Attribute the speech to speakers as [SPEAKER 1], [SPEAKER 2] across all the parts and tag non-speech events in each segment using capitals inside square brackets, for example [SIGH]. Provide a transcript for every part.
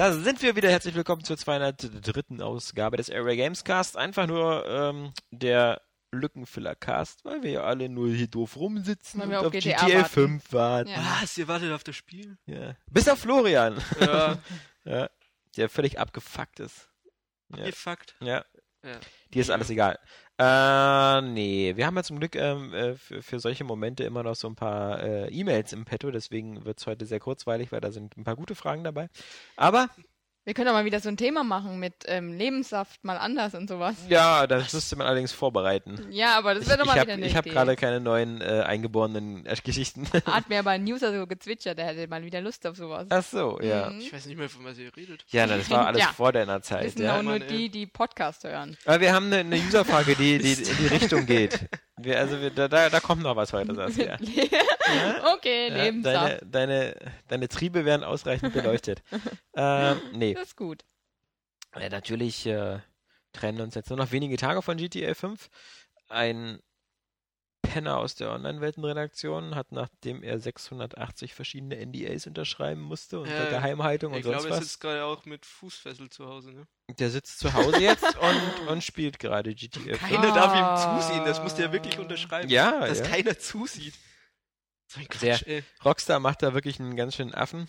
[SPEAKER 1] Da sind wir wieder. Herzlich willkommen zur 203. Ausgabe des Area Games Cast. Einfach nur ähm, der Lückenfüller-Cast, weil wir ja alle nur hier doof rumsitzen
[SPEAKER 2] Weil
[SPEAKER 1] und
[SPEAKER 2] wir auf
[SPEAKER 1] auf
[SPEAKER 2] GTA
[SPEAKER 1] GTA
[SPEAKER 2] warten.
[SPEAKER 1] 5 warten.
[SPEAKER 2] Ja.
[SPEAKER 3] Was? Ihr wartet auf das Spiel?
[SPEAKER 1] Ja. Bis auf Florian,
[SPEAKER 3] Ja, [LAUGHS]
[SPEAKER 1] ja, der völlig abgefuckt ist. Ja. Ja,
[SPEAKER 3] Ja.
[SPEAKER 1] dir ist alles egal. Äh, nee, wir haben ja zum Glück ähm, äh, für, für solche Momente immer noch so ein paar äh, E-Mails im Petto, deswegen wird es heute sehr kurzweilig, weil da sind ein paar gute Fragen dabei. Aber
[SPEAKER 2] Wir können auch mal wieder so ein Thema machen mit ähm, Lebenssaft mal anders und sowas.
[SPEAKER 1] ja, das müsste man allerdings vorbereiten.
[SPEAKER 2] Ja, aber das wäre doch mal
[SPEAKER 1] habe
[SPEAKER 2] wieder eine
[SPEAKER 1] ich hab
[SPEAKER 2] Idee.
[SPEAKER 1] gerade keine neuen äh, eingeborenen äh, Geschichten. [LAUGHS]
[SPEAKER 2] Hat [LAUGHS] mir aber ein User so gezwitschert, der hätte mal wieder Lust auf sowas.
[SPEAKER 1] Ach so, ja.
[SPEAKER 2] Mhm.
[SPEAKER 3] Ich weiß nicht mehr, von was ihr redet.
[SPEAKER 1] Ja, na, das war [LAUGHS] alles
[SPEAKER 2] Ja.
[SPEAKER 1] vor deiner Zeit.
[SPEAKER 2] Wissen
[SPEAKER 1] Ja.
[SPEAKER 2] auch nur die, die Podcast hören.
[SPEAKER 1] Aber wir haben eine, eine Userfrage, die, die in die Richtung geht. Wir, also wir, da, da, kommt noch was heute, Saskia. [LAUGHS]
[SPEAKER 2] okay,
[SPEAKER 1] Ja,
[SPEAKER 2] Lebenssaft.
[SPEAKER 1] deine, deine, deine Triebe werden ausreichend beleuchtet. [LAUGHS] ähm, nee,
[SPEAKER 2] Das ist gut.
[SPEAKER 1] äh, natürlich äh, trennen uns jetzt nur noch wenige Tage von GTA 5. Ein Penner aus der Online-Weltenredaktion hat, nachdem er 680 verschiedene NDAs unterschreiben musste unter
[SPEAKER 3] Ja,
[SPEAKER 1] Geheimhaltung und
[SPEAKER 3] Ich
[SPEAKER 1] sonst
[SPEAKER 3] glaube, er
[SPEAKER 1] was,
[SPEAKER 3] sitzt gerade auch mit Fußfessel zu Hause, ne?
[SPEAKER 1] der sitzt zu Hause jetzt und, und spielt gerade GTA 5.
[SPEAKER 3] Keiner
[SPEAKER 2] Ah.
[SPEAKER 3] darf ihm zusehen, das muss der wirklich unterschreiben.
[SPEAKER 1] Ja,
[SPEAKER 3] Dass
[SPEAKER 1] ja.
[SPEAKER 3] keiner zusieht. So ein
[SPEAKER 1] Der-
[SPEAKER 3] Quatsch, ey.
[SPEAKER 1] Rockstar macht da wirklich einen ganz schönen Affen.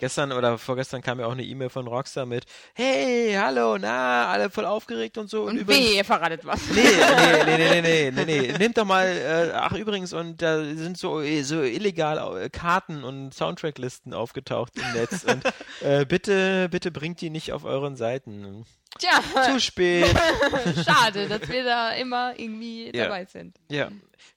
[SPEAKER 1] Gestern oder vorgestern kam ja auch eine E-Mail von Rockstar mit Hey, hallo, na, alle voll aufgeregt und so. Und,
[SPEAKER 2] Und
[SPEAKER 1] übrigens,
[SPEAKER 2] weh, ihr verratet was.
[SPEAKER 1] Nee, nee, nee, nee, nee, nee, nee. Nehmt doch mal, äh, ach übrigens, und da sind so, äh, so illegal äh, Karten und Soundtracklisten aufgetaucht im Netz. Und äh, bitte, bitte bringt die nicht auf euren Seiten.
[SPEAKER 2] Tja,
[SPEAKER 1] Zu spät. [LAUGHS]
[SPEAKER 2] schade, dass wir da immer irgendwie
[SPEAKER 1] Ja.
[SPEAKER 2] dabei sind.
[SPEAKER 1] Ja.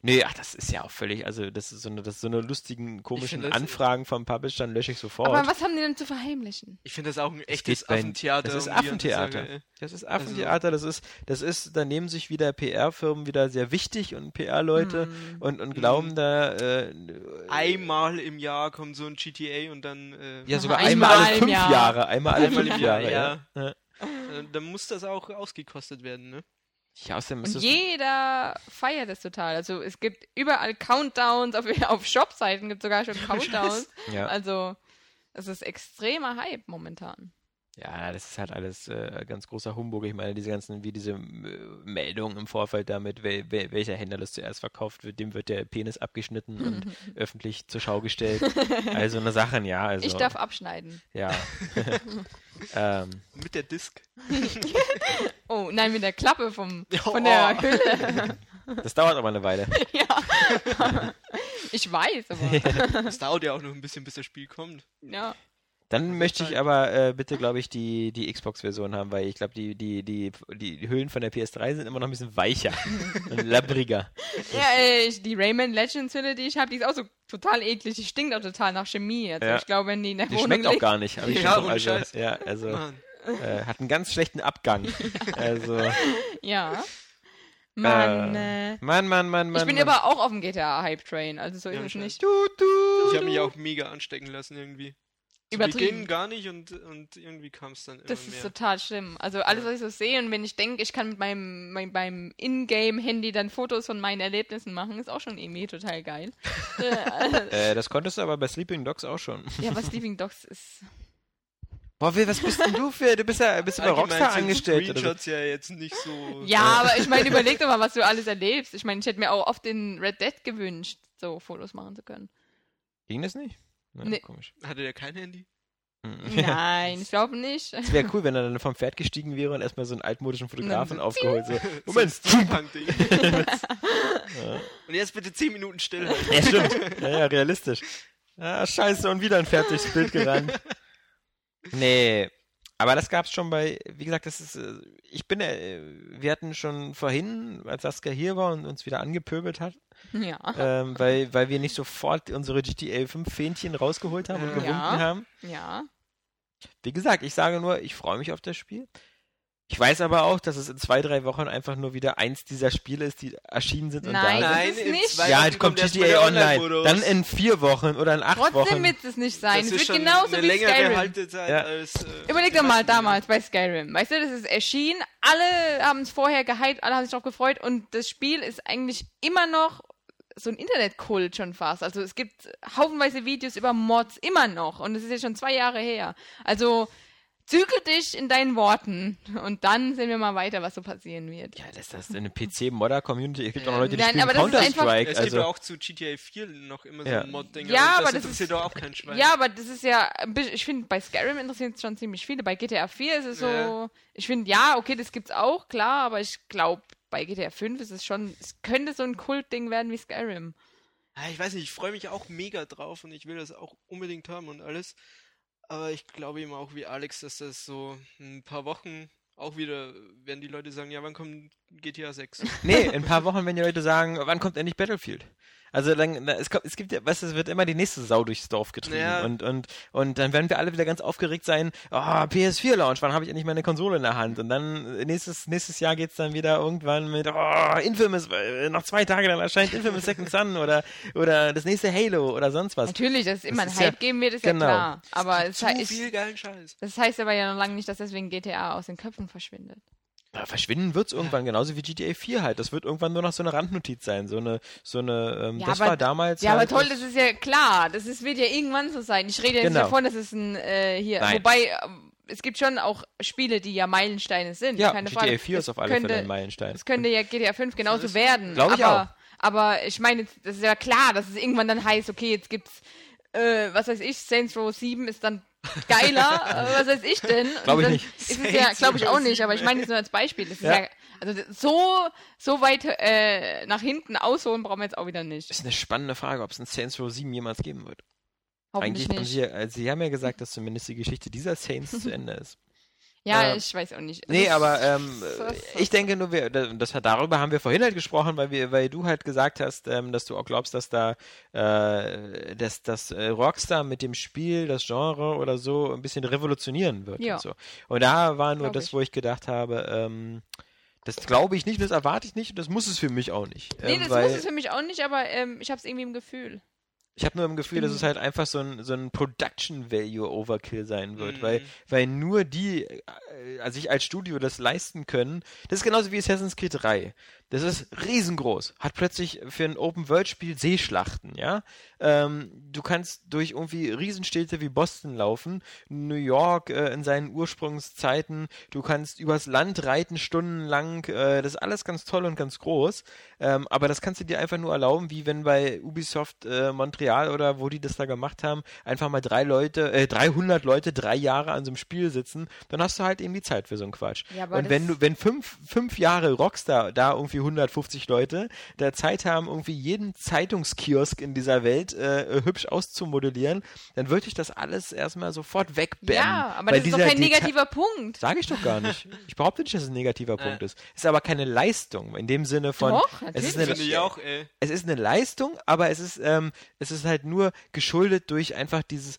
[SPEAKER 1] Nee, ach, das ist ja auch völlig, also das ist so eine, das ist so eine lustigen, komischen Anfragen vom Publishern lösche ich sofort.
[SPEAKER 2] Aber was haben die denn zu verheimlichen?
[SPEAKER 3] Ich finde das auch ein echtes Affentheater.
[SPEAKER 1] das ist Affentheater.
[SPEAKER 3] Ey.
[SPEAKER 1] Das ist Affentheater, das ist, das ist, da nehmen sich wieder PR-Firmen wieder sehr wichtig und PR-Leute
[SPEAKER 2] Hm.
[SPEAKER 1] und, und glauben da, äh,
[SPEAKER 3] Einmal im Jahr kommt so ein GTA und dann. Äh,
[SPEAKER 1] ja sogar einmal
[SPEAKER 2] einmal
[SPEAKER 1] alle fünf
[SPEAKER 2] Jahr.
[SPEAKER 1] Jahre, einmal alle fünf Jahre, ja.
[SPEAKER 3] ja.
[SPEAKER 1] ja.
[SPEAKER 3] Äh, dann muss das auch ausgekostet werden, ne?
[SPEAKER 1] Ja, außerdem ist
[SPEAKER 2] Und
[SPEAKER 1] das,
[SPEAKER 2] jeder feiert es total. Also es gibt überall Countdowns, auf, [LAUGHS] auf Shopseiten gibt es sogar schon [LAUGHS] Countdowns.
[SPEAKER 1] ja.
[SPEAKER 2] Also es ist extremer Hype momentan.
[SPEAKER 1] Ja, das ist halt alles äh, ganz großer Humbug. Ich meine, diese ganzen, wie diese äh, Meldungen im Vorfeld damit, wel, wel, welcher Händler das zuerst verkauft wird, dem wird der Penis abgeschnitten und [LAUGHS] öffentlich zur Schau gestellt. [LAUGHS] Also eine Sachen, ja. Also,
[SPEAKER 2] Ich darf abschneiden.
[SPEAKER 1] Ja. [LAUGHS] ähm,
[SPEAKER 3] Mit der Disc.
[SPEAKER 2] Oh, nein, mit der Klappe vom, von
[SPEAKER 3] Oh.
[SPEAKER 2] der Hülle.
[SPEAKER 1] das dauert aber eine Weile.
[SPEAKER 2] ja. Ich weiß, aber.
[SPEAKER 3] Es dauert ja auch noch ein bisschen, bis das Spiel kommt.
[SPEAKER 2] ja.
[SPEAKER 1] Dann möchte ich aber äh, bitte, glaube ich, die, die Xbox-Version haben, weil ich glaube, die, die, die, die Hüllen von der PS3 sind immer noch ein bisschen weicher [LAUGHS] und labbriger.
[SPEAKER 2] Ja, ey, ich, die Rayman Legends Hülle, die ich habe, die ist auch so total eklig. Die stinkt auch total nach Chemie. Also
[SPEAKER 1] Ja.
[SPEAKER 2] ich glaube, wenn die in der
[SPEAKER 1] Die
[SPEAKER 2] Wohnung
[SPEAKER 1] schmeckt auch
[SPEAKER 2] liegt,
[SPEAKER 1] gar nicht. ich
[SPEAKER 3] Ja,
[SPEAKER 1] schon, also, ja, also äh, hat einen ganz schlechten Abgang. [LAUGHS] Also,
[SPEAKER 2] Ja. Mann,
[SPEAKER 1] äh,
[SPEAKER 2] äh,
[SPEAKER 1] Mann, Mann, Mann, Mann.
[SPEAKER 2] ich bin
[SPEAKER 1] Mann.
[SPEAKER 2] aber auch auf dem GTA-Hype-Train, also so ist
[SPEAKER 3] Ja,
[SPEAKER 2] es
[SPEAKER 3] scheiße.
[SPEAKER 2] nicht.
[SPEAKER 1] Du, du,
[SPEAKER 3] Ich habe mich auch mega anstecken lassen irgendwie.
[SPEAKER 2] Übertrieben.
[SPEAKER 3] Beginn gar nicht und, und irgendwie kam es dann immer
[SPEAKER 2] Das ist
[SPEAKER 3] mehr.
[SPEAKER 2] total schlimm. Also alles, was ich so sehe und wenn ich denke, ich kann mit meinem, mein, meinem Ingame-Handy dann Fotos von meinen Erlebnissen machen, ist auch schon irgendwie total geil. [LAUGHS] Äh, also,
[SPEAKER 1] Äh, das konntest du aber bei Sleeping Dogs auch schon.
[SPEAKER 2] ja, was [LAUGHS] Sleeping Dogs ist.
[SPEAKER 1] Boah, was bist denn du für? Du bist ja, bist du bei Rockstar angestellt oder.
[SPEAKER 3] Screenshots ja jetzt nicht so.
[SPEAKER 2] Ja, aber ich meine, [LAUGHS] überleg doch mal, was du alles erlebst. Ich meine, ich hätte mir auch oft in Red Dead gewünscht, so Fotos machen zu können.
[SPEAKER 1] Ging das nicht? Na,
[SPEAKER 2] Nee.
[SPEAKER 1] komisch.
[SPEAKER 3] Hatte der kein Handy?
[SPEAKER 1] Mhm. [LAUGHS]
[SPEAKER 2] Nein, ich glaube nicht.
[SPEAKER 1] Es wäre cool, wenn er dann vom Pferd gestiegen wäre und erstmal so einen altmodischen Fotografen aufgeholt. So. [LAUGHS] Moment.
[SPEAKER 3] Steampunk-Ding. [LAUGHS] Und jetzt bitte 10 Minuten stillhalten.
[SPEAKER 1] Ja, stimmt. Ja, ja, realistisch. Ah, scheiße, und wieder ein Pferd durchs Bild gerannt. Nee. Aber das gab's schon bei, wie gesagt, das ist, äh, ich bin, äh, wir hatten schon vorhin, als Saskia hier war und uns wieder angepöbelt hat,
[SPEAKER 2] Ja.
[SPEAKER 1] ähm, weil, weil wir nicht sofort unsere GTA 5 Fähnchen rausgeholt haben und
[SPEAKER 3] Ja.
[SPEAKER 1] gewunken haben.
[SPEAKER 2] Ja.
[SPEAKER 1] Wie gesagt, ich sage nur, ich freue mich auf das Spiel. Ich weiß aber auch, dass es in zwei, drei Wochen einfach nur wieder eins dieser Spiele ist, die erschienen sind und
[SPEAKER 2] Nein,
[SPEAKER 1] da sind.
[SPEAKER 2] ist
[SPEAKER 3] in
[SPEAKER 2] nicht.
[SPEAKER 1] Ja, jetzt kommt GTA Online.
[SPEAKER 3] Online-Modus.
[SPEAKER 1] Dann in vier Wochen oder in acht
[SPEAKER 2] Trotzdem
[SPEAKER 1] Wochen.
[SPEAKER 2] wird es nicht sein.
[SPEAKER 3] Das
[SPEAKER 2] Es wird
[SPEAKER 3] schon
[SPEAKER 2] genauso
[SPEAKER 3] eine
[SPEAKER 2] wie Skyrim.
[SPEAKER 1] Ja.
[SPEAKER 3] als. Äh,
[SPEAKER 2] Überleg doch mal damals bei Skyrim. Weißt du, das ist erschienen, alle haben es vorher gehypt, alle haben sich darauf gefreut und das Spiel ist eigentlich immer noch so ein Internetkult schon fast. Also es gibt haufenweise Videos über Mods immer noch und es ist ja schon zwei Jahre her. Also zügel dich in deinen Worten und dann sehen wir mal weiter, was so passieren wird.
[SPEAKER 1] Ja, das ist das eine PC-Modder-Community. Es gibt auch noch Leute, die
[SPEAKER 2] Nein,
[SPEAKER 1] spielen
[SPEAKER 2] aber das ist einfach-
[SPEAKER 1] Counter-Strike.
[SPEAKER 3] Es gibt ja
[SPEAKER 1] Also,
[SPEAKER 3] auch zu GTA 4 noch immer
[SPEAKER 1] Ja.
[SPEAKER 3] so Mod-Dinger.
[SPEAKER 2] Ja,
[SPEAKER 3] und
[SPEAKER 2] aber
[SPEAKER 3] das
[SPEAKER 2] das
[SPEAKER 3] interessiert doch auch kein Schwein.
[SPEAKER 2] Ja, aber das ist ja, ein bisschen- ich finde, bei Skyrim interessiert es schon ziemlich viele. Bei GTA 4 ist es so,
[SPEAKER 3] Ja.
[SPEAKER 2] ich finde, ja, okay, das gibt's auch, klar, aber ich glaube, bei GTA 5 ist es schon, es könnte so ein Kultding werden wie Skyrim.
[SPEAKER 3] Ja, ich weiß nicht, ich freue mich auch mega drauf und ich will das auch unbedingt haben und alles. Aber ich glaube eben auch wie Alex, dass das so ein paar Wochen auch wieder werden die Leute sagen, ja, wann kommt GTA 6?
[SPEAKER 1] nee, in ein paar Wochen, wenn die Leute sagen, wann kommt endlich Battlefield? Also dann, es, kommt, es gibt ja, weißt du, es wird immer die nächste Sau durchs Dorf getrieben.
[SPEAKER 3] Ja.
[SPEAKER 1] Und, und, und dann werden wir alle wieder ganz aufgeregt sein, oh, PS4-Launch, wann habe ich endlich meine Konsole in der Hand? Und dann äh, nächstes, nächstes Jahr geht's dann wieder irgendwann mit, oh, Infamous, äh, noch zwei Tage, dann erscheint Infamous Second Son [LAUGHS] oder, oder das nächste Halo oder sonst was.
[SPEAKER 2] Natürlich, dass es immer
[SPEAKER 1] ist
[SPEAKER 2] einen Hype
[SPEAKER 1] ja-
[SPEAKER 2] geben wird, ist
[SPEAKER 1] genau.
[SPEAKER 2] ja klar. Aber es
[SPEAKER 3] Zu
[SPEAKER 2] hei-
[SPEAKER 3] viel geilen Scheiß.
[SPEAKER 2] das heißt aber ja noch lange nicht, dass deswegen GTA aus den Köpfen verschwindet.
[SPEAKER 1] Verschwinden wird's irgendwann, genauso wie GTA 4 halt. Das wird irgendwann nur noch so eine Randnotiz sein, so eine, so eine, ähm,
[SPEAKER 2] Ja,
[SPEAKER 1] das
[SPEAKER 2] aber-
[SPEAKER 1] war damals
[SPEAKER 2] Ja, aber
[SPEAKER 1] halt
[SPEAKER 2] toll, das ist ja klar. Das ist, wird ja irgendwann so sein. Ich rede jetzt
[SPEAKER 1] Genau.
[SPEAKER 2] nicht davon, dass es ein, äh, hier,
[SPEAKER 1] Nein.
[SPEAKER 2] wobei, ähm, es gibt schon auch Spiele, die ja Meilensteine sind.
[SPEAKER 1] ja,
[SPEAKER 2] keine
[SPEAKER 1] GTA
[SPEAKER 2] Frage.
[SPEAKER 1] 4 ist
[SPEAKER 2] Es
[SPEAKER 1] auf alle
[SPEAKER 2] könnte,
[SPEAKER 1] Fälle ein Meilenstein.
[SPEAKER 2] Es könnte ja GTA 5 genauso
[SPEAKER 3] ist-
[SPEAKER 2] werden.
[SPEAKER 1] Glaub ich
[SPEAKER 2] aber, aber ich meine, das ist ja klar, dass es irgendwann dann heißt, okay, jetzt gibt's, äh, was weiß ich, Saints Row 7 ist dann geiler, was weiß ich denn? Und [LAUGHS]
[SPEAKER 1] Glaub ich nicht.
[SPEAKER 2] Ist es ja, glaube ich auch nicht, aber ich
[SPEAKER 3] 7,
[SPEAKER 2] meine jetzt nur als Beispiel. Das ist
[SPEAKER 1] Ja.
[SPEAKER 2] also so, so weit äh, nach hinten ausholen brauchen wir jetzt auch wieder nicht.
[SPEAKER 1] ist eine spannende Frage, ob es ein Saints Row 7 jemals geben wird. Eigentlich haben sie, also sie haben ja gesagt, dass zumindest die Geschichte dieser Saints zu Ende ist.
[SPEAKER 2] Ja,
[SPEAKER 1] Äh,
[SPEAKER 2] ich weiß auch nicht.
[SPEAKER 1] Nee,
[SPEAKER 2] Das-
[SPEAKER 1] aber [LAUGHS] ähm, ich denke nur, wir, das darüber haben wir vorhin halt gesprochen, weil wir, weil du halt gesagt hast, ähm, dass du auch glaubst, dass da äh, dass, dass äh, Rockstar mit dem Spiel das Genre oder so ein bisschen revolutionieren wird
[SPEAKER 2] Ja.
[SPEAKER 1] und so. Und da war nur
[SPEAKER 2] Glaub
[SPEAKER 1] das,
[SPEAKER 2] ich.
[SPEAKER 1] wo ich gedacht habe, ähm, das glaube ich nicht, das erwarte ich nicht und das muss es für mich auch nicht.
[SPEAKER 2] Nee,
[SPEAKER 1] ähm,
[SPEAKER 2] das
[SPEAKER 1] weil
[SPEAKER 2] muss es für mich auch nicht, aber ähm, ich habe es irgendwie im Gefühl.
[SPEAKER 1] Ich habe nur im Gefühl, dass es halt einfach so ein, so ein Production Value Overkill sein wird,
[SPEAKER 3] Mhm.
[SPEAKER 1] weil, weil nur die, äh, also sich als Studio das leisten können. Das ist genauso wie Assassin's Creed 3. Das ist riesengroß. Hat plötzlich für ein Open-World-Spiel Seeschlachten, ja. Ähm, du kannst durch irgendwie Riesenstädte wie Boston laufen, New York äh, in seinen Ursprungszeiten. Du kannst übers Land reiten stundenlang. Äh, das ist alles ganz toll und ganz groß. Ähm, aber das kannst du dir einfach nur erlauben, wie wenn bei Ubisoft äh, Montreal oder wo die das da gemacht haben, einfach mal drei Leute, äh, 300 Leute drei Jahre an so einem Spiel sitzen. Dann hast du halt eben die Zeit für so einen Quatsch.
[SPEAKER 2] Ja,
[SPEAKER 1] und wenn du, wenn fünf, fünf Jahre Rockstar da irgendwie 150 Leute der Zeit haben, irgendwie jeden Zeitungskiosk in dieser Welt äh, hübsch auszumodellieren, dann würde ich das alles erstmal sofort wegbammen.
[SPEAKER 2] ja, aber das ist doch kein
[SPEAKER 1] Deta-
[SPEAKER 2] negativer Punkt.
[SPEAKER 1] Sage ich doch gar nicht. Ich behaupte nicht, dass es ein negativer Punkt ist. Es ist aber keine Leistung in dem Sinne von.
[SPEAKER 2] Doch,
[SPEAKER 1] es ist
[SPEAKER 2] natürlich.
[SPEAKER 1] eine,
[SPEAKER 3] Finde ich auch, ey.
[SPEAKER 1] es ist eine Leistung, aber es ist, ähm, es ist halt nur geschuldet durch einfach dieses.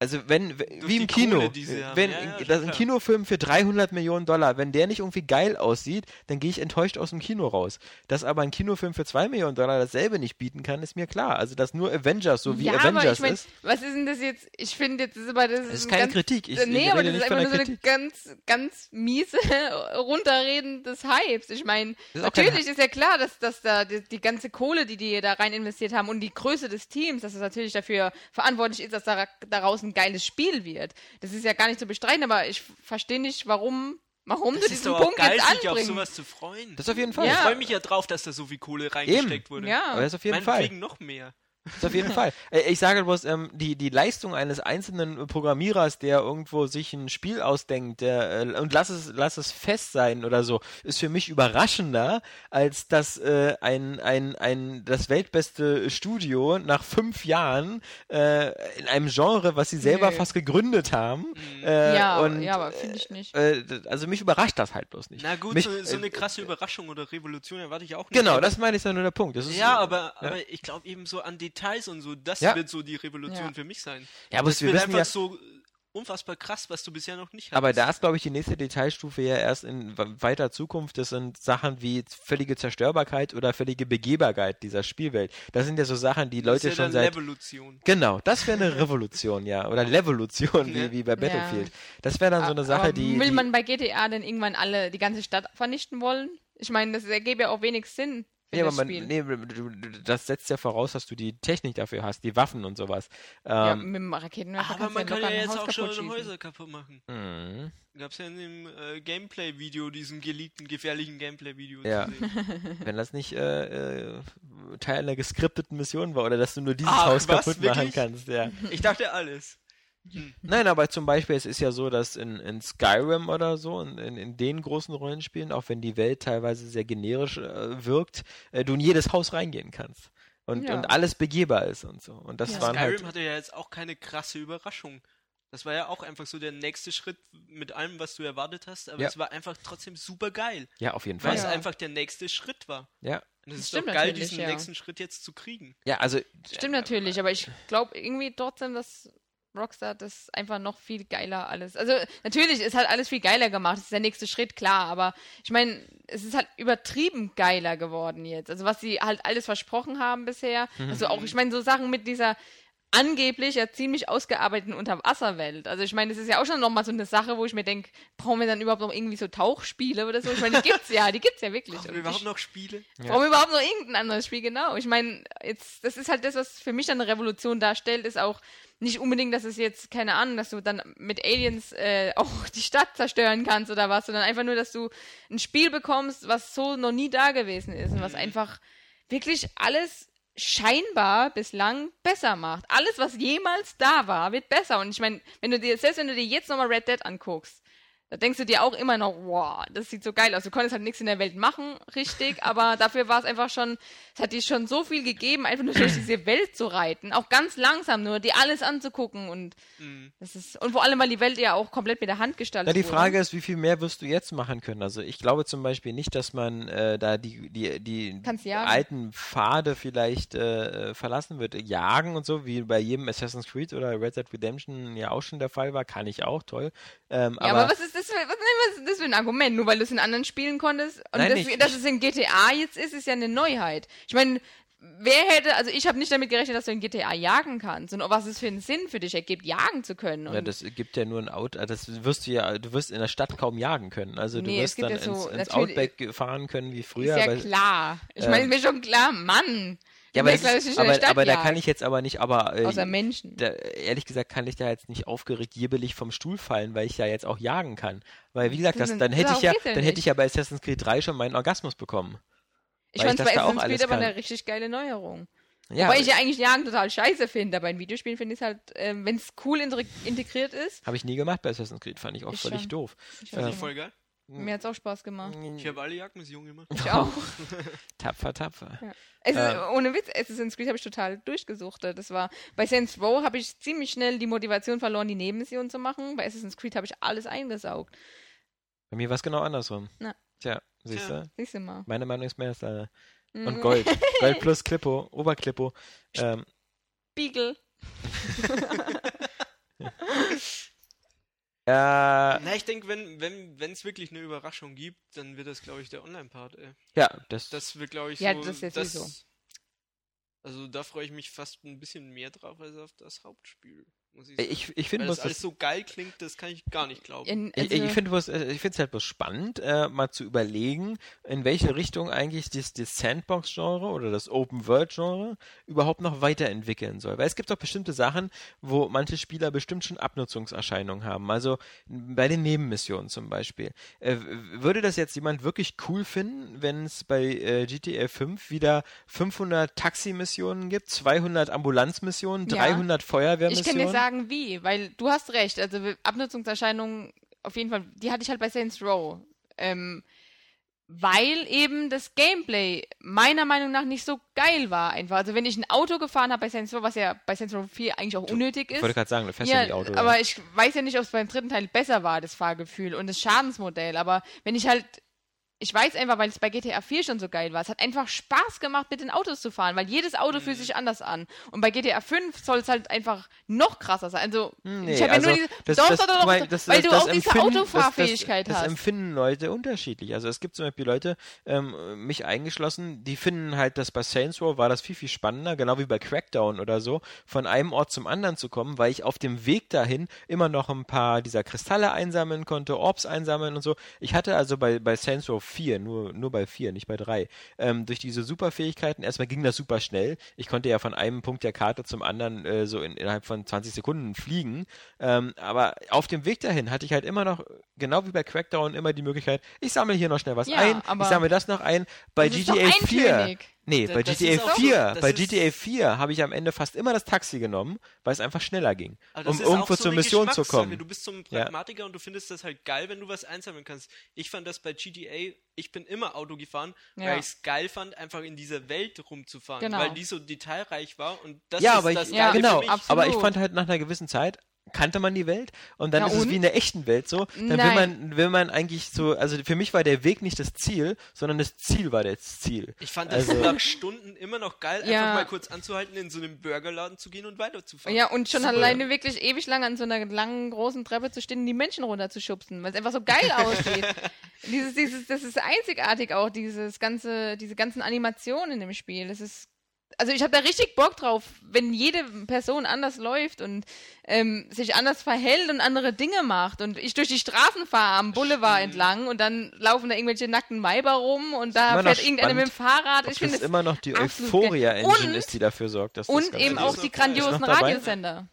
[SPEAKER 1] Also wenn, wie im Kino, wenn
[SPEAKER 3] Ja,
[SPEAKER 1] das ein. Kinofilm für 300 Millionen Dollar, wenn der nicht irgendwie geil aussieht, dann gehe ich enttäuscht aus dem Kino raus. Dass aber ein Kinofilm für 2 Millionen Dollar dasselbe nicht bieten kann, ist mir klar. Also dass nur Avengers so wie
[SPEAKER 2] ja, aber
[SPEAKER 1] Avengers
[SPEAKER 2] ich mein,
[SPEAKER 1] ist,
[SPEAKER 2] was ist denn das jetzt? Ich finde jetzt, das ist aber das,
[SPEAKER 1] das ist
[SPEAKER 2] ein
[SPEAKER 1] keine
[SPEAKER 2] ganz,
[SPEAKER 1] Kritik. Ich,
[SPEAKER 2] nee,
[SPEAKER 1] ich
[SPEAKER 2] aber das ist einfach nur so eine ganz, ganz miese [LAUGHS] Runterreden des Hypes. Ich meine,
[SPEAKER 1] Das
[SPEAKER 2] natürlich ist ja klar, dass, dass da die, die ganze Kohle, die die da rein investiert haben und die Größe des Teams, dass es natürlich dafür verantwortlich ist, dass da, daraus ein geiles Spiel wird. Das ist ja gar nicht zu bestreiten, aber ich verstehe nicht, warum, warum
[SPEAKER 3] Das
[SPEAKER 2] du
[SPEAKER 3] ist
[SPEAKER 2] diesen Punkt
[SPEAKER 3] geil,
[SPEAKER 2] jetzt
[SPEAKER 3] sich auf sowas zu freuen.
[SPEAKER 1] Das auf jeden Fall.
[SPEAKER 2] Ja.
[SPEAKER 3] Ich freue mich ja drauf, dass da so viel Kohle reingesteckt wurde.
[SPEAKER 2] Ja.
[SPEAKER 1] Aber das auf jeden Fall.
[SPEAKER 3] Noch mehr.
[SPEAKER 1] Das auf jeden Fall. Äh, Ich sage bloß, ähm, die, die Leistung eines einzelnen Programmierers, der irgendwo sich ein Spiel ausdenkt, der, äh, und lass es, lass es fest sein oder so, ist für mich überraschender, als dass äh, ein, ein, ein, das weltbeste Studio nach fünf Jahren äh, in einem Genre, was sie selber
[SPEAKER 2] Nö.
[SPEAKER 1] fast gegründet haben. Äh,
[SPEAKER 2] ja,
[SPEAKER 1] und,
[SPEAKER 2] ja, aber finde ich nicht.
[SPEAKER 1] äh, also mich überrascht das halt bloß nicht.
[SPEAKER 3] Na gut,
[SPEAKER 1] mich,
[SPEAKER 3] so, so eine krasse Überraschung oder Revolution erwarte ich auch nicht.
[SPEAKER 1] Genau, das meine ich ja nur der Punkt. Das ist,
[SPEAKER 3] Ja, aber,
[SPEAKER 1] ja.
[SPEAKER 3] aber ich glaube eben so an Details und so, das
[SPEAKER 1] Ja.
[SPEAKER 3] wird so die Revolution
[SPEAKER 2] Ja.
[SPEAKER 3] für mich sein.
[SPEAKER 1] Ja, aber
[SPEAKER 3] das
[SPEAKER 1] wir
[SPEAKER 3] wird
[SPEAKER 1] wissen
[SPEAKER 3] einfach
[SPEAKER 1] ja,
[SPEAKER 3] so unfassbar krass, was du bisher noch nicht hattest.
[SPEAKER 1] Aber da ist, glaube ich, die nächste Detailstufe ja erst in we- weiter Zukunft. Das sind Sachen wie völlige Zerstörbarkeit oder völlige Begehbarkeit dieser Spielwelt. Das sind ja so Sachen, die
[SPEAKER 3] Das
[SPEAKER 1] Leute
[SPEAKER 3] ist ja
[SPEAKER 1] schon
[SPEAKER 3] dann
[SPEAKER 1] seit.
[SPEAKER 3] Evolution.
[SPEAKER 1] Genau, das wäre eine Revolution, ja. Oder Levolution, wie,
[SPEAKER 3] Ja.
[SPEAKER 1] wie bei
[SPEAKER 2] Ja.
[SPEAKER 1] Battlefield. Das wäre dann so eine Sache,
[SPEAKER 2] aber
[SPEAKER 1] die.
[SPEAKER 2] Will
[SPEAKER 1] die
[SPEAKER 2] man bei GTA denn irgendwann alle, die ganze Stadt vernichten wollen? Ich meine, das ergäbe ja auch wenig Sinn.
[SPEAKER 1] Ja, aber
[SPEAKER 2] das
[SPEAKER 1] man, nee, das setzt ja voraus, dass du die Technik dafür hast, die Waffen und sowas.
[SPEAKER 2] ja,
[SPEAKER 1] Ähm,
[SPEAKER 2] mit dem Raketenwerfer
[SPEAKER 3] Aber man
[SPEAKER 2] du
[SPEAKER 3] kann
[SPEAKER 2] ja
[SPEAKER 3] ja jetzt
[SPEAKER 2] Haus
[SPEAKER 3] auch schon
[SPEAKER 2] schießen.
[SPEAKER 3] Häuser kaputt machen.
[SPEAKER 1] mhm.
[SPEAKER 3] Gab's ja in dem äh, Gameplay-Video, diesem geleakten, gefährlichen Gameplay-Video
[SPEAKER 1] Ja.
[SPEAKER 3] zu sehen. [LAUGHS]
[SPEAKER 1] Wenn das nicht äh, äh, Teil einer geskripteten Mission war oder dass du nur dieses
[SPEAKER 3] Ach,
[SPEAKER 1] Haus
[SPEAKER 3] was?
[SPEAKER 1] kaputt machen
[SPEAKER 3] Wirklich?
[SPEAKER 1] kannst, ja.
[SPEAKER 3] Ich dachte alles.
[SPEAKER 1] Nein, aber zum Beispiel, es ist ja so, dass in, in Skyrim oder so, in, in, den großen Rollenspielen, auch wenn die Welt teilweise sehr generisch äh, wirkt, äh, du in jedes Haus reingehen kannst. Und,
[SPEAKER 2] Ja.
[SPEAKER 1] und alles begehbar ist und so. Und das
[SPEAKER 2] Ja.
[SPEAKER 1] waren
[SPEAKER 3] Skyrim
[SPEAKER 1] halt.
[SPEAKER 3] hatte ja jetzt auch keine krasse Überraschung. Das war ja auch einfach so der nächste Schritt mit allem, was du erwartet hast, aber
[SPEAKER 1] Ja.
[SPEAKER 3] es war einfach trotzdem super geil,
[SPEAKER 1] Ja, auf jeden
[SPEAKER 3] weil
[SPEAKER 1] Fall.
[SPEAKER 3] es
[SPEAKER 2] Ja.
[SPEAKER 3] einfach der nächste Schritt war.
[SPEAKER 1] Ja.
[SPEAKER 3] Und es
[SPEAKER 2] Das
[SPEAKER 3] ist
[SPEAKER 2] stimmt
[SPEAKER 3] doch geil, diesen
[SPEAKER 2] ja.
[SPEAKER 3] nächsten Schritt jetzt zu kriegen.
[SPEAKER 1] Ja, also.
[SPEAKER 2] Stimmt natürlich, aber ich glaube irgendwie trotzdem, dass Rockstar das einfach noch viel geiler alles. Also natürlich ist halt alles viel geiler gemacht. Das ist der nächste Schritt, klar, aber ich meine, es ist halt übertrieben geiler geworden jetzt. Also was sie halt alles versprochen haben bisher. Also auch, ich meine, so Sachen mit dieser angeblich ja ziemlich ausgearbeiteten Unterwasserwelt. Also ich meine, das ist ja auch schon nochmal so eine Sache, wo ich mir denke, brauchen wir dann überhaupt noch irgendwie so Tauchspiele oder so? Ich meine, die gibt's ja, die gibt's ja wirklich.
[SPEAKER 3] Brauchen wir überhaupt noch Spiele?
[SPEAKER 1] Ja.
[SPEAKER 2] Warum überhaupt noch irgendein anderes Spiel? Genau. Ich meine, jetzt, das ist halt das, was für mich dann eine Revolution darstellt, ist auch nicht unbedingt, dass es jetzt, keine Ahnung, dass du dann mit Aliens äh, [LAUGHS] auch die Stadt zerstören kannst oder was, sondern einfach nur, dass du ein Spiel bekommst, was so noch nie da gewesen ist und was einfach wirklich alles scheinbar bislang besser macht. Alles, was jemals da war, wird besser. Und ich meine, wenn du dir, selbst wenn du dir jetzt nochmal Red Dead anguckst, da denkst du dir auch immer noch, wow, das sieht so geil aus. Du konntest halt nichts in der Welt machen, richtig, aber [LAUGHS] dafür war es einfach schon, es hat dir schon so viel gegeben, einfach nur durch diese Welt zu reiten. Auch ganz langsam nur, dir alles anzugucken und
[SPEAKER 3] Mhm.
[SPEAKER 2] das ist, und vor allem, weil die Welt ja auch komplett mit der Hand gestaltet
[SPEAKER 1] Na, die
[SPEAKER 2] wurde.
[SPEAKER 1] Frage ist, wie viel mehr wirst du jetzt machen können? Also ich glaube zum Beispiel nicht, dass man äh, da die, die, die alten Pfade vielleicht äh, äh, verlassen wird. Jagen und so, wie bei jedem Assassin's Creed oder Red Dead Redemption ja auch schon der Fall war, kann ich auch, toll. Ähm,
[SPEAKER 2] Ja, aber, was ist das für, was, ist das für ein Argument? Nur weil du es in anderen Spielen konntest? Und
[SPEAKER 1] Nein,
[SPEAKER 2] das,
[SPEAKER 1] nicht.
[SPEAKER 2] dass es in GTA jetzt ist, ist ja eine Neuheit. Ich meine, wer hätte, also ich habe nicht damit gerechnet, dass du in GTA jagen kannst und was es für einen Sinn für dich ergibt, jagen zu können.
[SPEAKER 1] Ja, das gibt ja nur ein Out, äh, das wirst du ja, du wirst in der Stadt kaum jagen können. Also du
[SPEAKER 2] Nee,
[SPEAKER 1] wirst dann
[SPEAKER 2] ja so-
[SPEAKER 1] ins, ins Outback fahren können wie früher.
[SPEAKER 2] ist ja
[SPEAKER 1] weil-
[SPEAKER 2] klar. Ich
[SPEAKER 1] ähm,
[SPEAKER 2] meine, mir schon klar, Mann.
[SPEAKER 1] Ja, aber, das ist, aber, aber da kann ich jetzt aber nicht, aber äh,
[SPEAKER 2] Außer Menschen.
[SPEAKER 1] da, ehrlich gesagt kann ich da jetzt nicht aufgeregt jibbelig vom Stuhl fallen, weil ich ja jetzt auch jagen kann. Weil wie gesagt,
[SPEAKER 2] Das
[SPEAKER 1] dann hätte ich ja, dann hätte ich ja bei Assassin's Creed 3 schon meinen Orgasmus bekommen.
[SPEAKER 2] Ich fand
[SPEAKER 1] ich
[SPEAKER 2] bei Assassin's
[SPEAKER 1] alles
[SPEAKER 2] Creed aber
[SPEAKER 1] kann.
[SPEAKER 2] eine richtig geile Neuerung.
[SPEAKER 1] Ja,
[SPEAKER 2] Wobei ich ja eigentlich Jagen total scheiße finde, aber in Videospielen finde ich es halt, ähm, wenn es cool integ- integriert ist,
[SPEAKER 1] habe ich nie gemacht bei Assassin's Creed, fand ich auch
[SPEAKER 2] Ich
[SPEAKER 1] völlig
[SPEAKER 2] schon.
[SPEAKER 1] doof.
[SPEAKER 2] ich weiß
[SPEAKER 3] Voll geil.
[SPEAKER 2] Mir hat es auch Spaß gemacht.
[SPEAKER 3] Ich habe alle Jagdmissionen gemacht.
[SPEAKER 2] Ich auch. [LAUGHS]
[SPEAKER 1] tapfer, tapfer.
[SPEAKER 2] Es ist,
[SPEAKER 1] Ähm.
[SPEAKER 2] ohne Witz, Assassin's Creed habe ich total durchgesuchtet. Das war, bei Saints Row habe ich ziemlich schnell die Motivation verloren, die Nebenmission zu machen. Bei Assassin's Creed habe ich alles eingesaugt.
[SPEAKER 1] Bei mir war es genau andersrum.
[SPEAKER 2] Na.
[SPEAKER 1] Tja, siehst du?
[SPEAKER 2] Siehst du mal.
[SPEAKER 1] Meine Meinung ist mehr als deine.
[SPEAKER 2] Mhm.
[SPEAKER 1] Und Gold. [LAUGHS] Gold plus Klippo, Oberklippo. Ähm,
[SPEAKER 2] Spiegel. [LAUGHS]
[SPEAKER 1] äh,
[SPEAKER 3] Na, ich denke, wenn wenn wenn es wirklich eine Überraschung gibt, dann wird das, glaube ich, der Online-Part. ey.
[SPEAKER 1] ja, das,
[SPEAKER 3] Das wird, glaube ich,
[SPEAKER 2] Ja,
[SPEAKER 3] so.
[SPEAKER 2] das ist jetzt sowieso.
[SPEAKER 3] Also da freue ich mich fast ein bisschen mehr drauf als auf das Hauptspiel. Muss ich,
[SPEAKER 1] ich, ich finde,
[SPEAKER 3] das alles so geil klingt, das kann ich gar nicht glauben.
[SPEAKER 2] In,
[SPEAKER 1] Ich,
[SPEAKER 2] also,
[SPEAKER 1] ich finde es halt bloß spannend, äh, mal zu überlegen, in welche Richtung eigentlich das, das Sandbox-Genre oder das Open-World-Genre überhaupt noch weiterentwickeln soll. Weil es gibt doch bestimmte Sachen, wo manche Spieler bestimmt schon Abnutzungserscheinungen haben. Also bei den Nebenmissionen zum Beispiel. Äh, würde das jetzt jemand wirklich cool finden, wenn es bei äh, GTA 5 wieder 500 Taxi-Missionen gibt, 200 Ambulanzmissionen,
[SPEAKER 2] Ja.
[SPEAKER 1] 300
[SPEAKER 2] ich
[SPEAKER 1] Feuerwehrmissionen?
[SPEAKER 2] Sagen, wie, weil du hast recht. Also Abnutzungserscheinungen, auf jeden Fall, die hatte ich halt bei Saints Row. Ähm, weil eben das Gameplay meiner Meinung nach nicht so geil war einfach. Also wenn ich ein Auto gefahren habe bei Saints Row, was ja bei Saints Row 4 eigentlich auch unnötig
[SPEAKER 1] ich
[SPEAKER 2] ist.
[SPEAKER 1] wollte gerade sagen, du fährst ja, nicht Auto.
[SPEAKER 2] aber ich weiß ja nicht, ob es beim dritten Teil besser war, das Fahrgefühl und das Schadensmodell. Aber wenn ich halt, ich weiß einfach, weil es bei GTA 4 schon so geil war, es hat einfach Spaß gemacht, mit den Autos zu fahren, weil jedes Auto
[SPEAKER 1] Mhm.
[SPEAKER 2] fühlt sich anders an. Und bei GTA 5 soll es halt einfach noch krasser sein. Also,
[SPEAKER 1] Nee,
[SPEAKER 2] ich habe
[SPEAKER 1] also
[SPEAKER 2] ja nur diese,
[SPEAKER 1] das,
[SPEAKER 2] doch,
[SPEAKER 1] das,
[SPEAKER 2] doch, doch, doch,
[SPEAKER 1] das,
[SPEAKER 2] weil
[SPEAKER 1] das,
[SPEAKER 2] du auch diese Autofahrfähigkeit hast.
[SPEAKER 1] Das empfinden Leute unterschiedlich. Also es gibt zum Beispiel Leute, ähm, mich eingeschlossen, die finden halt, dass bei Saints Row war das viel, viel spannender, genau wie bei Crackdown oder so, von einem Ort zum anderen zu kommen, weil ich auf dem Weg dahin immer noch ein paar dieser Kristalle einsammeln konnte, Orbs einsammeln und so. Ich hatte also bei, bei Saints Row vier, nur, nur bei vier, nicht bei drei. Ähm, durch diese Superfähigkeiten, erstmal ging das super schnell. Ich konnte ja von einem Punkt der Karte zum anderen äh, so in, innerhalb von 20 Sekunden fliegen. Ähm, aber auf dem Weg dahin hatte ich halt immer noch, genau wie bei Crackdown, immer die Möglichkeit, ich sammle hier noch schnell was
[SPEAKER 2] Ja,
[SPEAKER 1] ein,
[SPEAKER 2] aber
[SPEAKER 1] ich sammle das noch ein. Bei GTA 4.
[SPEAKER 2] eintönig.
[SPEAKER 1] Nee,
[SPEAKER 3] Da-
[SPEAKER 1] bei
[SPEAKER 3] das
[SPEAKER 1] GTA
[SPEAKER 3] ist auch so.
[SPEAKER 1] 4,
[SPEAKER 3] Das
[SPEAKER 1] bei GTA 4 habe ich am Ende fast immer das Taxi genommen, weil es einfach schneller ging, um irgendwo
[SPEAKER 3] so
[SPEAKER 1] zur Mission zu kommen.
[SPEAKER 3] Du bist so ein
[SPEAKER 1] Ja.
[SPEAKER 3] Pragmatiker und du findest das halt geil, wenn du was einsammeln kannst. Ich fand das bei GTA, ich bin immer Auto gefahren,
[SPEAKER 2] Ja.
[SPEAKER 3] weil ich es geil fand, einfach in dieser Welt rumzufahren,
[SPEAKER 2] Genau.
[SPEAKER 3] weil die so detailreich war und das
[SPEAKER 1] ja,
[SPEAKER 3] ist
[SPEAKER 1] aber
[SPEAKER 3] das
[SPEAKER 1] ich,
[SPEAKER 2] Ja,
[SPEAKER 1] genau,
[SPEAKER 3] für mich.
[SPEAKER 2] absolut.
[SPEAKER 1] aber ich fand halt nach einer gewissen Zeit kannte man die Welt und dann
[SPEAKER 2] Ja,
[SPEAKER 1] ist es
[SPEAKER 2] und?
[SPEAKER 1] wie in der echten Welt so. Dann will man, will man eigentlich so, also für mich war der Weg nicht das Ziel, sondern das Ziel war das Ziel.
[SPEAKER 3] Ich fand das
[SPEAKER 1] Also-
[SPEAKER 3] nach Stunden immer noch geil,
[SPEAKER 2] Ja.
[SPEAKER 3] einfach mal kurz anzuhalten, in so einem Burgerladen zu gehen und weiterzufahren.
[SPEAKER 2] Ja, und schon
[SPEAKER 3] Super.
[SPEAKER 2] alleine wirklich ewig lang an so einer langen, großen Treppe zu stehen und die Menschen runterzuschubsen, weil es einfach so geil [LAUGHS] aussieht. dieses, dieses, das ist einzigartig auch, dieses ganze, diese ganzen Animationen in dem Spiel. Das ist, also ich habe da richtig Bock drauf, wenn jede Person anders läuft und ähm, sich anders verhält und andere Dinge macht und ich durch die Straßen fahre am Boulevard entlang und dann laufen da irgendwelche nackten Weiber rum und da fährt irgendeiner mit dem Fahrrad.
[SPEAKER 1] Ob
[SPEAKER 2] Ich finde
[SPEAKER 1] das
[SPEAKER 2] es
[SPEAKER 1] immer noch die. Euphoria-Engine
[SPEAKER 2] Und-
[SPEAKER 1] ist, die dafür sorgt, dass das
[SPEAKER 2] und
[SPEAKER 1] Ganze
[SPEAKER 2] eben auch
[SPEAKER 3] ist
[SPEAKER 2] die grandiosen? Radiosender.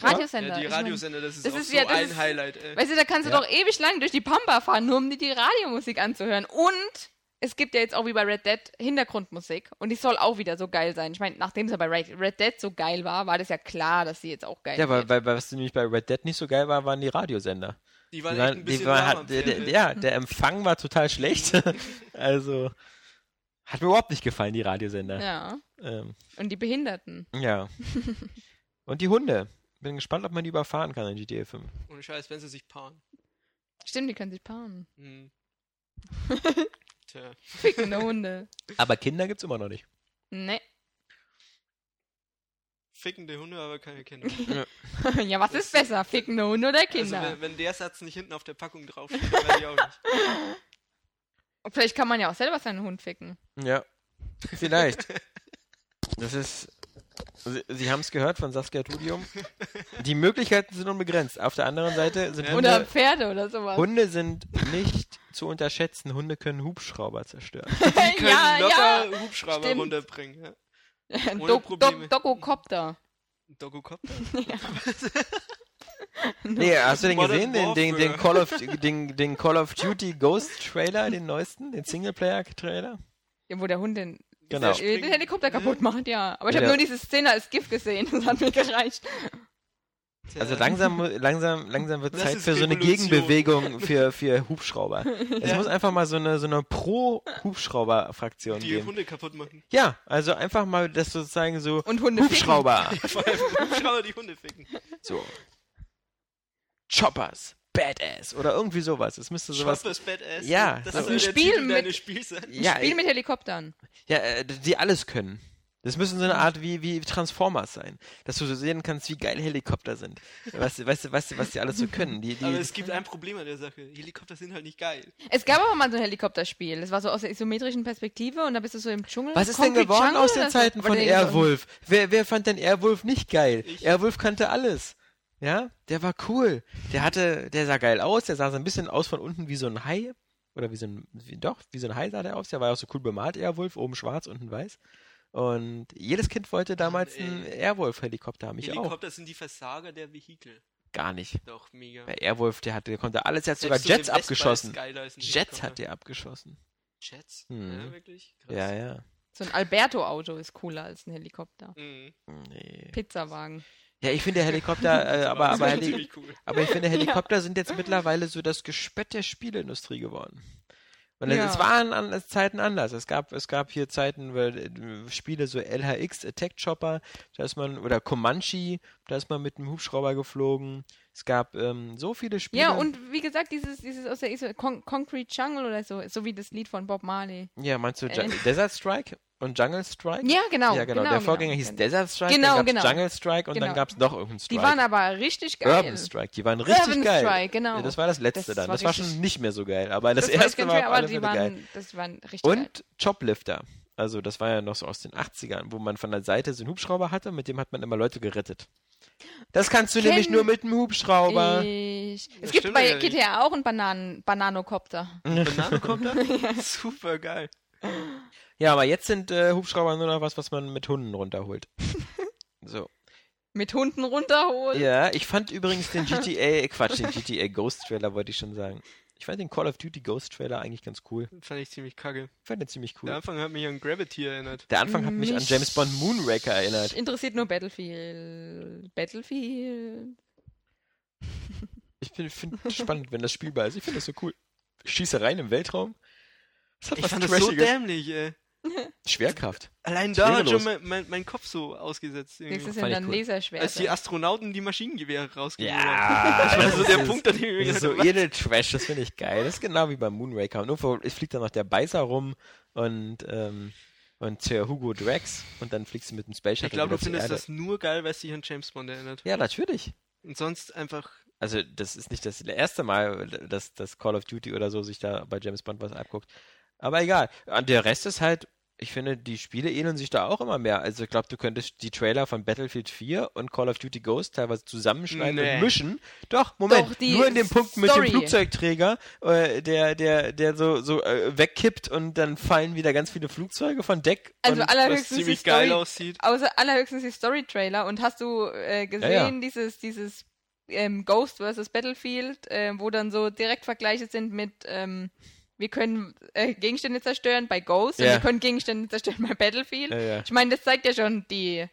[SPEAKER 2] Radiosender.
[SPEAKER 3] Ja, die Radiosender, das ist
[SPEAKER 2] das
[SPEAKER 3] auch
[SPEAKER 2] ist
[SPEAKER 3] so
[SPEAKER 2] ja- das
[SPEAKER 3] ein
[SPEAKER 2] ist-
[SPEAKER 3] Highlight, ey.
[SPEAKER 2] Weißt du, da kannst du
[SPEAKER 1] Ja.
[SPEAKER 2] doch ewig lang durch die Pampa fahren, nur um dir die Radiomusik anzuhören. Und es gibt ja jetzt auch wie bei Red Dead Hintergrundmusik. Und die soll auch wieder so geil sein. Ich meine, nachdem es ja bei Red Dead so geil war, war das ja klar, dass sie jetzt auch geil
[SPEAKER 1] Ja, weil,
[SPEAKER 2] wird.
[SPEAKER 1] weil, weil was nämlich bei Red Dead nicht so geil war, waren die Radiosender.
[SPEAKER 3] Die waren
[SPEAKER 1] Die
[SPEAKER 3] echt
[SPEAKER 1] waren,
[SPEAKER 3] ein
[SPEAKER 1] die
[SPEAKER 3] bisschen
[SPEAKER 1] waren, hat, der, der, ja, der Empfang war total schlecht. [LAUGHS] also hat mir überhaupt nicht gefallen, die Radiosender.
[SPEAKER 2] Ja.
[SPEAKER 1] Ähm,
[SPEAKER 2] Und die Behinderten.
[SPEAKER 1] ja. [LAUGHS] Und die Hunde. Bin gespannt, ob man die überfahren kann in GTA 5.
[SPEAKER 3] Ohne Scheiß, wenn sie sich paaren.
[SPEAKER 2] Stimmt, die können sich paaren.
[SPEAKER 3] Hm. [LAUGHS] Tja.
[SPEAKER 2] Fickende [LAUGHS] Hunde.
[SPEAKER 1] Aber Kinder gibt's immer noch nicht.
[SPEAKER 2] Ne.
[SPEAKER 3] Fickende Hunde, aber keine Kinder. [LAUGHS]
[SPEAKER 2] ja, was ist besser? Fickende Hunde oder Kinder?
[SPEAKER 3] Also wenn, wenn der Satz nicht hinten auf der Packung draufsteht, weiß ich auch nicht.
[SPEAKER 2] Und vielleicht kann man ja auch selber seinen Hund ficken.
[SPEAKER 1] Ja. Vielleicht. Das ist. Sie, Sie haben es gehört von Saskia Tudium. Die Möglichkeiten sind unbegrenzt. Auf der anderen Seite sind
[SPEAKER 3] Ja.
[SPEAKER 2] Oder
[SPEAKER 1] Hunde,
[SPEAKER 2] Pferde oder sowas.
[SPEAKER 1] Hunde sind nicht zu unterschätzen. Hunde können Hubschrauber zerstören. [LAUGHS]
[SPEAKER 3] Die können
[SPEAKER 2] ja,
[SPEAKER 3] locker
[SPEAKER 2] ja.
[SPEAKER 3] Hubschrauber
[SPEAKER 2] stimmt.
[SPEAKER 3] runterbringen. Ja? Ohne
[SPEAKER 2] Dok
[SPEAKER 3] Probleme.
[SPEAKER 2] Dok Dokokopter.
[SPEAKER 3] Dogocopter? [LAUGHS]
[SPEAKER 1] Nee, hast du den gesehen? Den, den, den. Call of, den, den Call of Duty Ghost Trailer, den neuesten? Den Singleplayer-Trailer?
[SPEAKER 2] Ja, wo der Hund den,
[SPEAKER 1] Genau.
[SPEAKER 2] äh, den Helikopter kaputt macht, ja. Aber ich habe
[SPEAKER 1] Ja.
[SPEAKER 2] nur diese Szene als GIF gesehen. Das hat mir gereicht.
[SPEAKER 1] Also langsam, langsam, langsam wird
[SPEAKER 3] Das
[SPEAKER 1] Zeit für so eine
[SPEAKER 3] Revolution.
[SPEAKER 1] Gegenbewegung für, für [LAUGHS] Hubschrauber. Es muss einfach mal so eine, so eine Pro-Hubschrauber-Fraktion
[SPEAKER 3] Die
[SPEAKER 1] geben.
[SPEAKER 3] Hunde kaputt machen.
[SPEAKER 1] Ja, also einfach mal das sozusagen so
[SPEAKER 2] Und Hunde
[SPEAKER 1] Hubschrauber, [LAUGHS]
[SPEAKER 3] Vor allem Hubschrauber, die Hunde ficken.
[SPEAKER 1] so Choppers, Badass oder irgendwie sowas. Es müsste sowas.
[SPEAKER 3] Choppers Badass.
[SPEAKER 1] Ja,
[SPEAKER 3] das
[SPEAKER 1] so-
[SPEAKER 3] soll
[SPEAKER 2] Ein Spiel
[SPEAKER 3] Titel
[SPEAKER 2] mit-
[SPEAKER 3] sein.
[SPEAKER 1] Ja,
[SPEAKER 2] Spiel mit Helikoptern.
[SPEAKER 1] ja, äh, die alles können. Das müssen so eine Art wie, wie Transformers sein, dass du so sehen kannst, wie geil Helikopter sind. Weißt du, weißt du, weißt du, was die alles so können? Die, die,
[SPEAKER 3] Aber es gibt ein Problem an der Sache. Helikopter sind halt nicht geil.
[SPEAKER 2] Es gab aber mal so ein Helikopterspiel. Das war so aus der isometrischen Perspektive und da bist du so im Dschungel.
[SPEAKER 1] Was ist denn geworden
[SPEAKER 2] Jungle
[SPEAKER 1] aus den? Zeiten von Airwolf? Wer, wer fand denn Airwolf nicht geil?
[SPEAKER 3] Ich.
[SPEAKER 1] Airwolf kannte alles. Ja, der war cool. Der hatte, der sah geil aus. Der sah so ein bisschen aus von unten wie so ein Hai. Oder wie so ein, wie, doch, wie so ein Hai sah der aus. Der war ja auch so cool bemalt, Airwolf. Oben schwarz, unten weiß. Und jedes Kind wollte damals
[SPEAKER 3] Mann,
[SPEAKER 1] einen. Airwolf-Helikopter haben. Ich auch.
[SPEAKER 3] Helikopter sind die Versager der Vehikel.
[SPEAKER 1] Gar nicht.
[SPEAKER 3] Doch, mega.
[SPEAKER 1] Bei Airwolf, der hatte, der konnte alles. Der hat sogar
[SPEAKER 3] Selbst so
[SPEAKER 1] Jets
[SPEAKER 3] Vespa
[SPEAKER 1] abgeschossen. Jets
[SPEAKER 3] Helikopter.
[SPEAKER 1] hat der abgeschossen.
[SPEAKER 3] Jets?
[SPEAKER 1] Hm.
[SPEAKER 3] Ja, wirklich? Krass.
[SPEAKER 1] Ja, ja.
[SPEAKER 2] So ein Alberto-Auto ist cooler als ein Helikopter.
[SPEAKER 3] Mhm.
[SPEAKER 1] Nee.
[SPEAKER 2] Pizzawagen.
[SPEAKER 1] Ja, ich finde Helikopter, äh, aber, aber, Heli
[SPEAKER 3] cool.
[SPEAKER 1] aber ich finde Helikopter sind jetzt mittlerweile so das Gespött der Spieleindustrie geworden. Und
[SPEAKER 2] Ja.
[SPEAKER 1] es waren an, es Zeiten anders. Es gab, es gab hier Zeiten, weil äh, Spiele so LHX, Attack Chopper, da ist man, oder Comanche, da ist man mit einem Hubschrauber geflogen. Es gab ähm, so viele Spiele.
[SPEAKER 2] Ja, und wie gesagt, dieses, dieses aus der Con Concrete Jungle oder so, so wie das Lied von Bob Marley.
[SPEAKER 1] Ja, meinst du
[SPEAKER 2] Äh.
[SPEAKER 1] Desert Strike und Jungle Strike?
[SPEAKER 2] Ja, genau.
[SPEAKER 1] Ja, genau.
[SPEAKER 2] genau
[SPEAKER 1] der Vorgänger
[SPEAKER 2] genau,
[SPEAKER 1] hieß
[SPEAKER 2] genau.
[SPEAKER 1] Desert Strike,
[SPEAKER 2] Genau,
[SPEAKER 1] dann gab's
[SPEAKER 2] genau.
[SPEAKER 1] Jungle Strike und dann
[SPEAKER 2] Genau.
[SPEAKER 1] gab es noch irgendeinen Strike.
[SPEAKER 2] Die waren aber richtig geil.
[SPEAKER 1] Urban Strike, die waren richtig
[SPEAKER 2] Urban
[SPEAKER 1] geil.
[SPEAKER 2] Strike, genau.
[SPEAKER 1] Ja, das war das letzte
[SPEAKER 2] Das
[SPEAKER 1] dann.
[SPEAKER 2] war
[SPEAKER 1] Das war schon nicht mehr so geil, aber das,
[SPEAKER 2] Das
[SPEAKER 1] erste war
[SPEAKER 2] nicht,
[SPEAKER 1] auf
[SPEAKER 2] aber
[SPEAKER 1] alle
[SPEAKER 2] waren,
[SPEAKER 1] geil.
[SPEAKER 2] das waren richtig geil.
[SPEAKER 1] Und Choplifter. Also das war ja noch so aus den 80ern, wo man von der Seite so einen Hubschrauber hatte, mit dem hat man immer Leute gerettet. Das kannst du
[SPEAKER 2] Kenn
[SPEAKER 1] nämlich nur mit einem Hubschrauber.
[SPEAKER 2] Ich. Es
[SPEAKER 3] Das
[SPEAKER 2] gibt bei
[SPEAKER 3] ja nicht.
[SPEAKER 2] GTA auch einen Bananen Bananokopter.
[SPEAKER 3] Banane kommt da? [LAUGHS] Super geil.
[SPEAKER 1] Ja, aber jetzt sind äh, Hubschrauber nur noch was, was man mit Hunden runterholt. [LAUGHS] So.
[SPEAKER 2] Mit Hunden runterholen.
[SPEAKER 1] Ja, ich fand übrigens den [LAUGHS] GTA, Quatsch, den GTA Ghost Trailer wollte ich schon sagen. Ich fand den Call of Duty Ghost Trailer eigentlich ganz cool.
[SPEAKER 3] Fand ich ziemlich kacke.
[SPEAKER 1] Ich fand den ziemlich
[SPEAKER 3] Der
[SPEAKER 1] cool.
[SPEAKER 3] Anfang hat mich an Gravity erinnert.
[SPEAKER 1] Der Anfang hat mich an
[SPEAKER 2] Mich-
[SPEAKER 1] James Bond Moonraker erinnert.
[SPEAKER 2] Interessiert nur Battlefield. Battlefield.
[SPEAKER 1] Ich finde spannend, wenn das spielbar ist. Ich finde das so cool. Schießereien im Weltraum. Das hat
[SPEAKER 3] Ich
[SPEAKER 1] was
[SPEAKER 3] fand das so
[SPEAKER 1] Trashiges.
[SPEAKER 3] dämlich, ey.
[SPEAKER 1] Schwerkraft.
[SPEAKER 3] Allein da hat schon mein, mein, mein Kopf so ausgesetzt.
[SPEAKER 2] Nächstes
[SPEAKER 1] fand
[SPEAKER 2] sind
[SPEAKER 1] ich
[SPEAKER 2] dann
[SPEAKER 1] cool.
[SPEAKER 2] Laserschwerter.
[SPEAKER 3] Als die Astronauten die Maschinengewehre rausgegeben haben.
[SPEAKER 1] Ja,
[SPEAKER 3] Das war so der
[SPEAKER 1] ist-
[SPEAKER 3] Punkt, an dem ich
[SPEAKER 1] Das ist so edel Trash, das finde ich geil. Das ist genau wie beim Moonraker. Und irgendwo es fliegt dann noch der Beißer rum und, ähm, und Sir Hugo Drax und dann fliegst du mit dem Space
[SPEAKER 3] ich
[SPEAKER 1] Shuttle
[SPEAKER 3] glaube, du findest
[SPEAKER 1] Erde.
[SPEAKER 3] das nur geil, weil es dich an James Bond erinnert.
[SPEAKER 1] Ja, natürlich.
[SPEAKER 3] Und sonst einfach.
[SPEAKER 1] Also das ist nicht das erste Mal, dass das Call of Duty oder so sich da bei James Bond was abguckt. Aber egal. Und der Rest ist halt, ich finde, die Spiele ähneln sich da auch immer mehr. Also ich glaube, du könntest die Trailer von Battlefield 4 und Call of Duty Ghost teilweise zusammenschneiden
[SPEAKER 3] Nee.
[SPEAKER 1] und mischen. Doch, Moment,
[SPEAKER 2] Doch, die
[SPEAKER 1] nur in dem Punkt mit dem Flugzeugträger, äh, der, der, der so, so äh, wegkippt und dann fallen wieder ganz viele Flugzeuge von Deck.
[SPEAKER 2] Also
[SPEAKER 1] und,
[SPEAKER 3] Was
[SPEAKER 2] allerhöchstens die
[SPEAKER 3] ziemlich
[SPEAKER 2] Story,
[SPEAKER 3] geil aussieht.
[SPEAKER 2] außer allerhöchstens die Story-Trailer. Und hast du äh, gesehen,
[SPEAKER 1] Ja, ja.
[SPEAKER 2] dieses, dieses ähm, Ghost vs. Battlefield, äh, wo dann so direkt Vergleiche sind mit, ähm, wir können äh, Gegenstände zerstören bei Ghost und
[SPEAKER 1] Ja.
[SPEAKER 2] wir können Gegenstände zerstören bei Battlefield.
[SPEAKER 1] Ja, ja.
[SPEAKER 2] Ich meine, das zeigt ja schon die,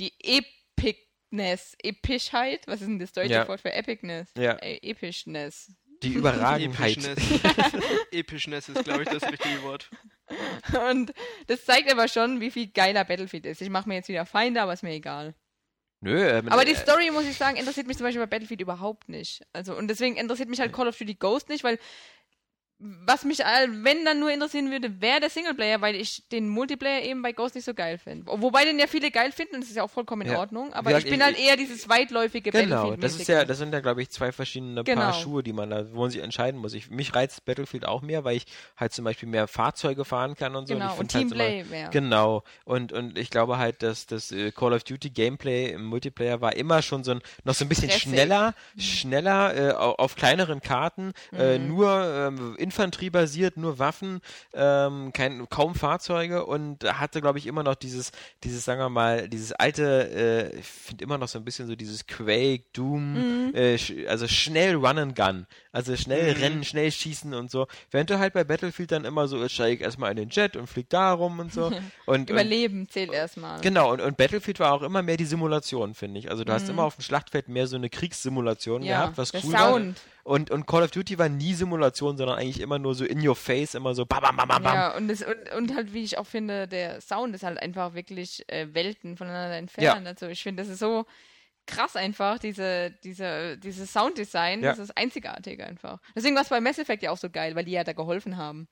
[SPEAKER 2] die Epicness, Epischheit. Was ist denn das deutsche
[SPEAKER 1] Ja.
[SPEAKER 2] Wort für Epicness?
[SPEAKER 1] Ja.
[SPEAKER 2] Äh, Epischness.
[SPEAKER 1] Die Überragenheit.
[SPEAKER 3] Epischness. [LAUGHS] Epischness ist, glaube ich, das richtige Wort.
[SPEAKER 2] Und das zeigt aber schon, wie viel geiler Battlefield ist. Ich mache mir jetzt wieder Feinde, aber ist mir egal.
[SPEAKER 1] Nö, äh,
[SPEAKER 2] Aber die
[SPEAKER 1] äh,
[SPEAKER 2] Story, muss ich sagen, interessiert mich zum Beispiel bei Battlefield überhaupt nicht. Also, und deswegen interessiert mich halt Call of Duty Ghost nicht, weil was mich, wenn dann nur interessieren würde, wäre der Singleplayer, weil ich den Multiplayer eben bei Ghost nicht so geil finde. Wobei den ja viele geil finden und das ist ja auch vollkommen in
[SPEAKER 1] Ja.
[SPEAKER 2] Ordnung. Aber
[SPEAKER 1] gesagt,
[SPEAKER 2] ich bin
[SPEAKER 1] ich-
[SPEAKER 2] halt eher dieses weitläufige
[SPEAKER 1] Genau,
[SPEAKER 2] Battlefield.
[SPEAKER 1] das ist ja, das sind ja, glaube ich, zwei verschiedene Paar
[SPEAKER 2] Genau.
[SPEAKER 1] Schuhe, die man da, wo man sich entscheiden muss. Ich, mich reizt Battlefield auch mehr, weil ich halt zum Beispiel mehr Fahrzeuge fahren kann und so.
[SPEAKER 2] Genau,
[SPEAKER 1] ich
[SPEAKER 2] und
[SPEAKER 1] halt
[SPEAKER 2] Teamplay
[SPEAKER 1] immer,
[SPEAKER 2] mehr.
[SPEAKER 1] Genau. Und, und ich glaube halt, dass das äh, Call of Duty Gameplay im Multiplayer war immer schon so ein, noch so ein bisschen
[SPEAKER 2] Stressig.
[SPEAKER 1] schneller, schneller, äh, au- auf kleineren Karten, äh,
[SPEAKER 2] Mhm.
[SPEAKER 1] nur ähm, infanteriebasiert, nur Waffen, ähm, kein, kaum Fahrzeuge und hatte, glaube ich, immer noch dieses, dieses, sagen wir mal, dieses alte, äh, ich finde immer noch so ein bisschen so dieses Quake, Doom,
[SPEAKER 2] Mhm.
[SPEAKER 1] äh, sch also schnell Run and Gun. Also schnell rennen, schnell schießen und so. Während du halt bei Battlefield dann immer so, steig erstmal in den Jet und flieg da rum und so. [LAUGHS] Und, und
[SPEAKER 2] Überleben zählt erstmal.
[SPEAKER 1] Genau, und, und Battlefield war auch immer mehr die Simulation, finde ich. Also du hast immer auf dem Schlachtfeld mehr so eine Kriegssimulation
[SPEAKER 2] Mhm. Ja,
[SPEAKER 1] gehabt, was
[SPEAKER 2] der
[SPEAKER 1] cool war.
[SPEAKER 2] Sound.
[SPEAKER 1] Und, und Call of Duty war nie Simulation, sondern eigentlich immer nur so in your face, immer so bam, bam, bam, bam.
[SPEAKER 2] Ja, und, das, und, und halt, wie ich auch finde, der Sound ist halt einfach wirklich äh, Welten voneinander entfernt. Also ich finde, das ist so krass einfach, diese, diese, dieses Sounddesign,
[SPEAKER 1] Ja.
[SPEAKER 2] das ist einzigartig einfach. Deswegen war es bei Mass Effect ja auch so geil, weil die ja da geholfen haben.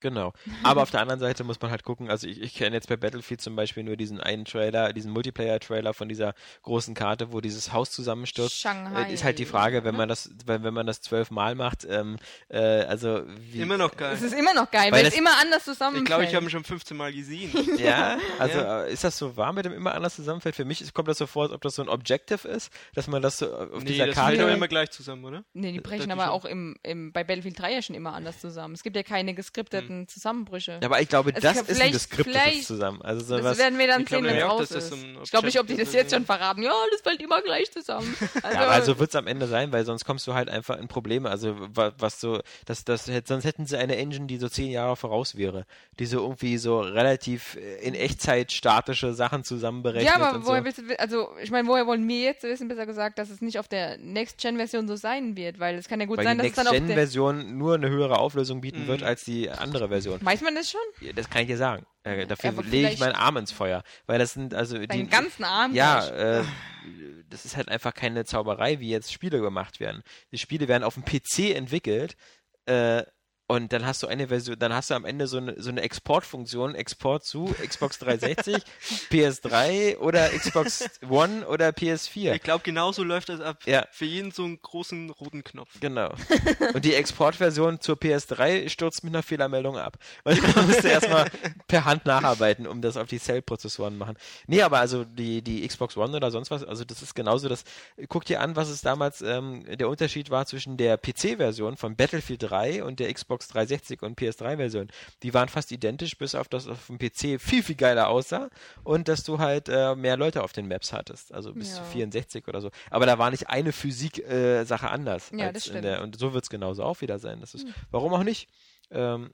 [SPEAKER 1] Genau. Aber auf der anderen Seite muss man halt gucken, also ich, ich kenne jetzt bei Battlefield zum Beispiel nur diesen einen Trailer, diesen Multiplayer-Trailer von dieser großen Karte, wo dieses Haus zusammenstürzt.
[SPEAKER 2] Shanghai.
[SPEAKER 1] Äh, ist halt die Frage, wenn man das, wenn, wenn man das zwölfmal macht, ähm, äh, also wie.
[SPEAKER 3] Immer noch geil.
[SPEAKER 2] Es ist immer noch geil,
[SPEAKER 1] Weil
[SPEAKER 2] es immer anders zusammenfällt.
[SPEAKER 3] Ich glaube, ich habe ihn schon 15 Mal gesehen. [LAUGHS]
[SPEAKER 1] Ja, also
[SPEAKER 3] Ja.
[SPEAKER 1] äh, ist das so wahr mit dem immer anders zusammenfällt? Für mich kommt das so vor, als ob das so ein Objective ist, dass man das so auf
[SPEAKER 3] nee,
[SPEAKER 1] dieser
[SPEAKER 3] das
[SPEAKER 1] Karte.
[SPEAKER 3] fällt aber immer gleich zusammen, oder?
[SPEAKER 2] Nee, die brechen
[SPEAKER 3] da-
[SPEAKER 2] aber auch im, im, bei Battlefield 3 ja schon immer anders zusammen. Es gibt ja keine geskripteten Zusammenbrüche.
[SPEAKER 1] Ja, aber ich glaube,
[SPEAKER 2] Also
[SPEAKER 1] das
[SPEAKER 2] ich glaub,
[SPEAKER 1] ist ein geskriptetes
[SPEAKER 2] vielleicht-
[SPEAKER 1] zusammen. Also so
[SPEAKER 2] Das
[SPEAKER 1] was.
[SPEAKER 2] werden wir dann sehen, wenn es raus ist. Ich glaube nicht, ob die das jetzt schon verraten. Ja, das fällt immer gleich zusammen. Also, [LAUGHS]
[SPEAKER 1] Ja, aber also wird es am Ende sein, weil sonst kommst du halt einfach in Probleme. Also wa- was so, das, das, sonst hätten sie eine Engine, die so zehn Jahre voraus wäre, die so irgendwie so relativ äh, in Echtzeit statische Sachen zusammenberechnet
[SPEAKER 2] ja, aber
[SPEAKER 1] und
[SPEAKER 2] woher
[SPEAKER 1] so.
[SPEAKER 2] willst du, also ich meine, woher wollen wir jetzt wissen, besser gesagt, dass es nicht auf der Next-Gen-Version so sein wird? Weil es kann ja gut
[SPEAKER 1] Weil
[SPEAKER 2] sein, dass es dann auf der...
[SPEAKER 1] Next-Gen-Version nur eine höhere Auflösung bieten
[SPEAKER 3] Mhm.
[SPEAKER 1] wird als die andere Version.
[SPEAKER 2] Weiß man das schon?
[SPEAKER 1] Ja, Das kann ich dir sagen. Äh, dafür
[SPEAKER 2] aber
[SPEAKER 1] lege ich meinen Arm ins Feuer. Weil das sind also die.
[SPEAKER 2] Deinen ganzen Arm
[SPEAKER 1] Ja, äh, das ist halt einfach keine Zauberei, wie jetzt Spiele gemacht werden. Die Spiele werden auf dem PC entwickelt äh, Und dann hast du eine Version, dann hast du am Ende so eine, so eine Exportfunktion, Export zu Xbox 360, [LAUGHS] PS3 oder Xbox One oder PS4.
[SPEAKER 3] Ich glaube, genauso läuft das ab.
[SPEAKER 1] Ja.
[SPEAKER 3] Für jeden so einen großen roten Knopf.
[SPEAKER 1] Genau. [LAUGHS] Und die Exportversion zur PS3 stürzt mit einer Fehlermeldung ab. Und man musste erstmal per Hand nacharbeiten, um das auf die Cell-Prozessoren machen. Nee, aber also die, die Xbox One oder sonst was, also das ist genauso das. Guck dir an, was es damals ähm, der Unterschied war zwischen der PC-Version von Battlefield 3 und der Xbox 360 und PS3-Version. Die waren fast identisch, bis auf das auf dem PC viel, viel geiler aussah und dass du halt äh, mehr Leute auf den Maps hattest. Also bis
[SPEAKER 2] Ja.
[SPEAKER 1] zu 64 oder so. Aber da war nicht eine Physik-Sache äh, anders.
[SPEAKER 2] Ja,
[SPEAKER 1] als
[SPEAKER 2] das
[SPEAKER 1] in
[SPEAKER 2] stimmt.
[SPEAKER 1] der, und so wird es genauso auch wieder sein. Das ist,
[SPEAKER 2] Hm.
[SPEAKER 1] Warum auch nicht? Ähm,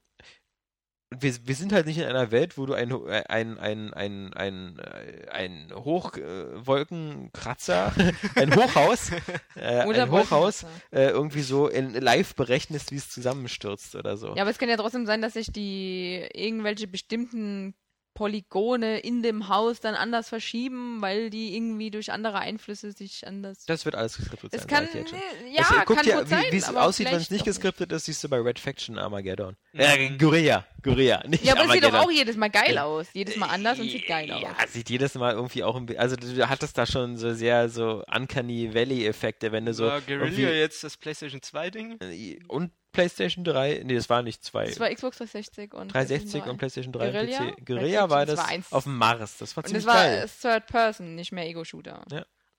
[SPEAKER 1] wir, wir sind halt nicht in einer Welt, wo du ein, Ho- äh, ein, ein, ein, ein, äh, ein Hochwolkenkratzer, [LAUGHS] ein Hochhaus, äh,
[SPEAKER 2] Oder
[SPEAKER 1] ein Hochhaus äh, irgendwie so in live berechnest, wie es zusammenstürzt oder so.
[SPEAKER 2] Ja, aber es kann ja trotzdem sein, dass sich die irgendwelche bestimmten Polygone in dem Haus dann anders verschieben, weil die irgendwie durch andere Einflüsse sich anders.
[SPEAKER 1] Das wird alles geskriptet
[SPEAKER 2] Es
[SPEAKER 1] sein.
[SPEAKER 2] kann,
[SPEAKER 1] ich schon.
[SPEAKER 2] ja,
[SPEAKER 1] Das- guck
[SPEAKER 2] kann
[SPEAKER 1] dir,
[SPEAKER 2] gut sein,
[SPEAKER 1] wie, wie es aussieht, wenn es nicht geskriptet ist, siehst du bei Red Faction Armageddon.
[SPEAKER 3] Mhm.
[SPEAKER 1] Äh, Guerilla, Guerilla, nicht
[SPEAKER 2] Ja, aber es sieht doch auch jedes Mal geil aus. Jedes Mal anders und sieht geil aus.
[SPEAKER 1] Ja, sieht jedes Mal irgendwie auch ein bisschen, also du hattest da schon so sehr so Uncanny Valley-Effekte, wenn du so
[SPEAKER 3] War Guerilla jetzt das PlayStation 2 Ding?
[SPEAKER 1] und PlayStation 3, nee, das war nicht zwei.
[SPEAKER 2] Das war Xbox 360 und
[SPEAKER 1] 360 und
[SPEAKER 2] PlayStation
[SPEAKER 1] PlayStation 3
[SPEAKER 2] Guerilla?
[SPEAKER 1] PC. Guerilla war das
[SPEAKER 2] das war eins.
[SPEAKER 1] auf dem Mars. Das war
[SPEAKER 2] 3. Und
[SPEAKER 1] ziemlich
[SPEAKER 2] das war
[SPEAKER 1] geil.
[SPEAKER 2] äh, Third Person, nicht mehr Ego-Shooter.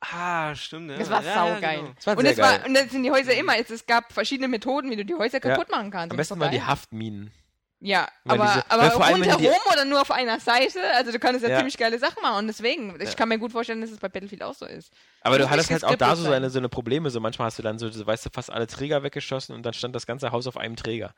[SPEAKER 3] Ah, stimmt. Ja.
[SPEAKER 2] Das war
[SPEAKER 3] ja,
[SPEAKER 2] saugeil.
[SPEAKER 3] Ja, genau.
[SPEAKER 1] Das war
[SPEAKER 2] und, es war, und dann sind die Häuser immer, es, es gab verschiedene Methoden, wie du die Häuser
[SPEAKER 1] Ja.
[SPEAKER 2] kaputt machen kannst.
[SPEAKER 1] Am
[SPEAKER 2] Und das
[SPEAKER 1] besten
[SPEAKER 2] war
[SPEAKER 1] waren die. Haftminen.
[SPEAKER 2] Ja,
[SPEAKER 1] Weil
[SPEAKER 2] aber,
[SPEAKER 1] diese-
[SPEAKER 2] aber
[SPEAKER 1] vor allem,
[SPEAKER 2] rundherum oder nur auf einer Seite, also du kannst ja,
[SPEAKER 1] Ja.
[SPEAKER 2] ziemlich geile Sachen machen und deswegen, ich
[SPEAKER 1] Ja.
[SPEAKER 2] kann mir gut vorstellen, dass es bei Battlefield auch so ist.
[SPEAKER 1] Aber du
[SPEAKER 2] Muss
[SPEAKER 1] hattest halt auch da so
[SPEAKER 2] sein.
[SPEAKER 1] eine, so eine Probleme. So manchmal hast du dann so, so, weißt du, fast alle Träger weggeschossen und dann stand das ganze Haus auf einem Träger.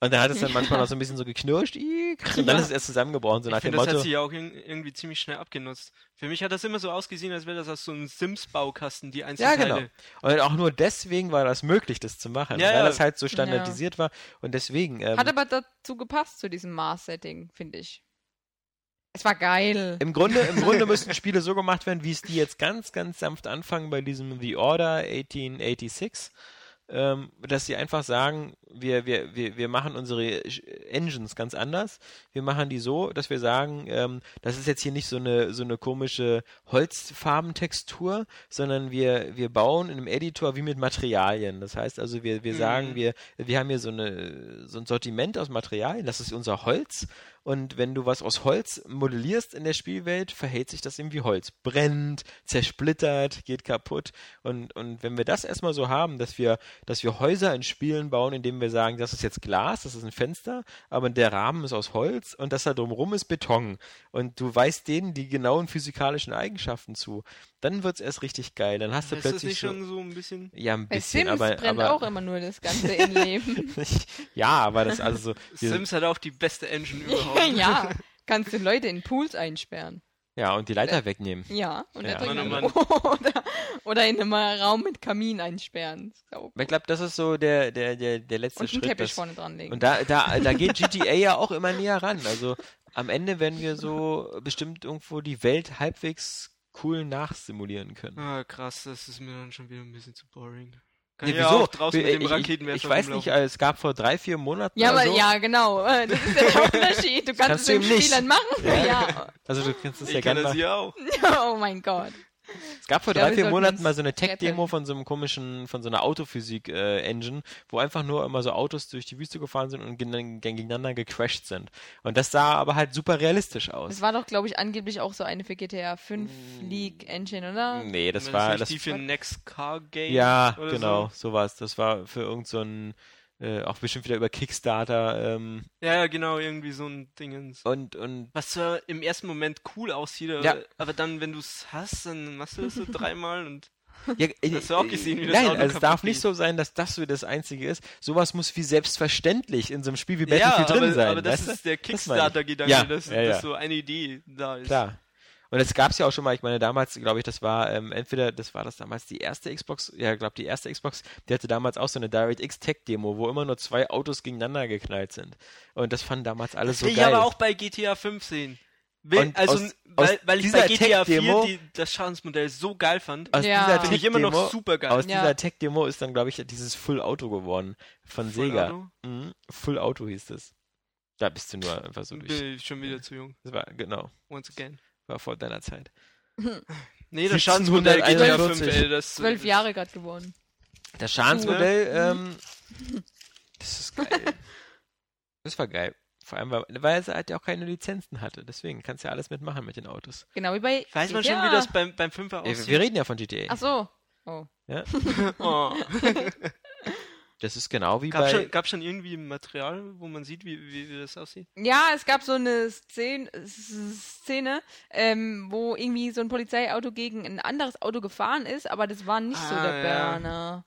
[SPEAKER 1] Und dann hat es dann [LAUGHS] manchmal noch so ein bisschen so geknirscht. Und dann
[SPEAKER 2] Ja.
[SPEAKER 1] ist es erst zusammengebrochen, so nach
[SPEAKER 3] Ich
[SPEAKER 1] dem
[SPEAKER 3] finde, das
[SPEAKER 1] Motto.
[SPEAKER 3] hat sich ja auch in, irgendwie ziemlich schnell abgenutzt. Für mich hat das immer so ausgesehen, als wäre das aus so einem Sims-Baukasten, die
[SPEAKER 1] Ja,
[SPEAKER 3] Einzelteile.
[SPEAKER 1] genau. Und auch nur deswegen war das möglich, das zu machen.
[SPEAKER 3] Ja,
[SPEAKER 1] weil
[SPEAKER 3] ja.
[SPEAKER 1] das halt so standardisiert war. Und deswegen. Ähm,
[SPEAKER 2] Hat aber dazu gepasst, zu diesem Mars-Setting, finde ich. Es war geil.
[SPEAKER 1] Im Grunde, Im Grunde [LAUGHS] müssten Spiele so gemacht werden, wie es die jetzt ganz, ganz sanft anfangen bei diesem The Order 1886. Ähm, dass sie einfach sagen, wir, wir, wir, wir machen unsere Engines ganz anders. Wir machen die so, dass wir sagen, ähm, das ist jetzt hier nicht so eine, so eine komische Holzfarbentextur, sondern wir, wir bauen in einem Editor wie mit Materialien. Das heißt also, wir, wir sagen,
[SPEAKER 3] Mhm.
[SPEAKER 1] wir, wir haben hier so, eine, so ein Sortiment aus Materialien, das ist unser Holz. Und wenn du was aus Holz modellierst in der Spielwelt, verhält sich das eben wie Holz. Brennt, zersplittert, geht kaputt. Und, und wenn wir das erstmal so haben, dass wir, dass wir Häuser in Spielen bauen, indem wir sagen, das ist jetzt Glas, das ist ein Fenster, aber der Rahmen ist aus Holz und das da drumherum ist Beton. Und du weißt denen die genauen physikalischen Eigenschaften zu, dann wird es erst richtig geil. Dann hast du
[SPEAKER 3] Ist das
[SPEAKER 1] plötzlich
[SPEAKER 3] nicht
[SPEAKER 1] so,
[SPEAKER 3] schon so ein bisschen.
[SPEAKER 1] ja, ein
[SPEAKER 2] Bei
[SPEAKER 1] bisschen,
[SPEAKER 2] Sims
[SPEAKER 1] aber,
[SPEAKER 2] brennt
[SPEAKER 1] aber
[SPEAKER 2] auch immer nur das Ganze im Leben. [LAUGHS]
[SPEAKER 1] ja, aber das also so.
[SPEAKER 3] Sims hat auch die beste Engine [LAUGHS] überhaupt. [LAUGHS]
[SPEAKER 2] ja, [LAUGHS] kannst du Leute in Pools einsperren.
[SPEAKER 1] Ja, und die Leiter wegnehmen.
[SPEAKER 2] Ja, und
[SPEAKER 1] Ja.
[SPEAKER 3] Mann, oh [LAUGHS]
[SPEAKER 2] oder, oder in einem Raum mit Kamin einsperren.
[SPEAKER 1] Ich glaube, das ist so der, der, der, der letzte
[SPEAKER 2] Und
[SPEAKER 1] Schritt.
[SPEAKER 2] Teppich
[SPEAKER 1] dass-
[SPEAKER 2] vorne dran legen.
[SPEAKER 1] Und da, da, da geht GTA ja auch immer näher ran. Also am Ende werden wir so bestimmt irgendwo die Welt halbwegs cool nachsimulieren können.
[SPEAKER 3] Ah, krass, das ist mir dann schon wieder ein bisschen zu boring. Kann ich ja
[SPEAKER 1] wieso?
[SPEAKER 3] auch draußen mit dem
[SPEAKER 1] ich, ich,
[SPEAKER 3] Raketenwerfer
[SPEAKER 1] ich weiß nicht,
[SPEAKER 3] rumlaufen.
[SPEAKER 1] äh, es gab vor drei, vier Monaten
[SPEAKER 2] ja,
[SPEAKER 1] oder
[SPEAKER 2] aber
[SPEAKER 1] so.
[SPEAKER 2] ja, genau. äh, [LAUGHS] Das ist der Unterschied. Du kannst,
[SPEAKER 1] kannst
[SPEAKER 2] es
[SPEAKER 1] du
[SPEAKER 2] im
[SPEAKER 1] eben nicht.
[SPEAKER 2] Spiel dann machen.
[SPEAKER 1] Ja.
[SPEAKER 2] Ja.
[SPEAKER 1] Also du kannst es ja
[SPEAKER 3] Ich
[SPEAKER 1] gerne
[SPEAKER 3] kenne
[SPEAKER 1] mal.
[SPEAKER 3] das ja auch. [LAUGHS]
[SPEAKER 2] Oh mein Gott.
[SPEAKER 1] Es gab vor drei, vier Monaten mal so eine Tech-Demo von so einem komischen, von so einer Autophysik-Engine, wo einfach nur immer so Autos durch die Wüste gefahren sind und gegen- gegeneinander gecrashed sind. Und das sah aber halt super realistisch aus.
[SPEAKER 2] Das war doch, glaube ich, angeblich auch so eine für GTA 5 League Engine, oder?
[SPEAKER 1] Nee, das war das
[SPEAKER 3] die für Next Car Game.
[SPEAKER 1] Ja,
[SPEAKER 3] oder
[SPEAKER 1] genau,
[SPEAKER 3] So.
[SPEAKER 1] sowas. Das war für irgend so äh, auch bestimmt wieder über Kickstarter ähm,
[SPEAKER 3] Ja, ja, genau, irgendwie so ein Dingens.
[SPEAKER 1] und, und
[SPEAKER 3] Was zwar im ersten Moment cool aussieht, aber,
[SPEAKER 1] Ja.
[SPEAKER 3] aber dann, wenn du es hast, dann machst du das so dreimal und
[SPEAKER 1] ja, ich,
[SPEAKER 3] Hast du auch gesehen, wie das
[SPEAKER 1] Nein,
[SPEAKER 3] Auto
[SPEAKER 1] also es darf nicht so sein, dass das so das Einzige ist. Sowas muss wie selbstverständlich in so einem Spiel wie
[SPEAKER 3] ja,
[SPEAKER 1] Battlefield
[SPEAKER 3] aber,
[SPEAKER 1] drin sein.
[SPEAKER 3] aber das ist der
[SPEAKER 1] Das.
[SPEAKER 3] Kickstarter-Gedanke,
[SPEAKER 1] Ja,
[SPEAKER 3] dass,
[SPEAKER 1] ja, ja.
[SPEAKER 3] dass so eine Idee da ist.
[SPEAKER 1] Klar. Und es gab es ja auch schon mal, ich meine, damals, glaube ich, das war ähm, entweder, das war das damals die erste Xbox, ja, ich glaube, die erste Xbox, die hatte damals auch so eine DirectX Tech-Demo, wo immer nur zwei Autos gegeneinander geknallt sind. Und das fanden damals alle so
[SPEAKER 3] ich
[SPEAKER 1] geil.
[SPEAKER 3] aber auch bei GTA 5 sehen. Will,
[SPEAKER 1] Und
[SPEAKER 3] also
[SPEAKER 1] aus-
[SPEAKER 3] n-
[SPEAKER 1] aus
[SPEAKER 3] weil, weil ich bei GTA 4
[SPEAKER 1] Tech-Demo-
[SPEAKER 3] die, das Schadensmodell so geil fand,
[SPEAKER 1] Aus
[SPEAKER 2] Ja.
[SPEAKER 1] dieser
[SPEAKER 3] finde ich immer noch
[SPEAKER 1] Tech-Demo-
[SPEAKER 3] super geil.
[SPEAKER 1] Aus
[SPEAKER 2] Ja.
[SPEAKER 1] dieser Tech-Demo ist dann, glaube ich, dieses Full Auto geworden. Von
[SPEAKER 3] Full
[SPEAKER 1] Sega.
[SPEAKER 3] Auto?
[SPEAKER 1] Mhm. Full Auto hieß es. Da bist du nur einfach so durch.
[SPEAKER 3] Bin ich schon wieder zu jung.
[SPEAKER 1] Das war, genau,
[SPEAKER 3] Once again.
[SPEAKER 1] War vor deiner Zeit. [LAUGHS]
[SPEAKER 3] Nee, das Schadensmodell GTA 5,
[SPEAKER 1] 1741.
[SPEAKER 3] ey, das
[SPEAKER 2] Zwölf Jahre gerade geworden.
[SPEAKER 1] Das Schadensmodell, ähm, [LAUGHS] das ist geil. das war geil. Vor allem, weil, weil es halt ja auch keine Lizenzen hatte. Deswegen kannst du ja alles mitmachen mit den Autos.
[SPEAKER 2] Genau wie bei.
[SPEAKER 3] Weiß man schon,
[SPEAKER 2] GTA.
[SPEAKER 3] wie das beim, beim 5er
[SPEAKER 1] Ja,
[SPEAKER 3] aussieht?
[SPEAKER 1] wir reden ja von GTA.
[SPEAKER 2] Ach so. Oh. [LAUGHS]
[SPEAKER 3] oh.
[SPEAKER 1] Das ist genau wie
[SPEAKER 3] Gab
[SPEAKER 1] bei.
[SPEAKER 3] schon, gab schon irgendwie Material, wo man sieht, wie, wie, wie das aussieht?
[SPEAKER 2] Ja, es gab so eine Szene, Szene ähm, wo irgendwie so ein Polizeiauto gegen ein anderes Auto gefahren ist, aber das war nicht so
[SPEAKER 3] Ah,
[SPEAKER 2] der
[SPEAKER 3] ja.
[SPEAKER 2] Burner.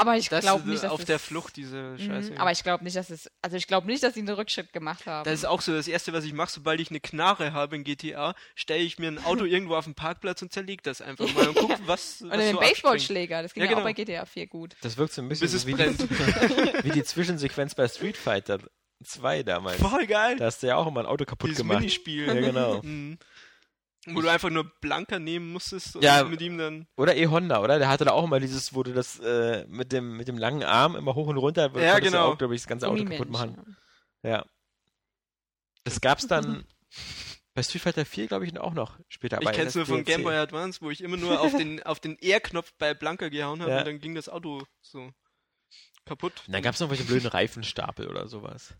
[SPEAKER 2] Aber ich glaube nicht, dass
[SPEAKER 3] auf
[SPEAKER 2] es,
[SPEAKER 3] der Flucht, diese Scheiße.
[SPEAKER 2] Mhm, aber ich glaube nicht, dass es. Also ich glaube nicht, dass sie einen Rückschritt gemacht haben.
[SPEAKER 3] Das ist auch so das Erste, was ich mache, sobald ich eine Knarre habe in GTA, stelle ich mir ein Auto [LAUGHS] irgendwo auf den Parkplatz und zerlege das einfach mal und gucke, was, was
[SPEAKER 2] Oder den
[SPEAKER 3] so.
[SPEAKER 2] Baseballschläger, das ging
[SPEAKER 3] Ja,
[SPEAKER 2] ja, auch
[SPEAKER 3] genau.
[SPEAKER 2] bei GTA 4 gut.
[SPEAKER 1] Das wirkt so ein bisschen so wie, die, [LAUGHS] wie die [LAUGHS] Zwischensequenz bei Street Fighter 2 damals.
[SPEAKER 3] Voll geil.
[SPEAKER 1] Da hast du ja auch immer ein Auto kaputt
[SPEAKER 3] Dieses
[SPEAKER 1] gemacht.
[SPEAKER 3] Minispiel.
[SPEAKER 1] Ja, genau.
[SPEAKER 3] Wo du einfach nur Blanker nehmen musstest und
[SPEAKER 1] Ja.
[SPEAKER 3] mit ihm dann.
[SPEAKER 1] Oder E-Honda, oder? Der hatte da auch immer dieses, wo du das äh, mit, dem, mit dem langen Arm immer hoch und runter,
[SPEAKER 3] Ja, genau.
[SPEAKER 1] glaube ich, das ganze Auto kaputt machen. Ja. Das gab's dann [LAUGHS] bei Street Fighter 4, glaube ich, auch noch später.
[SPEAKER 3] Ich
[SPEAKER 1] aber
[SPEAKER 3] kenn's nur von. Game Boy Advance, wo ich immer nur auf den, auf den R-Knopf bei Blanker gehauen habe
[SPEAKER 1] Ja.
[SPEAKER 3] und dann ging das Auto so kaputt.
[SPEAKER 1] Und dann gab's noch welche blöden Reifenstapel oder sowas.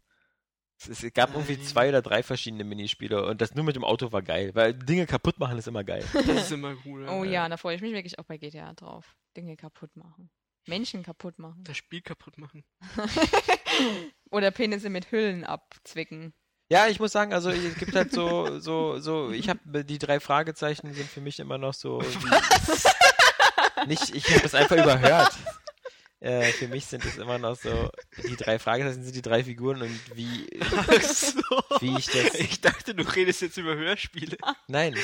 [SPEAKER 1] Es, gab irgendwie
[SPEAKER 3] Nein.
[SPEAKER 1] zwei oder drei verschiedene Minispiele und das nur mit dem Auto war geil, weil Dinge kaputt machen ist immer geil. [LAUGHS]
[SPEAKER 3] Das ist immer cool.
[SPEAKER 2] Oh
[SPEAKER 3] ja.
[SPEAKER 2] da freue ich mich wirklich auch bei GTA drauf. Dinge kaputt machen. Menschen kaputt machen.
[SPEAKER 3] Das Spiel kaputt machen. [LAUGHS]
[SPEAKER 2] Oder Penisse mit Hüllen abzwicken.
[SPEAKER 1] Ja, ich muss sagen, also es gibt halt so, so, so, ich habe die drei Fragezeichen sind für mich immer noch so. [LAUGHS] Nicht, ich habe es einfach überhört. Äh, für mich sind es immer noch so, die drei Fragezeichen sind die drei Figuren und wie,
[SPEAKER 3] Ach so.
[SPEAKER 1] wie ich das.
[SPEAKER 3] Ich dachte, du redest jetzt über Hörspiele.
[SPEAKER 1] Nein.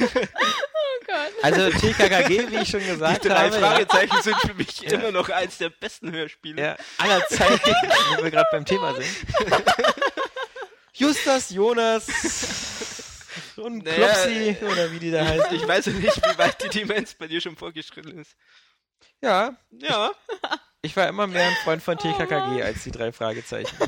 [SPEAKER 2] Oh Gott.
[SPEAKER 1] Also TKKG, wie ich schon
[SPEAKER 3] Die
[SPEAKER 1] gesagt
[SPEAKER 3] drei
[SPEAKER 1] habe.
[SPEAKER 3] Fragezeichen sind für mich immer noch eins der besten Hörspiele.
[SPEAKER 1] Ja, aller Zeiten, wo wir gerade beim Thema sind. Justus, Jonas und
[SPEAKER 3] Naja,
[SPEAKER 1] Klopsi, oder wie die da heißen.
[SPEAKER 3] Ich weiß ja nicht, wie weit die Demenz bei dir schon vorgeschritten ist.
[SPEAKER 1] Ja,
[SPEAKER 3] Ja.
[SPEAKER 1] ich war immer mehr ein Freund von TKKG als die drei Fragezeichen. [LAUGHS]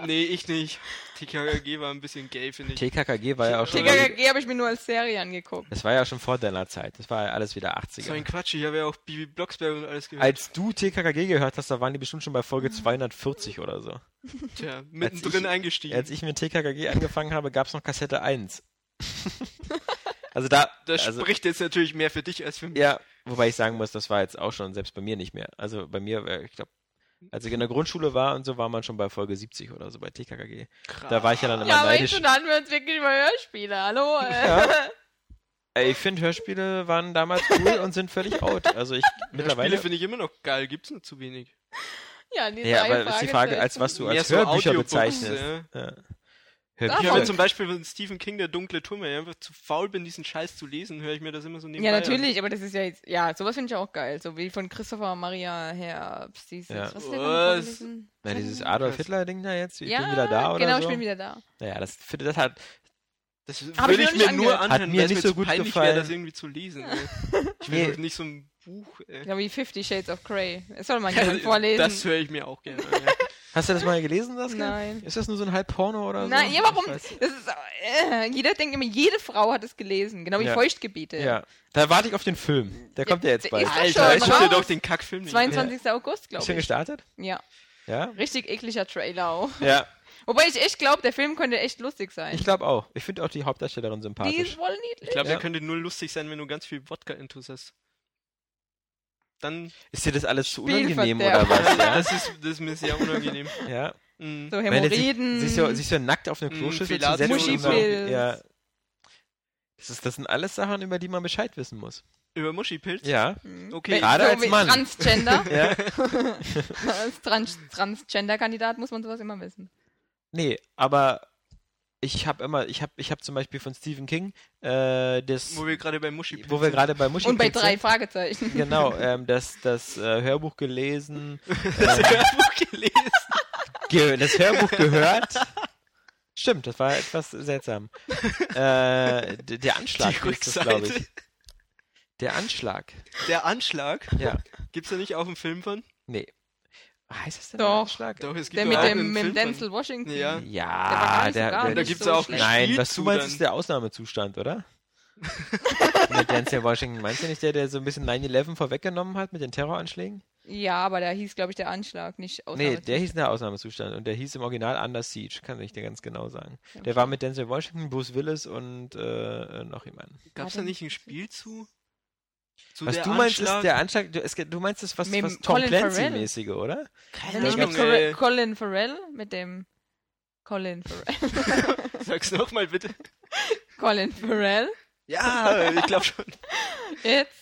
[SPEAKER 3] Nee, ich nicht. TKKG war ein bisschen gay, finde ich.
[SPEAKER 1] TKKG war ja auch schon.
[SPEAKER 2] TKKG habe ich mir nur als Serie angeguckt.
[SPEAKER 1] Das war ja schon vor deiner Zeit. Das war ja alles wieder
[SPEAKER 3] So ein
[SPEAKER 1] 80er.
[SPEAKER 3] Quatsch, ich habe ja auch Bibi Blocksberg und alles gehört.
[SPEAKER 1] Als du TKKG gehört hast, da waren die bestimmt schon bei Folge 240 oder so.
[SPEAKER 3] Tja, mittendrin
[SPEAKER 1] ich-
[SPEAKER 3] eingestiegen.
[SPEAKER 1] Als ich mit TKKG angefangen habe, gab es noch Kassette 1. [LAUGHS] also da.
[SPEAKER 3] das
[SPEAKER 1] also,
[SPEAKER 3] spricht jetzt natürlich mehr für dich als für mich.
[SPEAKER 1] Ja, wobei ich sagen muss, das war jetzt auch schon selbst bei mir nicht mehr. Also bei mir, äh, ich glaube, als ich in der Grundschule war und so, war man schon bei Folge 70 oder so bei TKKG.
[SPEAKER 3] Krass.
[SPEAKER 1] Da war ich ja dann immer
[SPEAKER 2] Ja, aber
[SPEAKER 1] neidisch.
[SPEAKER 2] jetzt unterhalten wir uns wirklich über Hörspiele. Hallo? äh.
[SPEAKER 1] Ja. Ey, Ich finde, Hörspiele waren damals cool und sind völlig out. Also ich [LAUGHS]
[SPEAKER 3] Spiele
[SPEAKER 1] mittlerweile.
[SPEAKER 3] finde ich immer noch geil, gibt's nur zu wenig.
[SPEAKER 2] ja, die
[SPEAKER 1] Ja, aber ist die Frage, als was du als
[SPEAKER 3] so
[SPEAKER 1] Hörbücher
[SPEAKER 3] Audiobooks,
[SPEAKER 1] bezeichnest.
[SPEAKER 3] ja.
[SPEAKER 1] Ja.
[SPEAKER 3] Ich
[SPEAKER 1] Hörbücher.
[SPEAKER 3] höre zum Beispiel von Stephen King, der dunkle Turm, weil ich einfach zu faul bin, diesen Scheiß zu lesen, höre ich mir das immer so nebenbei
[SPEAKER 2] Ja,
[SPEAKER 3] an.
[SPEAKER 2] natürlich, aber das ist ja jetzt, ja, sowas finde ich auch geil. So wie von Christopher Maria Herbst, dieses,
[SPEAKER 1] Ja.
[SPEAKER 2] was ist der
[SPEAKER 3] Was?
[SPEAKER 1] Na, dieses Adolf Hitler-Ding da jetzt, ich
[SPEAKER 2] ja,
[SPEAKER 1] bin wieder da oder
[SPEAKER 2] genau,
[SPEAKER 1] so.
[SPEAKER 2] ich bin wieder da.
[SPEAKER 1] Naja, das, das hat,
[SPEAKER 3] Das
[SPEAKER 2] Hab
[SPEAKER 3] würde
[SPEAKER 2] ich
[SPEAKER 3] ich
[SPEAKER 2] mir
[SPEAKER 3] nur
[SPEAKER 2] angehört.
[SPEAKER 1] Hat
[SPEAKER 3] anhören,
[SPEAKER 1] mir
[SPEAKER 3] weil es
[SPEAKER 1] nicht
[SPEAKER 3] mir
[SPEAKER 1] so gut
[SPEAKER 3] peinlich
[SPEAKER 1] gefallen.
[SPEAKER 3] wäre, das irgendwie zu lesen. [LAUGHS] Ich will nicht so ein Buch. Ey.
[SPEAKER 2] Ja, wie Fifty Shades of Grey. Das soll man [LAUGHS] gerne vorlesen.
[SPEAKER 3] Das höre ich mir auch gerne an. Ja.
[SPEAKER 1] Hast du das mal gelesen, das?
[SPEAKER 2] Nein.
[SPEAKER 1] Ist das nur so ein Halbporno oder so?
[SPEAKER 2] Nein, ja, warum? Das ist, äh, jeder denkt immer, jede Frau hat es gelesen, genau wie
[SPEAKER 1] Ja.
[SPEAKER 2] Feuchtgebiete.
[SPEAKER 1] Ja, da warte ich auf den Film. Der kommt ja jetzt bald.
[SPEAKER 2] ist
[SPEAKER 3] Alter,
[SPEAKER 2] schon
[SPEAKER 3] ich guck dir doch den Kackfilm nicht an.
[SPEAKER 2] 22. August,
[SPEAKER 1] Ist
[SPEAKER 2] glaube
[SPEAKER 1] schon
[SPEAKER 2] ich.
[SPEAKER 1] gestartet?
[SPEAKER 2] Ja,
[SPEAKER 1] Ja?
[SPEAKER 2] richtig ekliger Trailer auch.
[SPEAKER 1] Ja,
[SPEAKER 2] Wobei ich echt glaube, der Film könnte echt lustig sein.
[SPEAKER 1] ich glaube auch. Ich finde auch die Hauptdarstellerin
[SPEAKER 2] Die
[SPEAKER 1] sympathisch.
[SPEAKER 2] ist voll niedlich.
[SPEAKER 3] Ich glaube,
[SPEAKER 1] Ja.
[SPEAKER 3] der könnte nur lustig sein, wenn du ganz viel Wodka-Intus hast. Dann.
[SPEAKER 1] Ist dir das alles zu unangenehm oder was? [LAUGHS] Ja.
[SPEAKER 3] Das, ist, das ist mir sehr unangenehm.
[SPEAKER 1] ja.
[SPEAKER 3] Mhm.
[SPEAKER 2] So Hämorrhoiden.
[SPEAKER 1] sich, so, sich so nackt auf eine
[SPEAKER 3] Mm,
[SPEAKER 1] Kloschüssel zu setzen. so-
[SPEAKER 2] Muschipilz.
[SPEAKER 1] Ja. Das, ist, das sind alles Sachen, über die man Bescheid wissen muss.
[SPEAKER 3] Über Muschipilz?
[SPEAKER 1] Ja.
[SPEAKER 2] Mhm.
[SPEAKER 3] Okay.
[SPEAKER 1] Gerade
[SPEAKER 2] so
[SPEAKER 1] als Mann.
[SPEAKER 2] Transgender. [LAUGHS]
[SPEAKER 1] ja. [LAUGHS]
[SPEAKER 2] als Trans Transgender-Kandidat muss man sowas immer wissen.
[SPEAKER 1] Nee, aber ich habe immer, ich habe ich hab zum Beispiel von Stephen King äh, das,
[SPEAKER 3] Wo wir gerade bei Muschipilz
[SPEAKER 1] wo wir gerade bei Muschi
[SPEAKER 2] Und bei drei Fragezeichen.
[SPEAKER 1] Genau, [LAUGHS] ähm, das, das äh, Hörbuch gelesen, [LAUGHS]
[SPEAKER 3] Das
[SPEAKER 1] ähm,
[SPEAKER 3] Hörbuch gelesen.
[SPEAKER 1] ge das Hörbuch gehört Stimmt, das war etwas seltsam. äh, der Anschlag
[SPEAKER 3] Die
[SPEAKER 1] ist das, glaube ich. Der Anschlag.
[SPEAKER 3] Der Anschlag?
[SPEAKER 1] Ja.
[SPEAKER 3] Gibt's da nicht auch einen Film von?
[SPEAKER 1] Nee. Heißt es denn
[SPEAKER 2] Doch.
[SPEAKER 1] der Anschlag?
[SPEAKER 3] Doch, es gibt
[SPEAKER 2] Der mit
[SPEAKER 3] auch
[SPEAKER 2] dem, mit dem Denzel Washington.
[SPEAKER 3] Ja.
[SPEAKER 1] Ja,
[SPEAKER 2] Der war gar nicht so
[SPEAKER 1] der, der,
[SPEAKER 3] Und da gibt's
[SPEAKER 2] so
[SPEAKER 3] auch
[SPEAKER 2] schlecht.
[SPEAKER 1] Nein, was du meinst,
[SPEAKER 3] dann.
[SPEAKER 1] ist der Ausnahmezustand, oder? [LAUGHS] mit Denzel Washington. Meinst du nicht der, der so ein bisschen 9-11 vorweggenommen hat mit den Terroranschlägen?
[SPEAKER 2] Ja, aber da hieß, glaube ich, der Anschlag, nicht
[SPEAKER 1] Nee,
[SPEAKER 2] Ausnahmezustand.
[SPEAKER 1] der hieß der Ausnahmezustand und der hieß im Original Under Siege, kann ich dir ganz genau sagen. Der war mit Denzel Washington, Bruce Willis und äh, noch jemandem.
[SPEAKER 3] Gab's da nicht ein Spiel zu? Zu
[SPEAKER 1] Was du meinst, ist
[SPEAKER 3] Anschlag?
[SPEAKER 1] der Anschlag, du, es, du meinst das was,
[SPEAKER 2] Mit
[SPEAKER 1] was Tom. Clancy-mäßige, oder?
[SPEAKER 3] Keine
[SPEAKER 2] nicht mit
[SPEAKER 3] Ahnung,
[SPEAKER 2] Cor
[SPEAKER 3] ey.
[SPEAKER 2] Colin Farrell? Mit dem Colin Farrell. [LAUGHS]
[SPEAKER 3] Sag's nochmal bitte.
[SPEAKER 2] Colin Farrell?
[SPEAKER 3] Ja, ich glaube schon.
[SPEAKER 2] Jetzt?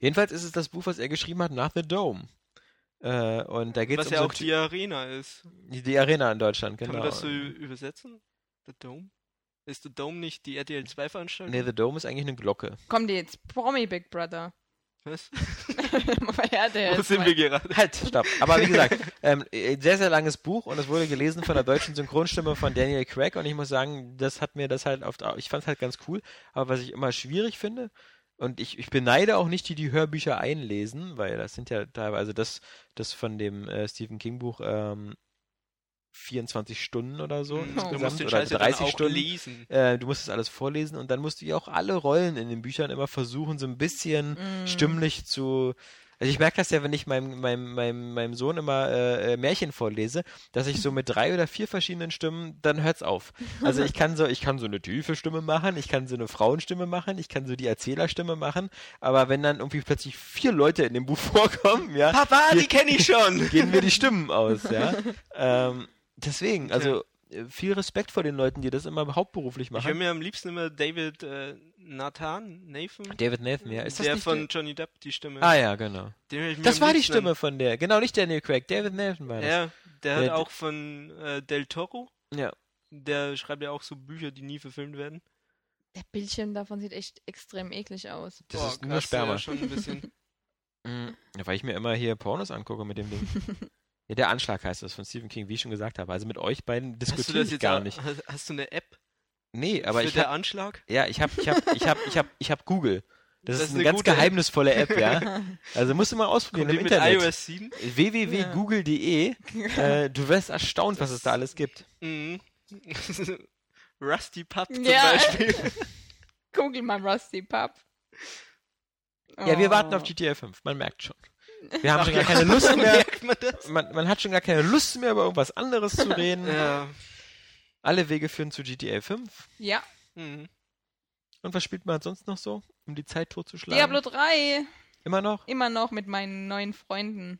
[SPEAKER 1] Jedenfalls ist es das Buch, was er geschrieben hat nach The Dome. Äh, und da geht es
[SPEAKER 3] Was
[SPEAKER 1] um
[SPEAKER 3] ja
[SPEAKER 1] so
[SPEAKER 3] auch die Arena ist.
[SPEAKER 1] die, die Arena in Deutschland, genau.
[SPEAKER 3] Kann man das so übersetzen? The Dome? Ist The Dome nicht die RTL 2 Veranstaltung?
[SPEAKER 1] Nee, The Dome ist eigentlich eine Glocke.
[SPEAKER 2] Kommt jetzt Promi Big Brother.
[SPEAKER 3] Was? [LAUGHS] Wo sind wir gerade?
[SPEAKER 1] Halt, stopp. Aber wie gesagt, [LAUGHS] ähm, äh, sehr, sehr langes Buch und es wurde gelesen von der deutschen Synchronstimme von Daniel Craig und ich muss sagen, das hat mir das halt oft, ich fand es halt ganz cool, aber was ich immer schwierig finde, und ich, ich beneide auch nicht die, die Hörbücher einlesen, weil das sind ja teilweise das, das von dem äh, Stephen King Buch ähm, 24 Stunden oder so
[SPEAKER 3] Hm,
[SPEAKER 1] insgesamt
[SPEAKER 3] du musst den
[SPEAKER 1] oder
[SPEAKER 3] Scheiß ja
[SPEAKER 1] 30
[SPEAKER 3] dann auch
[SPEAKER 1] Stunden.
[SPEAKER 3] lesen.
[SPEAKER 1] Äh, du musst das alles vorlesen und dann musst du ja auch alle Rollen in den Büchern immer versuchen, so ein bisschen
[SPEAKER 2] Mm.
[SPEAKER 1] stimmlich zu. Also ich merke das ja, wenn ich meinem, meinem, meinem, meinem Sohn immer äh, äh, Märchen vorlese, dass ich so mit drei oder vier verschiedenen Stimmen, dann hört's auf. Also ich kann so, ich kann so eine tiefe Stimme machen, ich kann so eine Frauenstimme machen, ich kann so die Erzählerstimme machen, aber wenn dann irgendwie plötzlich vier Leute in dem Buch [LAUGHS] vorkommen, ja,
[SPEAKER 3] Papa,
[SPEAKER 1] Hier-
[SPEAKER 3] die kenne ich schon! [LAUGHS]
[SPEAKER 1] gehen mir die Stimmen aus, ja. [LAUGHS] ähm, deswegen, also äh, viel Respekt vor den Leuten, die das immer hauptberuflich
[SPEAKER 3] Ich höre
[SPEAKER 1] machen.
[SPEAKER 3] mir am liebsten immer David äh, Nathan, Nathan,
[SPEAKER 1] David Nathan, ja. Ist das
[SPEAKER 3] der
[SPEAKER 1] nicht
[SPEAKER 3] von
[SPEAKER 1] der?
[SPEAKER 3] Johnny Depp, die Stimme.
[SPEAKER 1] Ah ja, genau. Das war die Stimme von der. Genau, nicht Daniel Craig. David Nathan war das.
[SPEAKER 3] Ja, der
[SPEAKER 1] Der-
[SPEAKER 3] hat auch von äh, Del Toro,
[SPEAKER 1] Ja.
[SPEAKER 3] der schreibt ja auch so Bücher, die nie verfilmt werden.
[SPEAKER 2] Der Bildschirm davon sieht echt extrem eklig aus.
[SPEAKER 1] Das
[SPEAKER 3] Boah,
[SPEAKER 1] ist nur Sperma.
[SPEAKER 3] Ja, schon ein bisschen. [LAUGHS]
[SPEAKER 1] Mhm. Ja, weil ich mir immer hier Pornos angucke mit dem Ding. [LAUGHS] ja, der Anschlag heißt das von Stephen King, wie ich schon gesagt habe. Also mit euch beiden diskutiere
[SPEAKER 3] das
[SPEAKER 1] ich gar
[SPEAKER 3] auch,
[SPEAKER 1] nicht.
[SPEAKER 3] Hast, hast du eine App
[SPEAKER 1] Nee, aber
[SPEAKER 3] für
[SPEAKER 1] ich
[SPEAKER 3] der
[SPEAKER 1] hab,
[SPEAKER 3] Anschlag?
[SPEAKER 1] ja, ich habe ich hab, ich hab, ich hab, ich hab Google. Das,
[SPEAKER 3] Das
[SPEAKER 1] ist
[SPEAKER 3] ist
[SPEAKER 1] eine,
[SPEAKER 3] eine
[SPEAKER 1] ganz
[SPEAKER 3] gute App.
[SPEAKER 1] geheimnisvolle App, ja. [LAUGHS] Also musst du mal ausprobieren
[SPEAKER 3] Kommt
[SPEAKER 1] im Internet.
[SPEAKER 3] iOS 7?
[SPEAKER 1] www.google.de. Äh, du wirst erstaunt, was es da alles gibt.
[SPEAKER 3] Mhm. [LAUGHS] Rusty Pup zum
[SPEAKER 2] Ja.
[SPEAKER 3] Beispiel. [LAUGHS]
[SPEAKER 2] Google mal Rusty Pub.
[SPEAKER 1] Ja, wir
[SPEAKER 2] Oh.
[SPEAKER 1] warten auf GTA 5, man merkt schon. Wir haben
[SPEAKER 3] Ach
[SPEAKER 1] schon gar
[SPEAKER 3] ja,
[SPEAKER 1] keine Lust [LAUGHS] mehr.
[SPEAKER 3] Merkt man das?
[SPEAKER 1] Man, man hat schon gar keine Lust mehr, über irgendwas anderes zu [LAUGHS] reden.
[SPEAKER 3] Ja.
[SPEAKER 1] Alle Wege führen zu GTA 5.
[SPEAKER 2] Ja,
[SPEAKER 3] Mhm.
[SPEAKER 1] Und was spielt man sonst noch so, um die Zeit totzuschlagen?
[SPEAKER 2] Diablo 3.
[SPEAKER 1] Immer noch?
[SPEAKER 2] Immer noch mit meinen neuen Freunden.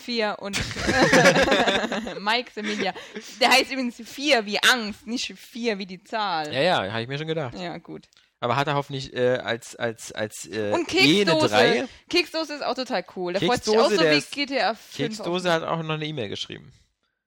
[SPEAKER 2] Vier und [LAUGHS] Mike Semilia. Der heißt übrigens vier wie Angst, nicht vier wie die Zahl.
[SPEAKER 1] Ja, ja, habe ich mir schon gedacht.
[SPEAKER 2] Ja, gut.
[SPEAKER 1] Aber hat er hoffentlich äh, als, als, als äh,
[SPEAKER 2] Und
[SPEAKER 1] eh
[SPEAKER 2] Keksdose.
[SPEAKER 1] 3.
[SPEAKER 2] Keksdose ist auch total cool. Der freut sich
[SPEAKER 1] Keksdose,
[SPEAKER 2] auch so wie GTA 5.
[SPEAKER 1] Keksdose hat auch noch eine E-Mail geschrieben.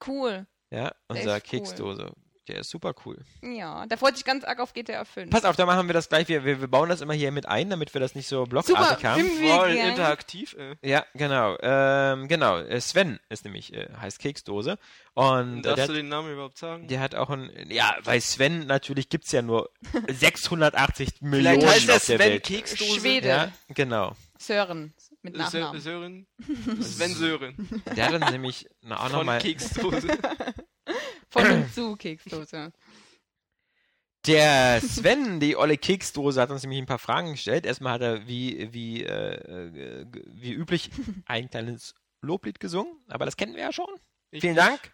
[SPEAKER 2] Cool.
[SPEAKER 1] Ja, unser
[SPEAKER 2] ist cool.
[SPEAKER 1] Der ist super cool.
[SPEAKER 2] Ja, der freut sich ganz arg auf GTA 5.
[SPEAKER 1] Pass auf, da machen wir das gleich. Wir, wir, wir bauen das immer hier mit ein, damit wir das nicht so blockartig
[SPEAKER 2] Super,
[SPEAKER 1] haben.
[SPEAKER 3] Voll
[SPEAKER 2] gern.
[SPEAKER 3] interaktiv, ey.
[SPEAKER 1] Ja, genau. Ähm, genau. Äh, Sven ist nämlich, äh, heißt Keksdose. Und äh,
[SPEAKER 3] Darfst
[SPEAKER 1] der,
[SPEAKER 3] du den Namen überhaupt sagen?
[SPEAKER 1] der hat auch ein, ja, weil Sven natürlich gibt's ja nur [LAUGHS] 680
[SPEAKER 3] Vielleicht
[SPEAKER 1] Millionen
[SPEAKER 3] heißt er
[SPEAKER 1] auf der
[SPEAKER 3] Sven
[SPEAKER 1] Welt.
[SPEAKER 3] Keksdose.
[SPEAKER 2] Schwede.
[SPEAKER 1] Ja, genau.
[SPEAKER 2] Sören mit Nachnamen.
[SPEAKER 3] Sören? [LAUGHS] Sven Sören.
[SPEAKER 1] Der hat dann nämlich [LAUGHS] na, auch nochmal.
[SPEAKER 3] Keksdose.
[SPEAKER 2] Von und zu Keksdose.
[SPEAKER 1] Der Sven, die olle Keksdose, hat uns nämlich ein paar Fragen gestellt. Erstmal hat er wie, wie, äh, wie üblich ein kleines Loblied gesungen, aber das kennen wir ja schon.
[SPEAKER 3] Ich
[SPEAKER 1] Vielen
[SPEAKER 3] nicht.
[SPEAKER 1] Dank.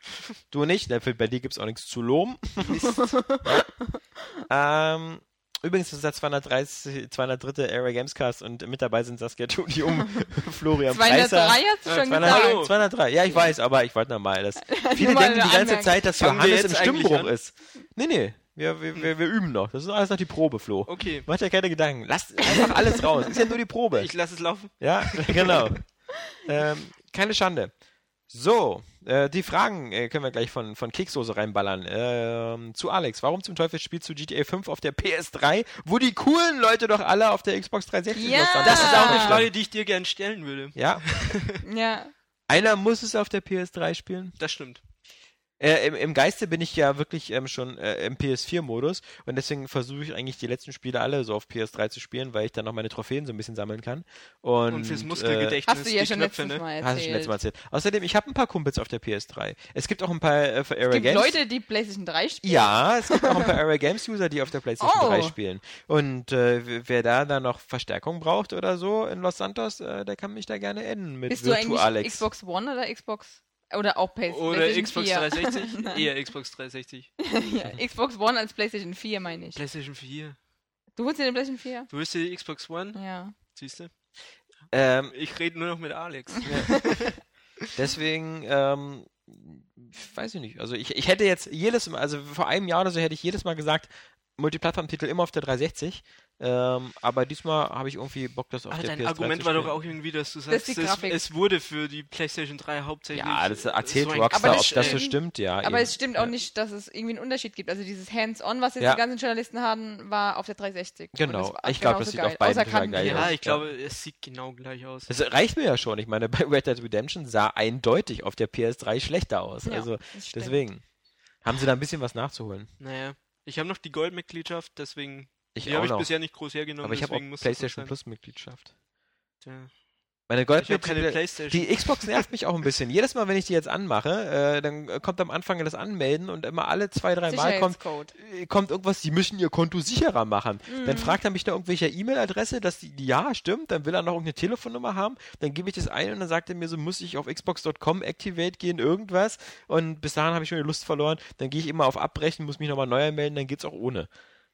[SPEAKER 1] Du nicht, bei dir gibt's auch nichts zu loben. [LAUGHS] ähm, übrigens ist das der 230, 203. Area Gamescast und mit dabei sind Saskia Tudium, [LAUGHS] Florian
[SPEAKER 2] 203
[SPEAKER 1] Preiser.
[SPEAKER 2] hast du schon
[SPEAKER 1] 203,
[SPEAKER 2] gesagt.
[SPEAKER 3] Hallo.
[SPEAKER 1] 203, ja, ich weiß, aber ich wollte nochmal. Das, [LAUGHS] viele
[SPEAKER 2] mal
[SPEAKER 1] denken die ganze
[SPEAKER 2] Anmerkung.
[SPEAKER 1] Zeit, dass
[SPEAKER 3] Fangen wir
[SPEAKER 1] Johannes im Stimmbruch
[SPEAKER 3] an?
[SPEAKER 1] ist. Nee, nee, wir, wir, wir, wir üben noch. Das ist alles noch die Probe, Flo.
[SPEAKER 3] Okay,
[SPEAKER 1] Mach dir keine Gedanken. Lass einfach alles raus. Ist ja nur die Probe.
[SPEAKER 3] ich lasse es laufen.
[SPEAKER 1] Ja, genau. [LAUGHS] ähm, keine Schande. So, äh, die Fragen äh, können wir gleich von, von Kekssoße reinballern. Ähm, zu Alex. Warum zum Teufel spielst du GTA 5 auf der PS3, wo die coolen Leute doch alle auf der Xbox 360
[SPEAKER 2] Ja.
[SPEAKER 1] Haben?
[SPEAKER 3] Das ist auch eine. Frage, die ich dir gern stellen würde.
[SPEAKER 1] Ja,
[SPEAKER 2] Ja.
[SPEAKER 1] einer muss es auf der PS3 spielen.
[SPEAKER 3] Das stimmt.
[SPEAKER 1] Äh, im, Im Geiste bin ich ja wirklich ähm, schon äh, im PS4-Modus und deswegen versuche ich eigentlich die letzten Spiele alle so auf PS3 zu spielen, weil ich dann noch meine Trophäen so ein bisschen sammeln kann. Und,
[SPEAKER 3] Und fürs
[SPEAKER 1] äh,
[SPEAKER 3] Muskelgedächtnis
[SPEAKER 2] Hast du ja schon
[SPEAKER 3] Knöpfe,
[SPEAKER 2] letztes
[SPEAKER 3] ne?
[SPEAKER 2] Mal
[SPEAKER 1] Hast du schon letztes
[SPEAKER 2] erzählt.
[SPEAKER 1] Mal erzählt. Außerdem, ich habe ein paar Kumpels auf der PS3. Es gibt auch ein paar äh, für Area
[SPEAKER 2] Es gibt
[SPEAKER 1] Games.
[SPEAKER 2] Leute, die PlayStation 3 spielen.
[SPEAKER 1] Ja, es gibt auch ein paar Area Games User, die auf der PlayStation
[SPEAKER 2] Oh.
[SPEAKER 1] 3 spielen. Und äh, wer da dann noch Verstärkung braucht oder so in Los Santos, äh, der kann mich da gerne enden mit
[SPEAKER 2] Bist du
[SPEAKER 1] Virtu
[SPEAKER 2] eigentlich
[SPEAKER 1] Alex.
[SPEAKER 2] Xbox One oder Xbox? Oder auch PS
[SPEAKER 3] Oder Xbox
[SPEAKER 2] 4?
[SPEAKER 3] 360? [LAUGHS]
[SPEAKER 2] Nein.
[SPEAKER 3] Eher Xbox 360. [LAUGHS]
[SPEAKER 2] ja, Xbox One als PlayStation 4, meine ich.
[SPEAKER 3] PlayStation 4.
[SPEAKER 2] Du holst dir eine PlayStation 4?
[SPEAKER 3] Du willst die Xbox One?
[SPEAKER 2] Ja.
[SPEAKER 3] Siehst du?
[SPEAKER 1] Ähm,
[SPEAKER 3] Ich rede nur noch mit Alex. [LAUGHS]
[SPEAKER 1] Deswegen, ähm, weiß ich nicht. Also ich, ich hätte jetzt jedes Mal, also vor einem Jahr oder so hätte ich jedes Mal gesagt, Multiplattform-Titel immer auf der 360. Ähm, aber diesmal habe ich irgendwie Bock, das auf
[SPEAKER 3] Aber
[SPEAKER 1] der
[SPEAKER 3] dein
[SPEAKER 1] PS3
[SPEAKER 3] Argument
[SPEAKER 1] zu
[SPEAKER 3] war doch auch irgendwie, dass du sagst,
[SPEAKER 2] die
[SPEAKER 3] es, es wurde für die PlayStation 3 hauptsächlich.
[SPEAKER 1] Ja, das erzählt
[SPEAKER 3] so
[SPEAKER 1] Rockstar,
[SPEAKER 2] Aber
[SPEAKER 1] ob
[SPEAKER 2] das
[SPEAKER 1] das so
[SPEAKER 2] stimmt.
[SPEAKER 1] ja.
[SPEAKER 2] Aber
[SPEAKER 1] eben.
[SPEAKER 2] es stimmt auch nicht, dass es irgendwie einen Unterschied gibt. Also dieses Hands-on, was jetzt
[SPEAKER 1] Ja.
[SPEAKER 2] die ganzen Journalisten haben, war auf der 360. Und
[SPEAKER 1] Genau.
[SPEAKER 2] das
[SPEAKER 1] Ich glaub,
[SPEAKER 2] genauso
[SPEAKER 1] das sieht
[SPEAKER 2] geil.
[SPEAKER 1] auf beiden
[SPEAKER 2] Kanten-
[SPEAKER 1] geil
[SPEAKER 3] Ja,
[SPEAKER 1] aus.
[SPEAKER 3] ich glaube, es sieht genau gleich aus.
[SPEAKER 1] Das reicht mir ja schon. Ich meine, bei Red Dead Redemption sah eindeutig auf der PS3 schlechter aus.
[SPEAKER 2] Ja,
[SPEAKER 1] also
[SPEAKER 2] das
[SPEAKER 1] deswegen haben sie da ein bisschen was nachzuholen.
[SPEAKER 3] Naja, ich habe noch die Goldmitgliedschaft, deswegen.
[SPEAKER 1] Ich
[SPEAKER 3] die
[SPEAKER 1] auch
[SPEAKER 3] habe ich
[SPEAKER 1] noch.
[SPEAKER 3] bisher nicht groß hergenommen.
[SPEAKER 1] aber ich habe auch PlayStation. Plus Mitgliedschaft.
[SPEAKER 3] Tja.
[SPEAKER 1] Meine
[SPEAKER 3] Ich habe keine
[SPEAKER 1] Goldmitgliedschaft.
[SPEAKER 3] PlayStation.
[SPEAKER 1] Die Xbox nervt mich auch ein bisschen. Jedes Mal, wenn ich die jetzt anmache, äh, dann kommt am Anfang das Anmelden und immer alle zwei, drei Mal kommt, äh, kommt irgendwas, die müssen ihr Konto sicherer machen.
[SPEAKER 2] Mhm.
[SPEAKER 1] Dann fragt er mich da irgendwelche E-Mail-Adresse, dass die, die ja stimmt, dann will er noch irgendeine Telefonnummer haben, dann gebe ich das ein und dann sagt er mir so, muss ich auf xbox.com activate gehen, irgendwas und bis dahin habe ich schon die Lust verloren, dann gehe ich immer auf Abbrechen, muss mich nochmal neu anmelden, dann geht's auch ohne.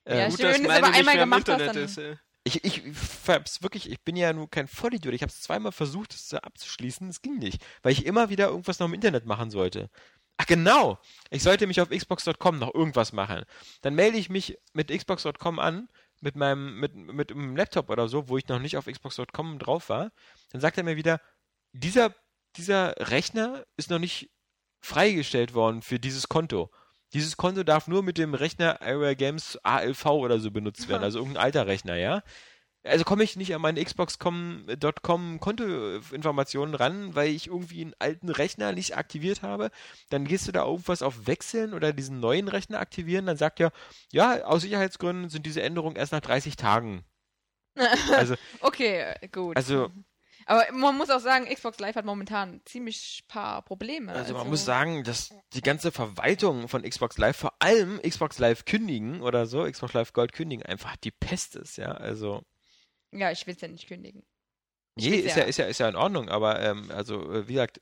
[SPEAKER 2] Ja,
[SPEAKER 1] Ähm,
[SPEAKER 3] Gut,
[SPEAKER 2] stimmt,
[SPEAKER 3] dass meine
[SPEAKER 2] aber einmal gemacht hast,
[SPEAKER 3] Internet
[SPEAKER 2] dann-
[SPEAKER 3] ist. äh.
[SPEAKER 1] ich, ich hab's wirklich, ich bin ja nur kein Vollidiot. Ich habe es zweimal versucht, es abzuschließen. Es ging nicht, weil ich immer wieder irgendwas noch im Internet machen sollte. Ach genau, ich sollte mich auf xbox.com noch irgendwas machen. Dann melde ich mich mit xbox.com an, mit meinem, mit, mit einem Laptop oder so, wo ich noch nicht auf xbox.com drauf war. Dann sagt er mir wieder, dieser, dieser Rechner ist noch nicht freigestellt worden für dieses Konto. Dieses Konto darf nur mit dem Rechner Area Games ALV oder so benutzt werden, also irgendein alter Rechner, ja? Also komme ich nicht an meine Xbox.com Kontoinformationen ran, weil ich irgendwie einen alten Rechner nicht aktiviert habe. Dann gehst du da irgendwas auf Wechseln oder diesen neuen Rechner aktivieren. Dann sagt er, ja, aus Sicherheitsgründen sind diese Änderungen erst nach 30 Tagen. [LAUGHS] Also,
[SPEAKER 2] Okay, gut.
[SPEAKER 1] also,
[SPEAKER 2] aber man muss auch sagen, Xbox Live hat momentan ziemlich paar Probleme.
[SPEAKER 1] also man muss sagen, dass die ganze Verwaltung von Xbox Live, vor allem Xbox Live kündigen oder so, Xbox Live Gold kündigen, einfach die Pest ist, ja. Also,
[SPEAKER 2] Ja, ich will es ja nicht kündigen. Ich
[SPEAKER 1] Nee, ist
[SPEAKER 2] ja-
[SPEAKER 1] ja, ist ja, ist ja in Ordnung, aber ähm, also äh, wie gesagt,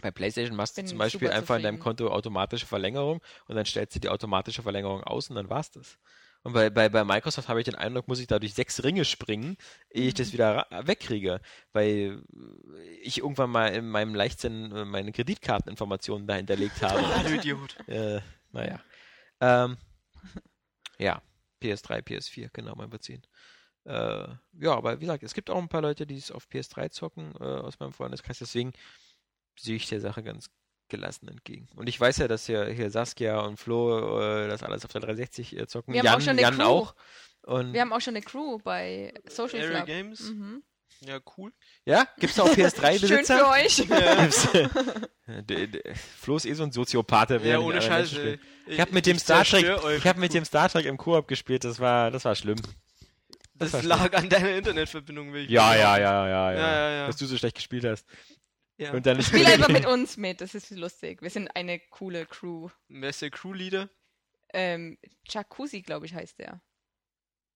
[SPEAKER 1] bei PlayStation machst du
[SPEAKER 2] Bin
[SPEAKER 1] zum Beispiel einfach in deinem
[SPEAKER 2] zufrieden.
[SPEAKER 1] Konto automatische Verlängerung und dann stellst du die automatische Verlängerung aus und dann war's das. Und bei, bei, bei Microsoft habe ich den Eindruck, muss ich da durch sechs Ringe springen, ehe ich
[SPEAKER 2] Mhm.
[SPEAKER 1] das wieder ra- wegkriege, weil ich irgendwann mal in meinem Leichtsinn äh, meine Kreditkarteninformationen da hinterlegt [LAUGHS] habe.
[SPEAKER 3] Ah, du Idiot.
[SPEAKER 1] äh, naja. Ähm, ja, PS3, PS4, genau, mal beziehen. Äh, ja, aber wie gesagt, es gibt auch ein paar Leute, die es auf PS3 zocken, äh, aus meinem Freundeskreis, deswegen sehe ich der Sache ganz gelassen entgegen. Und ich weiß ja, dass hier, hier Saskia und Flo äh, das alles auf der 360 äh, zocken.
[SPEAKER 2] Wir haben
[SPEAKER 1] Jan,
[SPEAKER 2] auch schon eine
[SPEAKER 1] Jan
[SPEAKER 2] Crew.
[SPEAKER 1] auch. Und
[SPEAKER 2] Wir haben auch schon eine Crew bei Social
[SPEAKER 3] Area
[SPEAKER 2] Club.
[SPEAKER 3] Games?
[SPEAKER 2] Mhm.
[SPEAKER 3] Ja, cool.
[SPEAKER 1] ja, gibt's auch [LAUGHS]
[SPEAKER 2] Schön
[SPEAKER 1] PS3-Besitzer?
[SPEAKER 2] für euch. [LAUGHS]
[SPEAKER 1] Flo ist eh so ein Soziopath. der
[SPEAKER 3] Ja,
[SPEAKER 1] nicht
[SPEAKER 3] ohne Scheiße. Ey.
[SPEAKER 1] Ich habe mit dem
[SPEAKER 3] Ich
[SPEAKER 1] Star Trek,
[SPEAKER 3] zerstör euch.
[SPEAKER 1] ich habe mit dem Star Trek im Koop gespielt. Das war, das war schlimm.
[SPEAKER 3] Das
[SPEAKER 1] war
[SPEAKER 3] lag an deiner Internetverbindung, will ich
[SPEAKER 1] Ja, ja, ja, ja, ja,
[SPEAKER 3] Ja, ja, ja.
[SPEAKER 1] Dass du so schlecht gespielt hast.
[SPEAKER 3] Ja.
[SPEAKER 1] Und dann [LAUGHS]
[SPEAKER 2] Spiel einfach mit uns mit, das ist lustig. Wir sind eine coole Crew.
[SPEAKER 3] Wer ist der Crewleader?
[SPEAKER 2] Ähm, Jacuzzi, glaube ich, heißt der.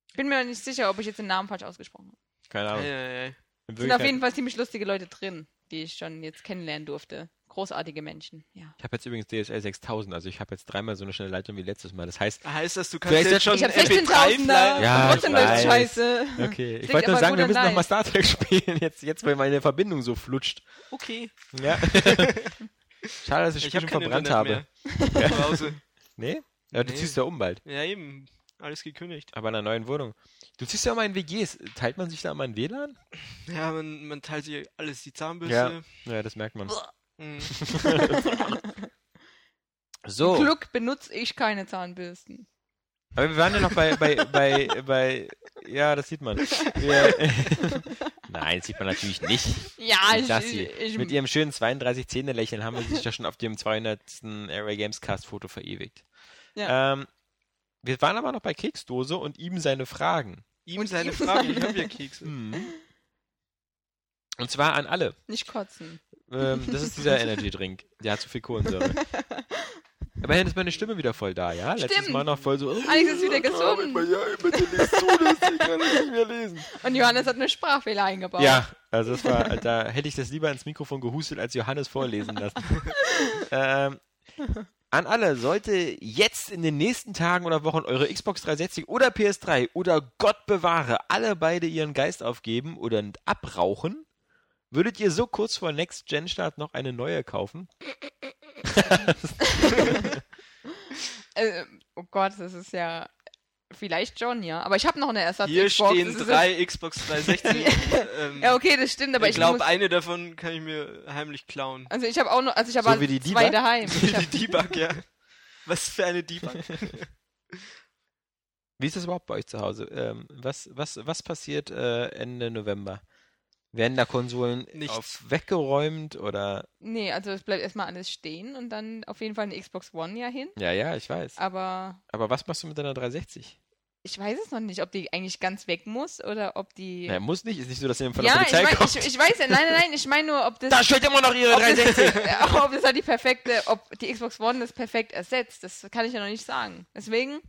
[SPEAKER 2] Ich bin mir nicht sicher, ob ich jetzt den Namen falsch ausgesprochen habe.
[SPEAKER 1] Keine Ahnung.
[SPEAKER 3] Ei, ei, ei.
[SPEAKER 2] Es sind auf jeden Fall ziemlich lustige Leute drin, die ich schon jetzt kennenlernen durfte. Großartige Menschen, ja.
[SPEAKER 1] Ich habe jetzt übrigens DSL 6000, also ich habe jetzt dreimal so eine schnelle Leitung wie letztes Mal. Das heißt,
[SPEAKER 3] Heißt das, du kannst jetzt schon
[SPEAKER 2] Ich habe
[SPEAKER 3] MP3
[SPEAKER 2] 16.000er
[SPEAKER 3] fly-
[SPEAKER 1] Ja,
[SPEAKER 2] und trotzdem
[SPEAKER 1] ich
[SPEAKER 2] läuft
[SPEAKER 1] weiß.
[SPEAKER 2] scheiße.
[SPEAKER 1] okay. Ich wollte nur sagen, wir müssen nochmal Star Trek spielen, jetzt, jetzt, weil meine Verbindung so flutscht.
[SPEAKER 3] Okay.
[SPEAKER 1] Ja. [LAUGHS] Schade, dass ich das Spiel schon verbrannt habe.
[SPEAKER 3] mehr. Zu Hause. [LAUGHS]
[SPEAKER 1] Nee? Ja, du
[SPEAKER 3] Nee.
[SPEAKER 1] ziehst ja um bald.
[SPEAKER 3] Ja, eben. Alles gekündigt.
[SPEAKER 1] Aber in einer neuen Wohnung. Du ziehst ja immer in WGs. Teilt man sich da immer ein WLAN?
[SPEAKER 3] Ja, man, man teilt sich alles, die
[SPEAKER 1] Ja.
[SPEAKER 3] Zahnbürste.
[SPEAKER 1] Ja, das merkt man.
[SPEAKER 3] Mhm. [LAUGHS]
[SPEAKER 1] So.
[SPEAKER 2] Zum Glück benutze ich keine Zahnbürsten.
[SPEAKER 1] Aber wir waren ja noch bei, bei, bei, bei, ja, das sieht man. Wir, [LAUGHS] Nein, sieht man natürlich nicht.
[SPEAKER 2] Ja,
[SPEAKER 1] Ich
[SPEAKER 2] ich, ich,
[SPEAKER 1] Mit ihrem schönen 32 Zähne lächeln haben wir sich ja schon auf dem 200. Airway Games Cast Foto verewigt.
[SPEAKER 2] Ja.
[SPEAKER 1] Ähm, wir waren aber noch bei Keksdose und ihm seine Fragen.
[SPEAKER 3] Ihm
[SPEAKER 2] Und
[SPEAKER 3] seine
[SPEAKER 2] ihm-
[SPEAKER 3] Frage, ich habe ja Kekse.
[SPEAKER 1] Und zwar an alle.
[SPEAKER 2] nicht kotzen.
[SPEAKER 1] Ähm, das ist dieser [LAUGHS] Energy Drink. Der hat zu viel Kohlensäure. Immerhin ist meine Stimme wieder voll da, ja? Letztes
[SPEAKER 2] Stimmt.
[SPEAKER 1] Mal noch voll so.
[SPEAKER 2] Alex ist wieder gesund.
[SPEAKER 1] Ja, bitte liest du das, ich kann nicht mehr lesen.
[SPEAKER 2] Und Johannes hat eine Sprachfehler eingebaut.
[SPEAKER 1] Ja, also das war, da hätte ich das lieber ins Mikrofon gehustet, als Johannes vorlesen lassen. [LAUGHS] ähm, an alle, sollte jetzt in den nächsten Tagen oder Wochen eure Xbox 360 oder PS3 oder Gott bewahre alle beide ihren Geist aufgeben oder abrauchen, würdet ihr so kurz vor Next-Gen-Start noch eine neue kaufen? [LAUGHS]
[SPEAKER 2] Äh, oh Gott, das ist ja vielleicht schon, ja. Aber ich habe noch eine Ersatz
[SPEAKER 3] Hier
[SPEAKER 2] Xbox.
[SPEAKER 3] stehen
[SPEAKER 2] das ist
[SPEAKER 3] drei Xbox [LAUGHS] 360. ähm,
[SPEAKER 2] Ja, okay, das stimmt, aber
[SPEAKER 3] ich
[SPEAKER 2] ich,
[SPEAKER 3] glaube,
[SPEAKER 2] muss,
[SPEAKER 3] eine davon kann ich mir heimlich klauen.
[SPEAKER 2] also ich habe auch noch, also ich habe
[SPEAKER 1] So
[SPEAKER 2] zwei
[SPEAKER 1] Debug?
[SPEAKER 2] daheim. [LAUGHS] Ich hab,
[SPEAKER 3] die Debug, ja. Was für eine Debug.
[SPEAKER 1] Wie ist das überhaupt bei euch zu Hause? Ähm, was, was, was passiert äh, Ende November? Werden da Konsolen
[SPEAKER 3] Nichts.
[SPEAKER 1] auf weggeräumt oder?
[SPEAKER 2] nee, also es bleibt erstmal alles stehen und dann auf jeden Fall eine Xbox One ja hin.
[SPEAKER 1] Ja, ja, ich weiß.
[SPEAKER 2] Aber
[SPEAKER 1] Aber was machst du mit deiner 360?
[SPEAKER 2] ich weiß es noch nicht, ob die eigentlich ganz weg muss oder ob die.
[SPEAKER 1] Naja, muss nicht, ist nicht so, dass ihr von
[SPEAKER 2] ja,
[SPEAKER 1] der
[SPEAKER 2] ich,
[SPEAKER 1] Polizei
[SPEAKER 2] mein,
[SPEAKER 1] kommt.
[SPEAKER 2] ich, ich weiß ja, nein, nein, nein, ich meine nur, ob das.
[SPEAKER 1] da steht immer noch ihre
[SPEAKER 2] ob,
[SPEAKER 1] 360.
[SPEAKER 2] das, [LAUGHS] ob das halt die perfekte, ob die Xbox One das perfekt ersetzt, das kann ich ja noch nicht sagen. Deswegen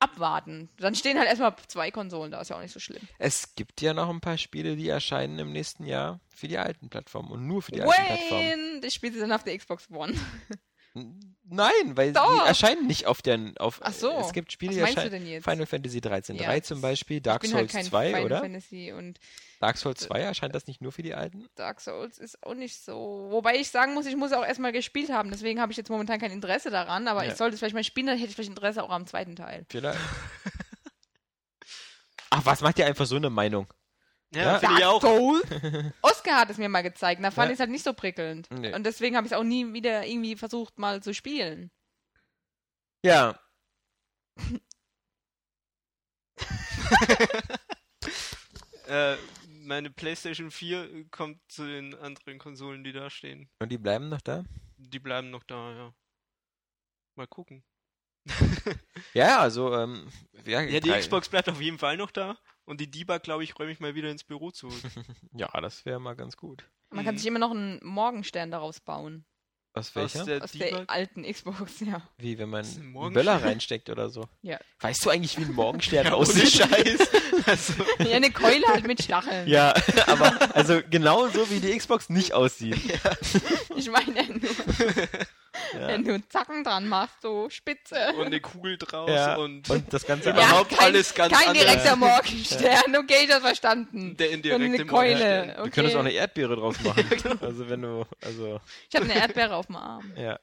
[SPEAKER 2] abwarten. Dann stehen halt erstmal zwei Konsolen da, ist ja auch nicht so schlimm.
[SPEAKER 1] Es gibt ja noch ein paar Spiele, die erscheinen im nächsten Jahr für die alten Plattformen und nur für die alten Plattformen.
[SPEAKER 2] Wayne! Ich spiele sie dann auf der Xbox One. [LAUGHS]
[SPEAKER 1] Nein, weil
[SPEAKER 2] Doch.
[SPEAKER 1] die erscheinen nicht auf der. Auf,
[SPEAKER 2] Ach so.
[SPEAKER 1] Es gibt Spiele,
[SPEAKER 2] Was
[SPEAKER 1] die erscheinen.
[SPEAKER 2] denn jetzt?
[SPEAKER 1] Final Fantasy 13
[SPEAKER 2] Ja,
[SPEAKER 1] 3
[SPEAKER 2] das-
[SPEAKER 1] zum Beispiel, Dark
[SPEAKER 2] ich bin
[SPEAKER 1] Souls
[SPEAKER 2] halt kein
[SPEAKER 1] 2,
[SPEAKER 2] Final
[SPEAKER 1] oder?
[SPEAKER 2] Fantasy und
[SPEAKER 1] Dark Souls 2 erscheint das nicht nur für die alten?
[SPEAKER 2] Dark Souls ist auch nicht so. Wobei ich sagen muss, ich muss auch erstmal gespielt haben. Deswegen habe ich jetzt momentan kein Interesse daran. Aber
[SPEAKER 1] Ja.
[SPEAKER 2] ich sollte es vielleicht mal spielen, dann hätte ich vielleicht Interesse auch am zweiten Teil.
[SPEAKER 1] Vielleicht. [LAUGHS] Ach, was macht ihr einfach so eine Meinung?
[SPEAKER 3] Ja,
[SPEAKER 1] Ja.
[SPEAKER 3] finde ich auch.
[SPEAKER 2] Souls? [LAUGHS] Oscar hat es mir mal gezeigt. Da fand
[SPEAKER 1] Ja.
[SPEAKER 2] ich es halt nicht so prickelnd.
[SPEAKER 1] Nee.
[SPEAKER 2] Und deswegen habe ich es auch nie wieder irgendwie versucht, mal zu spielen.
[SPEAKER 1] Ja. [LAUGHS]
[SPEAKER 3] Äh, meine PlayStation 4 kommt zu den anderen Konsolen, die da stehen.
[SPEAKER 1] Und die bleiben noch da?
[SPEAKER 3] Die bleiben noch da, ja. Mal gucken.
[SPEAKER 1] Ja, also, ähm, ja,
[SPEAKER 3] Ja, die
[SPEAKER 1] drei-
[SPEAKER 3] Xbox bleibt auf jeden Fall noch da. Und die Debug, glaube ich, räume ich mal wieder ins Büro zurück. [LAUGHS]
[SPEAKER 1] Ja, das wäre mal ganz gut.
[SPEAKER 2] Man kann
[SPEAKER 3] Mhm.
[SPEAKER 2] sich immer noch einen Morgenstern daraus bauen.
[SPEAKER 1] Aus
[SPEAKER 3] Aus
[SPEAKER 1] welcher?
[SPEAKER 3] der
[SPEAKER 2] Aus der alten Xbox, ja.
[SPEAKER 1] Wie, wenn man einen. Böller reinsteckt oder so.
[SPEAKER 2] Ja.
[SPEAKER 1] Weißt du eigentlich, wie ein Morgenstern [LAUGHS]
[SPEAKER 3] Ja,
[SPEAKER 1] aussieht?
[SPEAKER 3] Scheiß. Also, [LAUGHS]
[SPEAKER 2] Ja, eine Keule halt mit Stacheln.
[SPEAKER 1] Ja, aber also genau so wie die Xbox nicht aussieht.
[SPEAKER 2] Ich meine, wenn du,
[SPEAKER 1] Ja.
[SPEAKER 2] wenn du Zacken dran machst, so spitze.
[SPEAKER 3] und eine Kugel draus
[SPEAKER 1] Ja,
[SPEAKER 3] und,
[SPEAKER 1] und das Ganze
[SPEAKER 3] überhaupt alles ganz
[SPEAKER 2] kein
[SPEAKER 3] anders.
[SPEAKER 2] direkter Morgenstern. Okay, ich hab's verstanden.
[SPEAKER 3] der
[SPEAKER 2] Und
[SPEAKER 3] indirekte
[SPEAKER 2] eine Keule.
[SPEAKER 3] Morgenstern.
[SPEAKER 1] Du
[SPEAKER 2] Okay.
[SPEAKER 1] könntest auch eine Erdbeere draus [LAUGHS] machen. Also wenn du, also,
[SPEAKER 2] Ich habe eine Erdbeere auf dem Arm.
[SPEAKER 1] ja,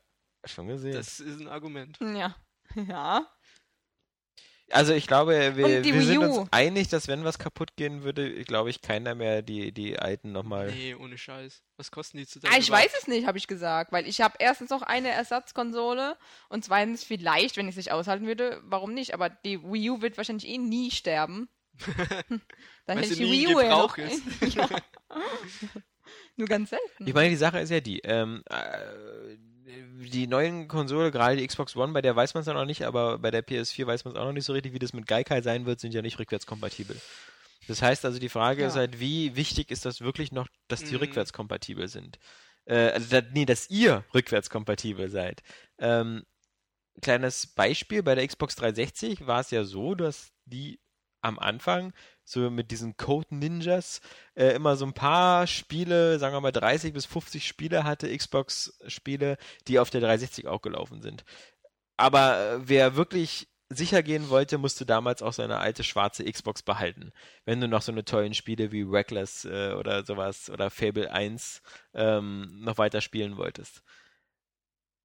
[SPEAKER 1] schon gesehen.
[SPEAKER 3] Das ist ein Argument.
[SPEAKER 2] Ja. [LAUGHS] Ja.
[SPEAKER 1] Also ich glaube, wir, wir sind uns einig, dass wenn was kaputt gehen würde, glaube ich, keiner mehr die, die alten nochmal.
[SPEAKER 3] Nee, ohne Scheiß. Was kosten die zu
[SPEAKER 2] Ah, ich weiß es nicht, habe ich gesagt, weil ich habe erstens noch eine Ersatzkonsole und zweitens vielleicht, wenn ich es nicht aushalten würde, warum nicht? Aber die Wii U wird wahrscheinlich eh nie sterben. [LAUGHS] Dann
[SPEAKER 3] Weil
[SPEAKER 2] hätte
[SPEAKER 3] sie
[SPEAKER 2] ich die
[SPEAKER 3] nie
[SPEAKER 2] Wii U ja noch.
[SPEAKER 3] ist. [LAUGHS]
[SPEAKER 2] ja. Nur ganz selten.
[SPEAKER 1] Ich meine, die Sache ist ja die, ähm, äh, die neuen Konsole, gerade die Xbox One, bei der weiß man es ja noch nicht, aber bei der PS4 weiß man es auch noch nicht so richtig, wie das mit Gaikai sein wird, sind ja nicht rückwärtskompatibel. Das heißt also, die Frage
[SPEAKER 2] Ja.
[SPEAKER 1] ist halt, wie wichtig ist das wirklich noch, dass die
[SPEAKER 3] Mhm.
[SPEAKER 1] rückwärtskompatibel sind? Äh, also, da, nee, dass ihr rückwärtskompatibel seid. Ähm, kleines Beispiel, bei der Xbox 360 war es ja so, dass die am Anfang so mit diesen Code Ninjas äh, immer so ein paar Spiele, sagen wir mal 30 bis 50 Spiele hatte, Xbox-Spiele, die auf der 360 auch gelaufen sind. Aber äh, wer wirklich sicher gehen wollte, musste damals auch seine alte schwarze Xbox behalten. Wenn du noch so eine tollen Spiele wie Reckless äh, oder sowas oder Fable 1 ähm, noch weiter spielen wolltest.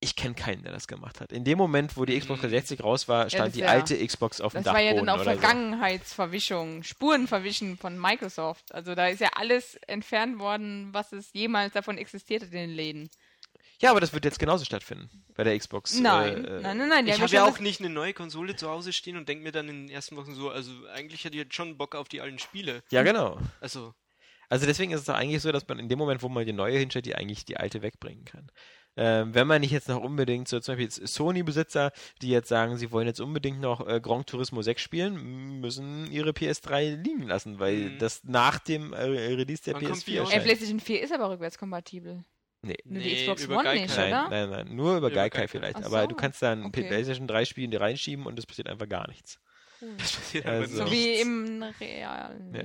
[SPEAKER 1] Ich kenne keinen, der das gemacht hat. In dem Moment, wo die Xbox
[SPEAKER 3] Mhm.
[SPEAKER 1] 360 raus war, stand
[SPEAKER 2] das
[SPEAKER 1] die alte Xbox auf dem
[SPEAKER 2] Das war ja dann auch
[SPEAKER 1] oder so.
[SPEAKER 2] Vergangenheitsverwischung, Spurenverwischen von Microsoft. Also da ist ja alles entfernt worden, was es jemals davon existiert hat in den Läden.
[SPEAKER 1] Ja, aber das wird jetzt genauso stattfinden bei der Xbox.
[SPEAKER 2] Nein,
[SPEAKER 1] äh, äh,
[SPEAKER 2] nein, nein, nein.
[SPEAKER 3] Ich habe ja auch nicht eine neue Konsole zu Hause stehen und denke mir dann in den ersten Wochen so, also eigentlich hätte ich jetzt schon Bock auf die alten Spiele.
[SPEAKER 1] Ja, genau.
[SPEAKER 3] Also,
[SPEAKER 1] Also deswegen ist es doch eigentlich so, dass man in dem Moment, wo man die neue hinstellt, die eigentlich die alte wegbringen kann. Ähm, wenn man nicht jetzt noch unbedingt, so zum Beispiel Sony-Besitzer, die jetzt sagen, sie wollen jetzt unbedingt noch äh, Gran Turismo 6 spielen, müssen ihre PS3 liegen lassen, weil
[SPEAKER 3] Mhm.
[SPEAKER 1] das nach dem äh, Release der
[SPEAKER 3] kommt
[SPEAKER 1] PS4
[SPEAKER 3] Beyond?
[SPEAKER 2] Ey,
[SPEAKER 1] erscheint.
[SPEAKER 2] PlayStation 4 ist aber rückwärtskompatibel.
[SPEAKER 1] Nee.
[SPEAKER 2] Nur die Xbox
[SPEAKER 3] über
[SPEAKER 2] One
[SPEAKER 3] Gaikai.
[SPEAKER 2] nicht,
[SPEAKER 1] Nein,
[SPEAKER 2] oder?
[SPEAKER 1] nein, nein, nur über
[SPEAKER 3] Über
[SPEAKER 1] Gaikai
[SPEAKER 3] Gaikai.
[SPEAKER 1] vielleicht.
[SPEAKER 2] Ach
[SPEAKER 1] aber
[SPEAKER 2] so,
[SPEAKER 1] du kannst dann
[SPEAKER 2] okay.
[SPEAKER 1] PlayStation 3 Spiele dir reinschieben und es passiert einfach gar nichts.
[SPEAKER 2] Cool.
[SPEAKER 3] Das passiert
[SPEAKER 1] Also-
[SPEAKER 3] einfach
[SPEAKER 2] So
[SPEAKER 3] nichts.
[SPEAKER 2] wie im realen
[SPEAKER 1] Ja.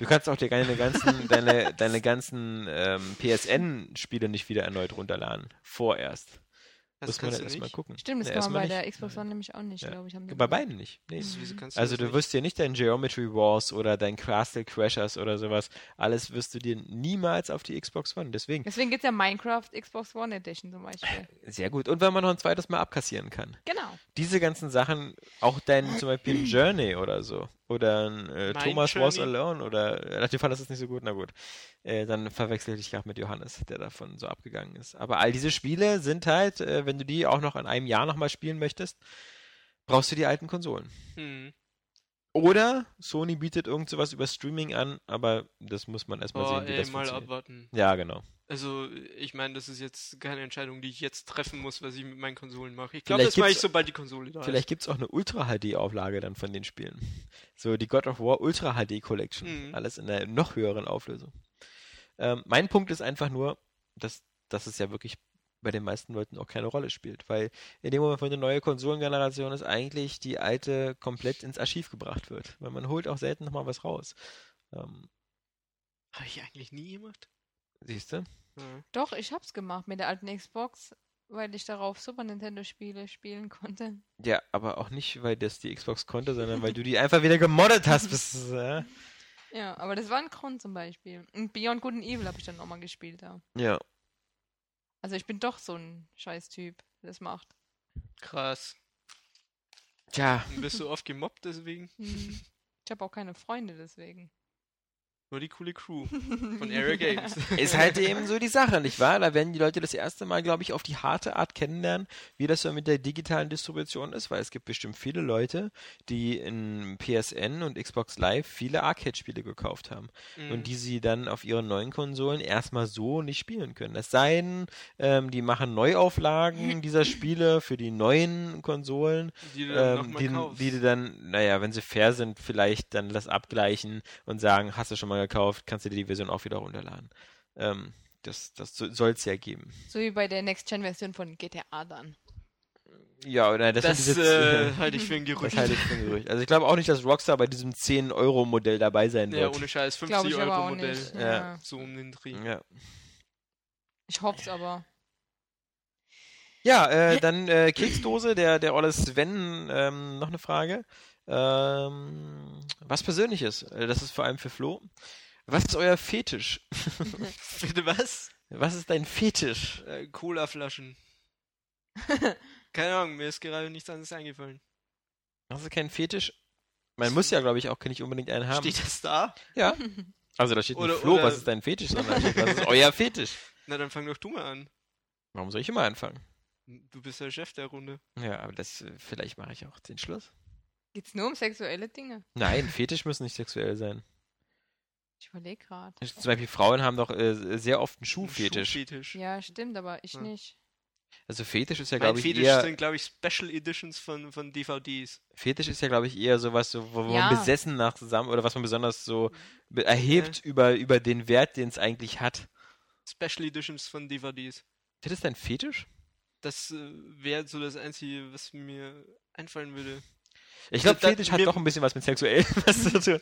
[SPEAKER 1] Du kannst auch dir deine ganzen, [LAUGHS] deine, deine ganzen ähm, PSN-Spiele nicht wieder erneut runterladen. Vorerst.
[SPEAKER 3] Das
[SPEAKER 1] Muss man
[SPEAKER 3] kannst
[SPEAKER 1] dann
[SPEAKER 3] du
[SPEAKER 1] erstmal
[SPEAKER 3] nicht.
[SPEAKER 1] gucken.
[SPEAKER 2] Stimmt, das
[SPEAKER 1] Nee,
[SPEAKER 2] kann man bei
[SPEAKER 1] nicht.
[SPEAKER 2] der Xbox One nämlich auch nicht,
[SPEAKER 1] Ja.
[SPEAKER 2] glaube ich.
[SPEAKER 1] Bei beiden nicht. Nee.
[SPEAKER 3] Das- wieso kannst du
[SPEAKER 1] Also du
[SPEAKER 3] nicht?
[SPEAKER 1] wirst dir nicht dein Geometry Wars oder dein Castle Crashers oder sowas, alles wirst du dir niemals auf die Xbox One. Deswegen,
[SPEAKER 2] Deswegen gibt es ja Minecraft Xbox One Edition zum Beispiel.
[SPEAKER 1] sehr gut. Und wenn man noch ein zweites Mal abkassieren kann.
[SPEAKER 2] Genau.
[SPEAKER 1] Diese ganzen Sachen, auch dein zum Beispiel [CLEARS THROAT] Journey oder so. Oder ein äh, Thomas Was
[SPEAKER 3] Journey?
[SPEAKER 1] Alone oder äh, die fand das ist nicht so gut, na gut. Äh, dann verwechsel ich gerade mit Johannes, der davon so abgegangen ist. Aber all diese Spiele sind halt, äh, wenn du die auch noch in einem Jahr nochmal spielen möchtest, brauchst du die alten Konsolen.
[SPEAKER 3] Hm.
[SPEAKER 1] Oder Sony bietet irgend sowas über Streaming an, aber das muss man erstmal sehen, wie
[SPEAKER 3] ey,
[SPEAKER 1] das
[SPEAKER 3] mal
[SPEAKER 1] funktioniert.
[SPEAKER 3] abwarten.
[SPEAKER 1] Ja, genau.
[SPEAKER 3] Also, ich meine, das ist jetzt keine Entscheidung, die ich jetzt treffen muss, was ich mit meinen Konsolen mache. Ich glaube,
[SPEAKER 1] Vielleicht
[SPEAKER 3] das mache ich, sobald die Konsole da
[SPEAKER 1] Vielleicht gibt es auch eine Ultra-HD-Auflage dann von den Spielen. So die God of War Ultra-HD-Collection.
[SPEAKER 3] Mhm.
[SPEAKER 1] Alles in einer noch höheren Auflösung. Ähm, mein Punkt ist einfach nur, dass, dass es ja wirklich bei den meisten Leuten auch keine Rolle spielt, weil in dem Moment, wo eine neue Konsolengeneration ist, eigentlich die alte komplett ins Archiv gebracht wird. Weil man holt auch selten nochmal was raus. Ähm,
[SPEAKER 3] ist. Habe ich eigentlich nie gemacht?
[SPEAKER 1] Siehst du?
[SPEAKER 3] Ja.
[SPEAKER 2] Doch, ich hab's gemacht mit der alten Xbox, weil ich darauf Super Nintendo Spiele spielen konnte.
[SPEAKER 1] Ja, aber auch nicht, weil das die Xbox konnte, sondern weil du die einfach wieder gemoddet hast. Bis, äh,
[SPEAKER 2] Ja, aber das war ein Grund zum Beispiel. Und Beyond Good and Evil habe ich dann nochmal gespielt da.
[SPEAKER 1] ja.
[SPEAKER 2] Also ich bin doch so ein Scheiß-Typ, der das macht.
[SPEAKER 3] Krass.
[SPEAKER 1] Tja,
[SPEAKER 3] Und bist du oft gemobbt deswegen?
[SPEAKER 2] Hm. Ich habe auch keine Freunde deswegen.
[SPEAKER 3] Nur die coole Crew [LAUGHS] von Area Games.
[SPEAKER 1] Ist halt eben so die Sache, nicht wahr? Da werden die Leute das erste Mal, glaube ich, auf die harte Art kennenlernen, wie das so mit der digitalen Distribution ist, weil es gibt bestimmt viele Leute, die in PSN und Xbox Live viele Arcade-Spiele gekauft haben
[SPEAKER 3] Mhm.
[SPEAKER 1] und die sie dann auf ihren neuen Konsolen erstmal so nicht spielen können. Es sei denn, ähm, die machen Neuauflagen [LAUGHS] dieser Spiele für die neuen Konsolen,
[SPEAKER 3] die du dann
[SPEAKER 1] ähm, die, die dann, naja, wenn sie fair sind, vielleicht dann das abgleichen und sagen, hast du schon mal gekauft, kannst du dir die Version auch wieder runterladen. Ähm, das das soll es ja geben.
[SPEAKER 2] So wie bei der Next-Gen-Version von GTA dann.
[SPEAKER 1] Ja, oder das,
[SPEAKER 3] das äh, halte ich für ein [LAUGHS] Gerücht.
[SPEAKER 1] das halte ich für ein Gerücht. Also ich glaube auch nicht, dass Rockstar bei diesem 10-Euro-Modell dabei sein
[SPEAKER 3] ja,
[SPEAKER 1] wird.
[SPEAKER 3] ohne Scheiß,
[SPEAKER 2] Glaube
[SPEAKER 3] 50
[SPEAKER 2] ich aber
[SPEAKER 3] Euro
[SPEAKER 2] auch
[SPEAKER 3] Modell.
[SPEAKER 2] nicht.
[SPEAKER 1] Ja.
[SPEAKER 2] Ja.
[SPEAKER 3] So um den Dreh.
[SPEAKER 1] ja.
[SPEAKER 2] Ich hoffe es aber.
[SPEAKER 1] Ja, äh, dann äh, Keksdose, der, der Olle Sven, ähm, noch eine Frage. Ähm, was Persönliches, äh, das ist vor allem für Flo. Was ist euer Fetisch? [LAUGHS]
[SPEAKER 3] Bitte was?
[SPEAKER 1] Was ist dein Fetisch?
[SPEAKER 3] Äh, Cola-Flaschen. [LAUGHS] Keine Ahnung, mir ist gerade nichts anderes eingefallen.
[SPEAKER 1] Hast du keinen Fetisch? Man muss ja, glaube ich, auch nicht unbedingt einen haben.
[SPEAKER 3] Steht das da?
[SPEAKER 1] Ja. [LAUGHS] Also da steht
[SPEAKER 3] Oder-
[SPEAKER 1] nicht Flo,
[SPEAKER 3] oder-
[SPEAKER 1] was ist dein Fetisch, sondern was ist euer Fetisch?
[SPEAKER 3] Na, dann fang doch du mal an.
[SPEAKER 1] Warum soll ich immer anfangen?
[SPEAKER 3] Du bist der Chef der Runde.
[SPEAKER 1] Ja, aber das, äh, vielleicht mache ich auch den Schluss.
[SPEAKER 2] Geht's nur um sexuelle Dinge?
[SPEAKER 1] Nein, Fetisch müssen nicht sexuell sein.
[SPEAKER 2] Ich überlege gerade.
[SPEAKER 1] Zum Beispiel Frauen haben doch äh, sehr oft einen Schuhfetisch.
[SPEAKER 3] Schuhfetisch.
[SPEAKER 2] Ja, stimmt, aber ich
[SPEAKER 3] Ja.
[SPEAKER 2] nicht.
[SPEAKER 1] Also Fetisch ist ja, glaube ich,
[SPEAKER 3] Fetisch
[SPEAKER 1] eher
[SPEAKER 3] sind, glaube ich, Special Editions von, von DVDs.
[SPEAKER 1] Fetisch ist ja, glaube ich, eher sowas, so, wo,
[SPEAKER 2] Ja.
[SPEAKER 1] man besessen nach zusammen oder was man besonders so be- erhebt über, über den Wert, den es eigentlich hat.
[SPEAKER 3] Special Editions von DVDs.
[SPEAKER 1] Das ist dein Fetisch?
[SPEAKER 3] Das äh, wäre so das Einzige, was mir einfallen würde.
[SPEAKER 1] Ich glaube, Fetisch hat doch ein bisschen was mit sexuell [LAUGHS] was zu tun.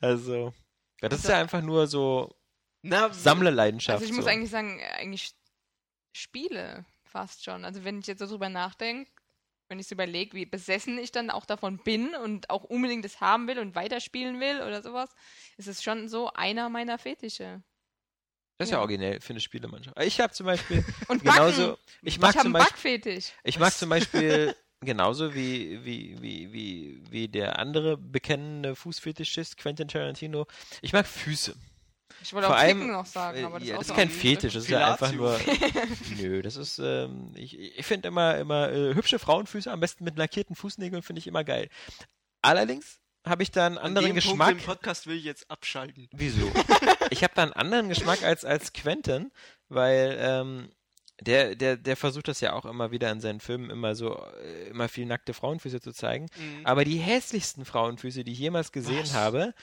[SPEAKER 1] Also, ja, das ist
[SPEAKER 2] Also-
[SPEAKER 1] ja einfach nur so
[SPEAKER 3] Na,
[SPEAKER 1] Sammlerleidenschaft.
[SPEAKER 2] Also ich muss
[SPEAKER 1] so.
[SPEAKER 2] eigentlich sagen, äh, eigentlich Spiele fast schon. Also wenn ich jetzt so drüber nachdenke, wenn ich so überlege, wie besessen ich dann auch davon bin und auch unbedingt das haben will und weiterspielen will oder sowas, ist es schon so einer meiner Fetische.
[SPEAKER 1] Das ist ja
[SPEAKER 2] Ja.
[SPEAKER 1] originell für eine Spielemannschaft. Ich habe zum Beispiel [LAUGHS]
[SPEAKER 2] Und Backen.
[SPEAKER 1] genauso, ich mag
[SPEAKER 2] ich
[SPEAKER 1] zum Beispiel,
[SPEAKER 2] Backfetisch.
[SPEAKER 1] ich mag zum Beispiel [LAUGHS] genauso wie, wie, wie, wie, wie der andere bekennende Fußfetischist Quentin Tarantino. Ich mag Füße.
[SPEAKER 2] Ich wollte
[SPEAKER 1] Vor
[SPEAKER 2] auch
[SPEAKER 1] allem,
[SPEAKER 2] Ficken noch sagen, aber das,
[SPEAKER 1] ja,
[SPEAKER 2] ist auch
[SPEAKER 1] das ist kein
[SPEAKER 2] ein-
[SPEAKER 1] Fetisch, das ist ja einfach nur. [LAUGHS] Nö, das ist, ähm, ich, ich finde immer, immer äh, hübsche Frauenfüße, am besten mit lackierten Fußnägeln, finde ich immer geil. Allerdings habe ich da einen
[SPEAKER 3] An
[SPEAKER 1] anderen
[SPEAKER 3] dem
[SPEAKER 1] Geschmack.
[SPEAKER 3] Punkt im Podcast will ich jetzt abschalten.
[SPEAKER 1] Wieso? ich habe da einen anderen Geschmack als, als Quentin, weil ähm, der, der, der versucht das ja auch immer wieder in seinen Filmen immer so, äh, immer viel nackte Frauenfüße zu zeigen.
[SPEAKER 3] Mhm.
[SPEAKER 1] Aber die hässlichsten Frauenfüße, die ich jemals gesehen
[SPEAKER 3] Was?
[SPEAKER 1] habe,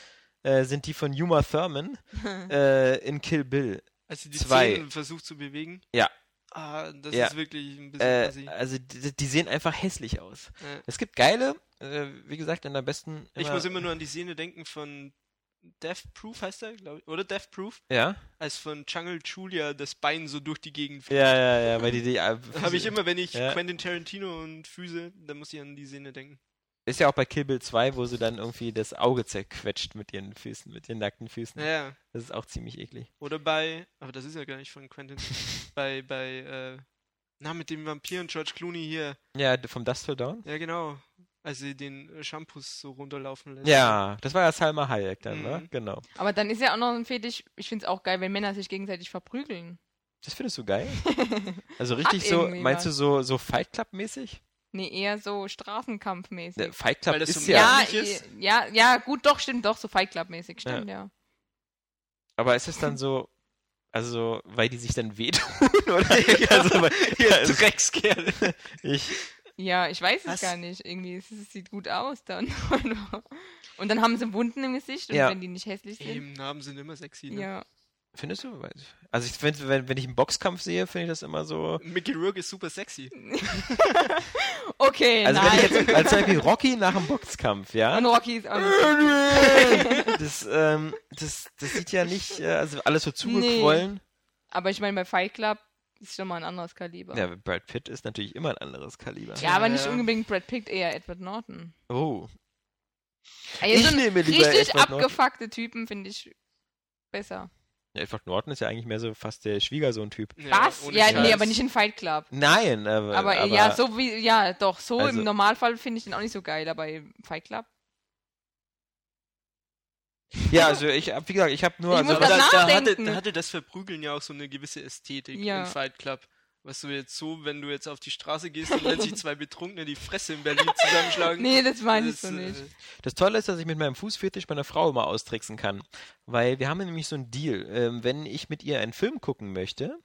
[SPEAKER 1] äh, sind die von Uma Thurman [LAUGHS] äh, in Kill Bill.
[SPEAKER 3] Also die
[SPEAKER 1] Zwei.
[SPEAKER 3] Zähne versucht zu bewegen.
[SPEAKER 1] Ja.
[SPEAKER 3] Ah, das
[SPEAKER 1] Ja.
[SPEAKER 3] ist wirklich ein bisschen
[SPEAKER 1] Äh, also die, die sehen einfach hässlich aus.
[SPEAKER 3] Ja.
[SPEAKER 1] Es gibt geile, äh, wie gesagt, in der besten.
[SPEAKER 3] Ich muss immer nur an die Szene denken von Death Proof heißt er, glaube ich. Oder Death Proof,
[SPEAKER 1] Ja?
[SPEAKER 3] als von Jungle Julia das Bein so durch die Gegend
[SPEAKER 1] Ja, ja, ja, weil die. die äh, [LAUGHS]
[SPEAKER 3] Habe ich immer, wenn ich
[SPEAKER 1] Ja.
[SPEAKER 3] Quentin Tarantino und Füße, dann muss ich an die Szene denken.
[SPEAKER 1] Ist ja auch bei Kill Bill 2, wo sie dann irgendwie das Auge zerquetscht mit ihren Füßen, mit ihren nackten Füßen.
[SPEAKER 3] Naja.
[SPEAKER 1] Das ist auch ziemlich eklig.
[SPEAKER 3] Oder bei, aber das ist ja gar nicht von Quentin, [LAUGHS] bei, bei, äh, na, mit dem Vampir und George Clooney hier.
[SPEAKER 1] Ja, vom Dust Till Dawn?
[SPEAKER 3] Ja, genau. Als sie den äh, Shampoos so runterlaufen lässt.
[SPEAKER 1] Ja, das war ja Salma Hayek dann,
[SPEAKER 3] Mhm.
[SPEAKER 1] ne? Genau.
[SPEAKER 2] Aber dann ist ja auch noch ein Fetisch, ich finde es auch geil, wenn Männer sich gegenseitig verprügeln.
[SPEAKER 1] Das findest du geil? [LAUGHS] Also richtig so, meinst du so, so Fight Club-mäßig?
[SPEAKER 2] Nee, eher so Straßenkampfmäßig.
[SPEAKER 1] Der Fight Club ist
[SPEAKER 3] so
[SPEAKER 1] ja,
[SPEAKER 2] ja,
[SPEAKER 3] ist?
[SPEAKER 2] eh- ja, ja, gut, doch, stimmt, doch, so Fight Club-mäßig, stimmt, ja.
[SPEAKER 1] aber ist es dann so, also so, weil die sich dann wehtun? [LAUGHS] Oder? also, weil, also, [LAUGHS]
[SPEAKER 3] Dreckskerl.
[SPEAKER 1] ich,
[SPEAKER 2] Ja, ich weiß es
[SPEAKER 3] Was?
[SPEAKER 2] gar nicht. Irgendwie, es, es sieht gut aus dann. [LAUGHS] und dann haben sie Wunden im Gesicht und
[SPEAKER 1] Ja.
[SPEAKER 2] wenn die nicht hässlich sind.
[SPEAKER 3] Eben, Namen sind immer sexy, ne?
[SPEAKER 2] Ja.
[SPEAKER 1] findest du? Also ich find, wenn, wenn ich einen Boxkampf sehe, finde ich das immer so.
[SPEAKER 3] Mickey Rourke ist super sexy. [LAUGHS]
[SPEAKER 2] Okay,
[SPEAKER 1] Also
[SPEAKER 2] nein.
[SPEAKER 1] wenn ich jetzt als Beispiel Rocky nach einem Boxkampf, ja.
[SPEAKER 2] und Rocky ist auch [LAUGHS]
[SPEAKER 1] Das, ähm, das, das sieht ja nicht, äh, also alles so zugequollen.
[SPEAKER 2] Aber ich meine, bei Fight Club ist schon mal ein anderes Kaliber.
[SPEAKER 1] Ja, Brad Pitt ist natürlich immer ein anderes Kaliber.
[SPEAKER 2] Ja, aber
[SPEAKER 3] Ja,
[SPEAKER 2] nicht
[SPEAKER 3] ja.
[SPEAKER 2] unbedingt Brad Pitt, eher Edward Norton.
[SPEAKER 1] Oh.
[SPEAKER 2] Also
[SPEAKER 1] Ich
[SPEAKER 2] so
[SPEAKER 1] nehme lieber
[SPEAKER 2] richtig
[SPEAKER 1] Edward Norton.
[SPEAKER 2] abgefuckte Typen finde ich besser.
[SPEAKER 1] Ja, Edward Norton ist ja eigentlich mehr so fast der Schwiegersohn-Typ.
[SPEAKER 2] Was? Ja,
[SPEAKER 3] Scheiß.
[SPEAKER 2] nee, aber nicht in Fight Club.
[SPEAKER 1] Nein, aber.
[SPEAKER 2] Aber,
[SPEAKER 1] aber
[SPEAKER 2] ja, so wie, ja, doch, so
[SPEAKER 1] Also-
[SPEAKER 2] im Normalfall finde ich den auch nicht so geil, aber im Fight Club.
[SPEAKER 1] Ja, also ich hab, wie gesagt, ich habe nur.
[SPEAKER 2] Ich
[SPEAKER 1] Also,
[SPEAKER 2] muss
[SPEAKER 3] Aber
[SPEAKER 2] das
[SPEAKER 3] da, da, hatte, da hatte das Verprügeln ja auch so eine gewisse Ästhetik
[SPEAKER 2] Ja.
[SPEAKER 3] im Fight Club. Was du jetzt so, wenn du jetzt auf die Straße gehst und wenn sich [LAUGHS] zwei Betrunkene die Fresse in Berlin zusammenschlagen.
[SPEAKER 2] Nee, das meine ich so
[SPEAKER 3] äh,
[SPEAKER 2] nicht.
[SPEAKER 1] Das Tolle ist, dass ich mit meinem Fußfetisch meiner Frau immer austricksen kann. Weil wir haben nämlich so einen Deal. Ähm, wenn ich mit ihr einen Film gucken möchte,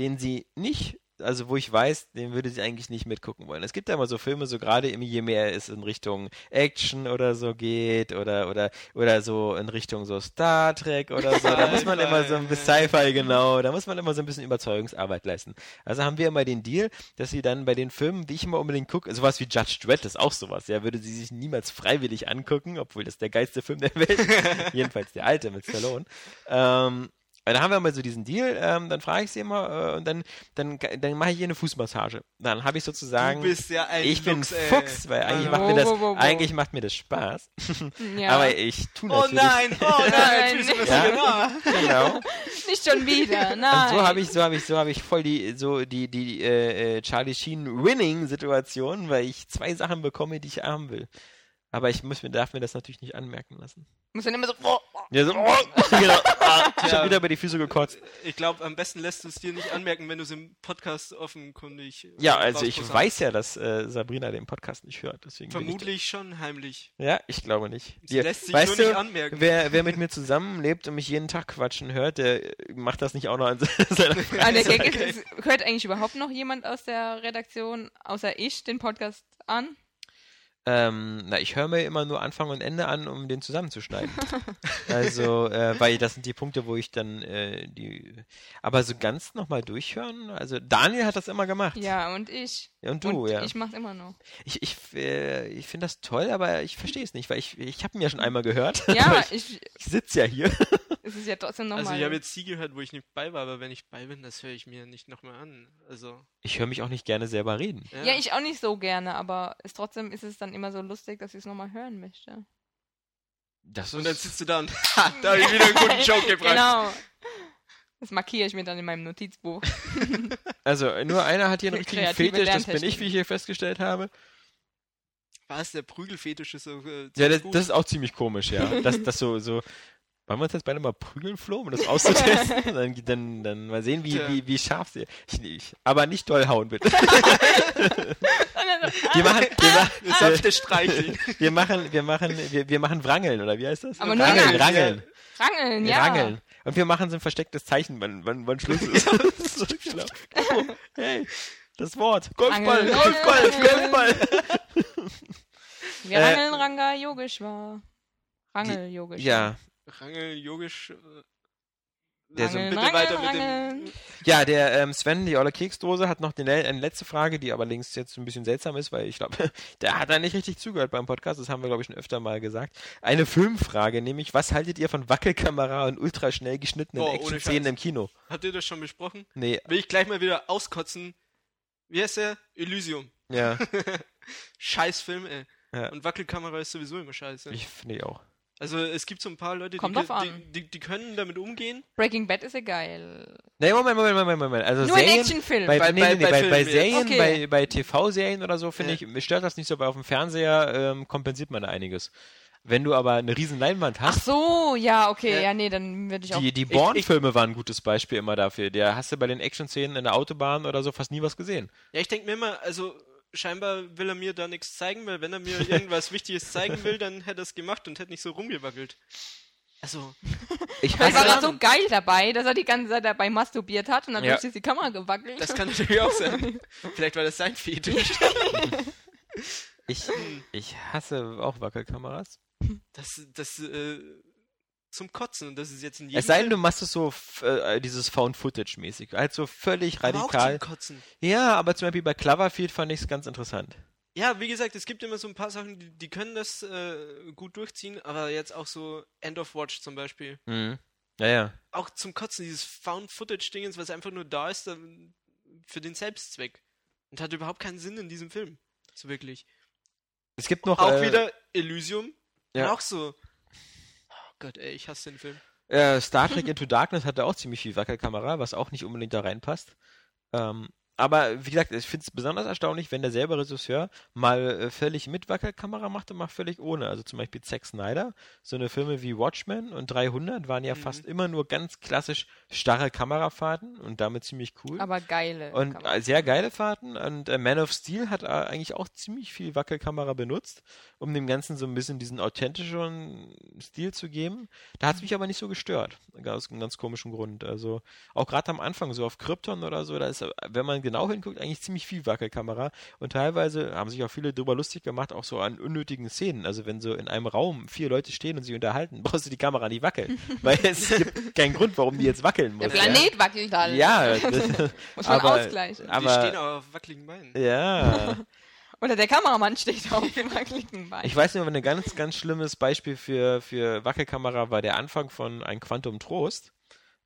[SPEAKER 1] den sie nicht, also wo ich weiß, den würde sie eigentlich nicht mitgucken wollen. Es gibt ja immer so Filme, so gerade je mehr es in Richtung Action oder so geht oder oder oder so in Richtung so Star Trek oder so. Da muss man immer so ein bisschen Sci-Fi genau, da muss man immer so ein bisschen Überzeugungsarbeit leisten. Also haben wir immer den Deal, dass sie dann bei den Filmen, die ich immer unbedingt gucke, sowas wie Judge Dredd ist auch sowas, ja, würde sie sich niemals freiwillig angucken, obwohl das der geilste Film der Welt ist. [LAUGHS] Jedenfalls der alte mit Stallone. Ähm, weil da haben wir mal so diesen Deal, ähm, dann frage ich sie immer äh, und dann, dann, dann mache ich ihr eine Fußmassage. Dann habe ich sozusagen.
[SPEAKER 3] Du bist ja ein
[SPEAKER 1] ich bin
[SPEAKER 3] Lux, ey.
[SPEAKER 1] Fuchs, weil eigentlich
[SPEAKER 3] Ah.
[SPEAKER 1] macht mir das,
[SPEAKER 2] Wo, wo, wo,
[SPEAKER 1] eigentlich macht mir das Spaß.
[SPEAKER 2] Ja. [LAUGHS]
[SPEAKER 1] Aber ich tue
[SPEAKER 3] Oh
[SPEAKER 1] natürlich.
[SPEAKER 3] nein, oh [LAUGHS] nein,
[SPEAKER 2] Nein.
[SPEAKER 3] tschüss,
[SPEAKER 1] Ja. Genau.
[SPEAKER 2] Nicht schon wieder, nein. [LAUGHS]
[SPEAKER 1] Und so habe ich, so habe ich, so habe ich voll die, so die, die äh, äh, Charlie Sheen Winning-Situation, weil ich zwei Sachen bekomme, die ich haben will. Aber ich muss mir, darf mir das natürlich nicht anmerken lassen.
[SPEAKER 2] Muss dann immer so, oh, oh.
[SPEAKER 1] Ja, so, oh, genau. [LAUGHS] Ah, ich
[SPEAKER 3] Ja.
[SPEAKER 1] habe wieder über die Füße gekotzt.
[SPEAKER 3] Ich glaube, am besten lässt du es dir nicht anmerken, wenn du es im Podcast offenkundig. äh,
[SPEAKER 1] Ja, also ich
[SPEAKER 3] rausposaunt.
[SPEAKER 1] weiß ja, dass äh, Sabrina den Podcast nicht hört. Deswegen bin
[SPEAKER 3] Vermutlich schon heimlich.
[SPEAKER 1] Ich, ja, ich glaube nicht.
[SPEAKER 3] Sie
[SPEAKER 1] Die-
[SPEAKER 3] lässt sich
[SPEAKER 1] weißt
[SPEAKER 3] nur nicht
[SPEAKER 1] du,
[SPEAKER 3] anmerken.
[SPEAKER 1] wer, wer mit mir zusammenlebt und mich jeden Tag quatschen hört, der macht das nicht auch noch an [LAUGHS] seiner [LAUGHS]
[SPEAKER 2] Ah, der. Gag ist, es hört eigentlich überhaupt noch jemand aus der Redaktion, außer ich, den Podcast an?
[SPEAKER 1] Ähm, na, ich höre mir immer nur Anfang und Ende an, um den zusammenzuschneiden. [LAUGHS] also, äh, weil das sind die Punkte, wo ich dann äh, die. Aber so ganz nochmal durchhören. Also Daniel hat das immer gemacht.
[SPEAKER 2] Ja, und ich.
[SPEAKER 1] Ja, und du,
[SPEAKER 2] und
[SPEAKER 1] ja.
[SPEAKER 2] ich mach's immer noch.
[SPEAKER 1] Ich, ich, äh, ich finde das toll, aber ich verstehe es nicht, weil ich, ich habe ihn ja schon einmal gehört.
[SPEAKER 2] Ja, [LAUGHS]
[SPEAKER 1] Aber ich,
[SPEAKER 2] ich,
[SPEAKER 1] sitze ja hier. [LAUGHS]
[SPEAKER 2] es ist ja trotzdem nochmal.
[SPEAKER 3] Also ich habe jetzt die gehört, wo ich nicht bei war, aber wenn ich bei bin, das höre ich mir nicht nochmal an. Also.
[SPEAKER 1] Ich höre mich auch nicht gerne selber reden.
[SPEAKER 2] ja, ich auch nicht so gerne, aber es, trotzdem ist es dann immer so lustig, dass ich es nochmal hören möchte.
[SPEAKER 1] Das
[SPEAKER 3] Und dann sitzt du da und ha, [LAUGHS] da habe ich wieder einen guten Joke gebracht.
[SPEAKER 2] Genau. Das markiere ich mir dann in meinem Notizbuch. [LAUGHS]
[SPEAKER 1] Also, nur einer hat hier [LAUGHS] einen richtigen
[SPEAKER 2] Kreative
[SPEAKER 1] Fetisch, das bin ich, wie ich hier festgestellt habe.
[SPEAKER 3] Was, der Prügelfetisch ist so. Äh,
[SPEAKER 1] Ja, das, das ist auch ziemlich komisch, ja. Das, das so, so. Wollen wir uns jetzt beide mal prügeln, Flo, um das auszutesten? [LAUGHS] dann, dann, dann mal sehen, wie,
[SPEAKER 3] Tja.
[SPEAKER 1] wie, wie scharf sie. Ich, ich, aber nicht doll hauen, bitte. wir machen, wir, machen,
[SPEAKER 3] sanfte Streicheln.
[SPEAKER 1] wir machen, wir machen, wir, wir machen Wrangeln, oder wie heißt das?
[SPEAKER 2] Aber nur
[SPEAKER 1] Rangeln,
[SPEAKER 2] Rangeln.
[SPEAKER 1] Rangeln.
[SPEAKER 2] Rangeln,
[SPEAKER 1] Wir
[SPEAKER 2] ja.
[SPEAKER 1] Rangeln. Und wir machen so ein verstecktes Zeichen, wann, wann, wann Schluss [LAUGHS] ist. Das ist [LAUGHS] so schlau. oh, hey, das Wort. Golfball,
[SPEAKER 2] Angel.
[SPEAKER 1] Golfball, [LAUGHS] Golfball.
[SPEAKER 2] Wir
[SPEAKER 1] Äh,
[SPEAKER 2] rangeln Ranga Yogeshwar. Rangel Yogeshwar.
[SPEAKER 1] Ja,
[SPEAKER 3] Rangel, Yogisch. Äh,
[SPEAKER 1] Der so-
[SPEAKER 2] Rangeln,
[SPEAKER 3] bitte weiter
[SPEAKER 2] rangeln,
[SPEAKER 3] mit dem-
[SPEAKER 2] rangeln.
[SPEAKER 1] ja, der ähm, Sven, die olle Keksdose, hat noch die, le- eine letzte Frage, die allerdings jetzt ein bisschen seltsam ist, weil ich glaube, [LAUGHS] der hat da nicht richtig zugehört beim Podcast. Das haben wir, glaube ich, schon öfter mal gesagt. Eine Filmfrage, nämlich, was haltet ihr von Wackelkamera und ultraschnell geschnittenen
[SPEAKER 3] Oh,
[SPEAKER 1] Action-Szenen im Kino?
[SPEAKER 3] Habt ihr das schon besprochen?
[SPEAKER 1] Nee,
[SPEAKER 3] Will ich gleich mal wieder auskotzen. Wie heißt der? Elysium.
[SPEAKER 1] ja, [LAUGHS]
[SPEAKER 3] Scheiß Film, ey.
[SPEAKER 1] Ja.
[SPEAKER 3] Und Wackelkamera ist sowieso immer scheiße.
[SPEAKER 1] ich finde auch.
[SPEAKER 3] Also es gibt so ein paar Leute, die,
[SPEAKER 2] Kommt
[SPEAKER 3] die, die, die können damit umgehen.
[SPEAKER 2] Breaking Bad ist ja geil.
[SPEAKER 1] Nee, Moment, Moment, Moment, Moment. Also
[SPEAKER 2] Nur ein
[SPEAKER 1] Serien,
[SPEAKER 2] Actionfilm.
[SPEAKER 1] bei,
[SPEAKER 3] Bei-
[SPEAKER 1] nee,
[SPEAKER 3] bei-
[SPEAKER 1] nee,
[SPEAKER 3] bei
[SPEAKER 1] bei. Serien,
[SPEAKER 2] Okay.
[SPEAKER 1] bei, bei TV-Serien oder so, finde
[SPEAKER 3] Ja.
[SPEAKER 1] ich, stört das nicht so, weil auf dem Fernseher ähm, kompensiert man da einiges. Wenn du aber eine riesen Leinwand
[SPEAKER 2] Ach
[SPEAKER 1] hast,
[SPEAKER 2] so, ja, okay.
[SPEAKER 3] Ja.
[SPEAKER 2] Ja, nee, dann würde ich auch.
[SPEAKER 1] die, die Bourne-Filme waren ein gutes Beispiel immer dafür. Der hast du bei den Action-Szenen in der Autobahn oder so fast nie was gesehen.
[SPEAKER 3] Ja, ich denke mir immer, also scheinbar will er mir da nichts zeigen, weil wenn er mir [LAUGHS] irgendwas Wichtiges zeigen will, dann hätte er es gemacht und hätte nicht so rumgewackelt. Also, [LAUGHS]
[SPEAKER 1] Ich
[SPEAKER 2] war er so geil dabei, dass er die ganze Zeit dabei masturbiert hat und dann
[SPEAKER 1] Ja.
[SPEAKER 2] ist die Kamera gewackelt.
[SPEAKER 3] das kann natürlich auch sein. [LAUGHS] Vielleicht war das sein Fetisch.
[SPEAKER 1] ich, ich hasse auch Wackelkameras.
[SPEAKER 3] Das, das, äh, zum Kotzen. Und das ist jetzt in jedem
[SPEAKER 1] Es sei denn, du machst es so f- äh, dieses Found-Footage-mäßig. Halt so völlig
[SPEAKER 3] Aber auch
[SPEAKER 1] radikal.
[SPEAKER 3] zum Kotzen.
[SPEAKER 1] Ja, aber zum Beispiel bei Cloverfield fand ich es ganz interessant.
[SPEAKER 3] Ja, wie gesagt, es gibt immer so ein paar Sachen, die, die können das äh, gut durchziehen, aber jetzt auch so End of Watch zum Beispiel.
[SPEAKER 1] Mhm. Ja, ja.
[SPEAKER 3] Auch zum Kotzen, dieses Found-Footage-Dingens, was einfach nur da ist für den Selbstzweck. Und hat überhaupt keinen Sinn in diesem Film. So wirklich.
[SPEAKER 1] Es gibt noch.
[SPEAKER 3] Auch
[SPEAKER 1] äh,
[SPEAKER 3] wieder Elysium.
[SPEAKER 1] ja.
[SPEAKER 3] Auch so. Gott, ey, ich hasse den Film.
[SPEAKER 1] Äh, Star Trek Into Darkness hatte auch ziemlich viel Wackelkamera, was auch nicht unbedingt da reinpasst. Ähm, aber wie gesagt, ich finde es besonders erstaunlich, wenn derselbe Regisseur mal äh, völlig mit Wackelkamera macht und mal völlig ohne. Also zum Beispiel Zack Snyder, so eine Filme wie Watchmen und 300 waren ja
[SPEAKER 3] Mhm.
[SPEAKER 1] fast immer nur ganz klassisch starre Kamerafahrten und damit ziemlich cool.
[SPEAKER 2] aber geile.
[SPEAKER 1] Und
[SPEAKER 2] Kamera.
[SPEAKER 1] äh, sehr geile Fahrten. Und äh, Man of Steel hat äh, eigentlich auch ziemlich viel Wackelkamera benutzt, um dem Ganzen so ein bisschen diesen authentischeren Stil zu geben. Da hat es mich aber nicht so gestört. Aus einem ganz komischen Grund. Also auch gerade am Anfang, so auf Krypton oder so, da ist, äh, wenn man genau hinguckt, eigentlich ziemlich viel Wackelkamera. Und teilweise haben sich auch viele drüber lustig gemacht, auch so an unnötigen Szenen. Also wenn so in einem Raum vier Leute stehen und sich unterhalten, [LAUGHS] brauchst du die Kamera nicht wackeln. [LAUGHS] weil es gibt keinen Grund, warum die jetzt wackeln muss.
[SPEAKER 2] Der Planet wackelt dann.
[SPEAKER 1] Ja, ja [LAUGHS] das,
[SPEAKER 2] Muss man
[SPEAKER 1] aber-
[SPEAKER 2] ausgleichen.
[SPEAKER 3] die
[SPEAKER 1] aber
[SPEAKER 3] stehen auch auf wackeligen Beinen.
[SPEAKER 1] ja.
[SPEAKER 2] Oder der Kameramann steht auf dem wackeligen Bein.
[SPEAKER 1] Ich weiß nur, ein ganz, ganz schlimmes Beispiel für, für Wackelkamera war der Anfang von Ein Quantum Trost,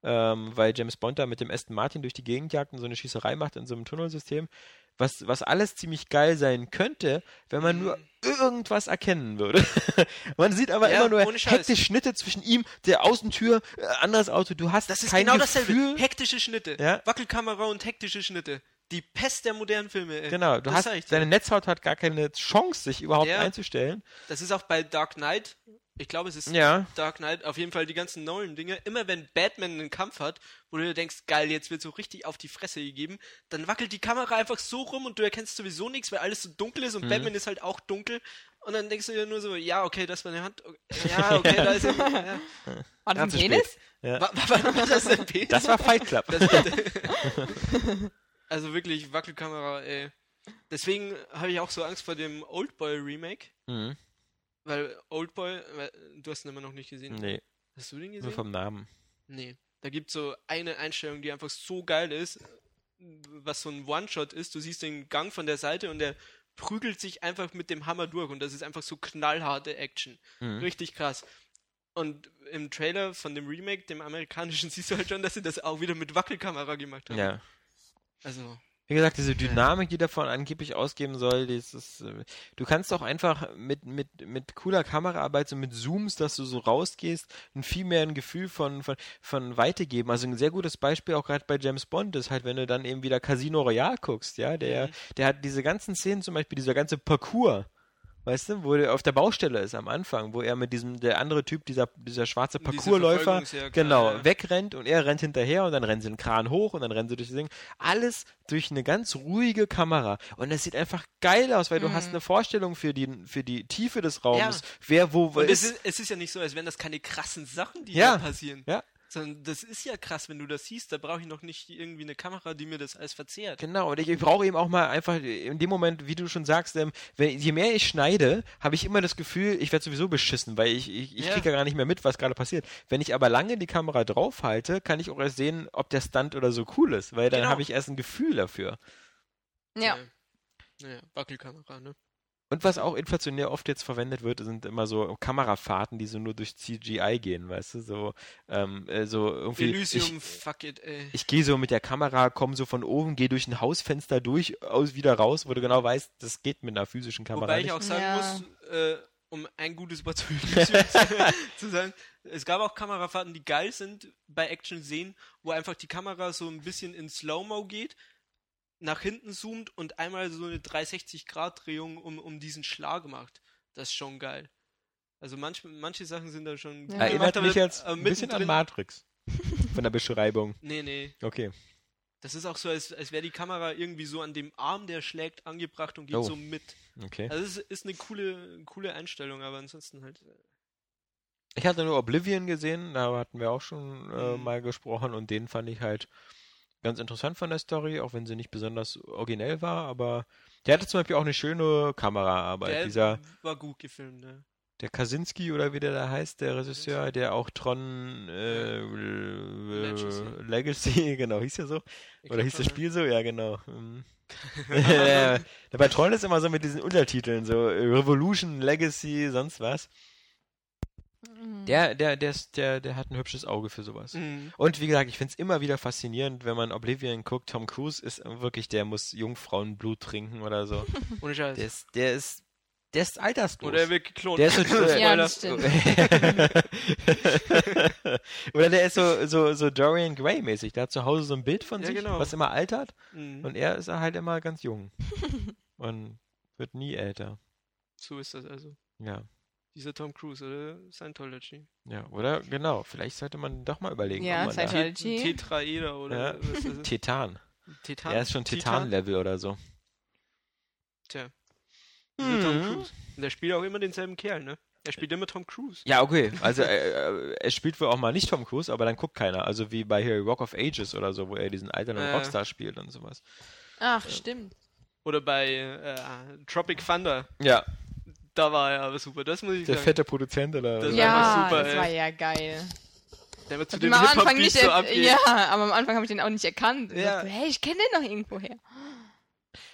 [SPEAKER 1] ähm, weil James Bond da mit dem Aston Martin durch die Gegend jagt und so eine Schießerei macht in so einem Tunnelsystem, was, was alles ziemlich geil sein könnte, wenn man nur irgendwas erkennen würde. [LAUGHS] man sieht aber
[SPEAKER 3] Ja,
[SPEAKER 1] immer nur hektische Schnitte zwischen ihm, der Außentür, äh, anderes Auto, du hast
[SPEAKER 3] Das ist
[SPEAKER 1] kein
[SPEAKER 3] genau
[SPEAKER 1] Gefühl.
[SPEAKER 3] dasselbe. Hektische Schnitte.
[SPEAKER 1] Ja.
[SPEAKER 3] Wackelkamera und hektische Schnitte. Die Pest der modernen Filme, ey.
[SPEAKER 1] Genau, du
[SPEAKER 3] das
[SPEAKER 1] hast, deine Netzhaut hat gar keine Chance, sich überhaupt
[SPEAKER 3] Ja.
[SPEAKER 1] einzustellen.
[SPEAKER 3] Das ist auch bei Dark Knight. Ich glaube, es ist
[SPEAKER 1] Ja.
[SPEAKER 3] Dark Knight. Auf jeden Fall die ganzen neuen Dinge. Immer wenn Batman einen Kampf hat, wo du dir denkst, geil, jetzt wird so richtig auf die Fresse gegeben, dann wackelt die Kamera einfach so rum und du erkennst sowieso nichts, weil alles so dunkel ist und
[SPEAKER 1] Mhm.
[SPEAKER 3] Batman ist halt auch dunkel. Und dann denkst du dir nur so, ja, okay, das war eine Hand. [LAUGHS] Ja, okay, da ist er. Ja. [LAUGHS]
[SPEAKER 2] War das ein Penis?
[SPEAKER 1] Ja.
[SPEAKER 3] War, war, war das ein Penis?
[SPEAKER 1] Das war Fight Club.
[SPEAKER 3] Das- [LAUGHS] also wirklich Wackelkamera, ey. Deswegen habe ich auch so Angst vor dem Oldboy Remake,
[SPEAKER 1] mhm.
[SPEAKER 3] Weil Oldboy, weil- du hast ihn immer noch nicht gesehen.
[SPEAKER 1] Nee,
[SPEAKER 3] Hast du den
[SPEAKER 1] nur
[SPEAKER 3] gesehen?
[SPEAKER 1] vom Namen.
[SPEAKER 3] Nee. Da gibt es so eine Einstellung, die einfach so geil ist, was so ein One-Shot ist. Du siehst den Gang von der Seite und der prügelt sich einfach mit dem Hammer durch und das ist einfach so knallharte Action.
[SPEAKER 1] Mhm.
[SPEAKER 3] Richtig krass. Und im Trailer von dem Remake, dem amerikanischen, [LAUGHS] siehst du halt schon, dass sie das auch wieder mit Wackelkamera gemacht haben.
[SPEAKER 1] Ja.
[SPEAKER 3] Also,
[SPEAKER 1] Wie gesagt, diese Dynamik, die davon angeblich ausgeben soll, ist, äh, du kannst auch einfach mit, mit, mit cooler Kameraarbeit, so mit Zooms, dass du so rausgehst, ein viel mehr ein Gefühl von, von, von Weite geben. Also ein sehr gutes Beispiel auch gerade bei James Bond ist halt, wenn du dann eben wieder Casino Royale guckst, ja, der,
[SPEAKER 3] Mhm.
[SPEAKER 1] der hat diese ganzen Szenen, zum Beispiel dieser ganze Parcours, Weißt du, wo er auf der Baustelle ist am Anfang, wo er mit diesem, der andere Typ, dieser, dieser schwarze
[SPEAKER 3] Diese Verfolgungsjagd,
[SPEAKER 1] genau,
[SPEAKER 3] ja.
[SPEAKER 1] wegrennt und er rennt hinterher und dann rennen sie einen Kran hoch und dann rennen sie durch das Ding. Alles durch eine ganz ruhige Kamera. Und es sieht einfach geil aus, weil du
[SPEAKER 2] Mhm.
[SPEAKER 1] hast eine Vorstellung für die, für die Tiefe des Raumes,
[SPEAKER 3] Ja.
[SPEAKER 1] wer wo
[SPEAKER 3] und es
[SPEAKER 1] ist.
[SPEAKER 3] ist, es ist ja nicht so, als wären das keine krassen Sachen, die
[SPEAKER 1] Ja.
[SPEAKER 3] da passieren.
[SPEAKER 1] Ja.
[SPEAKER 3] Sondern das ist ja krass, wenn du das siehst, da brauche ich noch nicht irgendwie eine Kamera, die mir das alles verzehrt.
[SPEAKER 1] Genau, und ich, ich brauche eben auch mal einfach in dem Moment, wie du schon sagst, ähm, wenn, je mehr ich schneide, habe ich immer das Gefühl, ich werde sowieso beschissen, weil ich, ich, ich
[SPEAKER 3] Ja.
[SPEAKER 1] kriege ja gar nicht mehr mit, was gerade passiert. Wenn ich aber lange die Kamera draufhalte, kann ich auch erst sehen, ob der Stunt oder so cool ist, weil dann
[SPEAKER 3] Genau.
[SPEAKER 1] habe ich erst ein Gefühl dafür.
[SPEAKER 2] Ja.
[SPEAKER 3] Naja, Wackelkamera, ne?
[SPEAKER 1] Und was auch inflationär oft jetzt verwendet wird, sind immer so Kamerafahrten, die so nur durch CGI gehen, weißt du, so, ähm, äh, so irgendwie.
[SPEAKER 3] Elysium,
[SPEAKER 1] Ich,
[SPEAKER 3] fuck it, ey.
[SPEAKER 1] ich gehe so mit der Kamera, komme so von oben, gehe durch ein Hausfenster durch, aus wieder raus, wo du genau weißt, das geht mit einer physischen Kamera
[SPEAKER 3] Wobei
[SPEAKER 1] nicht.
[SPEAKER 3] ich auch sagen
[SPEAKER 2] Ja.
[SPEAKER 3] muss, äh, um ein gutes Wort zu [LAUGHS] zu sagen, es gab auch Kamerafahrten, die geil sind bei Action-Szenen, wo einfach die Kamera so ein bisschen in Slow-Mo geht, nach hinten zoomt und einmal so eine 360-Grad-Drehung um, um diesen Schlag macht. Das ist schon geil. Also manch, manche Sachen sind da schon
[SPEAKER 2] Ja.
[SPEAKER 1] Erinnert mich jetzt
[SPEAKER 3] aber
[SPEAKER 1] ein bisschen an Matrix. Von der Beschreibung.
[SPEAKER 3] Nee, nee.
[SPEAKER 1] Okay.
[SPEAKER 3] Das ist auch so, als, als wäre die Kamera irgendwie so an dem Arm, der schlägt, angebracht und geht
[SPEAKER 1] Oh.
[SPEAKER 3] so mit.
[SPEAKER 1] Okay.
[SPEAKER 3] Also es ist, ist eine coole, coole Einstellung, aber ansonsten halt. äh,
[SPEAKER 1] Ich hatte nur Oblivion gesehen, da hatten wir auch schon äh,
[SPEAKER 3] Mhm.
[SPEAKER 1] mal gesprochen und den fand ich halt ganz interessant von der Story, auch wenn sie nicht besonders originell war, aber der hatte zum Beispiel auch eine schöne Kameraarbeit.
[SPEAKER 3] Der
[SPEAKER 1] Dieser,
[SPEAKER 3] war gut gefilmt, ne?
[SPEAKER 1] der Kaczynski oder wie der da heißt, der Regisseur, der auch Tron äh,
[SPEAKER 3] Legacy.
[SPEAKER 1] Legacy. [LAUGHS] Genau, hieß ja so.
[SPEAKER 3] Ich
[SPEAKER 1] Oder hieß das Spiel so? Ja, genau. Mhm. [LAUGHS] [LAUGHS] Bei Tron ist immer so mit diesen Untertiteln, so Revolution, Legacy, sonst was.
[SPEAKER 2] Mhm.
[SPEAKER 1] Der, der, der, ist, der, der hat ein hübsches Auge für sowas.
[SPEAKER 3] Mhm.
[SPEAKER 1] Und wie gesagt, ich finde es immer wieder faszinierend, wenn man Oblivion guckt. Tom Cruise ist wirklich, der muss Jungfrauenblut trinken oder so. [LAUGHS]
[SPEAKER 3] Ohne Scheiß.
[SPEAKER 1] Der ist, der ist, der ist alterslos.
[SPEAKER 3] Oder er wird geklont.
[SPEAKER 1] Der ist so, [LAUGHS] [LAUGHS]
[SPEAKER 2] Ja, das stimmt.
[SPEAKER 1] Oder der ist so, so, so Dorian Gray mäßig. Der hat zu Hause so ein Bild von
[SPEAKER 3] Ja,
[SPEAKER 1] sich,
[SPEAKER 3] genau.
[SPEAKER 1] was immer altert.
[SPEAKER 3] Mhm.
[SPEAKER 1] Und er ist halt immer ganz jung. und wird nie älter.
[SPEAKER 3] So ist das also.
[SPEAKER 1] Ja.
[SPEAKER 3] Dieser Tom Cruise, oder? Scientology.
[SPEAKER 1] Ja, oder? Genau. Vielleicht sollte man doch mal überlegen,
[SPEAKER 2] Ja,
[SPEAKER 1] ob man da
[SPEAKER 2] Scientology.
[SPEAKER 3] Te- Tetraeder oder
[SPEAKER 1] Ja.
[SPEAKER 3] was ist das?
[SPEAKER 1] Titan.
[SPEAKER 3] Titan.
[SPEAKER 1] Er ist schon Titan-Level oder so.
[SPEAKER 3] Tja. Dieser Tom
[SPEAKER 1] Mhm.
[SPEAKER 3] Cruise. Und der spielt auch immer denselben Kerl, ne? Er spielt immer Tom Cruise.
[SPEAKER 1] Ja, okay. Also äh, äh, er spielt wohl auch mal nicht Tom Cruise, aber dann guckt keiner. Also wie bei hier Rock of Ages oder so, wo er diesen alternden
[SPEAKER 3] Äh.
[SPEAKER 1] Rockstar spielt und sowas.
[SPEAKER 2] Ach, stimmt.
[SPEAKER 3] Oder bei äh, Tropic Thunder.
[SPEAKER 1] Ja,
[SPEAKER 3] Da war er aber super. Das muss ich
[SPEAKER 1] der
[SPEAKER 3] sagen.
[SPEAKER 1] fette Produzent oder
[SPEAKER 3] Das
[SPEAKER 1] oder-
[SPEAKER 3] war
[SPEAKER 2] Ja,
[SPEAKER 3] super,
[SPEAKER 2] das
[SPEAKER 3] ey.
[SPEAKER 2] war ja geil.
[SPEAKER 3] Der wird zu dem
[SPEAKER 2] am Anfang nicht
[SPEAKER 3] so abgeht.
[SPEAKER 2] Ja, aber am Anfang habe ich den auch nicht erkannt. Ich
[SPEAKER 3] Ja.
[SPEAKER 2] dachte, hey, ich kenne den noch irgendwoher.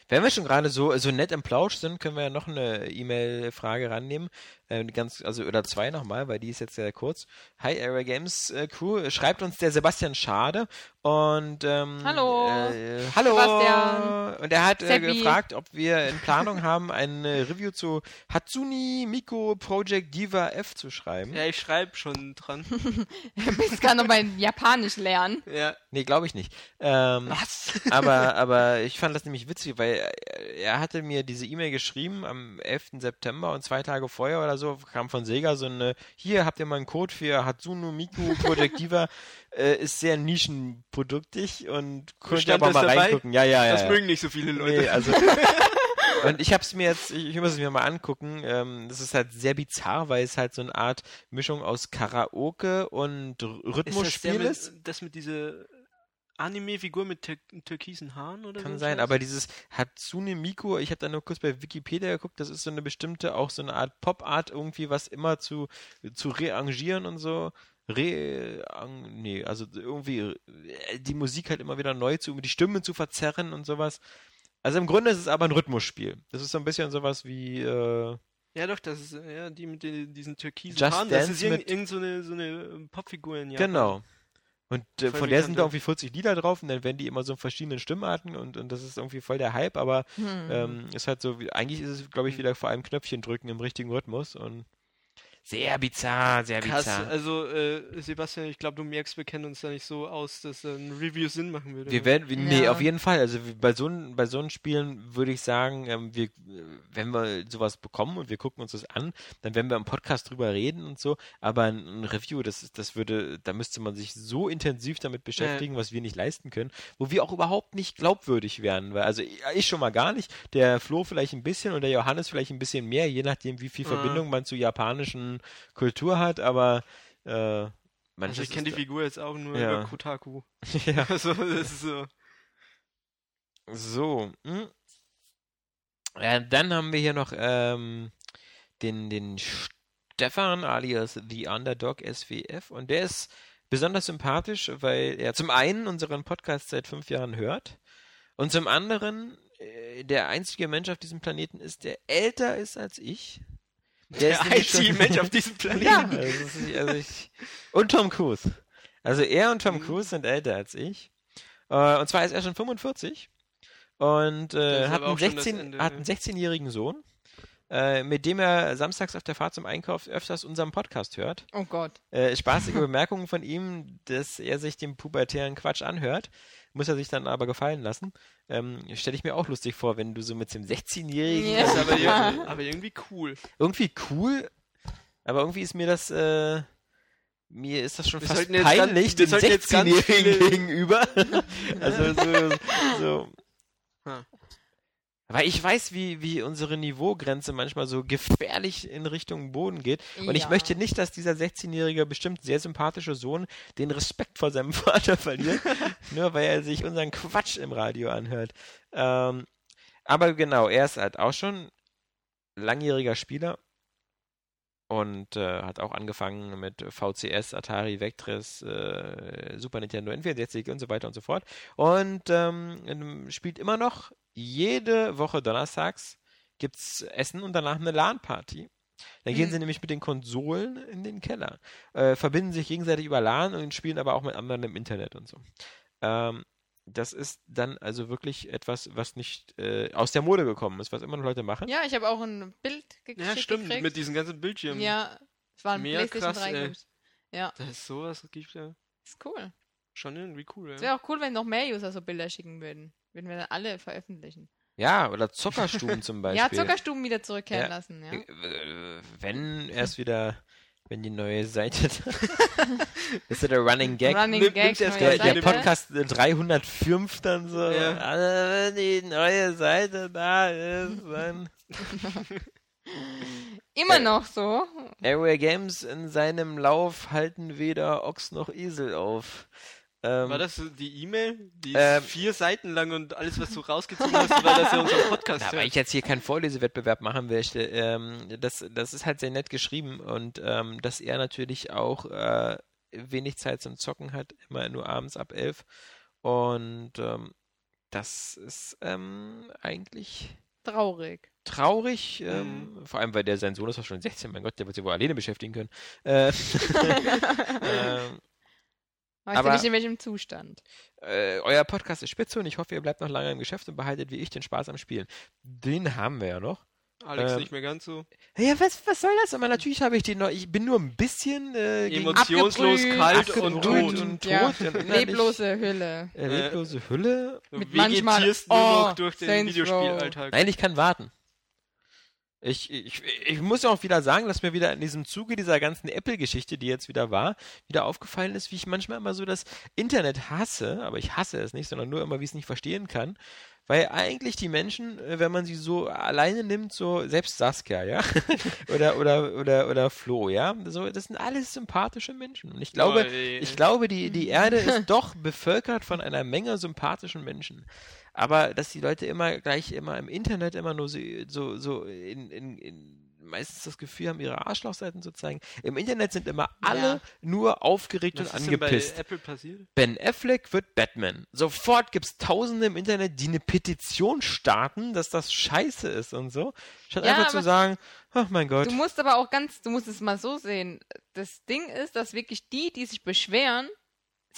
[SPEAKER 1] Wenn wir schon gerade so, so nett im Plausch sind, können wir ja noch eine E-Mail-Frage rannehmen. Äh, ganz, also, oder zwei nochmal, weil die ist jetzt sehr kurz. Hi, Area Games äh, Crew. Schreibt uns der Sebastian Schade. Und, ähm,
[SPEAKER 2] Hallo.
[SPEAKER 1] Äh, hallo.
[SPEAKER 2] Sebastian.
[SPEAKER 1] Und er hat äh, gefragt, ob wir in Planung haben, ein Review zu Hatsuni Miko Project Diva F zu schreiben.
[SPEAKER 3] Ja, ich schreibe schon dran.
[SPEAKER 2] Du [LAUGHS] bist gerade noch bei Japanisch lernen.
[SPEAKER 3] ja.
[SPEAKER 1] Nee, glaube ich nicht. Ähm,
[SPEAKER 3] Was? [LAUGHS]
[SPEAKER 1] aber, aber ich fand das nämlich witzig, weil er, er hatte mir diese E-Mail geschrieben am 11. September und zwei Tage vorher oder so kam von Sega so eine, hier habt ihr mal einen Code für Hatsunu Miku [LAUGHS] Project Diva, äh, ist sehr nischenproduktig und könnt ihr
[SPEAKER 3] Stand
[SPEAKER 1] aber mal
[SPEAKER 3] dabei?
[SPEAKER 1] reingucken. Ja, ja, ja.
[SPEAKER 3] Das
[SPEAKER 1] ja.
[SPEAKER 3] mögen nicht so viele Leute.
[SPEAKER 1] Nee, also. [LAUGHS] Und ich hab's mir jetzt, ich, ich muss es mir mal angucken. Ähm, das ist halt sehr bizarr, weil es halt so eine Art Mischung aus Karaoke und R-
[SPEAKER 3] ist das,
[SPEAKER 1] Rhythmusspiel
[SPEAKER 3] mit,
[SPEAKER 1] ist.
[SPEAKER 3] das mit dieser Anime-Figur mit tür türkisen Haaren oder
[SPEAKER 1] Kann
[SPEAKER 3] so?
[SPEAKER 1] sein, aber dieses Hatsune Miku, ich habe da nur kurz bei Wikipedia geguckt, das ist so eine bestimmte, auch so eine Art Pop-Art irgendwie, was immer zu, zu rearrangieren und so. Re, nee, also irgendwie äh, die Musik halt immer wieder neu zu, die Stimmen zu verzerren und sowas. Also im Grunde ist es aber ein Rhythmusspiel. Das ist so ein bisschen sowas wie, äh,
[SPEAKER 3] Ja, doch, das ist ja die mit den, diesen türkisen
[SPEAKER 1] Just
[SPEAKER 3] Haaren. Das
[SPEAKER 1] Dance
[SPEAKER 3] ist irgend,
[SPEAKER 1] mit-
[SPEAKER 3] irgend so eine, so eine Popfigur in Japan.
[SPEAKER 1] genau. Und äh, von der sind da irgendwie 40 Lieder drauf und dann werden die immer so in verschiedenen Stimmarten und, und das ist irgendwie voll der Hype, aber
[SPEAKER 2] Hm.
[SPEAKER 1] Ähm, ist halt so, wie, eigentlich ist es, glaube ich, wieder vor allem Knöpfchen drücken im richtigen Rhythmus und sehr bizarr, sehr
[SPEAKER 3] Krass,
[SPEAKER 1] bizarr.
[SPEAKER 3] also äh, Sebastian, ich glaube, du merkst, wir kennen uns da nicht so aus, dass ein Review Sinn machen würde.
[SPEAKER 1] Wir werden, wir- nee,
[SPEAKER 2] Ja.
[SPEAKER 1] auf jeden Fall. Also bei so bei so Spielen würde ich sagen, ähm, wir, wenn wir sowas bekommen und wir gucken uns das an, dann werden wir im Podcast drüber reden und so. Aber ein, ein Review, das ist, das würde, da müsste man sich so intensiv damit beschäftigen, was wir nicht leisten können, wo wir auch überhaupt nicht glaubwürdig wären. Weil, also ich, ich schon mal gar nicht. Der Flo vielleicht ein bisschen und der Johannes vielleicht ein bisschen mehr, je nachdem, wie viel
[SPEAKER 3] Ah.
[SPEAKER 1] Verbindung man zu japanischen Kultur hat. Aber äh,
[SPEAKER 3] Also ich kenne die Figur jetzt auch nur
[SPEAKER 1] Ja.
[SPEAKER 3] über Kotaku. [LAUGHS] [LAUGHS]
[SPEAKER 1] ja.
[SPEAKER 3] Also das ist so.
[SPEAKER 1] So. Hm. Ja, dann haben wir hier noch ähm, den, den Stefan alias The Underdog SWF und der ist besonders sympathisch, weil er zum einen unseren Podcast seit fünf Jahren hört und zum anderen äh, der einzige Mensch auf diesem Planeten ist, der älter ist als ich.
[SPEAKER 3] Der, [LAUGHS]
[SPEAKER 1] ist nämlich
[SPEAKER 3] einzige
[SPEAKER 1] schon-
[SPEAKER 3] Mensch [LAUGHS] auf diesem Planeten.
[SPEAKER 1] Ja, also, also ich, und Tom Cruise. Also er und Tom
[SPEAKER 3] Mhm.
[SPEAKER 1] Cruise sind älter als ich. Äh, und zwar ist er schon 45 und äh, hat, einen
[SPEAKER 3] auch schon das
[SPEAKER 1] 16,
[SPEAKER 3] Ende,
[SPEAKER 1] hat einen 16-jährigen Sohn, äh, mit dem er samstags auf der Fahrt zum Einkauf öfters unseren Podcast hört.
[SPEAKER 2] Oh Gott.
[SPEAKER 1] Äh, spaßige Bemerkungen von ihm, dass er sich dem pubertären Quatsch anhört. Muss er sich dann aber gefallen lassen. Ähm, Stelle ich mir auch lustig vor, wenn du so mit dem 16-Jährigen
[SPEAKER 2] Ja.
[SPEAKER 3] Aber, [LAUGHS] ja, aber irgendwie cool.
[SPEAKER 1] irgendwie cool, aber irgendwie ist mir das, äh, mir ist das schon
[SPEAKER 3] Wir
[SPEAKER 1] fast peinlich
[SPEAKER 3] ganz-
[SPEAKER 1] dem
[SPEAKER 3] sollten jetzt ganz
[SPEAKER 1] 16-Jährigen
[SPEAKER 3] viele-
[SPEAKER 1] gegenüber. [LAUGHS] also so, so. Weil ich weiß, wie, wie unsere Niveaugrenze manchmal so gefährlich in Richtung Boden geht. Und ich
[SPEAKER 2] Ja.
[SPEAKER 1] möchte nicht, dass dieser 16-jährige, bestimmt sehr sympathische Sohn den Respekt vor seinem [LAUGHS] Vater verliert, [LAUGHS] nur weil er sich unseren Quatsch im Radio anhört. Ähm, aber genau, er ist halt auch schon langjähriger Spieler und äh, hat auch angefangen mit VCS, Atari, Vectris, äh, Super Nintendo N64 und so weiter und so fort. Und ähm, spielt immer noch jede Woche donnerstags gibt's Essen und danach eine LAN-Party. Dann gehen
[SPEAKER 2] Mhm.
[SPEAKER 1] sie nämlich mit den Konsolen in den Keller, äh, verbinden sich gegenseitig über LAN und spielen aber auch mit anderen im Internet und so. Ähm, das ist dann also wirklich etwas, was nicht äh, aus der Mode gekommen ist, was immer noch Leute machen.
[SPEAKER 2] Ja, ich habe auch ein Bild gekriegt.
[SPEAKER 3] Ja, stimmt,
[SPEAKER 2] gekriegt.
[SPEAKER 3] mit diesen ganzen Bildschirmen.
[SPEAKER 2] Ja, es war ein
[SPEAKER 3] Mega
[SPEAKER 2] PlayStation
[SPEAKER 3] krass,
[SPEAKER 2] 3,
[SPEAKER 3] ey.
[SPEAKER 2] Ja,
[SPEAKER 3] Das ist sowas, das gibt ja
[SPEAKER 2] ist cool.
[SPEAKER 3] schon irgendwie cool,
[SPEAKER 2] Es
[SPEAKER 3] ja.
[SPEAKER 2] wäre auch cool, wenn noch mehr User so Bilder schicken würden. Würden wir dann alle veröffentlichen.
[SPEAKER 1] Ja, oder Zockerstuben zum [LAUGHS] Beispiel.
[SPEAKER 2] Ja, Zuckerstuben wieder zurückkehren
[SPEAKER 1] Ja.
[SPEAKER 2] lassen, ja.
[SPEAKER 1] Äh, Wenn erst wieder, wenn die neue Seite. [LAUGHS] ist ja der Running Gag.
[SPEAKER 2] Running
[SPEAKER 3] Nimmt-
[SPEAKER 2] Gag,
[SPEAKER 3] nimmt
[SPEAKER 1] Der, der. Podcast äh, 305 dann so.
[SPEAKER 3] Ja.
[SPEAKER 1] Also, wenn die neue Seite da ist, dann. [LAUGHS]
[SPEAKER 2] Immer
[SPEAKER 1] Äh,
[SPEAKER 2] noch so.
[SPEAKER 1] Area Games in seinem Lauf halten weder Ochs noch Esel auf. Ähm,
[SPEAKER 3] War das so die E-Mail? Die ist
[SPEAKER 1] Ähm,
[SPEAKER 3] vier Seiten lang und alles, was du rausgezogen hast, war das ja unser Podcast.
[SPEAKER 1] Na, weil ich jetzt hier keinen Vorlesewettbewerb machen möchte, ähm, das, das ist halt sehr nett geschrieben und ähm, dass er natürlich auch äh, wenig Zeit zum Zocken hat, immer nur abends ab elf. Und ähm, das ist ähm, eigentlich
[SPEAKER 2] Traurig.
[SPEAKER 1] traurig, ähm, vor allem weil der sein Sohn ist auch schon 16, mein Gott, der wird sich wohl alleine beschäftigen können. Äh, [LAUGHS] [LAUGHS] ähm,
[SPEAKER 2] Weißt
[SPEAKER 1] Aber-
[SPEAKER 2] du nicht in welchem Zustand?
[SPEAKER 1] äh, euer Podcast ist spitze und ich hoffe, ihr bleibt noch lange im Geschäft und behaltet wie ich den Spaß am Spielen. Den haben wir ja noch.
[SPEAKER 3] Alex
[SPEAKER 1] ähm,
[SPEAKER 3] nicht mehr ganz so.
[SPEAKER 1] Ja, was, was soll das? Aber natürlich habe ich den noch. Ich bin nur ein bisschen äh,
[SPEAKER 3] Emotionslos, kalt und tot.
[SPEAKER 1] und
[SPEAKER 2] Ja.
[SPEAKER 1] tot. und
[SPEAKER 2] Leblose Hülle.
[SPEAKER 1] Äh, leblose Hülle.
[SPEAKER 2] Mit manchmal, oh,
[SPEAKER 3] noch durch den
[SPEAKER 2] Saints
[SPEAKER 3] Videospielalltag.
[SPEAKER 1] Nein, ich kann warten. Ich, ich, ich muss ja auch wieder sagen, dass mir wieder in diesem Zuge dieser ganzen Apple-Geschichte, die jetzt wieder war, wieder aufgefallen ist, wie ich manchmal immer so das Internet hasse, aber ich hasse es nicht, sondern nur immer, wie ich es nicht verstehen kann. Weil eigentlich die Menschen, äh, wenn man sie so alleine nimmt, so selbst Saskia, ja, [LAUGHS] oder oder oder oder Flo, ja, so das sind alles sympathische Menschen. Und ich glaube,
[SPEAKER 3] Oh,
[SPEAKER 1] ich glaube, die die [LAUGHS] Erde ist doch bevölkert von einer Menge sympathischen Menschen. Aber dass die Leute immer gleich immer im Internet immer nur so so, so in, in, in meistens das Gefühl haben, ihre Arschlochseiten zu zeigen. Im Internet sind immer alle
[SPEAKER 2] Ja.
[SPEAKER 1] nur aufgeregt
[SPEAKER 3] Was
[SPEAKER 1] und angepisst. Ben Affleck wird Batman. Sofort gibt's Tausende im Internet, die eine Petition starten, dass das scheiße ist und so. Statt
[SPEAKER 2] Ja,
[SPEAKER 1] einfach zu sagen, ach mein Gott.
[SPEAKER 2] Du musst aber auch ganz, du musst es mal so sehen. Das Ding ist, dass wirklich die, die sich beschweren,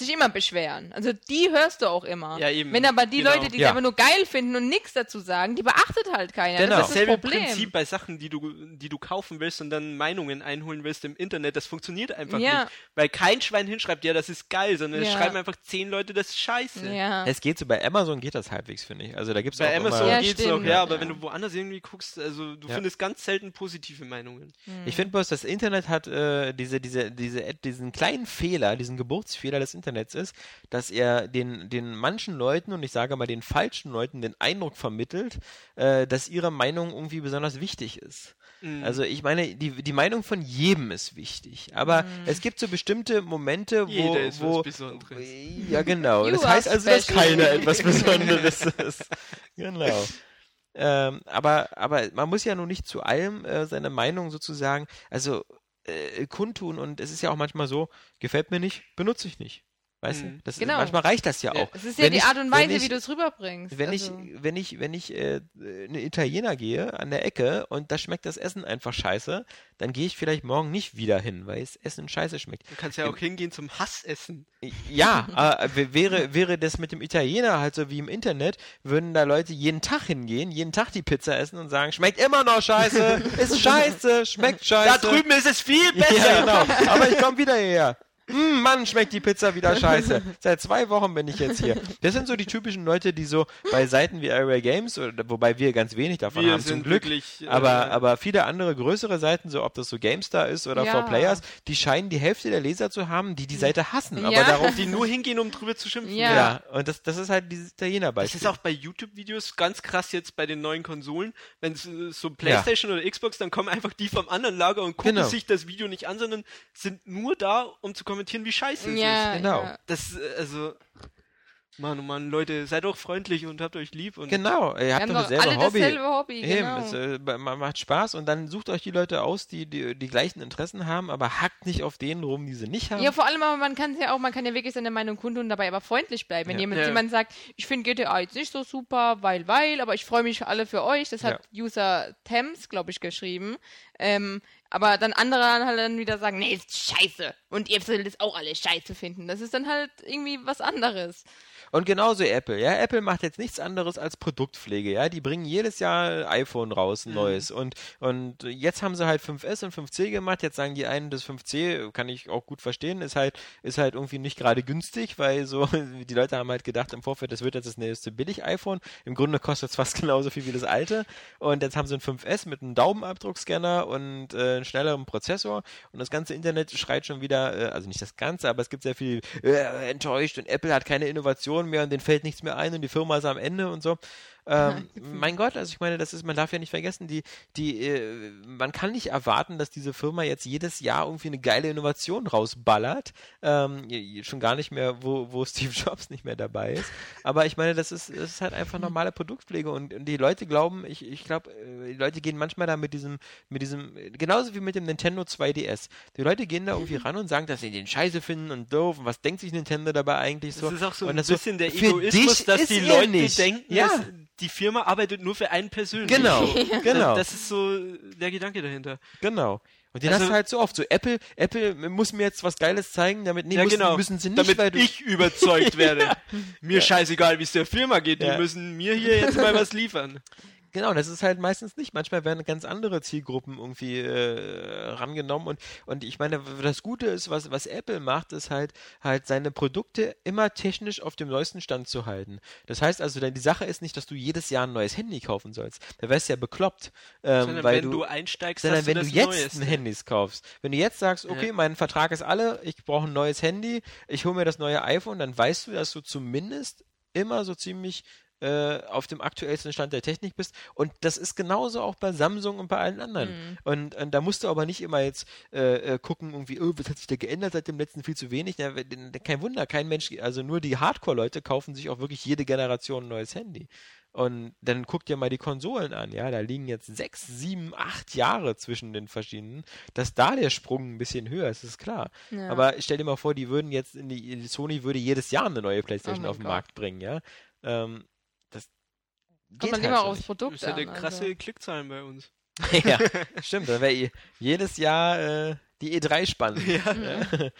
[SPEAKER 2] sich immer beschweren. Also die hörst du auch immer.
[SPEAKER 3] Ja, eben.
[SPEAKER 2] Wenn aber die
[SPEAKER 3] Genau.
[SPEAKER 2] Leute, die es
[SPEAKER 1] Ja.
[SPEAKER 2] einfach nur geil finden und nichts dazu sagen, die beachtet halt keiner.
[SPEAKER 1] Genau.
[SPEAKER 2] Das ist das
[SPEAKER 3] Dasselbe
[SPEAKER 2] Problem.
[SPEAKER 3] Prinzip bei Sachen, die du, die du kaufen willst und dann Meinungen einholen willst im Internet, das funktioniert einfach
[SPEAKER 2] Ja.
[SPEAKER 3] nicht. Weil kein Schwein hinschreibt, ja, das ist geil, sondern es schreiben einfach zehn Leute, das ist scheiße.
[SPEAKER 2] Ja.
[SPEAKER 1] Es geht so, bei Amazon geht das halbwegs, finde ich. Also da gibt's
[SPEAKER 3] Bei
[SPEAKER 1] auch
[SPEAKER 3] Amazon
[SPEAKER 1] immer,
[SPEAKER 3] geht's
[SPEAKER 2] stimmt,
[SPEAKER 3] noch, ja, aber
[SPEAKER 2] ja.
[SPEAKER 3] wenn du woanders irgendwie guckst, also du
[SPEAKER 1] Ja.
[SPEAKER 3] findest ganz selten positive Meinungen.
[SPEAKER 1] Ich finde bloß, das Internet hat äh, diese, diese, diese, diesen kleinen Fehler, diesen Geburtsfehler des Internets ist, dass er den, den manchen Leuten, und ich sage mal den falschen Leuten, den Eindruck vermittelt, äh, dass ihre Meinung irgendwie besonders wichtig ist.
[SPEAKER 3] Mhm.
[SPEAKER 1] Also ich meine, die, die Meinung von jedem ist wichtig. Aber
[SPEAKER 2] Mhm.
[SPEAKER 1] es gibt so bestimmte Momente, wo.
[SPEAKER 3] Jeder ist
[SPEAKER 1] wo
[SPEAKER 3] was Besonderes.
[SPEAKER 1] Ja, genau.
[SPEAKER 2] You
[SPEAKER 1] das heißt also, dass
[SPEAKER 2] special.
[SPEAKER 1] keiner etwas Besonderes ist. [LAUGHS] Genau. Ähm, aber, aber man muss ja nun nicht zu allem äh, seine Meinung sozusagen, also äh, kundtun und es ist ja auch manchmal so, gefällt mir nicht, benutze ich nicht. Weißt
[SPEAKER 3] Mhm.
[SPEAKER 1] du? Das
[SPEAKER 2] Genau.
[SPEAKER 1] ist, manchmal reicht das ja auch.
[SPEAKER 2] Es ist ja
[SPEAKER 1] Wenn
[SPEAKER 2] die
[SPEAKER 1] ich-
[SPEAKER 2] Art und Weise,
[SPEAKER 1] ich-
[SPEAKER 2] wie du es rüberbringst.
[SPEAKER 1] Wenn
[SPEAKER 2] also,
[SPEAKER 1] ich, wenn ich, wenn ich äh, in einen Italiener gehe an der Ecke und da schmeckt das Essen einfach scheiße, dann gehe ich vielleicht morgen nicht wieder hin, weil das Essen scheiße schmeckt.
[SPEAKER 3] Du kannst ja auch hingehen zum Hassessen.
[SPEAKER 1] Ja, [LAUGHS] äh, wäre, wäre das mit dem Italiener halt so wie im Internet, würden da Leute jeden Tag hingehen, jeden Tag die Pizza essen und sagen, schmeckt immer noch scheiße, [LAUGHS] ist scheiße, schmeckt scheiße.
[SPEAKER 3] ist es viel [LAUGHS]
[SPEAKER 1] Ja, genau. Aber ich komme wieder hierher. Mm, Mann, schmeckt die Pizza wieder scheiße. [LAUGHS] Seit zwei Wochen bin ich jetzt hier. Das sind so die typischen Leute, die so bei Seiten wie Area Games, oder, wobei wir ganz wenig davon
[SPEAKER 3] Wir
[SPEAKER 1] haben zum
[SPEAKER 3] sind
[SPEAKER 1] Glück,
[SPEAKER 3] wirklich, äh,
[SPEAKER 1] aber, aber viele andere größere Seiten, so ob das so GameStar ist oder
[SPEAKER 2] Ja.
[SPEAKER 1] 4Players, die scheinen die Hälfte der Leser zu haben, die die Seite hassen. Aber
[SPEAKER 2] Ja.
[SPEAKER 1] darauf [LAUGHS]
[SPEAKER 3] die nur hingehen, um drüber zu schimpfen.
[SPEAKER 2] Ja.
[SPEAKER 1] ja, und das, das ist halt dieses
[SPEAKER 3] Das
[SPEAKER 1] Italiener-Beispiel.
[SPEAKER 3] ist auch bei YouTube-Videos ganz krass jetzt bei den neuen Konsolen. Wenn es äh, so Playstation oder Xbox, dann kommen einfach die vom anderen Lager und gucken
[SPEAKER 1] Genau.
[SPEAKER 3] sich das Video nicht an, sondern sind nur da, um zu kommentieren, wie scheiße es ist.
[SPEAKER 2] ja,
[SPEAKER 1] Genau.
[SPEAKER 2] Ja.
[SPEAKER 3] Das, also, Mann, oh Mann, Leute, seid doch freundlich und habt euch lieb. Und
[SPEAKER 1] Genau, ihr habt doch dasselbe
[SPEAKER 2] alle
[SPEAKER 1] Hobby.
[SPEAKER 2] dasselbe Hobby,
[SPEAKER 1] Eben,
[SPEAKER 2] genau.
[SPEAKER 1] es, äh, ma- macht Spaß und dann sucht euch die Leute aus, die, die die gleichen Interessen haben, aber hackt nicht auf denen rum, die sie nicht haben.
[SPEAKER 2] Ja, vor allem, aber man kann ja auch, man kann ja wirklich seine Meinung kundtun, dabei aber freundlich bleiben. Wenn
[SPEAKER 1] Ja.
[SPEAKER 2] jemand,
[SPEAKER 3] Ja.
[SPEAKER 2] jemand sagt, ich finde GTA jetzt nicht so super, weil, weil, aber ich freue mich alle für euch, das hat User Thames, glaube ich, geschrieben. Ähm, aber dann andere halt dann wieder sagen, nee, ist scheiße. Und ihr sollt das auch alle scheiße finden. Das ist dann halt irgendwie was anderes.
[SPEAKER 1] Und genauso Apple, ja. Apple macht jetzt nichts anderes als Produktpflege, ja. Die bringen jedes Jahr iPhone raus, ein neues. Und, und jetzt haben sie halt 5S und 5C gemacht. Jetzt sagen die einen, das 5C, kann ich auch gut verstehen, ist halt, ist halt irgendwie nicht gerade günstig, weil so, [LAUGHS] die Leute haben halt gedacht im Vorfeld, das wird jetzt das nächste Billig-iPhone. Im Grunde kostet es fast [LAUGHS] genauso viel wie das alte. Und jetzt haben sie ein 5S mit einem Daumenabdruckscanner und äh, einen schnelleren Prozessor. Und das ganze Internet schreit schon wieder, äh, also nicht das Ganze, aber es gibt sehr viel äh, enttäuscht und Apple hat keine Innovation mehr und denen fällt nichts mehr ein und die Firma ist am Ende und so. Ähm, [LAUGHS] mein Gott, also ich meine, das ist, man darf ja nicht vergessen, die, die, äh, man kann nicht erwarten, dass diese Firma jetzt jedes Jahr irgendwie eine geile Innovation rausballert. Ähm, schon gar nicht mehr, wo, wo [LAUGHS] Steve Jobs nicht mehr dabei ist. Aber ich meine, das ist, das ist halt einfach normale Produktpflege und, und die Leute glauben, ich, ich glaube, die Leute gehen manchmal da mit diesem, mit diesem, genauso wie mit dem Nintendo 2DS. Die Leute gehen da irgendwie ran und sagen, dass sie den Scheiße finden und doof und was denkt sich Nintendo dabei eigentlich so.
[SPEAKER 3] Das ist auch so
[SPEAKER 1] Und
[SPEAKER 3] ein bisschen der
[SPEAKER 1] für
[SPEAKER 3] Egoismus, dass die Leute
[SPEAKER 1] nicht.
[SPEAKER 3] denken,
[SPEAKER 1] Ja.
[SPEAKER 3] dass die Firma arbeitet nur für einen persönlich.
[SPEAKER 1] Genau, [LAUGHS] genau.
[SPEAKER 3] Das, das ist so der Gedanke dahinter.
[SPEAKER 1] Genau. Und den
[SPEAKER 3] Also-
[SPEAKER 1] hast du halt so oft. So Apple, Apple muss mir jetzt was Geiles zeigen, damit nee,
[SPEAKER 3] ja,
[SPEAKER 1] müssen,
[SPEAKER 3] genau.
[SPEAKER 1] müssen sie nicht,
[SPEAKER 3] Damit ich überzeugt [LAUGHS] werde. Mir scheißegal, wie es der Firma geht.
[SPEAKER 1] Ja.
[SPEAKER 3] Die müssen mir hier jetzt mal was liefern. [LAUGHS]
[SPEAKER 1] Genau, das ist halt meistens nicht. Manchmal werden ganz andere Zielgruppen irgendwie äh, rangenommen und und ich meine, das Gute ist, was was Apple macht, ist halt halt seine Produkte immer technisch auf dem neuesten Stand zu halten. Das heißt also, denn die Sache ist nicht, dass du jedes Jahr ein neues Handy kaufen sollst. Da wärst du ja bekloppt, ähm,
[SPEAKER 3] Sondern
[SPEAKER 1] weil
[SPEAKER 3] wenn du, einsteigst,
[SPEAKER 1] sondern wenn
[SPEAKER 3] du
[SPEAKER 1] jetzt
[SPEAKER 3] Neueste.
[SPEAKER 1] ein Handys kaufst, wenn du jetzt sagst, okay,
[SPEAKER 3] Ja.
[SPEAKER 1] mein Vertrag ist alle, ich brauche ein neues Handy, ich hole mir das neue iPhone, dann weißt du, dass du zumindest immer so ziemlich äh, auf dem aktuellsten Stand der Technik bist. Und das ist genauso auch bei Samsung und bei allen anderen.
[SPEAKER 2] Mhm.
[SPEAKER 1] Und, und da musst du aber nicht immer jetzt äh, äh, gucken, irgendwie, oh, was hat sich da geändert seit dem letzten viel zu wenig. Na, kein Wunder, kein Mensch, also nur die Hardcore-Leute kaufen sich auch wirklich jede Generation ein neues Handy. Und dann guck dir mal die Konsolen an, ja, da liegen jetzt sechs, sieben, acht Jahre zwischen den verschiedenen, dass da der Sprung ein bisschen höher ist, ist klar.
[SPEAKER 2] Ja.
[SPEAKER 1] Aber stell dir mal vor, die würden jetzt in die, die Sony würde jedes Jahr eine neue Playstation
[SPEAKER 2] Oh
[SPEAKER 1] auf den
[SPEAKER 2] Gott.
[SPEAKER 1] Markt bringen, ja. Ähm,
[SPEAKER 2] Kommt
[SPEAKER 1] geht
[SPEAKER 2] dann
[SPEAKER 1] halt
[SPEAKER 2] immer aufs
[SPEAKER 1] nicht.
[SPEAKER 2] Produkt
[SPEAKER 3] Das ist ja
[SPEAKER 2] an.
[SPEAKER 3] der krasse
[SPEAKER 2] Also.
[SPEAKER 3] Klickzahlen bei uns. [LAUGHS]
[SPEAKER 1] ja, [LAUGHS] stimmt, dann wäre jedes Jahr äh, die E3 spannend. [LAUGHS] Ja.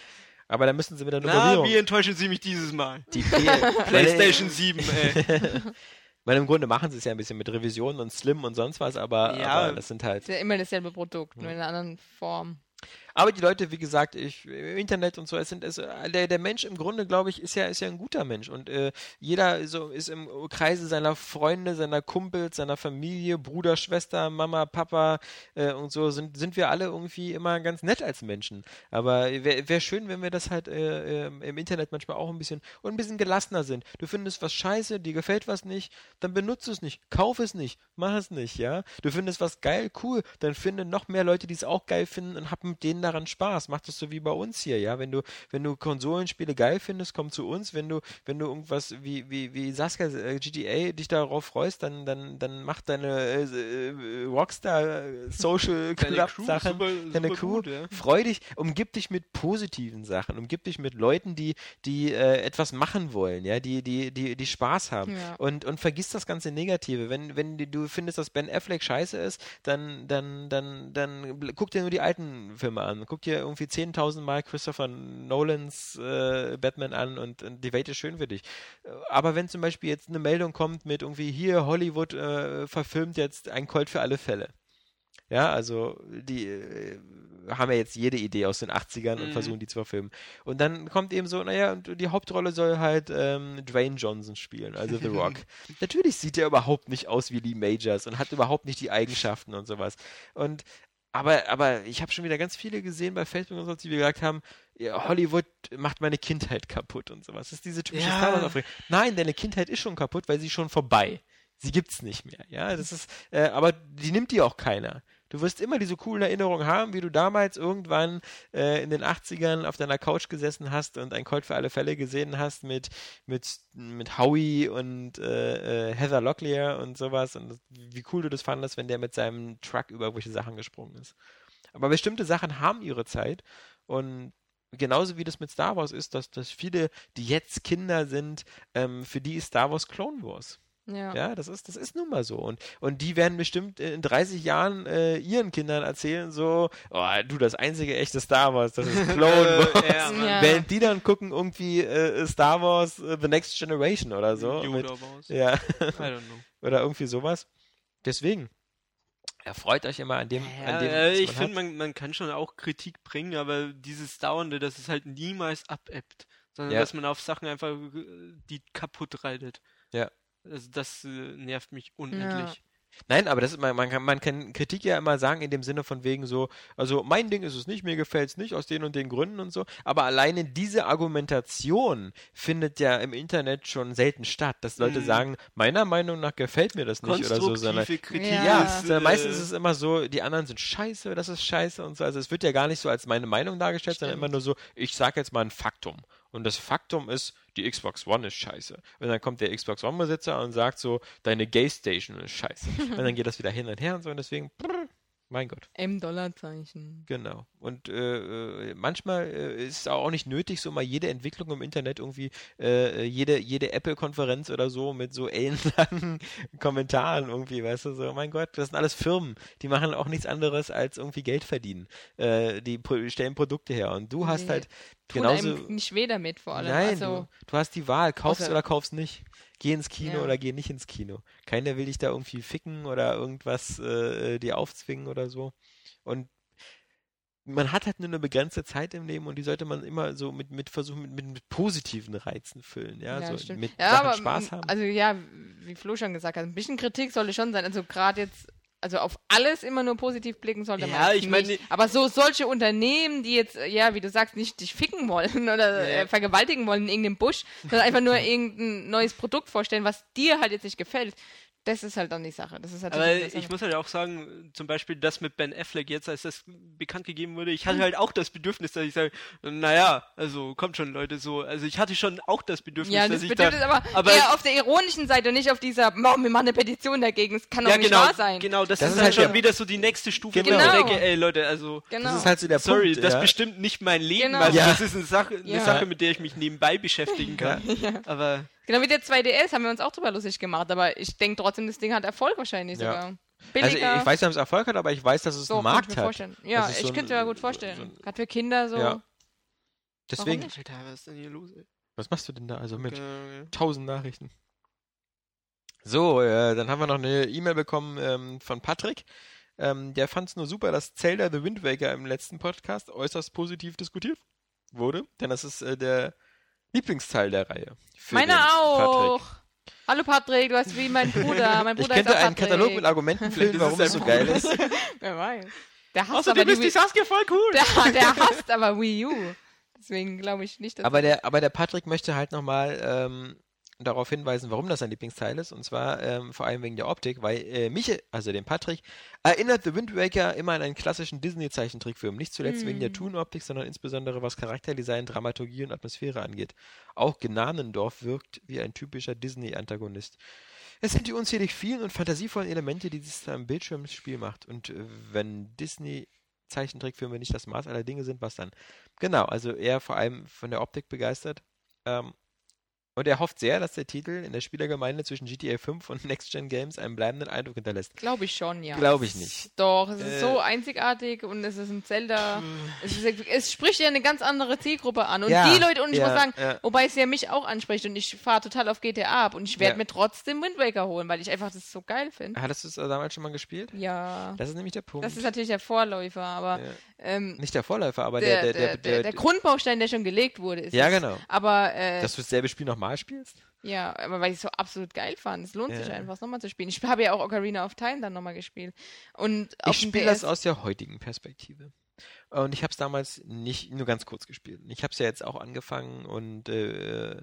[SPEAKER 1] Aber da müssen sie mit der
[SPEAKER 3] Na,
[SPEAKER 1] Nummerierung.
[SPEAKER 3] wie enttäuschen Sie mich dieses Mal?
[SPEAKER 1] die P
[SPEAKER 3] PlayStation 7, ey.
[SPEAKER 1] Weil im Grunde machen sie es ja ein bisschen mit Revisionen und Slim und sonst was, aber,
[SPEAKER 3] Ja.
[SPEAKER 1] aber das sind halt.
[SPEAKER 2] ist ja immer dasselbe Produkt, nur in einer anderen Form.
[SPEAKER 1] Aber die Leute, wie gesagt, ich, im Internet und so, es sind es, der, der Mensch im Grunde, glaube ich, ist ja, ist ja ein guter Mensch. Und äh, jeder so ist im Kreise seiner Freunde, seiner Kumpels, seiner Familie, Bruder, Schwester, Mama, Papa äh, und so, sind, sind wir alle irgendwie immer ganz nett als Menschen. Aber wäre wär schön, wenn wir das halt äh, ähm, im Internet manchmal auch ein bisschen und ein bisschen gelassener sind. Du findest was scheiße, dir gefällt was nicht, dann benutze es nicht, kauf es nicht, mach es nicht, ja. Du findest was geil, cool, dann finde noch mehr Leute, die es auch geil finden und hab mit denen daran Spaß. Mach das so wie bei uns hier, ja. Wenn du, wenn du Konsolenspiele geil findest, komm zu uns. Wenn du, wenn du irgendwas wie, wie, wie Saskia äh, GTA dich darauf freust, dann, dann, dann mach deine äh, äh Rockstar Social Club Sachen, deine Crew. Gut, ja. Freu dich, umgib dich mit positiven Sachen, umgib dich mit Leuten, die, die äh, etwas machen wollen, ja, die, die, die, die Spaß haben. Ja. Und, und vergiss das ganze Negative. Wenn, wenn du findest, dass Ben Affleck scheiße ist, dann, dann, dann, dann guck dir nur die alten Filme an. Guck dir irgendwie 10.000 Mal Christopher Nolans äh, Batman an und, und, die Welt ist schön für dich. Aber wenn zum Beispiel jetzt eine Meldung kommt mit irgendwie hier Hollywood äh, verfilmt jetzt ein Colt für alle Fälle. Ja, also die äh, haben ja jetzt jede Idee aus den 80ern mhm. und versuchen die zu verfilmen. Und dann kommt eben so, naja, die Hauptrolle soll halt ähm, Dwayne Johnson spielen, also The Rock. [LAUGHS] Natürlich sieht er überhaupt nicht aus wie Lee Majors und hat überhaupt nicht die Eigenschaften und sowas. Und aber, aber ich habe schon wieder ganz viele gesehen bei Facebook und so, die gesagt haben, Hollywood macht meine Kindheit kaputt und sowas. Das ist diese typische ja. Star Wars Nein, deine Kindheit ist schon kaputt, weil sie ist schon vorbei. Sie gibt's nicht mehr. Ja, das ist, äh, aber die nimmt dir auch keiner. Du wirst immer diese coolen Erinnerungen haben, wie du damals irgendwann äh, in den 80ern auf deiner Couch gesessen hast und ein Colt für alle Fälle gesehen hast mit, mit, mit Howie und äh, äh, Heather Locklear und sowas und wie cool du das fandest, wenn der mit seinem Truck über irgendwelche Sachen gesprungen ist. Aber bestimmte Sachen haben ihre Zeit und genauso wie das mit Star Wars ist, dass, dass viele, die jetzt Kinder sind, ähm, für die ist Star Wars Clone Wars. Ja. ja, das ist, das ist nun mal so. Und, und die werden bestimmt in 30 Jahren äh, ihren Kindern erzählen, so, oh, du, das einzige echte Star Wars, das ist [LAUGHS] Clone Wars. ja, ja. Während die dann gucken, irgendwie äh, Star Wars uh, The Next Generation oder so. Mit, ja. [LAUGHS] oder irgendwie sowas. Deswegen. Erfreut euch immer an dem.
[SPEAKER 3] Ja,
[SPEAKER 1] an dem
[SPEAKER 3] äh, ich finde, man, man kann schon auch Kritik bringen, aber dieses Dauernde, dass es halt niemals abebbt, sondern ja. dass man auf Sachen einfach äh, die kaputt reitet.
[SPEAKER 1] Ja.
[SPEAKER 3] Also das äh, nervt mich unendlich. Ja.
[SPEAKER 1] Nein, aber das ist, man, man, kann, man kann Kritik ja immer sagen in dem Sinne von wegen so, also mein Ding ist es nicht, mir gefällt es nicht aus den und den Gründen und so, aber alleine diese Argumentation findet ja im Internet schon selten statt, dass Leute mhm. sagen, meiner Meinung nach gefällt mir das nicht oder so, sondern
[SPEAKER 3] Kritik
[SPEAKER 1] ja, ist, äh, meistens ist es immer so, die anderen sind scheiße, das ist scheiße und so, also es wird ja gar nicht so als meine Meinung dargestellt, Stimmt. sondern immer nur so, ich sage jetzt mal ein Faktum und das Faktum ist, die Xbox One ist scheiße. Und dann kommt der Xbox One-Besitzer und sagt so, deine Gay Station ist scheiße. [LAUGHS] und dann geht das wieder hin und her und so und deswegen, brr, mein Gott.
[SPEAKER 2] M-Dollarzeichen.
[SPEAKER 1] Genau. Und äh, äh, manchmal äh, ist es auch nicht nötig, so mal jede Entwicklung im Internet irgendwie, äh, jede, jede Apple-Konferenz oder so mit so ellenlangen [LAUGHS] Kommentaren irgendwie, weißt du, so, mein Gott, das sind alles Firmen, die machen auch nichts anderes als irgendwie Geld verdienen. Äh, die stellen Produkte her. Und du hast nee. halt genauso.
[SPEAKER 2] nicht weh damit vor allem.
[SPEAKER 1] Nein, also, du, du hast die Wahl, kaufst oder kaufst nicht geh ins Kino ja. oder geh nicht ins Kino. Keiner will dich da irgendwie ficken oder irgendwas äh, dir aufzwingen oder so. Und man hat halt nur eine begrenzte Zeit im Leben und die sollte man immer so mit, mit versuchen, mit, mit, mit positiven Reizen füllen, ja,
[SPEAKER 2] ja
[SPEAKER 1] so mit
[SPEAKER 2] ja, aber, Spaß haben. Also ja, wie Flo schon gesagt hat, ein bisschen Kritik sollte schon sein. Also gerade jetzt also auf alles immer nur positiv blicken sollte
[SPEAKER 3] ja, man. ich meine,
[SPEAKER 2] aber so solche Unternehmen, die jetzt, ja, wie du sagst, nicht dich ficken wollen [LAUGHS] oder ja. äh, vergewaltigen wollen in irgendeinem Busch, sondern einfach nur irgendein neues Produkt vorstellen, was dir halt jetzt nicht gefällt, das ist halt dann die Sache. Das ist halt
[SPEAKER 3] Aber ich muss halt auch sagen, zum Beispiel das mit Ben Affleck jetzt, als das bekannt gegeben wurde, ich hatte halt auch das Bedürfnis, dass ich sage, naja, also kommt schon Leute so, also ich hatte schon auch das Bedürfnis,
[SPEAKER 2] ja,
[SPEAKER 3] das
[SPEAKER 2] dass Bedürfnis
[SPEAKER 3] ich
[SPEAKER 2] da, aber, aber eher auf der ironischen Seite und nicht auf dieser, oh, wir machen eine Petition dagegen, es kann doch ja, nicht
[SPEAKER 3] genau,
[SPEAKER 2] wahr sein.
[SPEAKER 3] Genau, das, das ist, ist, halt schon ja. wieder so die nächste Stufe,
[SPEAKER 2] genau. wo ich
[SPEAKER 3] denke, ey Leute, also
[SPEAKER 1] genau. das ist halt so der
[SPEAKER 3] sorry,
[SPEAKER 1] Punkt,
[SPEAKER 3] das
[SPEAKER 1] ja.
[SPEAKER 3] bestimmt nicht mein Leben, genau. also das ist eine Sache, eine Sache, mit der ich mich nebenbei beschäftigen kann, [LAUGHS] aber
[SPEAKER 2] Genau wie der 2DS haben wir uns auch drüber lustig gemacht, aber ich denke trotzdem, das Ding hat Erfolg wahrscheinlich ja. sogar.
[SPEAKER 1] Billiger. Also ich weiß nicht, ob es Erfolg hat, aber ich weiß, dass es so, einen Markt hat.
[SPEAKER 2] Vorstellen. Ja, ich so könnte mir gut vorstellen. So Gerade für Kinder so. Ja.
[SPEAKER 1] Deswegen.
[SPEAKER 3] Alter, was ist denn hier los?
[SPEAKER 1] Was machst du denn da also mit? Okay. Tausend Nachrichten. So, äh, dann haben wir noch eine E-Mail bekommen ähm, von Patrick. Ähm, der fand es nur super, dass Zelda The Wind Waker im letzten Podcast äußerst positiv diskutiert wurde, denn das ist äh, der Lieblingsteil der Reihe.
[SPEAKER 2] Meiner auch.
[SPEAKER 1] Patrick.
[SPEAKER 2] Hallo Patrick, du hast wie mein [LAUGHS] Bruder. Mein
[SPEAKER 1] Ich
[SPEAKER 2] Bruder
[SPEAKER 1] könnte
[SPEAKER 2] ist auch
[SPEAKER 1] einen
[SPEAKER 2] Patrick.
[SPEAKER 1] Katalog mit Argumenten [LAUGHS] füllen, warum
[SPEAKER 3] es
[SPEAKER 1] so geil ist. [LAUGHS]
[SPEAKER 2] Wer weiß. Der hasst, aber
[SPEAKER 3] Außerdem
[SPEAKER 2] die
[SPEAKER 3] ist die
[SPEAKER 2] Wii-
[SPEAKER 3] Saskia voll cool.
[SPEAKER 2] der, der hasst aber Wii U. Deswegen glaube ich nicht, dass
[SPEAKER 1] Aber der, aber der Patrick möchte halt nochmal ähm, darauf hinweisen, warum das sein Lieblingsteil ist. Und zwar ähm, vor allem wegen der Optik, weil äh, mich, also den Patrick, erinnert The Wind Waker immer an einen klassischen Disney-Zeichentrickfilm. Nicht zuletzt wegen der
[SPEAKER 2] Mm.
[SPEAKER 1] Toon-Optik, sondern insbesondere was Charakterdesign, Dramaturgie und Atmosphäre angeht. Auch Gnanendorf wirkt wie ein typischer Disney-Antagonist. Es sind die unzählig vielen und fantasievollen Elemente, die dieses am Bildschirm Spiel macht. Und äh, wenn Disney Zeichentrickfilme nicht das Maß aller Dinge sind, was dann? Genau, also er vor allem von der Optik begeistert. Ähm, und er hofft sehr, dass der Titel in der Spielergemeinde zwischen GTA 5 und Next Gen Games einen bleibenden Eindruck hinterlässt.
[SPEAKER 2] Glaube ich schon, ja.
[SPEAKER 1] Glaube ich nicht.
[SPEAKER 2] Doch, es ist
[SPEAKER 1] Äh,
[SPEAKER 2] so einzigartig und es ist ein Zelda. Es, ist, es spricht ja eine ganz andere Zielgruppe an. Und
[SPEAKER 1] Ja,
[SPEAKER 2] die Leute, und ich
[SPEAKER 1] ja,
[SPEAKER 2] muss sagen,
[SPEAKER 1] ja.
[SPEAKER 2] wobei es ja mich auch anspricht und ich fahre total auf GTA ab und ich werde mir trotzdem Wind Waker holen, weil ich einfach das so geil finde.
[SPEAKER 1] Hattest du es damals schon mal gespielt?
[SPEAKER 2] Ja.
[SPEAKER 1] Das ist nämlich der Punkt.
[SPEAKER 2] Das ist natürlich der Vorläufer, aber. Ähm,
[SPEAKER 1] nicht der Vorläufer, aber
[SPEAKER 2] der,
[SPEAKER 1] der,
[SPEAKER 2] der, der, der Grundbaustein, der schon gelegt wurde, ist
[SPEAKER 1] Ja,
[SPEAKER 2] es.
[SPEAKER 1] genau.
[SPEAKER 2] Aber äh,
[SPEAKER 1] Dass du dasselbe Spiel nochmal spielst?
[SPEAKER 2] Ja, aber weil ich es so absolut geil fand. Es lohnt sich
[SPEAKER 1] Ja.
[SPEAKER 2] einfach, es nochmal zu spielen. Ich habe ja auch Ocarina of Time dann nochmal gespielt. Und
[SPEAKER 1] Ich spiele das aus der heutigen Perspektive. Und ich habe es damals nicht nur ganz kurz gespielt. Ich habe es ja jetzt auch angefangen und äh,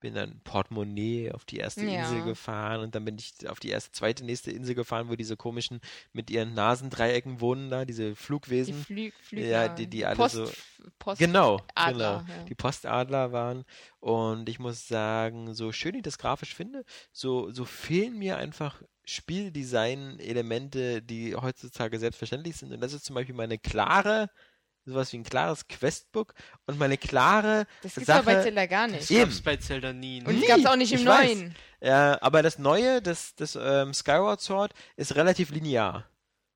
[SPEAKER 1] bin dann Portemonnaie auf die erste
[SPEAKER 2] Ja.
[SPEAKER 1] Insel gefahren und dann bin ich auf die erste, zweite, nächste Insel gefahren, wo diese komischen mit ihren Nasendreiecken wohnen da, diese
[SPEAKER 2] die
[SPEAKER 1] Flugwesen.
[SPEAKER 2] Flü Flügler,
[SPEAKER 1] Ja, die- die alle
[SPEAKER 2] Post,
[SPEAKER 1] so-
[SPEAKER 2] Post
[SPEAKER 1] Genau,
[SPEAKER 2] Adler,
[SPEAKER 1] genau.
[SPEAKER 2] ja.
[SPEAKER 1] Die Postadler waren. Und ich muss sagen, so schön ich das grafisch finde, so, so fehlen mir einfach Spieldesign-Elemente, die heutzutage selbstverständlich sind. Und das ist zum Beispiel meine klare, sowas wie ein klares Questbook und meine klare
[SPEAKER 2] Das gibt's
[SPEAKER 1] Sache.
[SPEAKER 2] aber bei Zelda gar nicht.
[SPEAKER 3] Das gab's bei Zelda nie. ne?
[SPEAKER 2] Und
[SPEAKER 1] Nie,
[SPEAKER 2] es gab's auch nicht im neuen.
[SPEAKER 1] Ja, aber das Neue, das, das ähm, Skyward Sword, ist relativ linear.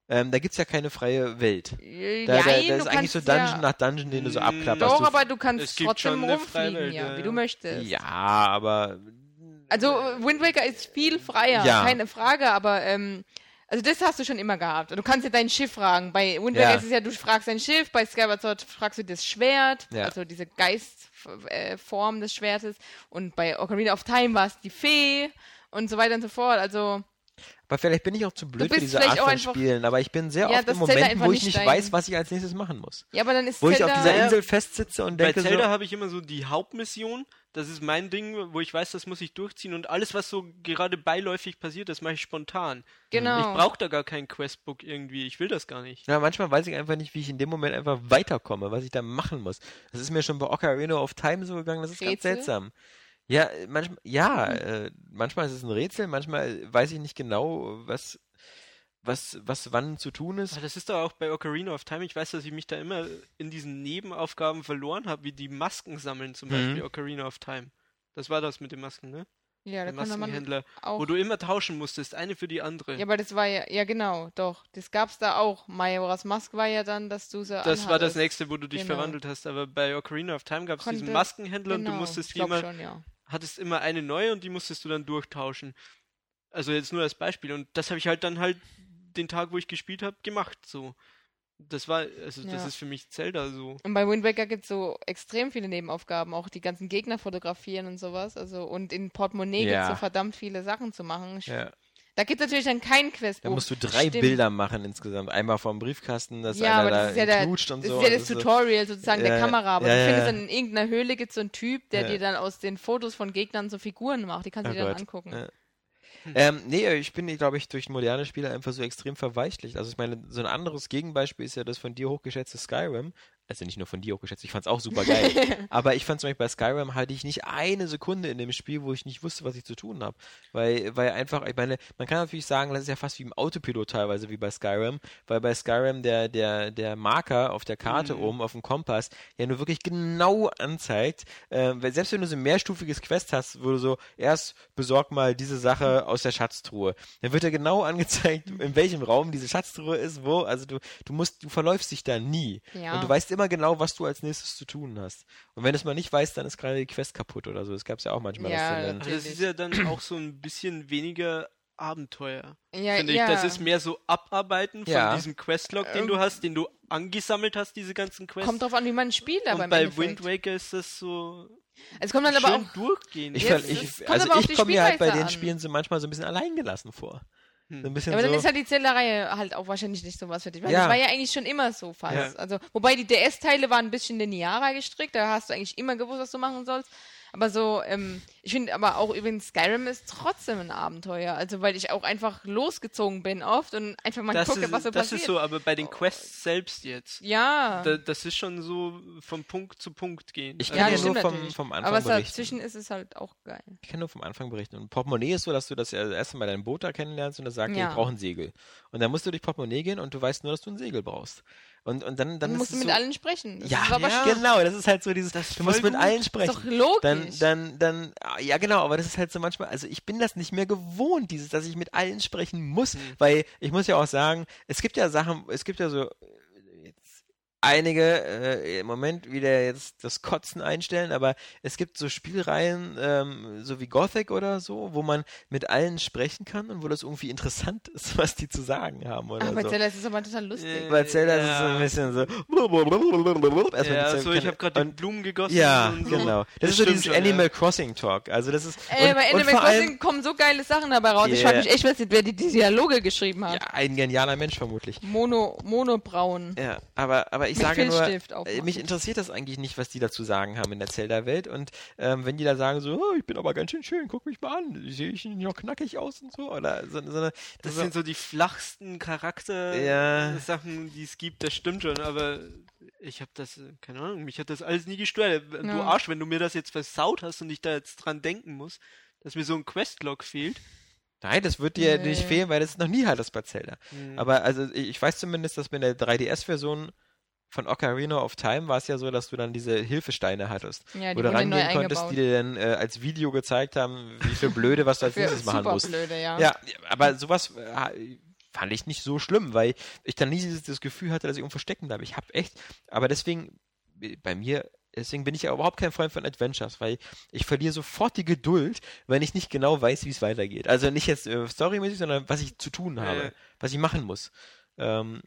[SPEAKER 1] Ähm, da gibt's ja keine freie Welt.
[SPEAKER 2] Äh,
[SPEAKER 1] Da, da, da
[SPEAKER 2] Jein,
[SPEAKER 1] ist
[SPEAKER 2] du
[SPEAKER 1] eigentlich so Dungeon
[SPEAKER 2] ja,
[SPEAKER 1] nach Dungeon, den du so abklapperst.
[SPEAKER 2] Doch,
[SPEAKER 1] du
[SPEAKER 2] aber du kannst
[SPEAKER 3] Es gibt
[SPEAKER 2] trotzdem rumfliegen,
[SPEAKER 3] Freiwelt,
[SPEAKER 2] ja,
[SPEAKER 3] ja,
[SPEAKER 2] wie du möchtest.
[SPEAKER 1] Ja, aber.
[SPEAKER 2] Also Wind Waker ist viel freier,
[SPEAKER 1] Ja.
[SPEAKER 2] keine Frage, aber ähm, also das hast du schon immer gehabt. Du kannst ja dein Schiff fragen. Bei Wind
[SPEAKER 1] Ja.
[SPEAKER 2] Ist es ja, du fragst dein Schiff, bei Skyward Sword fragst du das Schwert,
[SPEAKER 1] Ja.
[SPEAKER 2] also diese Geistform äh, des Schwertes. Und bei Ocarina of Time war es die Fee und so weiter und so fort. Also
[SPEAKER 1] Aber vielleicht bin ich auch zu blöd für
[SPEAKER 2] bist
[SPEAKER 1] diese
[SPEAKER 2] vielleicht
[SPEAKER 1] Art
[SPEAKER 2] auch
[SPEAKER 1] von
[SPEAKER 2] einfach-
[SPEAKER 1] Spielen, aber ich bin sehr
[SPEAKER 2] Ja,
[SPEAKER 1] oft im Moment, wo ich
[SPEAKER 2] nicht dein-
[SPEAKER 1] weiß, was ich als nächstes machen muss.
[SPEAKER 2] ja, aber dann ist
[SPEAKER 1] Wo ich
[SPEAKER 2] Zelda
[SPEAKER 1] auf dieser. Insel festsitze und
[SPEAKER 3] Bei
[SPEAKER 1] denke
[SPEAKER 3] Zelda
[SPEAKER 1] so,
[SPEAKER 3] habe ich immer so die Hauptmission. Das ist mein Ding, wo ich weiß, das muss ich durchziehen. Und alles, was so gerade beiläufig passiert, das mache ich spontan.
[SPEAKER 2] genau.
[SPEAKER 3] Ich brauche da gar kein Questbook irgendwie. Ich will das gar nicht.
[SPEAKER 1] ja, manchmal weiß ich einfach nicht, wie ich in dem Moment einfach weiterkomme, was ich da machen muss. Das ist mir schon bei Ocarina of Time so gegangen, das ist ganz
[SPEAKER 2] Rätsel?
[SPEAKER 1] seltsam. Ja, äh, manchmal, ja, äh, manchmal ist es ein Rätsel, manchmal weiß ich nicht genau, was, was, was wann zu tun ist.
[SPEAKER 3] Aber das ist doch auch bei Ocarina of Time. Ich weiß, dass ich mich da immer in diesen Nebenaufgaben verloren habe, wie die Masken sammeln, zum
[SPEAKER 1] Mhm.
[SPEAKER 3] Beispiel Ocarina of Time. Das war das mit den Masken, ne?
[SPEAKER 2] ja, da
[SPEAKER 3] Der
[SPEAKER 2] konnte man
[SPEAKER 3] Maskenhändler,
[SPEAKER 2] auch.
[SPEAKER 3] wo du immer tauschen musstest, eine für die andere.
[SPEAKER 2] ja, aber das war ja, ja genau, doch. Das gab's da auch. Majora's Mask war ja dann, dass du so
[SPEAKER 3] das war das
[SPEAKER 2] anhattest.
[SPEAKER 3] nächste, wo du dich
[SPEAKER 2] Genau.
[SPEAKER 3] verwandelt hast. Aber bei Ocarina of Time gab es diesen Maskenhändler und
[SPEAKER 2] Genau,
[SPEAKER 3] du musstest
[SPEAKER 2] ich glaub
[SPEAKER 3] immer,
[SPEAKER 2] schon, ja.
[SPEAKER 3] hattest immer eine neue und die musstest du dann durchtauschen. Also jetzt nur als Beispiel. Und das habe ich halt dann halt den Tag, wo ich gespielt habe, gemacht. So. Das war, also das
[SPEAKER 2] Ja.
[SPEAKER 3] ist für mich Zelda so.
[SPEAKER 2] Und bei Wind Waker gibt es so extrem viele Nebenaufgaben, auch die ganzen Gegner fotografieren und sowas. Also und in Portemonnaie
[SPEAKER 1] Ja.
[SPEAKER 2] gibt es so verdammt viele Sachen zu machen. Ich,
[SPEAKER 1] Ja,
[SPEAKER 2] Da gibt es natürlich dann kein Quest.
[SPEAKER 1] da musst du drei
[SPEAKER 2] Stimmt.
[SPEAKER 1] Bilder machen insgesamt. Einmal vom Briefkasten, dass
[SPEAKER 2] Ja,
[SPEAKER 1] einer da
[SPEAKER 2] das ist ja der,
[SPEAKER 1] knutscht und
[SPEAKER 2] das
[SPEAKER 1] so.
[SPEAKER 2] ist ja das
[SPEAKER 1] so-
[SPEAKER 2] Tutorial sozusagen der
[SPEAKER 1] Ja,
[SPEAKER 2] Kamera. Aber
[SPEAKER 1] ja,
[SPEAKER 2] du
[SPEAKER 1] ja,
[SPEAKER 2] findest dann in irgendeiner Höhle gibt so einen Typ, der
[SPEAKER 1] Ja.
[SPEAKER 2] dir dann aus den Fotos von Gegnern so Figuren macht. Die kannst du
[SPEAKER 1] Oh
[SPEAKER 2] dir dann
[SPEAKER 1] Gott.
[SPEAKER 2] angucken.
[SPEAKER 1] Ja. Ähm, nee, ich bin, glaube ich, durch moderne Spiele einfach so extrem verweichlicht. Also ich meine, so ein anderes Gegenbeispiel ist ja das von dir hochgeschätzte Skyrim. Also nicht nur von dir hochgeschätzt, ich fand's auch super geil. [LAUGHS] aber ich fand zum Beispiel bei Skyrim hatte ich nicht eine Sekunde in dem Spiel, wo ich nicht wusste, was ich zu tun habe. Weil, weil einfach, ich meine, man kann natürlich sagen, das ist ja fast wie im Autopilot teilweise, wie bei Skyrim, weil bei Skyrim der, der, der Marker auf der Karte
[SPEAKER 3] Mhm.
[SPEAKER 1] oben, auf dem Kompass, ja nur wirklich genau anzeigt, äh, weil selbst wenn du so ein mehrstufiges Quest hast, wo du so, erst besorg mal diese Sache aus der Schatztruhe, dann wird ja genau [LAUGHS] angezeigt, in welchem Raum diese Schatztruhe ist, wo, also du, du musst, du verläufst dich da nie.
[SPEAKER 2] Ja.
[SPEAKER 1] Und du weißt immer genau, was du als nächstes zu tun hast. Und wenn es mal nicht weißt, dann ist gerade die Quest kaputt oder so. Das gab es ja auch manchmal.
[SPEAKER 2] Ja,
[SPEAKER 1] dann,
[SPEAKER 3] Aber das ist ja dann auch so ein bisschen weniger Abenteuer.
[SPEAKER 2] Ja,
[SPEAKER 3] finde ich.
[SPEAKER 2] ja.
[SPEAKER 3] Das ist mehr so Abarbeiten von
[SPEAKER 1] Ja.
[SPEAKER 3] diesem Questlog, den du hast, den du angesammelt hast, diese ganzen Quests.
[SPEAKER 2] Kommt drauf an, wie man spielt, aber
[SPEAKER 3] und bei
[SPEAKER 2] Endeffekt.
[SPEAKER 3] Wind Waker ist das so
[SPEAKER 2] Es kommt dann
[SPEAKER 3] schön
[SPEAKER 2] aber auch
[SPEAKER 3] durchgehen.
[SPEAKER 1] Ich, ich, also ich komme mir halt bei
[SPEAKER 2] Spielweise
[SPEAKER 1] den
[SPEAKER 2] an.
[SPEAKER 1] Spielen so manchmal so ein bisschen alleingelassen vor.
[SPEAKER 3] Hm.
[SPEAKER 1] So ein bisschen
[SPEAKER 2] Ja, aber dann
[SPEAKER 1] so.
[SPEAKER 2] ist halt die Zelda-Reihe halt auch wahrscheinlich nicht so was für dich. Weil
[SPEAKER 1] Ja.
[SPEAKER 2] das war ja eigentlich schon immer so fast.
[SPEAKER 3] Ja.
[SPEAKER 2] Also, wobei die DS-Teile waren ein bisschen linearer gestrickt, da hast du eigentlich immer gewusst, was du machen sollst. Aber so, ähm, ich finde aber auch übrigens Skyrim ist trotzdem ein Abenteuer. Also, weil ich auch einfach losgezogen bin oft und einfach mal
[SPEAKER 3] das
[SPEAKER 2] gucke,
[SPEAKER 3] ist,
[SPEAKER 2] was so
[SPEAKER 3] das
[SPEAKER 2] passiert.
[SPEAKER 3] ist so, aber bei den Quests selbst jetzt.
[SPEAKER 2] Ja.
[SPEAKER 3] Da, das ist schon so vom Punkt zu Punkt gehen.
[SPEAKER 1] Ich
[SPEAKER 3] Also
[SPEAKER 1] kann
[SPEAKER 2] ja,
[SPEAKER 1] ja
[SPEAKER 2] das
[SPEAKER 1] nur vom, vom Anfang
[SPEAKER 2] aber was
[SPEAKER 1] berichten.
[SPEAKER 2] dazwischen ist, ist halt auch geil.
[SPEAKER 1] Ich kann nur vom Anfang berichten. Und Portemonnaie ist so, dass du das erste Mal dein Boot da kennenlernst und das sagt,
[SPEAKER 2] Ja.
[SPEAKER 1] ich brauche ein Segel. Und dann musst du durch Portemonnaie gehen und du weißt nur, dass du ein Segel brauchst. Und, und dann, dann ist
[SPEAKER 2] musst du
[SPEAKER 1] es
[SPEAKER 2] mit
[SPEAKER 1] so,
[SPEAKER 2] allen sprechen. Das
[SPEAKER 1] ja,
[SPEAKER 2] ist aber
[SPEAKER 3] ja.
[SPEAKER 1] genau, das ist halt so dieses,
[SPEAKER 3] Das ist
[SPEAKER 1] du musst mit
[SPEAKER 3] gut.
[SPEAKER 1] allen
[SPEAKER 2] ist
[SPEAKER 1] sprechen.
[SPEAKER 2] doch logisch.
[SPEAKER 1] dann, dann, dann, ja genau, aber das ist halt so manchmal, also ich bin das nicht mehr gewohnt, dieses, dass ich mit allen sprechen muss,
[SPEAKER 3] Mhm.
[SPEAKER 1] weil ich muss ja auch sagen, es gibt ja Sachen, es gibt ja so einige äh, im Moment wieder jetzt das Kotzen einstellen, aber es gibt so Spielreihen, ähm, so wie Gothic oder so, wo man mit allen sprechen kann und wo das irgendwie interessant ist, [LAUGHS] was die zu sagen haben oder
[SPEAKER 2] Ach, bei
[SPEAKER 1] so.
[SPEAKER 2] Zelda ist es aber total lustig.
[SPEAKER 3] Äh,
[SPEAKER 1] Bei Zelda ist es so
[SPEAKER 3] Ja.
[SPEAKER 1] ein bisschen so. Erstmal
[SPEAKER 3] ja, so, ich habe gerade die Blumen gegossen.
[SPEAKER 1] ja,
[SPEAKER 3] und so.
[SPEAKER 1] genau. Das,
[SPEAKER 3] Das
[SPEAKER 1] ist so dieses
[SPEAKER 3] schon,
[SPEAKER 1] Animal
[SPEAKER 3] ja.
[SPEAKER 1] Crossing Talk. Also das ist
[SPEAKER 2] Ey,
[SPEAKER 1] und,
[SPEAKER 2] bei
[SPEAKER 1] und
[SPEAKER 2] Animal
[SPEAKER 1] vor allem
[SPEAKER 2] Crossing kommen so geile Sachen dabei raus. Ich
[SPEAKER 1] Yeah.
[SPEAKER 2] frage mich echt, was, wer die, die Dialoge geschrieben hat.
[SPEAKER 1] ja, ein genialer Mensch vermutlich.
[SPEAKER 2] Mono, Monobrauen.
[SPEAKER 1] Ja, aber aber ich
[SPEAKER 2] Mit
[SPEAKER 1] sage nur,
[SPEAKER 2] Filzstift
[SPEAKER 1] äh,
[SPEAKER 2] aufmachen.
[SPEAKER 1] mich interessiert das eigentlich nicht, was die dazu sagen haben in der Zelda-Welt. Und ähm, wenn die da sagen so, oh, ich bin aber ganz schön schön, guck mich mal an, sehe ich noch knackig aus und so oder so, so eine,
[SPEAKER 3] Das
[SPEAKER 1] so,
[SPEAKER 3] sind so die flachsten Charakter-Sachen,
[SPEAKER 1] Ja.
[SPEAKER 3] die es gibt, das stimmt schon, aber ich habe das, äh, keine Ahnung, mich hat das alles nie gestört. Du
[SPEAKER 2] Ja.
[SPEAKER 3] Arsch, wenn du mir das jetzt versaut hast und ich da jetzt dran denken muss, dass mir so ein Questlog fehlt.
[SPEAKER 1] Nein, das wird dir
[SPEAKER 2] Nee.
[SPEAKER 1] nicht fehlen, weil das noch nie hattest bei Zelda.
[SPEAKER 3] Hm.
[SPEAKER 1] Aber also ich weiß zumindest, dass bei der 3DS-Version von Ocarina of Time war es ja so, dass du dann diese Hilfesteine hattest.
[SPEAKER 2] Ja, die
[SPEAKER 1] wo du rangehen konntest,
[SPEAKER 2] eingebaut.
[SPEAKER 1] die dir dann äh, als Video gezeigt haben, wie viel Blöde, was du als [LAUGHS] nächstes machen musst.
[SPEAKER 2] blöde, ja.
[SPEAKER 1] Ja, aber sowas äh, fand ich nicht so schlimm, weil ich dann nie dieses, das Gefühl hatte, dass ich irgendwo stecken bleibe. Ich habe echt, aber deswegen, äh, bei mir, deswegen bin ich ja überhaupt kein Freund von Adventures, weil ich verliere sofort die Geduld, wenn ich nicht genau weiß, wie es weitergeht. Also nicht jetzt äh, storymäßig, sondern was ich zu tun habe,
[SPEAKER 3] Ja.
[SPEAKER 1] was ich machen muss. Ähm,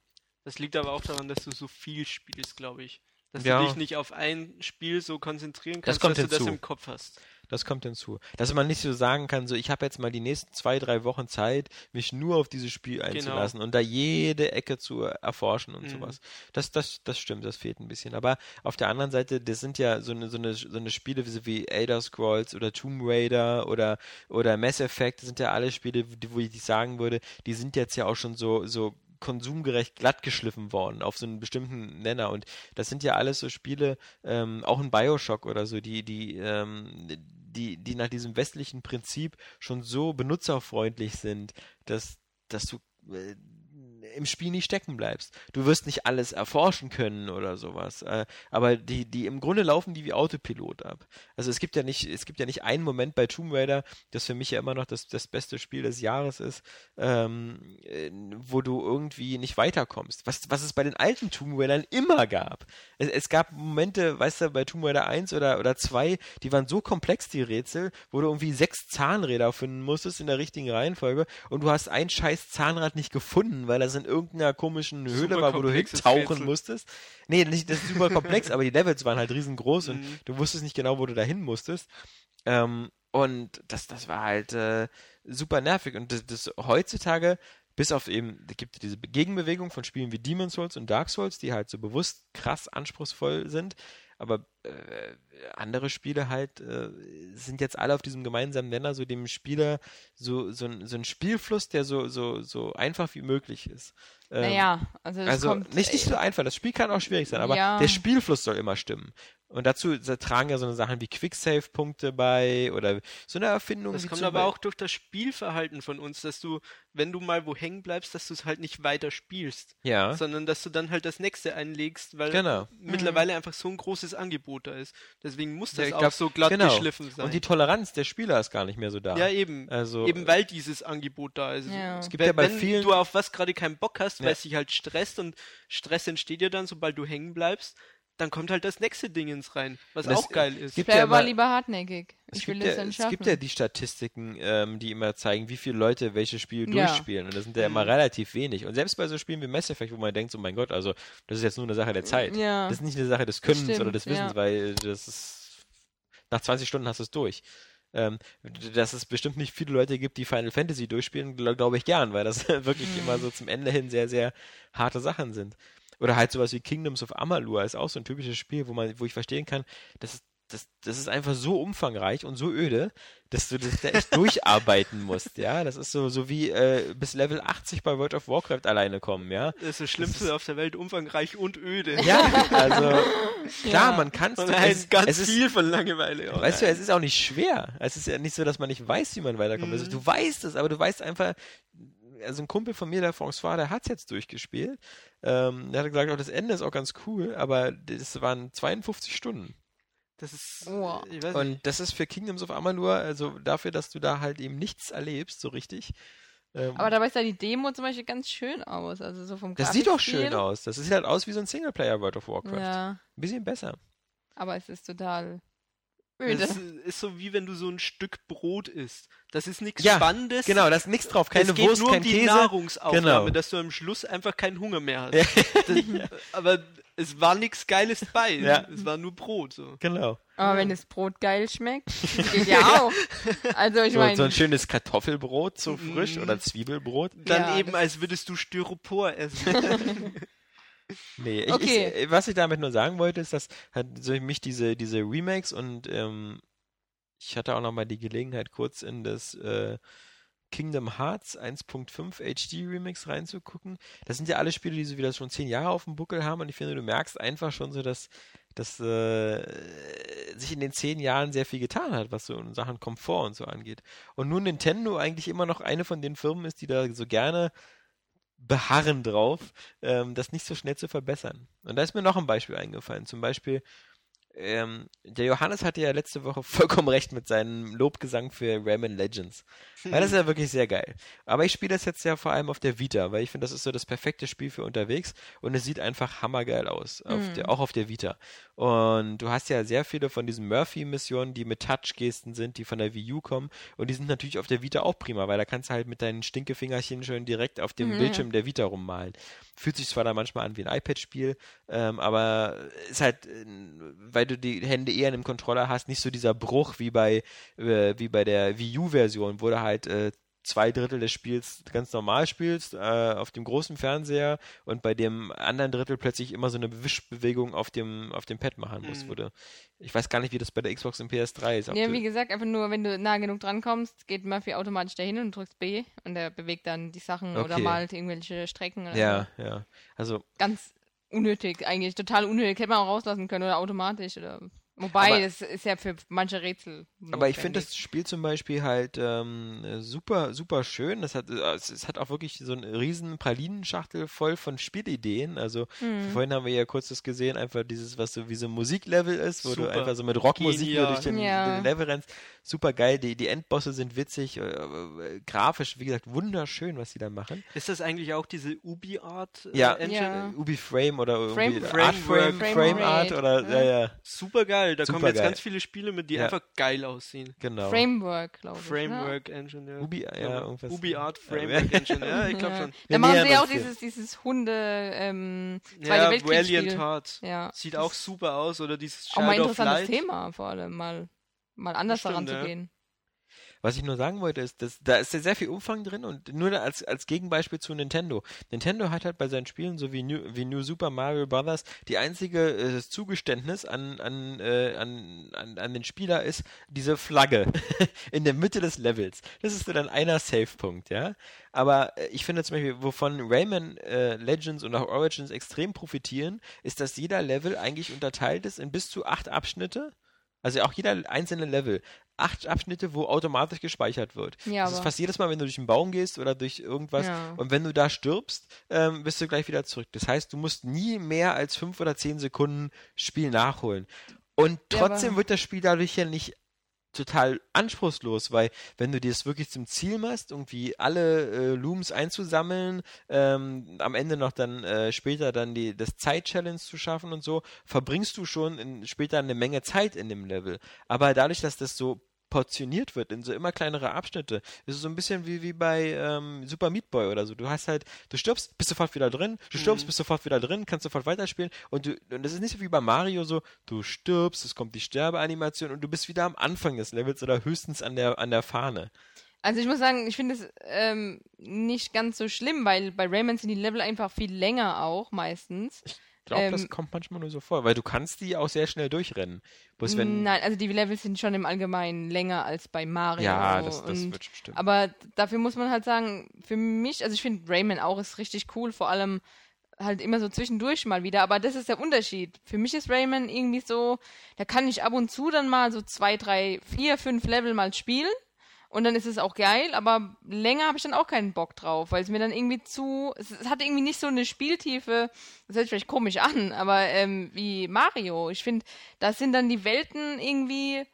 [SPEAKER 3] Das liegt aber auch daran, dass du so viel spielst, glaube ich. Dass
[SPEAKER 1] Ja.
[SPEAKER 3] du dich nicht auf ein Spiel so konzentrieren kannst, dass du das
[SPEAKER 1] hinzu.
[SPEAKER 3] im Kopf hast.
[SPEAKER 1] Das kommt hinzu. Dass man nicht so sagen kann, so ich habe jetzt mal die nächsten zwei, drei Wochen Zeit, mich nur auf dieses Spiel einzulassen und da jede Ecke zu erforschen und
[SPEAKER 3] Mhm.
[SPEAKER 1] sowas. Das, das, das stimmt, das fehlt ein bisschen. Aber auf der anderen Seite, das sind ja so eine, so eine, so eine Spiele wie, wie Elder Scrolls oder Tomb Raider oder, oder Mass Effect, das sind ja alle Spiele, wo ich sagen würde, die sind jetzt ja auch schon so, so konsumgerecht glatt geschliffen worden auf so einen bestimmten Nenner. Und das sind ja alles so Spiele, ähm, auch ein Bioshock oder so, die, die, ähm, die, die nach diesem westlichen Prinzip schon so benutzerfreundlich sind, dass, dass du äh, im Spiel nicht stecken bleibst. Du wirst nicht alles erforschen können oder sowas. Äh, aber die, die im Grunde laufen die wie Autopilot ab. Also es gibt ja nicht, es gibt ja nicht einen Moment bei Tomb Raider, das für mich ja immer noch das, das beste Spiel des Jahres ist, ähm, äh, wo du irgendwie nicht weiterkommst. Was, was es bei den alten Tomb Raidern immer gab. Es, es gab Momente, weißt du, bei Tomb Raider 1 oder, oder 2, die waren so komplex, die Rätsel, wo du irgendwie sechs Zahnräder finden musstest in der richtigen Reihenfolge und du hast ein scheiß Zahnrad nicht gefunden, weil das in irgendeiner komischen Höhle war, wo du hintauchen
[SPEAKER 3] Rätsel.
[SPEAKER 1] musstest. Nee, nicht, das ist super [LAUGHS] komplex, aber die Levels waren halt riesengroß und
[SPEAKER 3] Mhm.
[SPEAKER 1] du wusstest nicht genau, wo du da hin musstest. Ähm, und das, das war halt äh, super nervig. Und das, das heutzutage, bis auf eben, da gibt es diese Gegenbewegung von Spielen wie Demon's Souls und Dark Souls, die halt so bewusst krass anspruchsvoll sind. Aber äh, andere Spiele halt äh, sind jetzt alle auf diesem gemeinsamen Nenner, so dem Spieler so, so, ein, so ein Spielfluss, der so, so, so einfach wie möglich ist. Ähm,
[SPEAKER 2] Naja, also
[SPEAKER 1] also
[SPEAKER 2] kommt,
[SPEAKER 1] nicht, nicht so einfach, das Spiel kann auch schwierig sein, aber
[SPEAKER 2] Ja.
[SPEAKER 1] der Spielfluss soll immer stimmen. Und dazu tragen ja so eine Sachen wie Quicksave-Punkte bei oder so eine Erfindung.
[SPEAKER 3] Das kommt aber
[SPEAKER 1] Be-
[SPEAKER 3] auch durch das Spielverhalten von uns, dass du, wenn du mal wo hängen bleibst, dass du es halt nicht weiter spielst,
[SPEAKER 1] Ja,
[SPEAKER 3] sondern dass du dann halt das nächste einlegst, weil
[SPEAKER 1] Genau.
[SPEAKER 3] mittlerweile einfach so ein großes Angebot da ist. Deswegen muss das
[SPEAKER 1] Ja,
[SPEAKER 3] auch
[SPEAKER 1] glaub,
[SPEAKER 3] so glatt
[SPEAKER 1] genau.
[SPEAKER 3] geschliffen sein.
[SPEAKER 1] Und die Toleranz der Spieler ist gar nicht mehr so da.
[SPEAKER 3] ja, eben.
[SPEAKER 1] Also,
[SPEAKER 3] eben weil dieses Angebot da ist.
[SPEAKER 2] Ja.
[SPEAKER 1] es gibt
[SPEAKER 3] wenn,
[SPEAKER 1] ja bei
[SPEAKER 3] wenn
[SPEAKER 1] vielen.
[SPEAKER 3] du auf was gerade keinen Bock hast, weil es dich halt stresst und Stress entsteht ja dann, sobald du hängen bleibst, dann kommt halt das nächste Ding ins rein, was
[SPEAKER 1] Das-
[SPEAKER 3] auch geil ist.
[SPEAKER 1] gibt
[SPEAKER 2] Ich wäre
[SPEAKER 1] ja
[SPEAKER 2] aber lieber hartnäckig.
[SPEAKER 1] Es
[SPEAKER 2] Ich will
[SPEAKER 1] gibt,
[SPEAKER 2] das
[SPEAKER 1] ja,
[SPEAKER 2] dann
[SPEAKER 1] es gibt ja die Statistiken, ähm, die immer zeigen, wie viele Leute welche Spiele
[SPEAKER 2] Ja.
[SPEAKER 1] durchspielen. Und das sind ja immer relativ wenig. Und selbst bei so Spielen wie Mass Effect, wo man denkt, so mein Gott, also das ist jetzt nur eine Sache der Zeit.
[SPEAKER 2] Ja.
[SPEAKER 1] Das ist nicht eine Sache des Könnens
[SPEAKER 2] Stimmt,
[SPEAKER 1] oder des Wissens,
[SPEAKER 2] ja.
[SPEAKER 1] weil das ist nach 20 Stunden hast du es durch. Ähm, dass es bestimmt nicht viele Leute gibt, die Final Fantasy durchspielen, glaube glaub ich gern, weil das [LAUGHS] wirklich immer so zum Ende hin sehr, sehr harte Sachen sind. Oder halt sowas wie Kingdoms of Amalur ist auch so ein typisches Spiel, wo man, wo ich verstehen kann, das ist, das, das ist einfach so umfangreich und so öde, dass du das da echt [LAUGHS] durcharbeiten musst, ja. Das ist so, so wie äh, bis Level 80 bei World of Warcraft alleine kommen, ja.
[SPEAKER 3] Das ist das Schlimmste auf der Welt, umfangreich und öde. [LAUGHS]
[SPEAKER 1] Ja, also [LAUGHS] klar,
[SPEAKER 2] Ja.
[SPEAKER 1] man kann
[SPEAKER 3] Und ein
[SPEAKER 1] es,
[SPEAKER 3] ganz
[SPEAKER 1] es ist,
[SPEAKER 3] viel von Langeweile. Oh
[SPEAKER 1] Weißt du,
[SPEAKER 3] nein.
[SPEAKER 1] es ist auch nicht schwer. Es ist ja nicht so, dass man nicht weiß, wie man weiterkommt. Also,
[SPEAKER 3] Mhm.
[SPEAKER 1] du weißt es, aber du weißt einfach, also ein Kumpel von mir, der François, der hat es jetzt durchgespielt. Ähm, der hat gesagt, auch das Ende ist auch ganz cool, aber das waren 52 Stunden.
[SPEAKER 3] das ist.
[SPEAKER 2] Wow.
[SPEAKER 3] Ich weiß nicht.
[SPEAKER 1] Und das ist für Kingdoms of Amalur, also dafür, dass du da halt eben nichts erlebst, so richtig. Ähm,
[SPEAKER 2] Aber dabei sah die Demo zum Beispiel ganz schön aus. Also so vom
[SPEAKER 1] das sieht doch schön aus. Das sieht halt aus wie so ein Singleplayer World of Warcraft.
[SPEAKER 2] Ja,
[SPEAKER 1] Ein bisschen besser.
[SPEAKER 2] aber es ist total öde.
[SPEAKER 3] ist, ist so wie wenn du so ein Stück Brot isst. Das ist nichts
[SPEAKER 1] Ja,
[SPEAKER 3] Spannendes.
[SPEAKER 1] Genau, da ist nichts drauf. Keine
[SPEAKER 3] es geht
[SPEAKER 1] Wurst,
[SPEAKER 3] nur
[SPEAKER 1] kein
[SPEAKER 3] um die
[SPEAKER 1] Käse.
[SPEAKER 3] Nahrungsaufnahme,
[SPEAKER 1] Genau.
[SPEAKER 3] dass du am Schluss einfach keinen Hunger mehr hast. Das, aber es war nichts Geiles bei.
[SPEAKER 1] Ja.
[SPEAKER 3] Es war nur Brot. So.
[SPEAKER 1] Genau.
[SPEAKER 2] Aber wenn das Brot geil schmeckt, [LAUGHS] geht ja auch. Also ich
[SPEAKER 1] So,
[SPEAKER 2] meine,
[SPEAKER 1] so ein schönes Kartoffelbrot, so frisch, oder Zwiebelbrot.
[SPEAKER 3] Dann
[SPEAKER 2] Ja,
[SPEAKER 3] eben,
[SPEAKER 2] das-
[SPEAKER 3] als würdest du Styropor essen. [LAUGHS] [LAUGHS]
[SPEAKER 1] Nee, ich,
[SPEAKER 2] Okay.
[SPEAKER 1] ich, was ich damit nur sagen wollte, ist, dass halt so mich diese, diese Remakes und ähm, ich hatte auch noch mal die Gelegenheit, kurz in das äh, Kingdom Hearts 1.5 HD Remix reinzugucken. Das sind ja alle Spiele, die so wieder schon zehn Jahre auf dem Buckel haben und ich finde, du merkst einfach schon so, dass, dass äh, sich in den zehn Jahren sehr viel getan hat, was so in Sachen Komfort und so angeht. Und nun Nintendo eigentlich immer noch eine von den Firmen ist, die da so gerne beharren drauf, ähm, das nicht so schnell zu verbessern. Und da ist mir noch ein Beispiel eingefallen. Zum Beispiel, ähm, der Johannes hatte ja letzte Woche [LAUGHS] vollkommen recht mit seinem Lobgesang für Rayman Legends. Weil das ist ja wirklich sehr geil. Aber ich spiele das jetzt ja vor allem auf der Vita, weil ich finde, das ist so das perfekte Spiel für unterwegs und es sieht einfach hammergeil aus, auf
[SPEAKER 2] Mhm.
[SPEAKER 1] der, auch auf der Vita. Und du hast ja sehr viele von diesen Murphy-Missionen, die mit Touch-Gesten sind, die von der Wii U kommen und die sind natürlich auf der Vita auch prima, weil da kannst du halt mit deinen Stinkefingerchen schön direkt auf dem
[SPEAKER 2] Mhm.
[SPEAKER 1] Bildschirm der Vita rummalen. Fühlt sich zwar da manchmal an wie ein iPad-Spiel, ähm, aber ist halt, äh, weil du die Hände eher in dem Controller hast, nicht so dieser Bruch wie bei, äh, wie bei der Wii U-Version, wo du halt äh, zwei Drittel des Spiels ganz normal spielst, äh, auf dem großen Fernseher und bei dem anderen Drittel plötzlich immer so eine Wischbewegung auf dem, auf dem Pad machen musst.
[SPEAKER 3] Mhm.
[SPEAKER 1] Du, ich weiß gar nicht, wie das bei der Xbox und PS3 ist.
[SPEAKER 2] ja, wie gesagt, einfach nur, wenn du nah genug dran kommst, geht Murphy automatisch dahin und drückst B und er bewegt dann die Sachen oder
[SPEAKER 1] Okay.
[SPEAKER 2] malt irgendwelche Strecken. Oder
[SPEAKER 1] ja,
[SPEAKER 2] so.
[SPEAKER 1] ja. Also
[SPEAKER 2] Ganz unnötig, eigentlich total unnötig. Hätte man auch rauslassen können oder automatisch. Oder Wobei,
[SPEAKER 1] Aber-
[SPEAKER 2] das ist ja für manche Rätsel.
[SPEAKER 1] Aber ich finde
[SPEAKER 2] notwendig.
[SPEAKER 1] das Spiel zum Beispiel halt ähm, äh, super, super schön. Das hat, äh, es, es hat auch wirklich so eine riesen Pralinenschachtel voll von Spielideen. Also
[SPEAKER 2] Hm.
[SPEAKER 1] vorhin haben wir ja kurz das gesehen, einfach dieses, was so wie so ein Musiklevel ist, wo du
[SPEAKER 3] Super.
[SPEAKER 1] einfach so mit Rockmusik durch den,
[SPEAKER 2] Genial.
[SPEAKER 1] den Level rennst. Super geil. Die, die Endbosse sind witzig, äh, äh, grafisch, wie gesagt, wunderschön, was sie da machen.
[SPEAKER 3] Ist das eigentlich auch diese Ubi-Art äh,
[SPEAKER 1] Ja.
[SPEAKER 3] Engine?
[SPEAKER 2] Ja.
[SPEAKER 1] Ubi Frame oder irgendwie
[SPEAKER 2] Frame-
[SPEAKER 1] Art Frame,
[SPEAKER 3] Framework.
[SPEAKER 1] Frame Art
[SPEAKER 2] Frame
[SPEAKER 1] oder ja, ja,
[SPEAKER 3] Super geil. Da kommen jetzt
[SPEAKER 1] Supergeil.
[SPEAKER 3] ganz viele Spiele mit, die
[SPEAKER 1] Ja.
[SPEAKER 3] einfach geil aussehen.
[SPEAKER 1] genau.
[SPEAKER 2] Framework, glaube ich.
[SPEAKER 3] Framework Engine, ja.
[SPEAKER 1] Ubi, ja.
[SPEAKER 3] Ubi-Art
[SPEAKER 1] Ja,
[SPEAKER 3] Framework Engine, ja, ich
[SPEAKER 2] Ne?
[SPEAKER 3] glaube
[SPEAKER 2] ja.
[SPEAKER 3] schon.
[SPEAKER 2] Da machen sie ja auch dieses, dieses Hunde, ähm, Zweite
[SPEAKER 3] Ja,
[SPEAKER 2] Weltkriegsspiel.
[SPEAKER 3] Valiant Hearts.
[SPEAKER 2] Ja.
[SPEAKER 3] Sieht auch super aus. Oder dieses
[SPEAKER 2] Auch mal interessantes
[SPEAKER 3] Light.
[SPEAKER 2] Thema, vor allem mal, mal anders
[SPEAKER 3] Stimmt,
[SPEAKER 2] daran
[SPEAKER 3] ja.
[SPEAKER 2] zu gehen.
[SPEAKER 1] Was ich nur sagen wollte, ist, dass da ist ja sehr viel Umfang drin und nur als, als Gegenbeispiel zu Nintendo. Nintendo hat halt bei seinen Spielen, so wie New, wie New Super Mario Bros., die einzige äh, Zugeständnis an, an, äh, an, an, an den Spieler ist diese Flagge [LAUGHS] in der Mitte des Levels. Das ist so dann einer Safe-Punkt, ja. Aber äh, ich finde zum Beispiel, wovon Rayman äh, Legends und auch Origins extrem profitieren, ist, dass jeder Level eigentlich unterteilt ist in bis zu acht Abschnitte. Also auch jeder einzelne Level. Acht Abschnitte, wo automatisch gespeichert wird.
[SPEAKER 2] Ja,
[SPEAKER 1] das ist fast jedes Mal, wenn du durch einen Baum gehst oder durch irgendwas.
[SPEAKER 2] Ja.
[SPEAKER 1] Und wenn du da stirbst, ähm, bist du gleich wieder zurück. Das heißt, du musst nie mehr als fünf oder zehn Sekunden Spiel nachholen. Und
[SPEAKER 2] Ja,
[SPEAKER 1] trotzdem
[SPEAKER 2] aber-
[SPEAKER 1] wird das Spiel dadurch ja nicht total anspruchslos, weil wenn du dir das wirklich zum Ziel machst, irgendwie alle äh, Looms einzusammeln, ähm, am Ende noch dann äh, später dann die das Zeit-Challenge zu schaffen und so, verbringst du schon in, später eine Menge Zeit in dem Level. Aber dadurch, dass das so portioniert wird in so immer kleinere Abschnitte. Es ist so ein bisschen wie, wie bei ähm, Super Meat Boy oder so. Du hast halt, du stirbst, bist sofort wieder drin, du stirbst,
[SPEAKER 3] Mhm.
[SPEAKER 1] bist sofort wieder drin, kannst sofort weiterspielen und du, und das ist nicht so wie bei Mario so, du stirbst, es kommt die Sterbeanimation und du bist wieder am Anfang des Levels oder höchstens an der, an der Fahne.
[SPEAKER 2] Also ich muss sagen, ich finde es ähm, nicht ganz so schlimm, weil bei Rayman sind die Level einfach viel länger auch meistens.
[SPEAKER 1] Ich glaube, das
[SPEAKER 2] Ähm,
[SPEAKER 1] kommt manchmal nur so vor, weil du kannst die auch sehr schnell durchrennen. Bloß wenn,
[SPEAKER 2] Nein, also die Levels sind schon im Allgemeinen länger als bei Mario.
[SPEAKER 1] ja, das, das
[SPEAKER 2] und,
[SPEAKER 1] wird stimmen.
[SPEAKER 2] Aber dafür muss man halt sagen, für mich, also ich finde Rayman auch ist richtig cool, vor allem halt immer so zwischendurch mal wieder, aber das ist der Unterschied. Für mich ist Rayman irgendwie so, da kann ich ab und zu dann mal so zwei, drei, vier, fünf Level mal spielen und dann ist es auch geil, aber länger habe ich dann auch keinen Bock drauf, weil es mir dann irgendwie zu, es, es hat irgendwie nicht so eine Spieltiefe, das hört sich vielleicht komisch an, aber ähm, wie Mario. Ich finde, da sind dann die Welten irgendwie,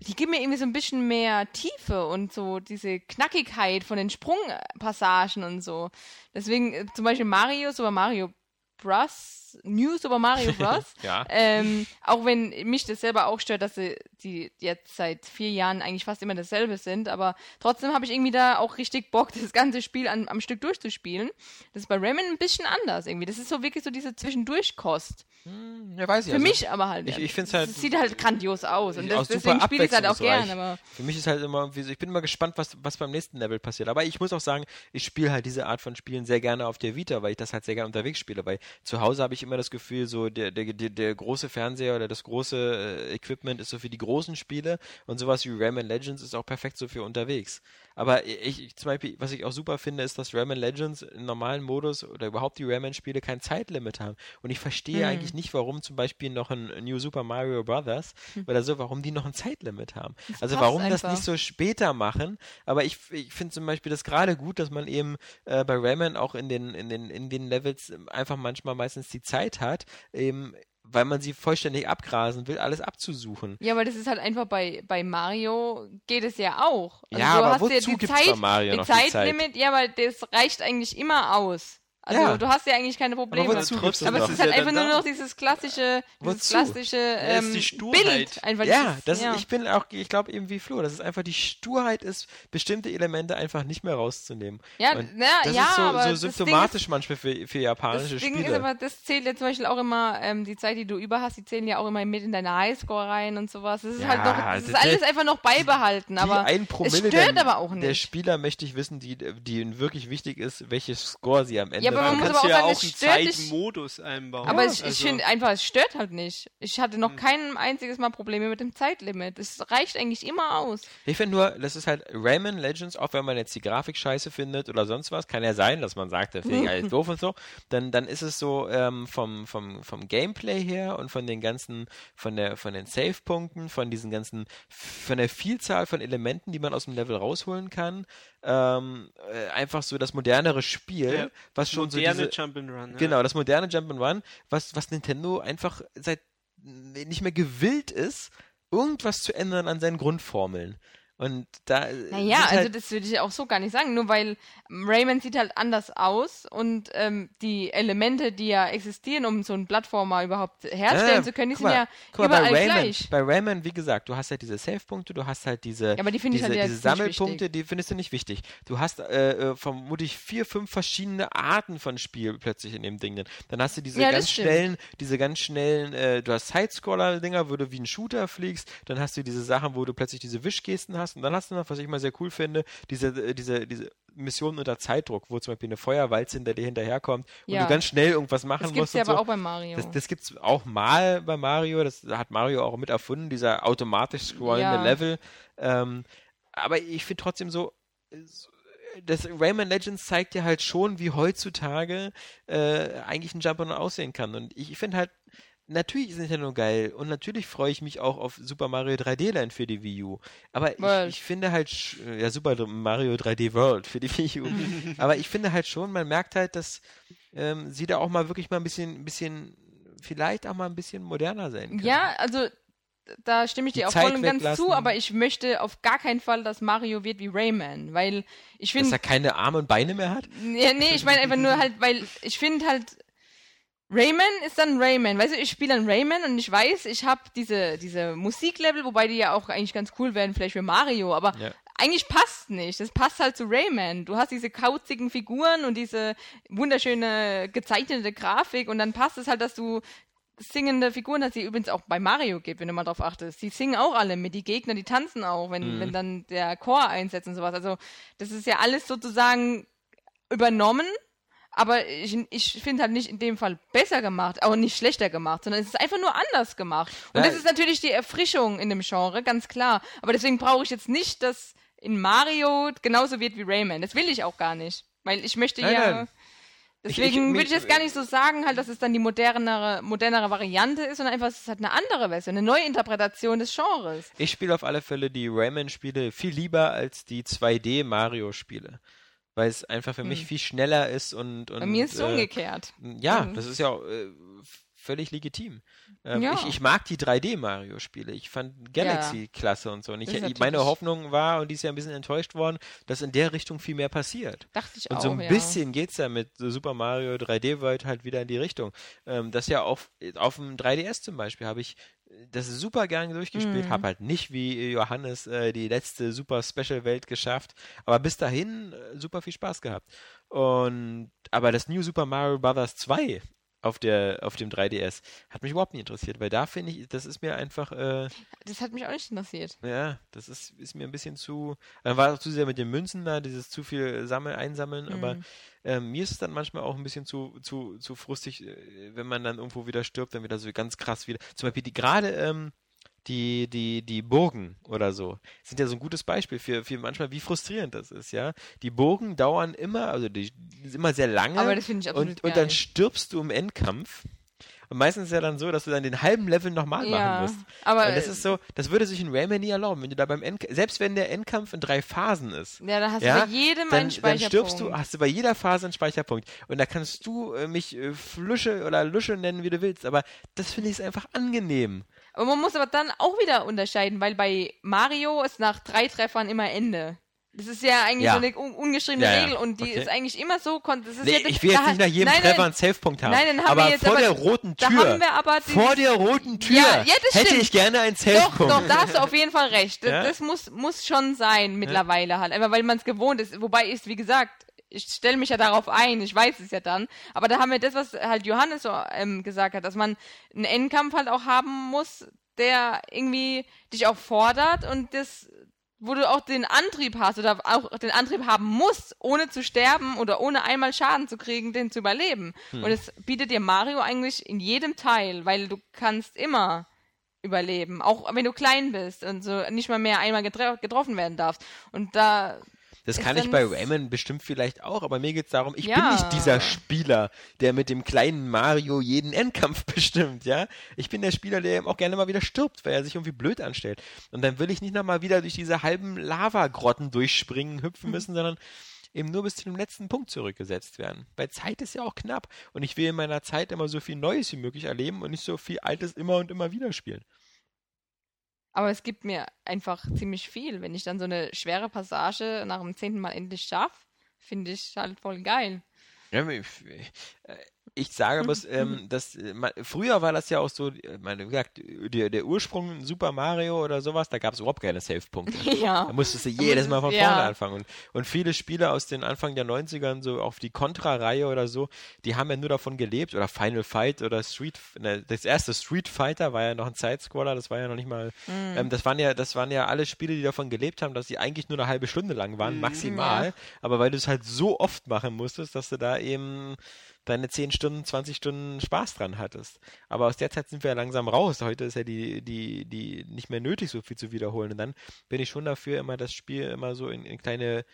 [SPEAKER 2] die geben mir irgendwie so ein bisschen mehr Tiefe und so diese Knackigkeit von den Sprungpassagen und so. Deswegen äh, zum Beispiel Mario, Super Mario Bros. New Super Mario [LAUGHS] Bros.
[SPEAKER 1] ja.
[SPEAKER 2] Ähm, auch wenn mich das selber auch stört, dass sie die jetzt seit vier Jahren eigentlich fast immer dasselbe sind, aber trotzdem habe ich irgendwie da auch richtig Bock, [LAUGHS] das ganze Spiel an, am Stück durchzuspielen. Das ist bei Rayman ein bisschen anders irgendwie. Das ist so wirklich so diese Zwischendurchkost.
[SPEAKER 1] Hm, ja, weiß ich.
[SPEAKER 2] Für
[SPEAKER 1] also,
[SPEAKER 2] mich aber halt.
[SPEAKER 1] ich- ich find's halt-
[SPEAKER 2] Es sieht halt grandios aus. Und das, deswegen spiele ich es halt auch gern, aber.
[SPEAKER 1] Für mich ist halt immer so, ich bin immer gespannt, was, was beim nächsten Level passiert. Aber ich muss auch sagen, ich spiele halt diese Art von Spielen sehr gerne auf der Vita, weil ich das halt sehr gerne unterwegs spiele. Weil zu Hause habe ich immer das Gefühl, so der, der, der, große Fernseher oder das große äh, Equipment ist so für die großen Spiele und sowas wie Rayman Legends ist auch perfekt so für unterwegs. Aber ich, ich zum Beispiel, was ich auch super finde, ist, dass Rayman Legends im normalen Modus oder überhaupt die Rayman-Spiele kein Zeitlimit haben. Und ich verstehe
[SPEAKER 2] Hm.
[SPEAKER 1] eigentlich nicht, warum zum Beispiel noch ein New Super Mario Brothers oder so, warum die noch ein Zeitlimit haben. Also
[SPEAKER 2] passt
[SPEAKER 1] warum das
[SPEAKER 2] einfach.
[SPEAKER 1] nicht so später machen. Aber ich, ich finde zum Beispiel das gerade gut, dass man eben äh, bei Rayman auch in den, in den, in den Levels einfach manchmal meistens die Zeit hat, eben weil man sie vollständig abgrasen will, alles abzusuchen.
[SPEAKER 2] Ja, aber das ist halt einfach bei, bei Mario geht es ja auch. Also
[SPEAKER 1] Ja,
[SPEAKER 2] du
[SPEAKER 1] aber
[SPEAKER 2] hast ja
[SPEAKER 1] wozu
[SPEAKER 2] die
[SPEAKER 1] gibt's
[SPEAKER 2] Zeit,
[SPEAKER 1] bei Mario noch die Zeit?
[SPEAKER 2] Zeitlimit, ja, aber das reicht eigentlich immer aus. Also
[SPEAKER 1] Ja.
[SPEAKER 2] du hast ja eigentlich keine Probleme.
[SPEAKER 1] Aber wozu das
[SPEAKER 2] Aber
[SPEAKER 1] noch?
[SPEAKER 2] es ist halt
[SPEAKER 3] ja
[SPEAKER 2] einfach nur noch dieses klassische, dieses
[SPEAKER 1] Wozu?
[SPEAKER 2] klassische
[SPEAKER 3] ist
[SPEAKER 2] ähm,
[SPEAKER 3] die.
[SPEAKER 2] Bild. Einfach
[SPEAKER 1] Ja,
[SPEAKER 2] dieses,
[SPEAKER 1] das,
[SPEAKER 2] ja.
[SPEAKER 1] ich bin auch, ich glaube eben wie Flo, dass es einfach die Sturheit ist, bestimmte Elemente einfach nicht mehr rauszunehmen.
[SPEAKER 2] Ja,
[SPEAKER 1] Und
[SPEAKER 2] na,
[SPEAKER 1] das
[SPEAKER 2] ja,
[SPEAKER 1] ist so,
[SPEAKER 2] aber
[SPEAKER 1] so
[SPEAKER 2] das Ding
[SPEAKER 1] symptomatisch manchmal für, für
[SPEAKER 2] Das
[SPEAKER 1] japanische
[SPEAKER 2] Ding
[SPEAKER 1] Spiele.
[SPEAKER 2] ist aber, das zählt ja zum Beispiel auch immer, ähm, die Zeit, die du über hast, die zählen ja auch immer mit in deine Highscore rein und sowas. Das ist
[SPEAKER 1] Ja,
[SPEAKER 2] halt noch, das ist
[SPEAKER 1] das-
[SPEAKER 2] alles einfach noch beibehalten,
[SPEAKER 1] die
[SPEAKER 2] aber
[SPEAKER 1] ein
[SPEAKER 2] es stört
[SPEAKER 1] der,
[SPEAKER 2] aber auch
[SPEAKER 1] der
[SPEAKER 2] nicht.
[SPEAKER 1] Spieler möchte ich wissen, die, die wirklich wichtig ist, welches Score sie am Ende
[SPEAKER 2] Ja, aber man muss aber auch
[SPEAKER 3] ja
[SPEAKER 2] sagen,
[SPEAKER 3] auch
[SPEAKER 2] es
[SPEAKER 3] einen
[SPEAKER 2] stört dich-
[SPEAKER 3] Zeitmodus einbauen.
[SPEAKER 2] Aber
[SPEAKER 3] Ja,
[SPEAKER 2] ich,
[SPEAKER 3] also-
[SPEAKER 2] finde einfach, es stört halt nicht. Ich hatte
[SPEAKER 1] Hm.
[SPEAKER 2] noch kein einziges Mal Probleme mit dem Zeitlimit. Es reicht eigentlich immer aus.
[SPEAKER 1] Ich finde nur, das ist halt Rayman Legends, auch wenn man jetzt die Grafik scheiße findet oder sonst was, kann ja sein, dass man sagt, finde ich alles [LAUGHS] doof und so, dann, dann ist es so ähm, vom, vom, vom Gameplay her und von den ganzen, von der, von den Save-Punkten, von diesen ganzen, von der Vielzahl von Elementen, die man aus dem Level rausholen kann, ähm, äh, einfach so das modernere Spiel,
[SPEAKER 3] Ja,
[SPEAKER 1] was schon so
[SPEAKER 3] Moderne
[SPEAKER 1] diese,
[SPEAKER 3] Jump'n'Run.
[SPEAKER 1] Genau, das moderne Jump'n'Run, was, was Nintendo einfach seit nicht mehr gewillt ist, irgendwas zu ändern an seinen Grundformeln. Und da
[SPEAKER 2] Naja, also
[SPEAKER 1] halt,
[SPEAKER 2] das würde ich auch so gar nicht sagen. Nur weil Rayman sieht halt anders aus und ähm, die Elemente, die ja existieren, um so einen Plattformer überhaupt herstellen
[SPEAKER 1] Ja,
[SPEAKER 2] zu können, die sind
[SPEAKER 1] mal,
[SPEAKER 2] ja
[SPEAKER 1] guck mal,
[SPEAKER 2] überall
[SPEAKER 1] bei Rayman,
[SPEAKER 2] gleich.
[SPEAKER 1] bei Rayman, wie gesagt, du hast halt diese Save-Punkte, du hast halt diese,
[SPEAKER 2] Ja, aber die
[SPEAKER 1] diese,
[SPEAKER 2] halt
[SPEAKER 1] diese Sammelpunkte, die findest du nicht wichtig. Du hast äh, äh, vermutlich vier, fünf verschiedene Arten von Spiel plötzlich in dem Ding drin. Dann hast du diese
[SPEAKER 2] Ja,
[SPEAKER 1] ganz schnellen, diese ganz schnellen, äh, du hast Sidescroller-Dinger, wo du wie ein Shooter fliegst, dann hast du diese Sachen, wo du plötzlich diese Wischgesten hast und dann hast du noch, was ich mal sehr cool finde, diese, äh, diese, diese Missionen unter Zeitdruck, wo zum Beispiel eine Feuerwalze hinter dir hinterherkommt und
[SPEAKER 2] Ja.
[SPEAKER 1] du ganz schnell irgendwas machen
[SPEAKER 2] Das
[SPEAKER 1] musst.
[SPEAKER 2] gibt's ja
[SPEAKER 1] und so.
[SPEAKER 2] aber auch bei Mario.
[SPEAKER 1] Das, das gibt's auch mal bei Mario, das hat Mario auch mit erfunden, dieser automatisch scrollende
[SPEAKER 2] Ja.
[SPEAKER 1] Level. Ähm, aber ich finde trotzdem so, äh, so, das Rayman Legends zeigt dir halt schon, wie heutzutage äh, eigentlich ein Jump'n'Run aussehen kann. Und ich, ich finde halt, natürlich ist Nintendo geil und natürlich freue ich mich auch auf Super Mario 3D Land für die Wii U. Aber ich, ich finde halt, sch- ja, Super Mario 3D World für die Wii U. [LAUGHS] Aber ich finde halt schon, man merkt halt, dass ähm, sie da auch mal wirklich mal ein bisschen, bisschen, vielleicht auch mal ein bisschen moderner sein können.
[SPEAKER 2] Ja, also da stimme ich dir auch
[SPEAKER 1] Zeit
[SPEAKER 2] voll und ganz
[SPEAKER 1] weglassen.
[SPEAKER 2] zu, aber ich möchte auf gar keinen Fall, dass Mario wird wie Rayman, weil ich
[SPEAKER 1] Dass
[SPEAKER 2] finde,
[SPEAKER 1] er keine Arme und Beine mehr hat?
[SPEAKER 2] ja, nee, ich meine einfach nur halt, weil ich finde halt, Rayman ist dann Rayman. Weißt du, ich spiele dann Rayman und ich weiß, ich habe diese, diese Musiklevel, wobei die ja auch eigentlich ganz cool werden, vielleicht für Mario, aber
[SPEAKER 1] Ja.
[SPEAKER 2] eigentlich passt nicht. Das passt halt zu Rayman. Du hast diese kauzigen Figuren und diese wunderschöne gezeichnete Grafik und dann passt es halt, dass du singende Figuren hast, die übrigens auch bei Mario gibt, wenn du mal drauf achtest. Die singen auch alle mit, die Gegner, die tanzen auch, wenn, wenn dann der Chor einsetzt und sowas. Also das ist ja alles sozusagen übernommen, aber ich, ich finde halt nicht in dem Fall besser gemacht, auch nicht schlechter gemacht, sondern es ist einfach nur anders gemacht. Und
[SPEAKER 1] Ja.
[SPEAKER 2] das ist natürlich die Erfrischung in dem Genre, ganz klar. Aber deswegen brauche ich jetzt nicht, dass in Mario genauso wird wie Rayman. Das will ich auch gar nicht. Weil ich möchte
[SPEAKER 1] Nein,
[SPEAKER 2] ja.
[SPEAKER 1] nein.
[SPEAKER 2] Deswegen würde ich jetzt gar nicht so sagen, halt, dass es dann die modernere, modernere Variante ist, sondern einfach, es ist halt eine andere Version, eine Neuinterpretation des Genres.
[SPEAKER 1] Ich spiele auf alle Fälle die Rayman-Spiele viel lieber als die 2D-Mario-Spiele. Weil es einfach für mich viel schneller ist und. und
[SPEAKER 2] Hm. Bei mir ist es
[SPEAKER 1] äh,
[SPEAKER 2] umgekehrt.
[SPEAKER 1] Ja,
[SPEAKER 2] Mhm.
[SPEAKER 1] das ist ja auch, äh, völlig legitim. Ähm,
[SPEAKER 2] Ja.
[SPEAKER 1] ich, ich mag die 3D-Mario-Spiele. Ich fand Galaxy klasse und so. Und ich, meine Hoffnung war, und die ist ja ein bisschen enttäuscht worden, dass in der Richtung viel mehr passiert.
[SPEAKER 2] Dachte ich
[SPEAKER 1] Und
[SPEAKER 2] auch.
[SPEAKER 1] so ein
[SPEAKER 2] ja.
[SPEAKER 1] bisschen geht's ja mit Super Mario 3D World halt wieder in die Richtung. Ähm, das ja auf, auf dem 3DS zum Beispiel habe ich das super gern durchgespielt,
[SPEAKER 2] Mhm.
[SPEAKER 1] habe halt nicht wie Johannes äh, die letzte Super Special Welt geschafft, aber bis dahin äh, super viel Spaß gehabt. Und aber das New Super Mario Bros. 2 auf der auf dem 3DS hat mich überhaupt nicht interessiert, weil da finde ich, das ist mir einfach äh,
[SPEAKER 2] Das hat mich auch nicht interessiert.
[SPEAKER 1] ja, das ist, ist mir ein bisschen zu. Dann war es auch zu sehr mit den Münzen da, dieses zu viel Sammeln, Einsammeln, aber
[SPEAKER 2] Mhm.
[SPEAKER 1] ähm, mir ist es dann manchmal auch ein bisschen zu, zu, zu frustig, äh, wenn man dann irgendwo wieder stirbt, dann wieder so ganz krass wieder. Zum Beispiel die gerade ähm, die, die, die Burgen oder so sind ja so ein gutes Beispiel für, für manchmal, wie frustrierend das ist, ja. Die Burgen dauern immer, also die, die sind immer sehr lange
[SPEAKER 2] Aber das finde ich absolut
[SPEAKER 1] und, und dann stirbst du im Endkampf. Und meistens ist ja dann so, dass du dann den halben Level nochmal
[SPEAKER 2] Ja,
[SPEAKER 1] machen musst.
[SPEAKER 2] aber-
[SPEAKER 1] Und das ist so, das würde sich in Rayman nie erlauben, wenn du da beim End, selbst wenn der Endkampf in drei Phasen ist.
[SPEAKER 2] Ja, da hast
[SPEAKER 1] ja,
[SPEAKER 2] du bei jedem
[SPEAKER 1] dann,
[SPEAKER 2] einen
[SPEAKER 1] dann
[SPEAKER 2] Speicherpunkt.
[SPEAKER 1] stirbst du, hast du bei jeder Phase einen Speicherpunkt. Und da kannst du äh, mich äh, Flusche oder Lusche nennen, wie du willst. Aber das finde ich ist einfach angenehm.
[SPEAKER 2] Aber man muss aber dann auch wieder unterscheiden, weil bei Mario ist nach drei Treffern immer Ende. Das ist ja eigentlich
[SPEAKER 1] Ja.
[SPEAKER 2] so eine un ungeschriebene
[SPEAKER 1] Ja, ja.
[SPEAKER 2] Regel und die
[SPEAKER 1] Okay.
[SPEAKER 2] ist eigentlich immer so. kon- Das ist
[SPEAKER 1] Nee, ich will jetzt
[SPEAKER 2] da-
[SPEAKER 1] nicht nach jedem
[SPEAKER 2] nein,
[SPEAKER 1] Treffer
[SPEAKER 2] nein,
[SPEAKER 1] einen Safe-Punkt haben.
[SPEAKER 2] Nein, dann haben
[SPEAKER 1] aber
[SPEAKER 2] wir jetzt
[SPEAKER 1] vor
[SPEAKER 2] aber-
[SPEAKER 1] der roten
[SPEAKER 2] da
[SPEAKER 1] Tür,
[SPEAKER 2] haben wir aber
[SPEAKER 1] vor der roten Tür, hätte
[SPEAKER 2] stimmt.
[SPEAKER 1] ich gerne einen
[SPEAKER 2] Doch,
[SPEAKER 1] Safe-Punkt.
[SPEAKER 2] doch, da hast du auf jeden Fall recht. Das, das muss, muss schon sein mittlerweile halt. Einfach weil man es gewohnt ist. Wobei ist, wie gesagt, ich stelle mich ja darauf ein, ich weiß es ja dann. Aber da haben wir das, was halt Johannes so ähm, gesagt hat, dass man einen Endkampf halt auch haben muss, der irgendwie dich auch fordert und das wo du auch den Antrieb hast oder auch den Antrieb haben musst, ohne zu sterben oder ohne einmal Schaden zu kriegen, den zu überleben.
[SPEAKER 1] Hm.
[SPEAKER 2] Und das bietet dir Mario eigentlich in jedem Teil, weil du kannst immer überleben, auch wenn du klein bist und so nicht mal mehr einmal getroffen werden darfst. Und da
[SPEAKER 1] Das kann ich bei Rayman bestimmt vielleicht auch, aber mir geht's darum, ich bin
[SPEAKER 2] Ja.
[SPEAKER 1] nicht dieser Spieler, der mit dem kleinen Mario jeden Endkampf [LAUGHS] bestimmt, ja. Ich bin der Spieler, der eben auch gerne mal wieder stirbt, weil er sich irgendwie blöd anstellt. Und dann will ich nicht nochmal wieder durch diese halben Lavagrotten durchspringen, hüpfen müssen, sondern eben nur bis zu dem letzten Punkt zurückgesetzt werden. Weil Zeit ist ja auch knapp. Und ich will in meiner Zeit immer so viel Neues wie möglich erleben und nicht so viel Altes immer und immer wieder spielen.
[SPEAKER 2] Aber es gibt mir einfach ziemlich viel. Wenn ich dann so eine schwere Passage nach dem zehnten Mal endlich schaffe, finde ich halt voll geil.
[SPEAKER 1] Ja, ich, sage aber, ähm, dass äh, ma- früher war das ja auch so, äh, meine, wie gesagt, der, der Ursprung Super Mario oder sowas, da gab es überhaupt keine Save-Punkte. [LAUGHS]
[SPEAKER 2] ja.
[SPEAKER 1] Da musstest du jedes Mal von vorne
[SPEAKER 2] ja.
[SPEAKER 1] anfangen. Und, und viele Spiele aus den Anfang der 90ern, so auf die Contra-Reihe oder so, die haben ja nur davon gelebt. Oder Final Fight oder Street, ne, das erste Street Fighter war ja noch ein Sidescroller, das war ja noch nicht mal,
[SPEAKER 2] Mhm.
[SPEAKER 1] ähm, das waren ja, das waren ja alle Spiele, die davon gelebt haben, dass sie eigentlich nur eine halbe Stunde lang waren,
[SPEAKER 3] Mhm.
[SPEAKER 1] maximal.
[SPEAKER 2] Ja.
[SPEAKER 1] Aber weil du es halt so oft machen musstest, dass du da eben deine 10 Stunden, 20 Stunden Spaß dran hattest. Aber aus der Zeit sind wir ja langsam raus. Heute ist ja die, die, die nicht mehr nötig, so viel zu wiederholen. Und dann bin ich schon dafür, immer das Spiel immer so in, in kleine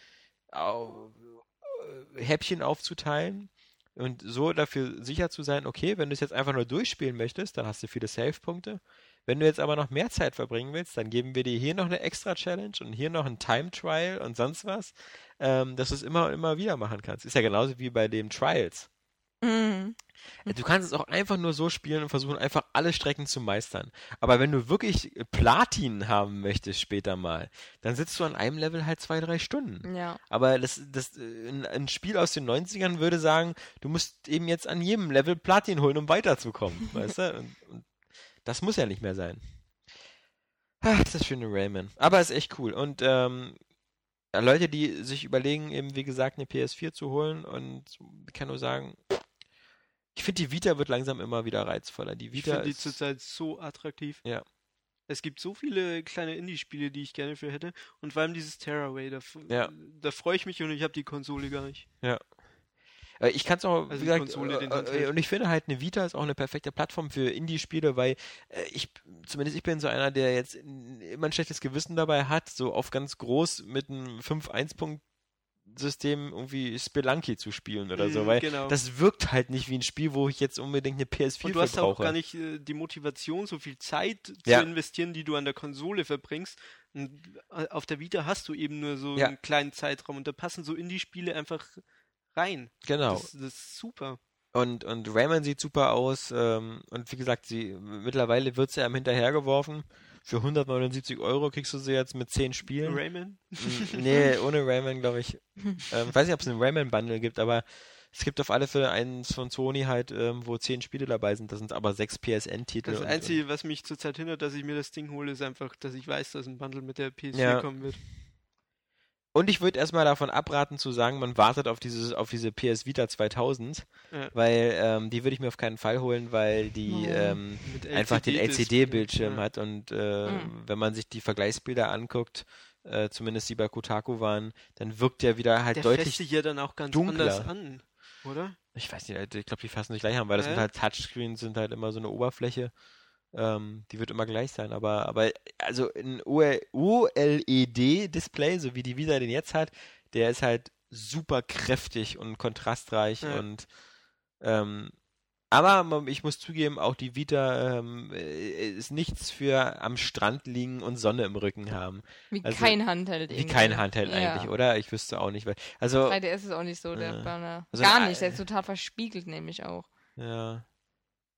[SPEAKER 1] äh, Häppchen aufzuteilen und so dafür sicher zu sein, okay, wenn du es jetzt einfach nur durchspielen möchtest, dann hast du viele Save-Punkte. Wenn du jetzt aber noch mehr Zeit verbringen willst, dann geben wir dir hier noch eine extra Challenge und hier noch ein Time Trial und sonst was, ähm, dass du es immer und immer wieder machen kannst. Ist ja genauso wie bei dem Trials.
[SPEAKER 2] Mhm.
[SPEAKER 1] Du kannst es auch einfach nur so spielen und versuchen, einfach alle Strecken zu meistern. Aber wenn du wirklich Platin haben möchtest später mal, dann sitzt du an einem Level halt zwei, drei Stunden.
[SPEAKER 2] Ja.
[SPEAKER 1] Aber das, das, äh, ein, Spiel aus den 90ern würde sagen, du musst eben jetzt an jedem Level Platin holen, um weiterzukommen. [LAUGHS] weißt du? Und, und das muss ja nicht mehr sein. Ach, das schöne Rayman. Aber ist echt cool. Und ähm, Leute, die sich überlegen, eben wie gesagt, eine PS4 zu holen, und ich kann nur sagen, ich finde, die Vita wird langsam immer wieder reizvoller. Die
[SPEAKER 3] Ich
[SPEAKER 1] Vita
[SPEAKER 3] finde die zurzeit so attraktiv.
[SPEAKER 1] Ja.
[SPEAKER 3] Es gibt so viele kleine Indie-Spiele, die ich gerne für hätte. Und vor allem dieses Terraway, da,
[SPEAKER 1] Ja.
[SPEAKER 3] da freue ich mich und ich habe die Konsole gar nicht.
[SPEAKER 1] Äh, Ich kann es auch,
[SPEAKER 3] Also
[SPEAKER 1] wie gesagt,
[SPEAKER 3] Konsole,
[SPEAKER 1] äh, äh, und ich finde halt, eine Vita ist auch eine perfekte Plattform für Indie-Spiele, weil äh, ich, zumindest ich bin so einer, der jetzt immer ein schlechtes Gewissen dabei hat, so auf ganz groß mit einem 5-1-Punkt-System irgendwie Spelunky zu spielen oder so,
[SPEAKER 3] Mhm,
[SPEAKER 1] weil
[SPEAKER 3] genau.
[SPEAKER 1] das wirkt halt nicht wie ein Spiel, wo ich jetzt unbedingt eine PS4
[SPEAKER 3] Und du hast auch
[SPEAKER 1] brauche.
[SPEAKER 3] gar nicht äh, die Motivation, so viel Zeit
[SPEAKER 1] Ja.
[SPEAKER 3] zu investieren, die du an der Konsole verbringst. Und äh, auf der Vita hast du eben nur so
[SPEAKER 1] Ja.
[SPEAKER 3] einen kleinen Zeitraum und da passen so Indie-Spiele einfach rein.
[SPEAKER 1] Genau.
[SPEAKER 3] Das, das ist super.
[SPEAKER 1] Und, und Rayman sieht super aus. Ähm, und wie gesagt, sie mittlerweile wird sie einem hinterhergeworfen. Für 179 Euro kriegst du sie jetzt mit 10 Spielen.
[SPEAKER 3] Rayman?
[SPEAKER 1] Nee, ohne Rayman, glaube ich. Ähm, weiß nicht, ob es einen Rayman-Bundle gibt, aber es gibt auf alle Fälle eins von Sony halt, ähm, wo 10 Spiele dabei sind. Das sind aber 6 PSN-Titel.
[SPEAKER 3] Das Einzige, was mich zurzeit hindert, dass ich mir das Ding hole, ist einfach, dass ich weiß, dass ein Bundle mit der PS4
[SPEAKER 1] Ja.
[SPEAKER 3] kommen wird.
[SPEAKER 1] Und ich würde erstmal davon abraten zu sagen, man wartet auf dieses, auf diese PS Vita 2000,
[SPEAKER 3] Ja.
[SPEAKER 1] weil ähm, die würde ich mir auf keinen Fall holen, weil die
[SPEAKER 2] Oh.
[SPEAKER 1] ähm, einfach den. LCD-Bildschirm
[SPEAKER 3] Ja.
[SPEAKER 1] hat und äh,
[SPEAKER 2] Mhm.
[SPEAKER 1] wenn man sich die Vergleichsbilder anguckt, äh, zumindest die bei Kotaku waren, dann wirkt der wieder halt
[SPEAKER 3] Der
[SPEAKER 1] deutlich
[SPEAKER 3] sich ja dann auch ganz
[SPEAKER 1] dunkler.
[SPEAKER 3] anders an, oder?
[SPEAKER 1] Ich weiß nicht, ich glaube, die fassen sich gleich an, weil das sind halt Touchscreens, sind halt immer so eine Oberfläche. Ähm, die wird immer gleich sein, aber, aber also ein OLED-Display, so wie die Vita den jetzt hat, der ist halt super kräftig und kontrastreich
[SPEAKER 3] Ja.
[SPEAKER 1] und ähm, aber ich muss zugeben, auch die Vita ähm, äh, ist nichts für am Strand liegen und Sonne im Rücken haben.
[SPEAKER 2] Wie
[SPEAKER 1] Also,
[SPEAKER 2] kein Handheld
[SPEAKER 1] Wie
[SPEAKER 2] irgendwie.
[SPEAKER 1] kein Handheld
[SPEAKER 2] Ja.
[SPEAKER 1] eigentlich, oder? Ich wüsste auch nicht, weil also
[SPEAKER 2] 3DS ist auch nicht so der
[SPEAKER 1] Äh,
[SPEAKER 2] Burner.
[SPEAKER 1] also
[SPEAKER 2] Gar nicht, der ist total verspiegelt nämlich auch.
[SPEAKER 1] Ja.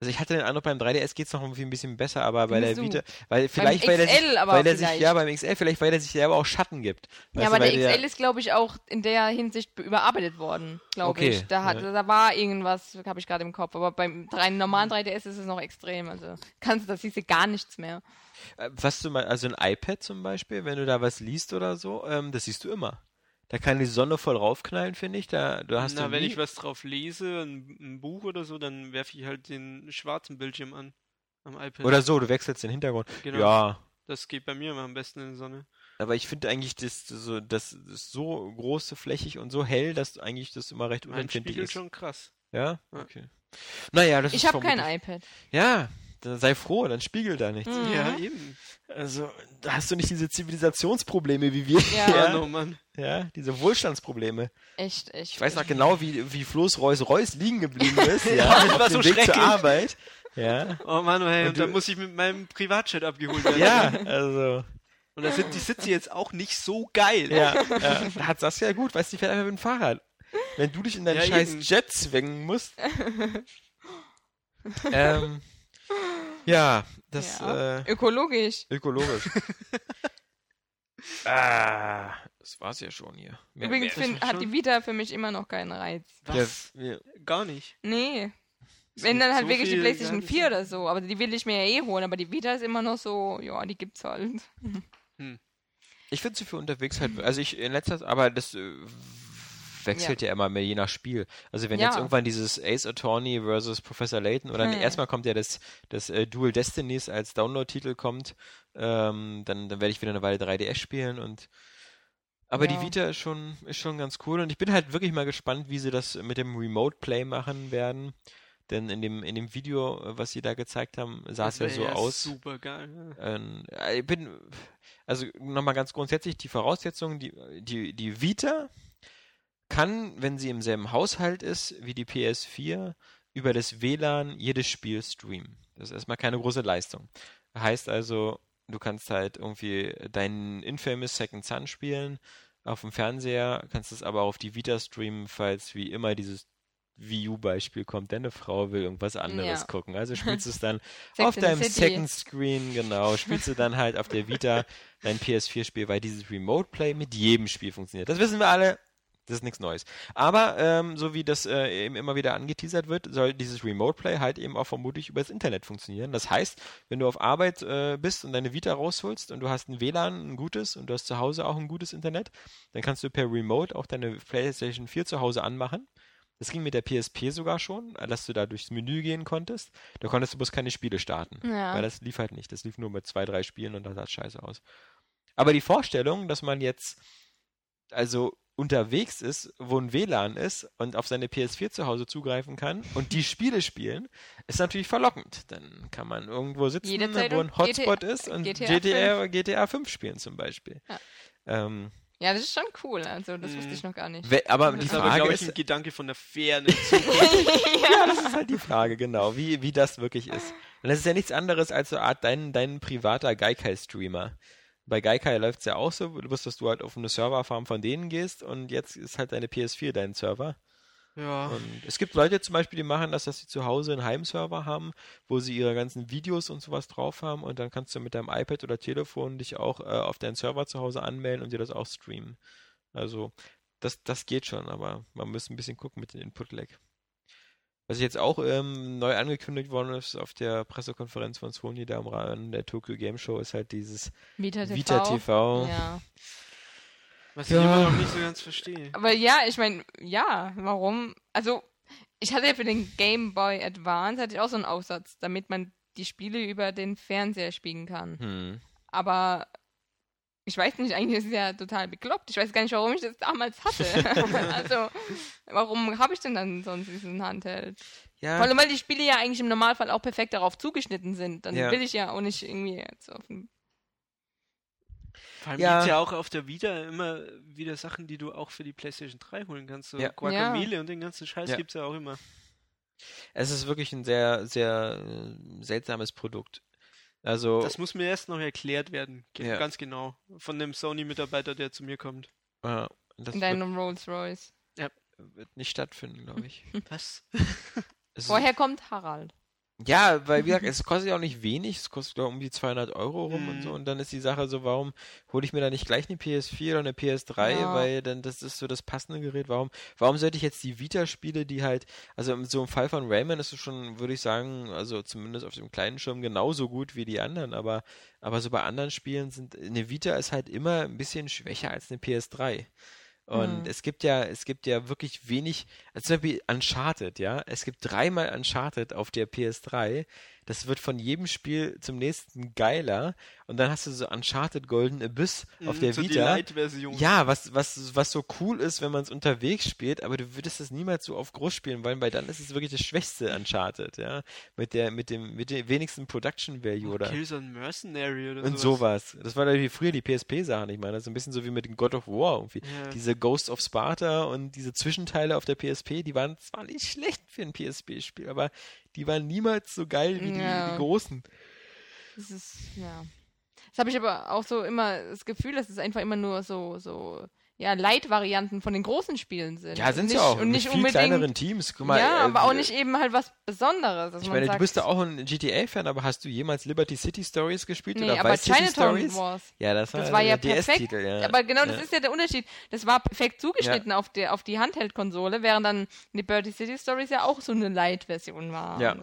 [SPEAKER 1] Also ich hatte den Eindruck, beim 3DS geht es noch irgendwie ein bisschen besser, aber bei der? Vita, weil vielleicht, weil der
[SPEAKER 2] XL
[SPEAKER 1] sich,
[SPEAKER 2] aber
[SPEAKER 1] weil der sich, ja, beim XL, vielleicht, weil der sich selber auch Schatten gibt.
[SPEAKER 2] Ja, aber
[SPEAKER 1] weil
[SPEAKER 2] der XL ist, glaube ich, auch in der Hinsicht be- überarbeitet worden, glaube
[SPEAKER 1] Okay,
[SPEAKER 2] ich. Da, hat,
[SPEAKER 1] ja.
[SPEAKER 2] da war irgendwas, habe ich gerade im Kopf. Aber beim normalen 3DS ist es noch extrem. Also kannst du, das siehst du gar nichts mehr.
[SPEAKER 1] Äh, Was du mal, also ein iPad zum Beispiel, wenn du da was liest oder so, ähm, das siehst du immer. Da kann die Sonne voll raufknallen, finde ich. Da, du hast
[SPEAKER 3] Na, wenn
[SPEAKER 1] nie,
[SPEAKER 3] ich was drauf lese, ein, ein Buch oder so, dann werfe ich halt den schwarzen Bildschirm an. Am iPad.
[SPEAKER 1] oder so, du wechselst den Hintergrund.
[SPEAKER 3] Genau.
[SPEAKER 1] Ja,
[SPEAKER 3] Das geht bei mir immer am besten in die Sonne.
[SPEAKER 1] aber ich finde eigentlich, das, so, das ist so große, flächig und so hell, dass eigentlich das immer recht
[SPEAKER 3] Mein
[SPEAKER 1] unempfindlich
[SPEAKER 3] Spiegel
[SPEAKER 1] ist.
[SPEAKER 3] schon krass.
[SPEAKER 1] Ja?
[SPEAKER 3] Ja.
[SPEAKER 1] Okay. Naja, das
[SPEAKER 2] Ich
[SPEAKER 1] ist
[SPEAKER 2] habe kein iPad.
[SPEAKER 1] Ja, sei froh, dann spiegelt da nichts.
[SPEAKER 2] Mhm.
[SPEAKER 3] Ja, eben.
[SPEAKER 1] Also, da hast du nicht diese Zivilisationsprobleme wie wir.
[SPEAKER 2] Ja.
[SPEAKER 3] Ja,
[SPEAKER 1] Ja, [LAUGHS]
[SPEAKER 3] no, Mann.
[SPEAKER 1] ja diese Wohlstandsprobleme.
[SPEAKER 2] Echt, echt.
[SPEAKER 1] Ich weiß noch genau, wie, wie Floß Reus Reus liegen geblieben [LAUGHS] ist. ja,
[SPEAKER 3] Ja, das war
[SPEAKER 1] dem
[SPEAKER 3] so
[SPEAKER 1] Weg zur
[SPEAKER 3] schrecklich.
[SPEAKER 1] Arbeit. Ja,
[SPEAKER 3] Oh Mann, oh, hey,
[SPEAKER 1] Und
[SPEAKER 3] und, dann muss ich mit meinem Privatchat abgeholt werden.
[SPEAKER 1] ja, also,
[SPEAKER 3] Und da sind die Sitze jetzt auch nicht so geil.
[SPEAKER 1] ja, ja. Da hat Saskia gut, weißt du, die fährt einfach mit dem Fahrrad. Wenn du dich in deinen
[SPEAKER 3] Ja,
[SPEAKER 1] scheiß
[SPEAKER 3] eben.
[SPEAKER 1] Jet zwängen musst. [LAUGHS] ähm, ja, das,
[SPEAKER 2] Ja.
[SPEAKER 1] äh,
[SPEAKER 2] Ökologisch.
[SPEAKER 1] ökologisch. [LAUGHS] ah, das war's ja schon hier. Mehr-
[SPEAKER 2] Übrigens
[SPEAKER 1] mehr-
[SPEAKER 2] find,
[SPEAKER 3] schon-
[SPEAKER 2] hat die Vita für mich immer noch keinen Reiz.
[SPEAKER 3] Was?
[SPEAKER 1] Ja.
[SPEAKER 3] Gar nicht.
[SPEAKER 2] Nee.
[SPEAKER 3] Es
[SPEAKER 2] Wenn dann halt
[SPEAKER 3] so
[SPEAKER 2] wirklich die PlayStation
[SPEAKER 3] geile
[SPEAKER 2] 4
[SPEAKER 3] Sachen.
[SPEAKER 2] oder so. Aber die will ich mir ja eh holen. Aber die Vita ist immer noch so, ja, die gibt's halt.
[SPEAKER 1] Ich finde sie für unterwegs halt, also ich in letzter Zeit, aber das äh, wechselt ja. immer mehr je nach Spiel. Also wenn
[SPEAKER 2] Ja.
[SPEAKER 1] jetzt irgendwann dieses Ace Attorney versus Professor Layton oder
[SPEAKER 2] Hm.
[SPEAKER 1] erstmal kommt ja das, das äh, Dual Destinies als Download-Titel kommt, ähm, dann, dann werde ich wieder eine Weile 3DS spielen und aber
[SPEAKER 2] Ja.
[SPEAKER 1] die Vita ist schon, ist schon ganz cool und ich bin halt wirklich mal gespannt, wie sie das mit dem Remote Play machen werden. Denn in dem, in dem Video, äh, was sie da gezeigt haben, sah es ja so aus.
[SPEAKER 3] Super geil.
[SPEAKER 1] Ähm, äh, ich bin, also nochmal ganz grundsätzlich die Voraussetzungen, die, die, die Vita kann, wenn sie im selben Haushalt ist wie die PS4, über das WLAN jedes Spiel streamen. Das ist erstmal keine große Leistung. Heißt also, du kannst halt irgendwie deinen Infamous Second Son spielen auf dem Fernseher, kannst es aber auf die Vita streamen, falls wie immer dieses Wii U-Beispiel kommt, deine Frau will irgendwas anderes
[SPEAKER 2] Ja.
[SPEAKER 1] gucken. Also spielst du es dann [LAUGHS] auf deinem. Second Screen, genau, spielst du dann halt auf der Vita dein PS4-Spiel, weil dieses Remote Play mit jedem Spiel funktioniert. Das wissen wir alle, das ist nichts Neues. Aber ähm, so wie das äh, eben immer wieder angeteasert wird, soll dieses Remote Play halt eben auch vermutlich über das Internet funktionieren. Das heißt, wenn du auf Arbeit äh, bist und deine Vita rausholst und du hast ein WLAN, ein gutes, und du hast zu Hause auch ein gutes Internet, dann kannst du per Remote auch deine PlayStation 4 zu Hause anmachen. Das ging mit der PSP sogar schon, dass du da durchs Menü gehen konntest. Da konntest du bloß keine Spiele starten.
[SPEAKER 2] Ja.
[SPEAKER 1] Weil das lief halt nicht. Das lief nur mit zwei, drei Spielen und das sah scheiße aus. Aber die Vorstellung, dass man jetzt also unterwegs ist, wo ein WLAN ist und auf seine PS4 zu Hause zugreifen kann und die Spiele spielen, ist natürlich verlockend. Dann kann man irgendwo sitzen, wo ein Hotspot
[SPEAKER 2] GTA
[SPEAKER 1] ist und
[SPEAKER 2] GTA
[SPEAKER 1] GTA, GTA 5 spielen zum Beispiel.
[SPEAKER 2] Ja.
[SPEAKER 1] Ähm,
[SPEAKER 2] Ja, das ist schon cool. Also, das wusste
[SPEAKER 3] Mhm.
[SPEAKER 2] ich noch gar nicht.
[SPEAKER 1] we- aber
[SPEAKER 3] Das
[SPEAKER 1] die
[SPEAKER 3] ist
[SPEAKER 1] Frage
[SPEAKER 3] glaube ich,
[SPEAKER 1] ist,
[SPEAKER 3] ein Gedanke von der Zukunft. [LAUGHS] [LAUGHS]
[SPEAKER 1] Ja, das ist halt die Frage, genau, wie, wie das wirklich ist. Und das ist ja nichts anderes als so eine Art dein, dein privater Gaikai-Streamer. Bei Gaikai läuft es ja auch so, du wirst, dass du halt auf eine Serverfarm von denen gehst und jetzt ist halt deine PS4 dein Server.
[SPEAKER 3] ja.
[SPEAKER 1] Und es gibt Leute zum Beispiel, die machen das, dass sie zu Hause einen Heimserver haben, wo sie ihre ganzen Videos und sowas drauf haben und dann kannst du mit deinem iPad oder Telefon dich auch äh, auf deinen Server zu Hause anmelden und dir das auch streamen. Also, das, das geht schon, aber man muss ein bisschen gucken mit dem Input-Lag. Was jetzt auch ähm, neu angekündigt worden ist auf der Pressekonferenz von Sony da im Rahmen der Tokyo Game Show, ist halt dieses
[SPEAKER 2] Vita TV.
[SPEAKER 1] Vita TV.
[SPEAKER 2] Ja.
[SPEAKER 3] Was
[SPEAKER 1] Ja.
[SPEAKER 3] ich immer noch nicht so ganz verstehe.
[SPEAKER 2] Aber ja, ich meine, ja, warum? Also, ich hatte ja für den Game Boy Advance hatte ich auch so einen Aufsatz, damit man die Spiele über den Fernseher spielen kann.
[SPEAKER 1] Hm.
[SPEAKER 2] Aber ich weiß nicht, eigentlich ist es ja total bekloppt. Ich weiß gar nicht, warum ich das damals hatte. [LAUGHS] also, warum habe ich denn dann sonst diesen Handheld? Vor
[SPEAKER 1] Ja,
[SPEAKER 2] allem, weil die Spiele ja eigentlich im Normalfall auch perfekt darauf zugeschnitten sind. Dann
[SPEAKER 1] Ja.
[SPEAKER 2] will ich ja auch nicht irgendwie jetzt auf dem
[SPEAKER 3] Vor allem
[SPEAKER 1] Ja.
[SPEAKER 3] gibt's ja auch auf der Vita immer wieder Sachen, die du auch für die PlayStation 3 holen kannst. So
[SPEAKER 1] Ja.
[SPEAKER 3] Guacamole und den ganzen Scheiß
[SPEAKER 1] Ja.
[SPEAKER 3] gibt's ja auch immer.
[SPEAKER 1] es ist wirklich ein sehr, sehr äh, seltsames Produkt. Also,
[SPEAKER 3] Das muss mir erst noch erklärt werden.
[SPEAKER 1] Ja.
[SPEAKER 3] Ganz genau. Von dem Sony-Mitarbeiter, der zu mir kommt.
[SPEAKER 1] äh, das
[SPEAKER 2] in deinem Rolls Royce.
[SPEAKER 1] wird nicht stattfinden, glaube ich. [LAUGHS]
[SPEAKER 3] Was?
[SPEAKER 2] Vorher kommt Harald.
[SPEAKER 1] Ja, weil wie gesagt, [LAUGHS] es kostet ja auch nicht wenig, es kostet glaube ich um die 200 Euro rum und so
[SPEAKER 3] Mhm.
[SPEAKER 1] und dann ist die Sache so, warum hole ich mir da nicht gleich eine PS4 oder eine PS3,
[SPEAKER 2] Ja.
[SPEAKER 1] weil dann das ist so das passende Gerät, warum warum sollte ich jetzt die Vita-Spiele, die halt, also im- so im Fall von Rayman ist es schon, würde ich sagen, also zumindest auf dem kleinen Schirm genauso gut wie die anderen, aber aber so bei anderen Spielen sind, eine Vita ist halt immer ein bisschen schwächer als eine PS3. Und
[SPEAKER 2] Mhm.
[SPEAKER 1] es gibt ja, es gibt ja wirklich wenig, also zum Beispiel Uncharted, ja. Es gibt dreimal Uncharted auf der PS3. Das wird von jedem Spiel zum nächsten geiler. Und dann hast du so Uncharted Golden Abyss auf
[SPEAKER 3] Mhm,
[SPEAKER 1] der
[SPEAKER 3] so die
[SPEAKER 1] Vita.
[SPEAKER 3] Light-Version.
[SPEAKER 1] Ja, was, was, was so cool ist, wenn man es unterwegs spielt, aber du würdest es niemals so auf groß spielen wollen, weil dann ist es wirklich das schwächste Uncharted, ja. Mit der, mit dem, mit dem wenigsten Production Value
[SPEAKER 3] Oh,
[SPEAKER 1] oder.
[SPEAKER 3] Killzone Mercenary oder
[SPEAKER 1] Und
[SPEAKER 3] sowas.
[SPEAKER 1] sowas. Das war wie früher die PSP-Sachen, ich meine, das ist ein bisschen so wie mit dem God of War irgendwie.
[SPEAKER 3] Ja.
[SPEAKER 1] Diese Ghost of Sparta und diese Zwischenteile auf der PSP, die waren zwar nicht schlecht für ein PSP-Spiel, aber die waren niemals so geil wie die,
[SPEAKER 2] Ja.
[SPEAKER 1] die großen.
[SPEAKER 2] Das ist, ja. Das habe ich aber auch so immer das Gefühl, dass es einfach immer nur so, so, ja, Light-Varianten von den großen Spielen sind.
[SPEAKER 1] Ja, sind sie
[SPEAKER 2] nicht-
[SPEAKER 1] auch.
[SPEAKER 2] Und
[SPEAKER 1] mit
[SPEAKER 2] nicht
[SPEAKER 1] viel
[SPEAKER 2] unbedingt.
[SPEAKER 1] kleineren Teams. Guck mal,
[SPEAKER 2] ja,
[SPEAKER 1] äh,
[SPEAKER 2] aber auch nicht eben halt was Besonderes. dass
[SPEAKER 1] Ich meine,
[SPEAKER 2] sagt,
[SPEAKER 1] du bist ja auch ein GTA-Fan, aber hast du jemals Liberty City Stories gespielt
[SPEAKER 2] Nee,
[SPEAKER 1] oder
[SPEAKER 2] aber
[SPEAKER 1] Vice City Stories?
[SPEAKER 2] Wars.
[SPEAKER 1] Ja, das war,
[SPEAKER 2] Das war ja
[SPEAKER 1] der
[SPEAKER 2] perfekt.
[SPEAKER 1] DS-Titel, ja.
[SPEAKER 2] Aber genau das
[SPEAKER 1] ja.
[SPEAKER 2] ist ja der Unterschied. Das war perfekt zugeschnitten auf, der, auf die Handheld-Konsole, während dann Liberty City Stories ja auch so eine Light-Version war.
[SPEAKER 1] Ja.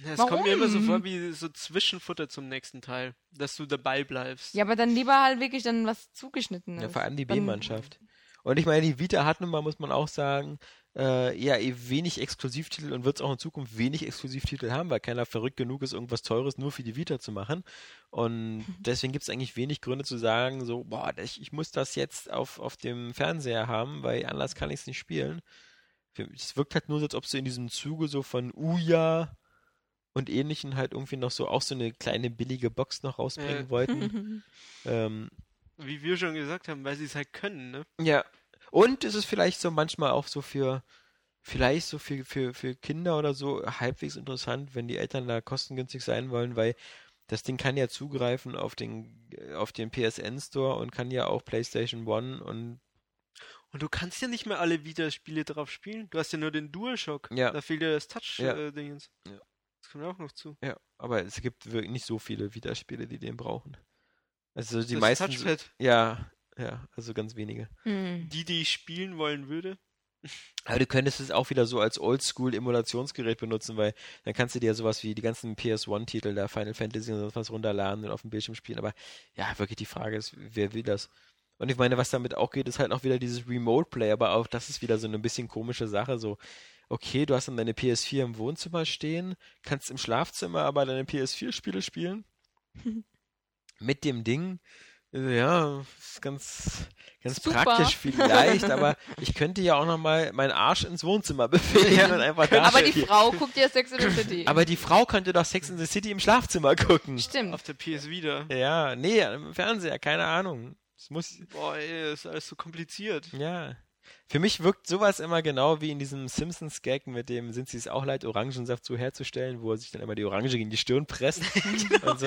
[SPEAKER 3] Ja, Es kommt mir immer so
[SPEAKER 2] Warum?
[SPEAKER 3] vor wie so Zwischenfutter zum nächsten Teil, dass du dabei bleibst.
[SPEAKER 2] Ja, aber dann lieber halt wirklich dann was zugeschnitten
[SPEAKER 1] Ja,
[SPEAKER 2] ist.
[SPEAKER 1] vor allem die B-Mannschaft. Und ich meine, die Vita hat nun mal, muss man auch sagen, äh, ja, eh wenig Exklusivtitel und wird es auch in Zukunft wenig Exklusivtitel haben, weil keiner verrückt genug ist, irgendwas Teures nur für die Vita zu machen. Und [LAUGHS] deswegen gibt es eigentlich wenig Gründe zu sagen, so, boah, ich, ich muss das jetzt auf, auf dem Fernseher haben, weil anders kann ich es nicht spielen. Es wirkt halt nur so, als ob sie in diesem Zuge so von Uja und ähnlichen halt irgendwie noch so auch so eine kleine billige Box noch rausbringen
[SPEAKER 3] Äh.
[SPEAKER 1] wollten. [LAUGHS] ähm,
[SPEAKER 3] Wie wir schon gesagt haben, weil sie es halt können, ne?
[SPEAKER 1] ja. Und es ist vielleicht so manchmal auch so für, vielleicht so für, für, für Kinder oder so halbwegs interessant, wenn die Eltern da kostengünstig sein wollen, weil das Ding kann ja zugreifen auf den, auf den PSN Store und kann ja auch PlayStation One und
[SPEAKER 3] Und du kannst ja nicht mehr alle Vita-Spiele drauf spielen. Du hast ja nur den DualShock.
[SPEAKER 1] Ja.
[SPEAKER 3] Da fehlt ja das Touch-Dingens.
[SPEAKER 1] Ja.
[SPEAKER 3] Das kommt auch noch zu.
[SPEAKER 1] Ja, aber es gibt wirklich nicht so viele Vita-Spiele, die den brauchen. Also die
[SPEAKER 3] das
[SPEAKER 1] meisten.
[SPEAKER 3] Touchpad.
[SPEAKER 1] Ja, ja, also ganz wenige.
[SPEAKER 2] Hm.
[SPEAKER 3] Die, die ich spielen wollen würde. [LAUGHS]
[SPEAKER 1] Aber du könntest es auch wieder so als Oldschool-Emulationsgerät benutzen, weil dann kannst du dir sowas wie die ganzen PS1-Titel, da Final Fantasy und sonst was runterladen und auf dem Bildschirm spielen. Aber ja, wirklich die Frage ist, wer will das? Und ich meine, was damit auch geht, ist halt auch wieder dieses Remote Play, aber auch das ist wieder so eine bisschen komische Sache. So, okay, du hast dann deine PS4 im Wohnzimmer stehen, kannst im Schlafzimmer aber deine PS4-Spiele spielen. [LAUGHS] Mit dem Ding. äh, Ja, ist ganz, ganz
[SPEAKER 2] Super.
[SPEAKER 1] praktisch vielleicht, aber [LAUGHS] ich könnte ja auch nochmal meinen Arsch ins Wohnzimmer [LAUGHS] bewegen und einfach da
[SPEAKER 2] Aber die. Frau guckt ja Sex in the City.
[SPEAKER 1] Aber die Frau könnte doch Sex in the City im Schlafzimmer gucken.
[SPEAKER 2] Stimmt.
[SPEAKER 3] Auf der PS Vita.
[SPEAKER 1] Ja, nee, im Fernseher, keine Ahnung. Es muss,
[SPEAKER 3] Boah, ey, das ist alles so kompliziert.
[SPEAKER 1] ja. Für mich wirkt sowas immer genau wie in diesem Simpsons-Gag mit dem sind sie es auch leid, Orangensaft so herzustellen, wo er sich dann immer die Orange gegen die Stirn presst. [LAUGHS] und so.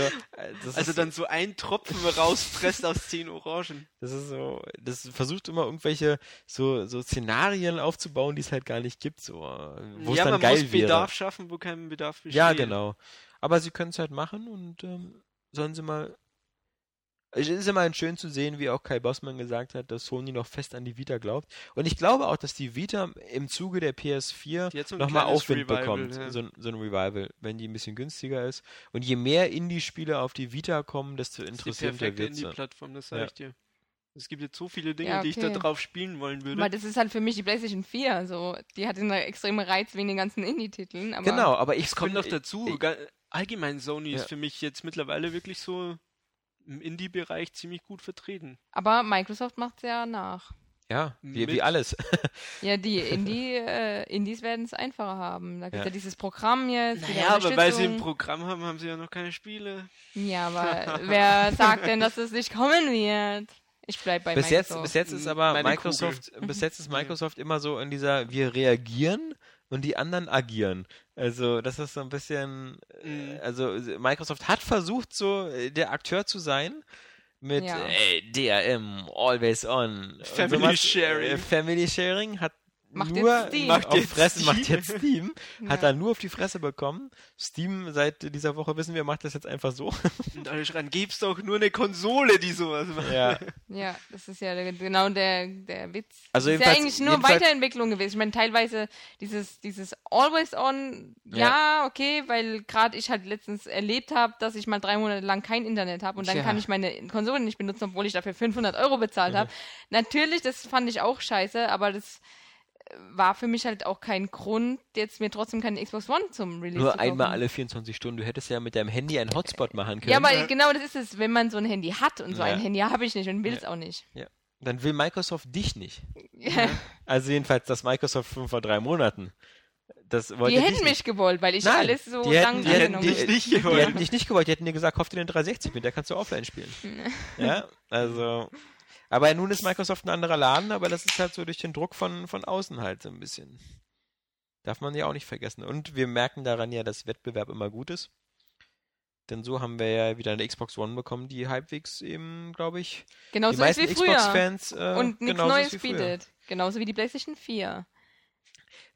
[SPEAKER 1] Das
[SPEAKER 3] Also dann so ein Tropfen rauspresst aus zehn Orangen.
[SPEAKER 1] Das ist so, das versucht immer irgendwelche so, so Szenarien aufzubauen, die es halt gar nicht gibt, so, wo es
[SPEAKER 3] ja,
[SPEAKER 1] dann
[SPEAKER 3] man
[SPEAKER 1] geil
[SPEAKER 3] muss
[SPEAKER 1] wäre.
[SPEAKER 3] Bedarf schaffen, wo kein Bedarf besteht.
[SPEAKER 1] Ja, genau. Aber sie können es halt machen und ähm, sollen sie mal. Es ist immerhin schön zu sehen, wie auch Kai Bossmann gesagt hat, dass Sony noch fest an die Vita glaubt. Und ich glaube auch, dass die Vita im Zuge der PS4
[SPEAKER 3] Die hat so ein
[SPEAKER 1] nochmal Aufwind
[SPEAKER 3] Revival,
[SPEAKER 1] bekommt.
[SPEAKER 3] ja.
[SPEAKER 1] So, ein- so ein Revival, wenn die ein bisschen günstiger ist. Und je mehr Indie-Spiele auf die Vita kommen, desto
[SPEAKER 3] die perfekte
[SPEAKER 1] wird sie.
[SPEAKER 3] Indie-Plattform, das sag
[SPEAKER 1] Ja.
[SPEAKER 3] ich dir. Es gibt jetzt so viele Dinge,
[SPEAKER 2] Ja,
[SPEAKER 3] die ich da
[SPEAKER 2] okay.
[SPEAKER 3] drauf spielen wollen würde.
[SPEAKER 2] Aber das ist halt für mich die PlayStation 4. Also, die hat einen extremen Reiz wegen den ganzen Indie-Titeln. aber-
[SPEAKER 1] Genau, aber ich
[SPEAKER 3] Es kommt noch dazu,
[SPEAKER 1] ich-
[SPEAKER 3] allgemein Sony
[SPEAKER 1] Ja.
[SPEAKER 3] ist für mich jetzt mittlerweile wirklich so im Indie-Bereich ziemlich gut vertreten.
[SPEAKER 2] Aber Microsoft macht's ja nach.
[SPEAKER 1] Ja, wie, wie alles. [LAUGHS]
[SPEAKER 2] Ja, die [LAUGHS] Indie, äh, Indies werden es einfacher haben. Da gibt
[SPEAKER 1] Ja.
[SPEAKER 2] ja. dieses Programm jetzt.
[SPEAKER 3] Naja, aber weil sie ein. Programm haben, haben sie ja noch keine Spiele.
[SPEAKER 2] Ja, aber [LAUGHS] wer sagt denn, dass es nicht kommen wird? Ich bleib bei
[SPEAKER 1] bis jetzt,
[SPEAKER 2] Microsoft.
[SPEAKER 1] bis jetzt ist aber
[SPEAKER 3] Meine
[SPEAKER 1] Microsoft, bis jetzt ist Microsoft immer so in dieser, wir reagieren und die anderen agieren. Also das ist so ein bisschen, äh,
[SPEAKER 3] Mhm.
[SPEAKER 1] also Microsoft hat versucht, so äh, der Akteur zu sein mit
[SPEAKER 2] Ja.
[SPEAKER 1] ey, DRM, always on.
[SPEAKER 3] Family
[SPEAKER 1] sowas.
[SPEAKER 3] Sharing.
[SPEAKER 1] Äh, Family Sharing hat
[SPEAKER 2] Macht
[SPEAKER 1] nur
[SPEAKER 2] jetzt Steam.
[SPEAKER 3] Macht
[SPEAKER 1] auf
[SPEAKER 3] jetzt
[SPEAKER 1] Fresse,
[SPEAKER 3] Steam.
[SPEAKER 1] macht jetzt Steam, [LAUGHS] hat
[SPEAKER 2] Ja.
[SPEAKER 1] er nur auf die Fresse bekommen. Steam seit dieser Woche wissen wir, macht das jetzt einfach so. [LAUGHS]
[SPEAKER 3] Und alle schreien, gibt's doch nur eine Konsole, die sowas macht.
[SPEAKER 1] ja.
[SPEAKER 2] Ja, das ist ja genau der, der Witz.
[SPEAKER 1] Also
[SPEAKER 2] das ist ja eigentlich nur Weiterentwicklung gewesen. Ich meine, teilweise dieses, dieses Always On, ja, okay, weil gerade ich halt letztens erlebt habe, dass ich mal drei Monate lang kein Internet habe und dann
[SPEAKER 1] Ja.
[SPEAKER 2] kann ich meine Konsole nicht benutzen, obwohl ich dafür 500 Euro bezahlt
[SPEAKER 1] Mhm.
[SPEAKER 2] habe. Natürlich, das fand ich auch scheiße, aber das war für mich halt auch kein Grund, jetzt mir trotzdem keine Xbox One zum Release zu
[SPEAKER 1] Nur
[SPEAKER 2] kaufen.
[SPEAKER 1] einmal alle 24 Stunden. Du hättest ja mit deinem Handy einen Hotspot machen können.
[SPEAKER 2] Ja, aber genau das ist es, wenn man so ein Handy hat und so
[SPEAKER 1] Ja.
[SPEAKER 2] ein Handy habe ich nicht und will es auch nicht.
[SPEAKER 1] Ja. Dann will Microsoft dich nicht.
[SPEAKER 2] Ja.
[SPEAKER 1] Also jedenfalls das Microsoft von vor drei Monaten. Das
[SPEAKER 2] Die hätten
[SPEAKER 1] nicht.
[SPEAKER 2] mich gewollt, weil ich
[SPEAKER 1] Nein,
[SPEAKER 2] alles so
[SPEAKER 1] die hätten,
[SPEAKER 2] lang
[SPEAKER 1] die hätten, die,
[SPEAKER 2] habe.
[SPEAKER 3] dich nicht
[SPEAKER 1] die
[SPEAKER 3] gewollt.
[SPEAKER 1] hätten dich nicht gewollt, die hätten dir gesagt, kauf dir den 360 mit, der kannst du offline spielen. ja, also. Aber nun ist Microsoft ein anderer Laden, aber das ist halt so durch den Druck von, von außen halt so ein bisschen. Darf man ja auch nicht vergessen. Und wir merken daran ja, dass Wettbewerb immer gut ist. Denn so haben wir ja wieder eine Xbox One bekommen, die halbwegs eben, glaube ich,
[SPEAKER 2] Genauso
[SPEAKER 1] die
[SPEAKER 2] ist
[SPEAKER 1] meisten. Xbox-Fans äh,
[SPEAKER 2] und nichts Neues bietet. Genauso wie die PlayStation 4.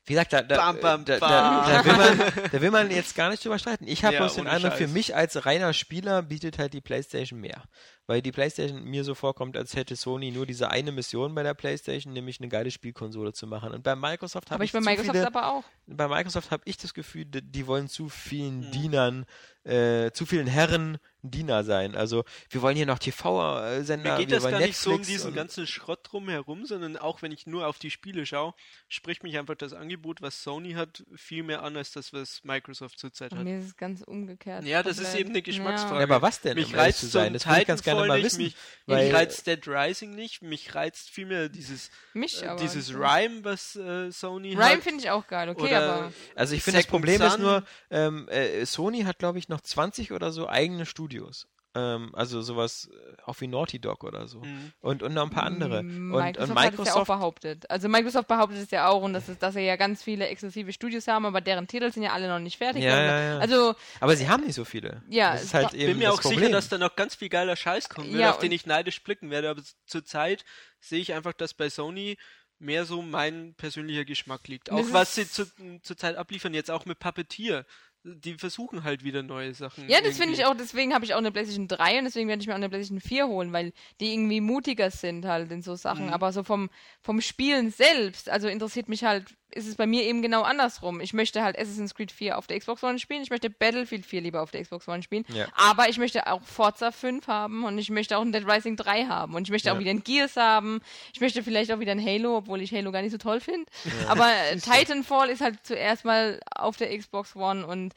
[SPEAKER 1] Wie gesagt, da, da,
[SPEAKER 3] Bam, bam,
[SPEAKER 1] da, da,
[SPEAKER 3] bam.
[SPEAKER 1] da, will man, [LAUGHS] da will man jetzt gar nicht drüber streiten. Ich habe
[SPEAKER 3] Ja,
[SPEAKER 1] bloß den Eindruck, für mich als reiner Spieler bietet halt die PlayStation mehr. Weil die PlayStation mir so vorkommt, als hätte Sony nur diese eine Mission bei der PlayStation, nämlich eine geile Spielkonsole zu machen. Und bei Microsoft habe
[SPEAKER 2] Aber
[SPEAKER 1] ich,
[SPEAKER 2] ich bei Microsoft
[SPEAKER 1] viele,
[SPEAKER 2] aber auch.
[SPEAKER 1] bei Microsoft habe ich das Gefühl, die, die wollen zu vielen
[SPEAKER 3] Mhm.
[SPEAKER 1] Dienern, äh, zu vielen Herren Diener sein. Also wir wollen hier noch TV-Sender,
[SPEAKER 3] Mir geht das gar nicht so um
[SPEAKER 1] Netflix
[SPEAKER 3] diesen ganzen Schrott drumherum, sondern auch wenn ich nur auf die Spiele schaue, spricht mich einfach das Angebot, was Sony hat, viel mehr an als das, was Microsoft zurzeit hat.
[SPEAKER 2] mir ist es ganz umgekehrt.
[SPEAKER 3] Ja, das ist eben eine Geschmacksfrage.
[SPEAKER 1] Ja, aber was denn,
[SPEAKER 3] Mich
[SPEAKER 1] um
[SPEAKER 3] reizt
[SPEAKER 1] zu sein?
[SPEAKER 3] ein
[SPEAKER 1] Das würde ich ganz gerne mal
[SPEAKER 3] nicht,
[SPEAKER 1] wissen.
[SPEAKER 3] Mich,
[SPEAKER 1] weil-
[SPEAKER 3] mich reizt Dead Rising nicht, mich reizt vielmehr dieses,
[SPEAKER 2] mich
[SPEAKER 3] äh,
[SPEAKER 2] aber.
[SPEAKER 3] dieses Rhyme, was äh, Sony
[SPEAKER 2] Rhyme
[SPEAKER 3] hat.
[SPEAKER 2] finde ich auch geil, okay,
[SPEAKER 3] Oder
[SPEAKER 2] aber.
[SPEAKER 1] Also ich finde, das Problem ist
[SPEAKER 3] Son.
[SPEAKER 1] nur, ähm, äh, Sony hat, glaube ich, noch 20 oder so eigene Studios. Ähm, also sowas äh, auch wie Naughty Dog oder so.
[SPEAKER 3] Mhm.
[SPEAKER 1] Und, und noch ein paar andere.
[SPEAKER 2] Mm,
[SPEAKER 1] Und,
[SPEAKER 2] Microsoft,
[SPEAKER 1] und
[SPEAKER 2] hat es ja auch
[SPEAKER 1] Microsoft,
[SPEAKER 2] behauptet. Also Microsoft behauptet es ja auch und das ist, dass sie ja ganz viele exklusive Studios haben, aber deren Titel sind ja alle noch nicht fertig.
[SPEAKER 1] Ja, ja, ja.
[SPEAKER 2] Also
[SPEAKER 1] aber sie haben nicht so viele.
[SPEAKER 2] Ja,
[SPEAKER 1] das ist halt eben
[SPEAKER 3] bin mir
[SPEAKER 1] das
[SPEAKER 3] auch
[SPEAKER 1] Problem.
[SPEAKER 3] sicher, dass da noch ganz viel geiler Scheiß kommen wird,
[SPEAKER 2] Ja,
[SPEAKER 3] auf den ich neidisch blicken werde. Aber zurzeit sehe ich einfach, dass bei Sony mehr so mein persönlicher Geschmack liegt.
[SPEAKER 2] Das
[SPEAKER 3] Auch was sie zu, zurzeit abliefern, jetzt auch mit Puppeteer. Die versuchen halt wieder neue Sachen.
[SPEAKER 2] Ja, das finde ich auch, deswegen habe ich auch eine PlayStation 3 und deswegen werde ich mir auch eine PlayStation 4 holen, weil die irgendwie mutiger sind halt in so Sachen.
[SPEAKER 3] Mhm.
[SPEAKER 2] Aber so vom, vom Spielen selbst, also interessiert mich halt, ist es bei mir eben genau andersrum. Ich möchte halt Assassin's Creed 4 auf der Xbox One spielen, ich möchte Battlefield 4 lieber auf der Xbox One spielen,
[SPEAKER 1] Ja.
[SPEAKER 2] aber ich möchte auch Forza 5 haben und ich möchte auch ein Dead Rising 3 haben und ich möchte
[SPEAKER 1] Ja.
[SPEAKER 2] auch wieder ein Gears haben, ich möchte vielleicht auch wieder ein Halo, obwohl ich Halo gar nicht so toll finde. [LAUGHS] Aber äh, Titanfall ist halt zuerst mal auf der Xbox One und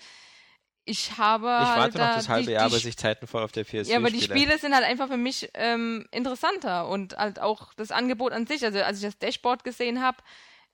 [SPEAKER 2] ich habe
[SPEAKER 1] Ich
[SPEAKER 2] halt
[SPEAKER 1] warte noch
[SPEAKER 2] da
[SPEAKER 1] das halbe
[SPEAKER 2] die,
[SPEAKER 1] Jahr, bis ich Titanfall auf der PS4
[SPEAKER 2] ja, aber die
[SPEAKER 1] spiele.
[SPEAKER 2] Spiele sind halt einfach für mich ähm, interessanter und halt auch das Angebot an sich. Also als ich das Dashboard gesehen habe,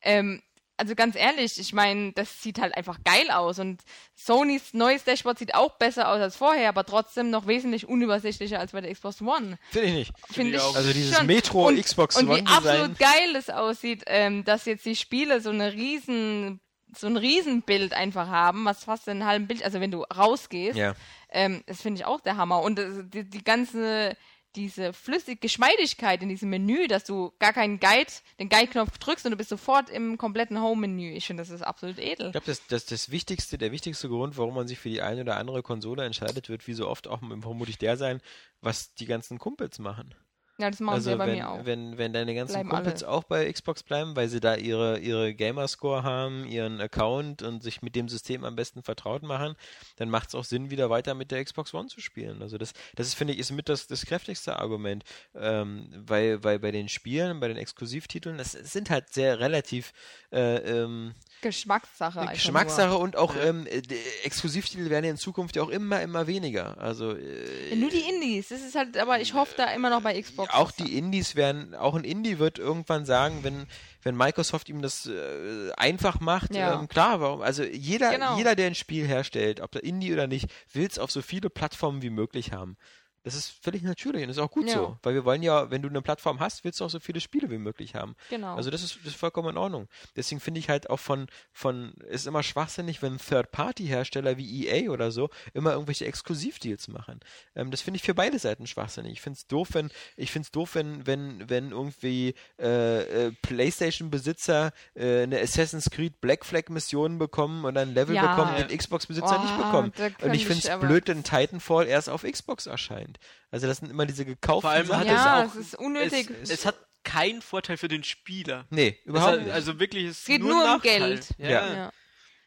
[SPEAKER 2] ähm, also ganz ehrlich, ich meine, das sieht halt einfach geil aus und Sonys neues Dashboard sieht auch besser aus als vorher, aber trotzdem noch wesentlich unübersichtlicher als bei der Xbox One.
[SPEAKER 1] Finde ich nicht.
[SPEAKER 2] Finde
[SPEAKER 3] ich
[SPEAKER 2] ich
[SPEAKER 3] auch.
[SPEAKER 1] Also dieses
[SPEAKER 2] schon.
[SPEAKER 1] Metro
[SPEAKER 2] und,
[SPEAKER 1] Xbox
[SPEAKER 2] und
[SPEAKER 1] One
[SPEAKER 2] wie
[SPEAKER 1] Design.
[SPEAKER 2] absolut geil es aussieht, ähm, dass jetzt die Spiele so eine riesen so ein Riesenbild einfach haben, was fast einen halben Bild, also wenn du rausgehst,
[SPEAKER 1] Ja.
[SPEAKER 2] ähm, das finde ich auch der Hammer. Und äh, die, die ganze, diese flüssige Geschmeidigkeit in diesem Menü, dass du gar keinen Guide, den Guide-Knopf drückst und du bist sofort im kompletten Home-Menü. Ich finde, das ist absolut edel.
[SPEAKER 1] Ich glaube, das, das, das wichtigste, der wichtigste Grund, warum man sich für die eine oder andere Konsole entscheidet, wird wie so oft auch vermutlich der sein, was die ganzen Kumpels machen.
[SPEAKER 2] Ja, das machen sie ja
[SPEAKER 1] Also
[SPEAKER 2] bei
[SPEAKER 1] wenn,
[SPEAKER 2] mir auch.
[SPEAKER 1] wenn, wenn deine ganzen
[SPEAKER 2] Bleiben
[SPEAKER 1] Kumpels auch bei Xbox bleiben, weil sie da ihre, ihre Gamerscore haben, ihren Account und sich mit dem System am besten vertraut machen, dann macht es auch Sinn, wieder weiter mit der Xbox One zu spielen. Also das, das ist, finde ich, ist mit das, das kräftigste Argument, ähm, weil, weil bei den Spielen, bei den Exklusivtiteln, das sind halt sehr relativ äh, ähm,
[SPEAKER 2] Geschmackssache. einfach
[SPEAKER 1] Geschmackssache und auch ähm, äh, Exklusivtitel werden ja in Zukunft ja auch immer, immer weniger. Also äh,
[SPEAKER 2] Nur. Ja, nur die Indies. Das ist halt, aber ich hoffe da immer noch bei Xbox.
[SPEAKER 1] auch die Indies werden, auch ein Indie wird irgendwann sagen, wenn, wenn Microsoft ihm das äh, einfach macht,
[SPEAKER 2] Ja.
[SPEAKER 1] ähm, klar, warum, also jeder,
[SPEAKER 2] Genau.
[SPEAKER 1] jeder, der ein Spiel herstellt, ob der Indie oder nicht, will es auf so viele Plattformen wie möglich haben. Das ist völlig natürlich und ist auch gut
[SPEAKER 2] Ja.
[SPEAKER 1] so, weil wir wollen ja, wenn du eine Plattform hast, willst du auch so viele Spiele wie möglich haben.
[SPEAKER 2] Genau.
[SPEAKER 1] Also das ist, das ist vollkommen in Ordnung. Deswegen finde ich halt auch von, von, ist immer schwachsinnig, wenn Third-Party-Hersteller wie EA oder so immer irgendwelche Exklusivdeals machen. Ähm, das finde ich für beide Seiten schwachsinnig. Ich finde es doof, wenn, ich finde es doof, wenn, wenn, wenn irgendwie äh, äh, PlayStation-Besitzer äh, eine Assassin's Creed Black Flag-Mission bekommen oder ein Level
[SPEAKER 2] Ja.
[SPEAKER 1] bekommen, den Xbox-Besitzer nicht
[SPEAKER 2] Oh,
[SPEAKER 1] bekommen.
[SPEAKER 2] da
[SPEAKER 1] Und ich finde es blöd, wenn Titanfall erst auf Xbox erscheint. Also das sind immer diese gekauften
[SPEAKER 3] Vor allem
[SPEAKER 1] Sachen.
[SPEAKER 3] hat
[SPEAKER 2] Ja,
[SPEAKER 3] es auch.
[SPEAKER 2] es ist unnötig.
[SPEAKER 3] Es, es hat keinen Vorteil für den Spieler.
[SPEAKER 1] Nee, überhaupt nicht.
[SPEAKER 3] also wirklich, es
[SPEAKER 2] Es geht
[SPEAKER 3] nur,
[SPEAKER 2] nur um
[SPEAKER 3] Nachteil.
[SPEAKER 2] Geld.
[SPEAKER 3] Ja.
[SPEAKER 1] Ja.
[SPEAKER 2] ja.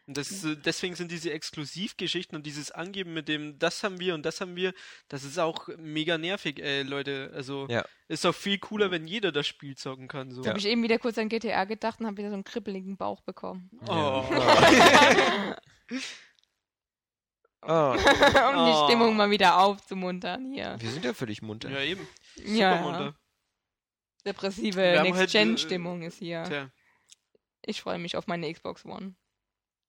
[SPEAKER 3] Und das, äh, deswegen sind diese Exklusivgeschichten und dieses Angeben mit dem, das haben wir und das haben wir, das ist auch mega nervig, ey, Leute. Also
[SPEAKER 1] Ja.
[SPEAKER 3] ist doch viel cooler, wenn jeder das Spiel zocken kann. So.
[SPEAKER 2] Da habe ich eben wieder kurz an GTA gedacht und habe wieder so einen kribbeligen Bauch bekommen.
[SPEAKER 3] Oh. [LAUGHS] [LAUGHS]
[SPEAKER 1] Oh, [LAUGHS]
[SPEAKER 2] um die
[SPEAKER 3] Oh.
[SPEAKER 2] Stimmung mal wieder aufzumuntern hier.
[SPEAKER 1] wir sind ja völlig munter.
[SPEAKER 3] Ja, eben.
[SPEAKER 2] Ja,
[SPEAKER 3] Super munter.
[SPEAKER 2] depressive
[SPEAKER 3] Wir haben halt,
[SPEAKER 2] Next-Gen-Stimmung ist hier.
[SPEAKER 3] Tja.
[SPEAKER 2] Ich freue mich auf meine Xbox One.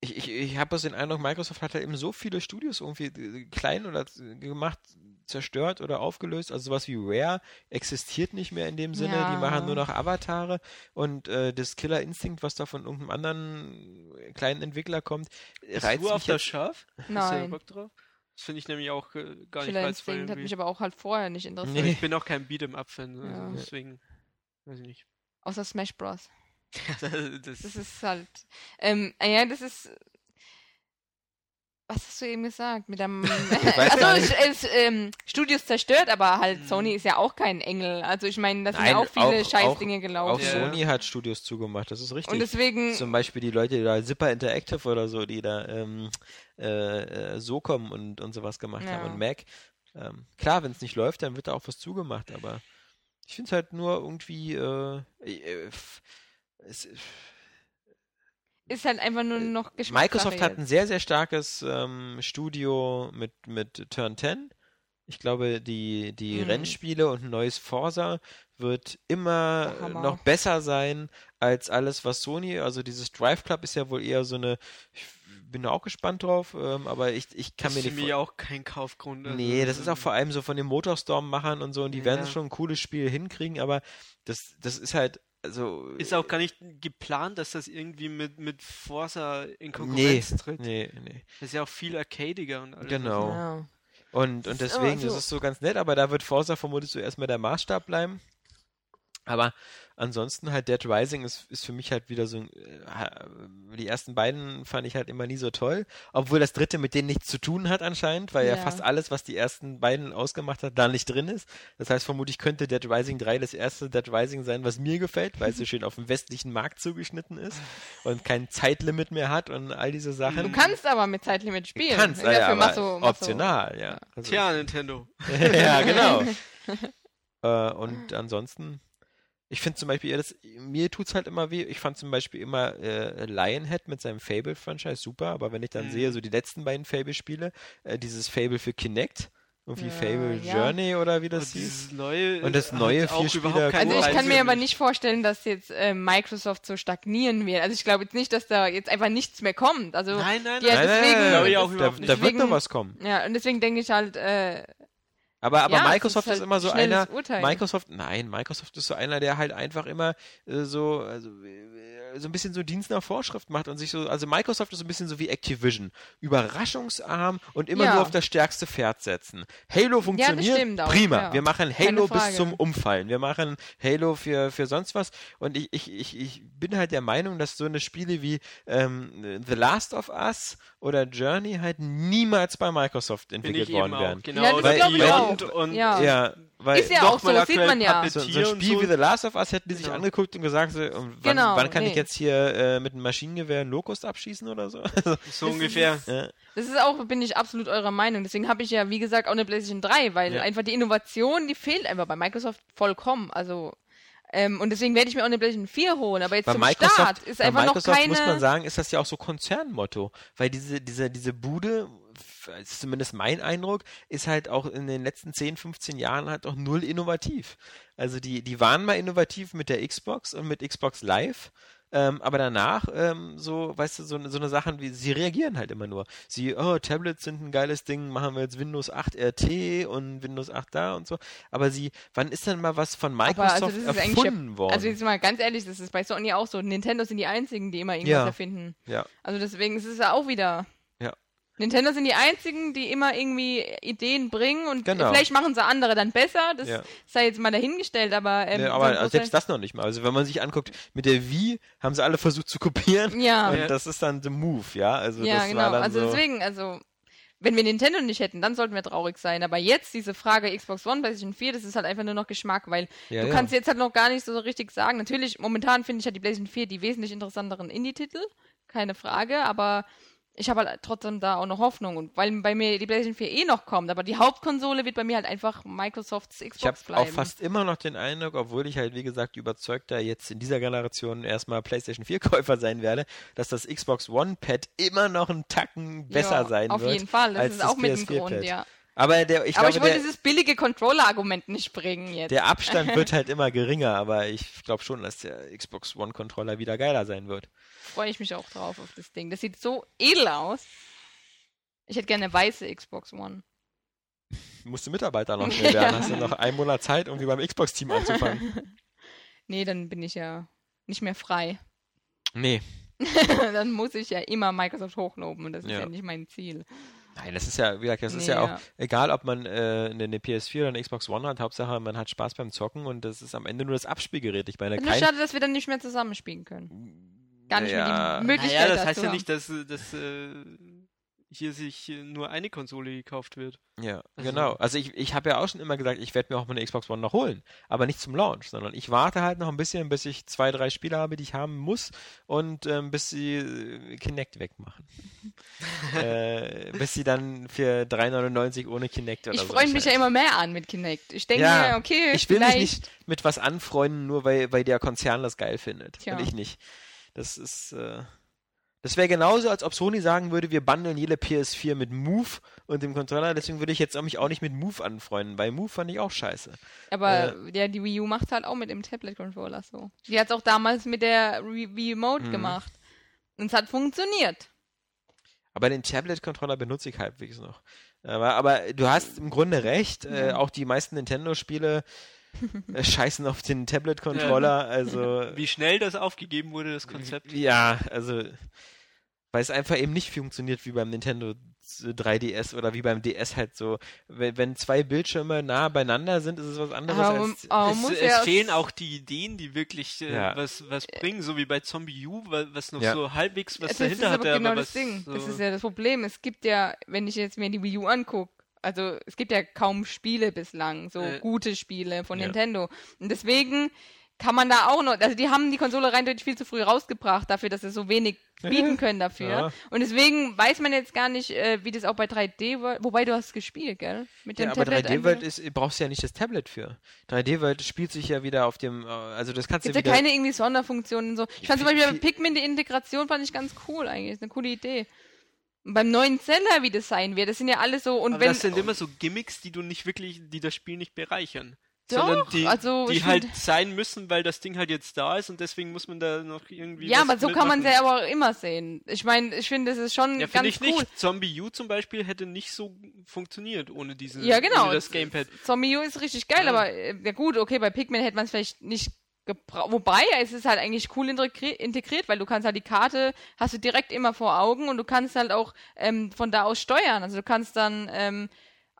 [SPEAKER 1] Ich, ich, ich habe den Eindruck, Microsoft hat halt eben so viele Studios irgendwie äh, klein oder z- gemacht, zerstört oder aufgelöst. Also sowas wie Rare existiert nicht mehr in dem Sinne.
[SPEAKER 2] Ja.
[SPEAKER 1] Die machen nur noch Avatare und äh, das Killer Instinct, was da von irgendeinem anderen kleinen Entwickler kommt,
[SPEAKER 3] Bist
[SPEAKER 1] reizt
[SPEAKER 3] du auf
[SPEAKER 1] mich
[SPEAKER 3] das
[SPEAKER 1] jetzt.
[SPEAKER 3] Schaf? [LAUGHS]
[SPEAKER 2] Nein.
[SPEAKER 3] Bock drauf? Das finde ich nämlich auch äh, gar nicht
[SPEAKER 2] Killer
[SPEAKER 3] reizvoll
[SPEAKER 2] Instinct hat mich aber auch halt vorher nicht interessiert.
[SPEAKER 1] Nee.
[SPEAKER 3] Ich bin auch kein Beat'em-Up-Fan, also
[SPEAKER 2] Ja.
[SPEAKER 3] deswegen, weiß ich nicht.
[SPEAKER 2] Außer Smash Bros. [LAUGHS]
[SPEAKER 3] das,
[SPEAKER 2] Das ist halt. Ähm, äh, ja, das ist. Was hast du eben gesagt? Mit dem. also, es, es, ähm, Studios zerstört, aber halt
[SPEAKER 3] Mhm.
[SPEAKER 2] Sony ist ja auch kein Engel. Also, ich meine, da sind ja auch viele
[SPEAKER 1] auch-
[SPEAKER 2] Scheißdinge
[SPEAKER 1] Auch
[SPEAKER 2] gelaufen.
[SPEAKER 3] Ja.
[SPEAKER 1] Sony hat Studios zugemacht, das ist richtig.
[SPEAKER 2] Und deswegen.
[SPEAKER 1] Zum Beispiel die Leute, die da Zipper Interactive oder so, die da ähm, äh, äh, SOCOM und, und sowas gemacht
[SPEAKER 2] Ja.
[SPEAKER 1] haben und Mac. Ähm, klar, wenn es nicht läuft, dann wird da auch was zugemacht, aber ich finde es halt nur irgendwie äh, äh, es,
[SPEAKER 2] ist halt einfach nur noch Geschmackssache
[SPEAKER 1] Microsoft hat
[SPEAKER 2] jetzt.
[SPEAKER 1] ein sehr, sehr starkes ähm, Studio mit, mit Turn 10. Ich glaube, die, die
[SPEAKER 2] Mhm.
[SPEAKER 1] Rennspiele und ein neues Forza wird immer
[SPEAKER 2] Der Hammer.
[SPEAKER 1] noch besser sein als alles, was Sony, also dieses Drive Club ist ja wohl eher so eine, ich bin da auch gespannt drauf, ähm, aber ich, ich kann
[SPEAKER 3] das
[SPEAKER 1] mir
[SPEAKER 3] ist
[SPEAKER 1] nicht
[SPEAKER 3] für mich auch kein Kaufgrund. also,
[SPEAKER 1] Nee, das ist auch vor allem so von den Motorstorm-Machern und so, und die werden
[SPEAKER 3] Ja.
[SPEAKER 1] schon ein cooles Spiel hinkriegen, aber das, das ist halt, also.
[SPEAKER 3] Ist auch gar nicht geplant, dass das irgendwie mit, mit Forza in
[SPEAKER 1] Nee,
[SPEAKER 3] Konkurrenz tritt.
[SPEAKER 1] nee, nee.
[SPEAKER 3] Das ist ja auch viel arcadiger und alles.
[SPEAKER 1] Genau.
[SPEAKER 2] Ja.
[SPEAKER 1] Und,
[SPEAKER 2] Das
[SPEAKER 1] und deswegen, das
[SPEAKER 2] so-
[SPEAKER 1] ist so ganz nett, aber da wird Forza vermutlich so erstmal der Maßstab bleiben. Aber ansonsten halt Dead Rising ist, ist für mich halt wieder so, ein, äh, die ersten beiden fand ich halt immer nie so toll, obwohl das dritte mit denen nichts zu tun hat anscheinend, weil ja,
[SPEAKER 2] Ja.
[SPEAKER 1] fast alles, was die ersten beiden ausgemacht hat, da nicht drin ist. Das heißt, vermutlich könnte Dead Rising 3 das erste Dead Rising sein, was mir gefällt, weil es so [LAUGHS] schön auf den westlichen Markt zugeschnitten ist und kein Zeitlimit mehr hat und all diese Sachen.
[SPEAKER 2] Du kannst aber mit Zeitlimit spielen.
[SPEAKER 1] kannst,
[SPEAKER 2] Dafür
[SPEAKER 1] ja, aber
[SPEAKER 2] machst du- machst du-
[SPEAKER 1] optional, ja. Also,
[SPEAKER 3] Tja, Nintendo. [LAUGHS]
[SPEAKER 1] ja, genau. [LAUGHS] äh, und ansonsten, ich finde zum Beispiel, ja, das, mir tut's halt immer weh. Ich fand zum Beispiel immer äh, Lionhead mit seinem Fable-Franchise super, aber wenn ich dann
[SPEAKER 3] Mhm.
[SPEAKER 1] sehe, so die letzten beiden Fable-Spiele, äh, dieses Fable für Kinect, irgendwie
[SPEAKER 2] Ja,
[SPEAKER 1] Fable
[SPEAKER 2] ja.
[SPEAKER 1] Journey oder wie das
[SPEAKER 3] Und
[SPEAKER 1] hieß.
[SPEAKER 3] neue
[SPEAKER 1] Und das neue Vierspieler-
[SPEAKER 2] Also ich kann mir aber
[SPEAKER 3] nicht.
[SPEAKER 2] vorstellen, dass jetzt äh, Microsoft so stagnieren wird. Also ich glaube jetzt nicht, dass da jetzt einfach nichts mehr kommt. Also
[SPEAKER 3] Nein, nein,
[SPEAKER 2] Ja,
[SPEAKER 3] nein.
[SPEAKER 2] deswegen-
[SPEAKER 3] glaube ich auch
[SPEAKER 1] da,
[SPEAKER 3] überhaupt
[SPEAKER 1] da
[SPEAKER 3] nicht.
[SPEAKER 1] wird
[SPEAKER 2] Deswegen-
[SPEAKER 1] noch was kommen.
[SPEAKER 2] ja, und deswegen denke ich halt, äh,
[SPEAKER 1] Aber, aber
[SPEAKER 2] Ja,
[SPEAKER 1] Microsoft
[SPEAKER 2] ist
[SPEAKER 1] ist,
[SPEAKER 2] halt
[SPEAKER 1] immer so einer.
[SPEAKER 2] Urteil.
[SPEAKER 1] Microsoft, nein, Microsoft ist so einer, der halt einfach immer äh, so, also, äh, so ein bisschen so Dienst nach Vorschrift macht und sich so, also Microsoft ist so ein bisschen so wie Activision. Überraschungsarm und immer
[SPEAKER 2] Ja.
[SPEAKER 1] nur auf das stärkste Pferd setzen. Halo funktioniert,
[SPEAKER 2] stimmt auch,
[SPEAKER 1] prima.
[SPEAKER 2] ja.
[SPEAKER 1] Wir machen Halo bis zum Umfallen. Wir machen Halo für, für sonst was. Und ich, ich, ich, ich bin halt der Meinung, dass so eine Spiele wie ähm, The Last of Us oder Journey halt niemals bei Microsoft entwickelt worden wären.
[SPEAKER 3] Genau,
[SPEAKER 2] Ja, das
[SPEAKER 1] Weil- weil-.
[SPEAKER 3] Und, und
[SPEAKER 2] Ja.
[SPEAKER 1] Ja, weil
[SPEAKER 2] Ist ja auch so,
[SPEAKER 3] nochmal
[SPEAKER 2] sieht man ja.
[SPEAKER 1] So, so ein Spiel
[SPEAKER 3] so.
[SPEAKER 1] wie The Last of Us hätten die sich
[SPEAKER 3] Genau.
[SPEAKER 1] angeguckt und gesagt, so, und wann,
[SPEAKER 2] Genau,
[SPEAKER 1] wann kann ich
[SPEAKER 2] nee.
[SPEAKER 1] jetzt hier äh, mit einem Maschinengewehr einen Locust abschießen oder so? [LAUGHS] Also,
[SPEAKER 3] so ungefähr.
[SPEAKER 1] ja.
[SPEAKER 2] das ist auch, bin ich absolut eurer Meinung. Deswegen habe ich ja, wie gesagt, auch eine PlayStation 3, weil
[SPEAKER 1] Ja.
[SPEAKER 2] einfach die Innovation, die fehlt einfach bei Microsoft vollkommen. Also, ähm, und deswegen werde ich mir auch eine PlayStation 4 holen. Aber jetzt
[SPEAKER 1] Bei
[SPEAKER 2] zum
[SPEAKER 1] Microsoft,
[SPEAKER 2] Start ist
[SPEAKER 1] bei
[SPEAKER 2] einfach
[SPEAKER 1] Microsoft
[SPEAKER 2] noch keine...
[SPEAKER 1] muss man sagen, ist das ja auch so Konzernmotto, weil diese, diese, diese Bude, ist zumindest mein Eindruck, ist halt auch in den letzten 10, 15 Jahren halt auch null innovativ. Also die, die waren mal innovativ mit der Xbox und mit Xbox Live. Ähm, aber danach, ähm, so, weißt du, so, eine- so eine Sachen wie, sie reagieren halt immer nur. Sie, oh, Tablets sind ein geiles Ding, machen wir jetzt Windows 8 RT und Windows 8 da und so. Aber sie, wann ist denn mal was von
[SPEAKER 2] Aber
[SPEAKER 1] Microsoft
[SPEAKER 2] also
[SPEAKER 1] erfunden worden?
[SPEAKER 2] Also jetzt mal ganz ehrlich, das ist bei Sony auch so. Nintendo sind die einzigen, die immer irgendwas
[SPEAKER 1] Ja.
[SPEAKER 2] erfinden.
[SPEAKER 1] ja.
[SPEAKER 2] Also deswegen ist es ja auch wieder. Nintendo sind die einzigen, die immer irgendwie Ideen bringen und
[SPEAKER 1] Genau.
[SPEAKER 2] vielleicht machen sie andere dann besser. Das
[SPEAKER 1] Ja.
[SPEAKER 2] sei jetzt mal dahingestellt, aber. Ähm,
[SPEAKER 1] Nee,
[SPEAKER 2] so ein
[SPEAKER 1] aber
[SPEAKER 2] Großteil-
[SPEAKER 1] selbst das noch nicht mal. Also wenn man sich anguckt, mit der Wii haben sie alle versucht zu kopieren.
[SPEAKER 2] Ja.
[SPEAKER 1] Und
[SPEAKER 3] Ja.
[SPEAKER 1] das ist dann the move, ja. Also
[SPEAKER 2] ja,
[SPEAKER 1] das
[SPEAKER 2] genau.
[SPEAKER 1] war dann
[SPEAKER 2] Also
[SPEAKER 1] so.
[SPEAKER 2] deswegen, also. Wenn wir Nintendo nicht hätten, dann sollten wir traurig sein. Aber jetzt diese Frage Xbox One, PlayStation 4, das ist halt einfach nur noch Geschmack, weil
[SPEAKER 1] Ja,
[SPEAKER 2] du
[SPEAKER 1] ja.
[SPEAKER 2] kannst jetzt halt noch gar nicht so richtig sagen. Natürlich, momentan finde ich halt die PlayStation 4 die wesentlich interessanteren Indie-Titel, keine Frage, aber ich habe halt trotzdem da auch noch Hoffnung. Und weil bei mir die PlayStation 4 eh noch kommt, aber die Hauptkonsole wird bei mir halt einfach Microsofts Xbox
[SPEAKER 1] Ich habe
[SPEAKER 2] bleiben.
[SPEAKER 1] auch fast immer noch den Eindruck, obwohl ich halt, wie gesagt, überzeugter jetzt in dieser Generation erstmal PlayStation 4-Käufer sein werde, dass das Xbox One-Pad immer noch einen Tacken besser
[SPEAKER 2] ja,
[SPEAKER 1] sein
[SPEAKER 2] auf
[SPEAKER 1] wird.
[SPEAKER 2] jeden Fall, das ist
[SPEAKER 1] das
[SPEAKER 2] auch mit dem
[SPEAKER 1] PS4
[SPEAKER 2] Grund, ja.
[SPEAKER 1] Aber der, ich
[SPEAKER 2] aber
[SPEAKER 1] glaube,
[SPEAKER 2] ich wollte
[SPEAKER 1] der,
[SPEAKER 2] dieses billige Controller-Argument nicht bringen jetzt.
[SPEAKER 1] der Abstand [LAUGHS] wird halt immer geringer, aber ich glaube schon, dass der Xbox One-Controller wieder geiler sein wird.
[SPEAKER 2] Freue ich mich auch drauf auf das Ding. Das sieht so edel aus. Ich hätte gerne eine weiße Xbox One.
[SPEAKER 1] Musst du Mitarbeiter noch [LAUGHS] schnell werden.
[SPEAKER 2] Ja.
[SPEAKER 1] Hast du noch einen Monat Zeit, irgendwie beim Xbox-Team anzufangen? [LAUGHS]
[SPEAKER 2] nee, dann bin ich ja nicht mehr frei.
[SPEAKER 1] Nee.
[SPEAKER 2] dann muss ich ja immer Microsoft hochloben und das ist
[SPEAKER 1] Ja.
[SPEAKER 2] ja, nicht mein Ziel.
[SPEAKER 1] Nein, das ist ja, wie gesagt, das ist
[SPEAKER 2] Nee,
[SPEAKER 1] ja auch,
[SPEAKER 2] ja.
[SPEAKER 1] egal ob man äh, eine, eine PS4 oder eine Xbox One hat, Hauptsache man hat Spaß beim Zocken und das ist am Ende nur das Abspielgerät. Ich meine, kein,
[SPEAKER 2] schade, dass wir dann nicht mehr zusammenspielen können. Gar nicht
[SPEAKER 1] Ja.
[SPEAKER 2] mehr die Möglichkeit
[SPEAKER 3] Naja, das heißt ja
[SPEAKER 2] haben.
[SPEAKER 3] nicht, dass, dass äh, hier sich nur eine Konsole gekauft wird.
[SPEAKER 1] Ja,
[SPEAKER 3] Also-
[SPEAKER 1] genau. Also ich, ich habe ja auch schon immer gesagt, ich werde mir auch mal eine Xbox One noch holen. Aber nicht zum Launch, sondern ich warte halt noch ein bisschen, bis ich zwei, drei Spiele habe, die ich haben muss und ähm, bis sie äh, Kinect wegmachen. [LAUGHS] äh, bis sie dann für 3,99 ohne Kinect oder
[SPEAKER 2] Ich
[SPEAKER 1] so
[SPEAKER 2] freue mich ja immer mehr an mit Kinect. Ich denke
[SPEAKER 1] Ja,
[SPEAKER 2] mir, okay,
[SPEAKER 1] Ich will
[SPEAKER 2] vielleicht.
[SPEAKER 1] mich nicht mit was anfreunden, nur weil, weil der Konzern das geil findet.
[SPEAKER 2] Tja.
[SPEAKER 1] Und ich nicht. Das ist, äh, das wäre genauso, als ob Sony sagen würde, wir bundeln jede PS4 mit Move und dem Controller, deswegen würde ich jetzt mich auch nicht mit Move anfreunden, weil Move fand ich auch scheiße.
[SPEAKER 2] Aber ja, die Wii U macht halt auch mit dem Tablet-Controller so. Die hat es auch damals mit der Wii Remote
[SPEAKER 1] Mhm.
[SPEAKER 2] gemacht. Und es hat funktioniert.
[SPEAKER 1] Aber den Tablet-Controller benutze ich halbwegs noch. Aber, aber du hast im Grunde recht, äh, auch die meisten Nintendo-Spiele äh, scheißen auf den Tablet-Controller, also [LAUGHS]
[SPEAKER 3] Wie schnell das aufgegeben wurde, das Konzept.
[SPEAKER 1] Ja, also weil es einfach eben nicht funktioniert wie beim Nintendo 3DS oder wie beim DS halt so, wenn, wenn zwei Bildschirme nah beieinander sind, ist es was anderes
[SPEAKER 2] Aber,
[SPEAKER 1] als.
[SPEAKER 2] aber
[SPEAKER 3] es es
[SPEAKER 2] ja
[SPEAKER 3] fehlen auch die Ideen, die wirklich äh,
[SPEAKER 1] Ja.
[SPEAKER 3] was, was bringen, so wie bei Zombie U, wa- was noch
[SPEAKER 1] Ja.
[SPEAKER 3] so halbwegs was
[SPEAKER 2] das
[SPEAKER 3] dahinter
[SPEAKER 2] ist aber
[SPEAKER 3] hatte,
[SPEAKER 2] genau
[SPEAKER 3] aber
[SPEAKER 2] das Ding.
[SPEAKER 3] so
[SPEAKER 2] Das ist ja das Problem. Es gibt ja, wenn ich jetzt mir die Wii U angucke, also es gibt ja kaum Spiele bislang, so
[SPEAKER 3] Äh.
[SPEAKER 2] gute Spiele von
[SPEAKER 1] Ja.
[SPEAKER 2] Nintendo. Und deswegen kann man da auch noch, also die haben die Konsole rein deutlich viel zu früh rausgebracht dafür, dass sie so wenig bieten [LAUGHS] können dafür.
[SPEAKER 1] Ja.
[SPEAKER 2] Und deswegen weiß man jetzt gar nicht, äh, wie das auch bei 3D World, wobei du hast gespielt, gell? Mit dem
[SPEAKER 1] Ja, aber
[SPEAKER 2] Tablet
[SPEAKER 1] 3D World ist, brauchst du ja nicht das Tablet für. 3D World spielt sich ja wieder auf dem, äh, also das kannst
[SPEAKER 2] Gibt
[SPEAKER 1] du
[SPEAKER 2] ja
[SPEAKER 1] wieder.
[SPEAKER 2] keine irgendwie Sonderfunktionen und so. Ich fand zum Beispiel bei Pikmin die Integration fand ich ganz cool eigentlich. Ist eine coole Idee. Beim neuen Zelda, wie das sein wird, das sind ja alles so und
[SPEAKER 3] aber
[SPEAKER 2] wenn
[SPEAKER 3] das sind immer so Gimmicks, die du nicht wirklich, die das Spiel nicht bereichern.
[SPEAKER 2] Doch,
[SPEAKER 3] sondern die,
[SPEAKER 2] also
[SPEAKER 3] die halt sein müssen, weil das Ding halt jetzt da ist und deswegen muss man da noch irgendwie.
[SPEAKER 2] ja, aber so kann man
[SPEAKER 3] mitmachen.
[SPEAKER 2] sie aber auch immer sehen. Ich meine, ich finde, das ist schon
[SPEAKER 3] Ja, finde
[SPEAKER 2] ganz
[SPEAKER 3] ich
[SPEAKER 2] cool.
[SPEAKER 3] nicht. Zombie U zum Beispiel hätte nicht so funktioniert ohne diesen
[SPEAKER 2] Ja, genau.
[SPEAKER 3] ohne das Gamepad.
[SPEAKER 2] Zombie U ist richtig geil,
[SPEAKER 3] Ja.
[SPEAKER 2] aber äh, ja gut, okay, bei Pikmin hätte man es vielleicht nicht. Wobei, es ist halt eigentlich cool integri- integriert, weil du kannst halt die Karte, hast du direkt immer vor Augen und du kannst halt auch ähm, von da aus steuern. Also du kannst dann ähm,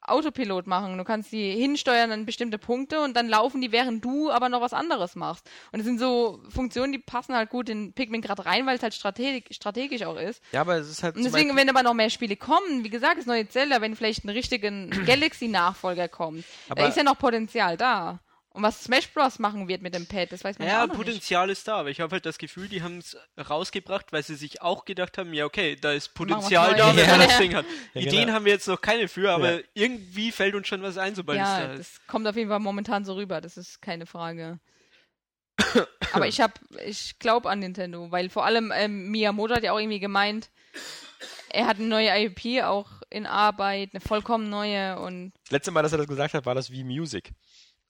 [SPEAKER 2] Autopilot machen. Du kannst die hinsteuern an bestimmte Punkte und dann laufen die, während du aber noch was anderes machst. Und das sind so Funktionen, die passen halt gut in Pikmin gerade rein, weil es halt strateg strategisch auch ist.
[SPEAKER 1] Ja, aber es ist halt.
[SPEAKER 2] Und deswegen, wenn aber noch mehr Spiele kommen, wie gesagt, das neue Zelda, wenn vielleicht ein richtigen [CLEARS THROAT] Galaxy-Nachfolger kommt, da
[SPEAKER 1] Aber-
[SPEAKER 2] ist ja noch Potenzial da. Und was Smash Bros. machen wird mit dem Pad, das weiß man ja,
[SPEAKER 3] Ja,
[SPEAKER 2] auch noch nicht.
[SPEAKER 3] Potenzial ist da, aber ich habe halt das Gefühl, die haben es rausgebracht, weil sie sich auch gedacht haben, ja okay, da ist Potenzial da, wenn man
[SPEAKER 2] Ja.
[SPEAKER 3] das Ding hat. [LAUGHS]
[SPEAKER 1] Ja,
[SPEAKER 3] Ideen
[SPEAKER 1] genau.
[SPEAKER 3] haben wir jetzt noch keine für, aber
[SPEAKER 1] Ja.
[SPEAKER 3] irgendwie fällt uns schon was ein, sobald es
[SPEAKER 2] Ja,
[SPEAKER 3] da ist.
[SPEAKER 2] das kommt auf jeden Fall momentan so rüber, das ist keine Frage. [COUGHS] Aber ich hab, ich glaube an Nintendo, weil vor allem ähm, Miyamoto hat ja auch irgendwie gemeint, er hat eine neue IP auch in Arbeit, eine vollkommen neue und
[SPEAKER 1] Das letzte Mal, dass er das gesagt hat, war das wie Music.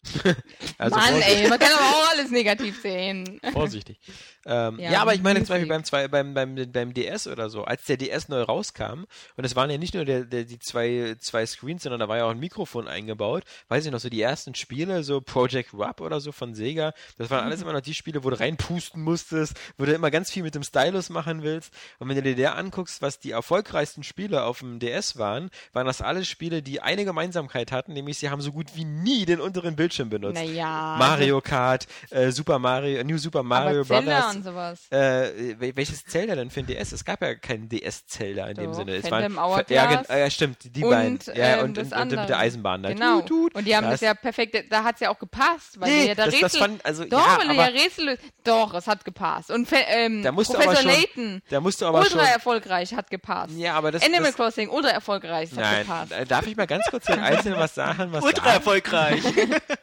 [SPEAKER 1] [LAUGHS] also
[SPEAKER 2] Mann,
[SPEAKER 1] vorsichtig.
[SPEAKER 2] ey, man kann aber auch alles negativ sehen.
[SPEAKER 1] Vorsichtig. Ähm, ja,
[SPEAKER 2] Ja,
[SPEAKER 1] aber ich meine zum. Beispiel beim, zwei, beim, beim, beim DS oder so, als der DS neu rauskam, und es waren ja nicht nur der, der, die zwei, zwei Screens, sondern da war ja auch ein Mikrofon eingebaut, weiß ich noch, so die ersten Spiele, so Project Rub oder so von Sega, das waren alles immer noch die Spiele, wo du reinpusten musstest, wo du immer ganz viel mit dem Stylus machen willst. Und wenn du dir da anguckst, was die erfolgreichsten Spiele auf dem DS waren, waren das alles Spiele, die eine Gemeinsamkeit hatten, nämlich sie haben so gut wie nie den unteren Bildschirm benutzt.
[SPEAKER 2] Naja.
[SPEAKER 1] Mario Kart, äh, Super Mario, New Super Mario
[SPEAKER 2] aber Zelda
[SPEAKER 1] Brothers.
[SPEAKER 2] und sowas.
[SPEAKER 1] Äh, wel- welches Zelda denn für ein DS? Es gab ja kein DS-Zelda in dem
[SPEAKER 2] Doch,
[SPEAKER 1] Sinne. Es
[SPEAKER 2] Phantom
[SPEAKER 1] waren, ja, äh, ja, stimmt, die
[SPEAKER 2] und,
[SPEAKER 1] beiden. Ja,
[SPEAKER 2] ähm,
[SPEAKER 1] und,
[SPEAKER 2] das
[SPEAKER 1] und, und mit der Eisenbahn da.
[SPEAKER 2] Genau.
[SPEAKER 1] Tut, tut.
[SPEAKER 2] Und die haben das, ja perfekt, da hat es ja auch gepasst, weil
[SPEAKER 1] Nee,
[SPEAKER 2] ja da
[SPEAKER 1] das-
[SPEAKER 2] Rätsel.
[SPEAKER 1] das fand- also,
[SPEAKER 2] doch,
[SPEAKER 1] ja,
[SPEAKER 2] weil ja Rätsel. Doch, es hat gepasst. Und ähm,
[SPEAKER 1] Da
[SPEAKER 2] Professor
[SPEAKER 1] aber schon-
[SPEAKER 2] Layton,
[SPEAKER 1] Da musst du aber
[SPEAKER 2] ultra
[SPEAKER 1] schon.
[SPEAKER 2] erfolgreich, hat gepasst.
[SPEAKER 1] Ja, aber das,
[SPEAKER 2] Animal
[SPEAKER 1] das
[SPEAKER 2] Crossing, ultra erfolgreich, hat
[SPEAKER 1] Nein,
[SPEAKER 2] gepasst.
[SPEAKER 1] äh, darf ich mal ganz kurz den [LAUGHS] Einzelnen was sagen? Was
[SPEAKER 3] Ultra
[SPEAKER 1] sagen?
[SPEAKER 3] erfolgreich. [LAUGHS]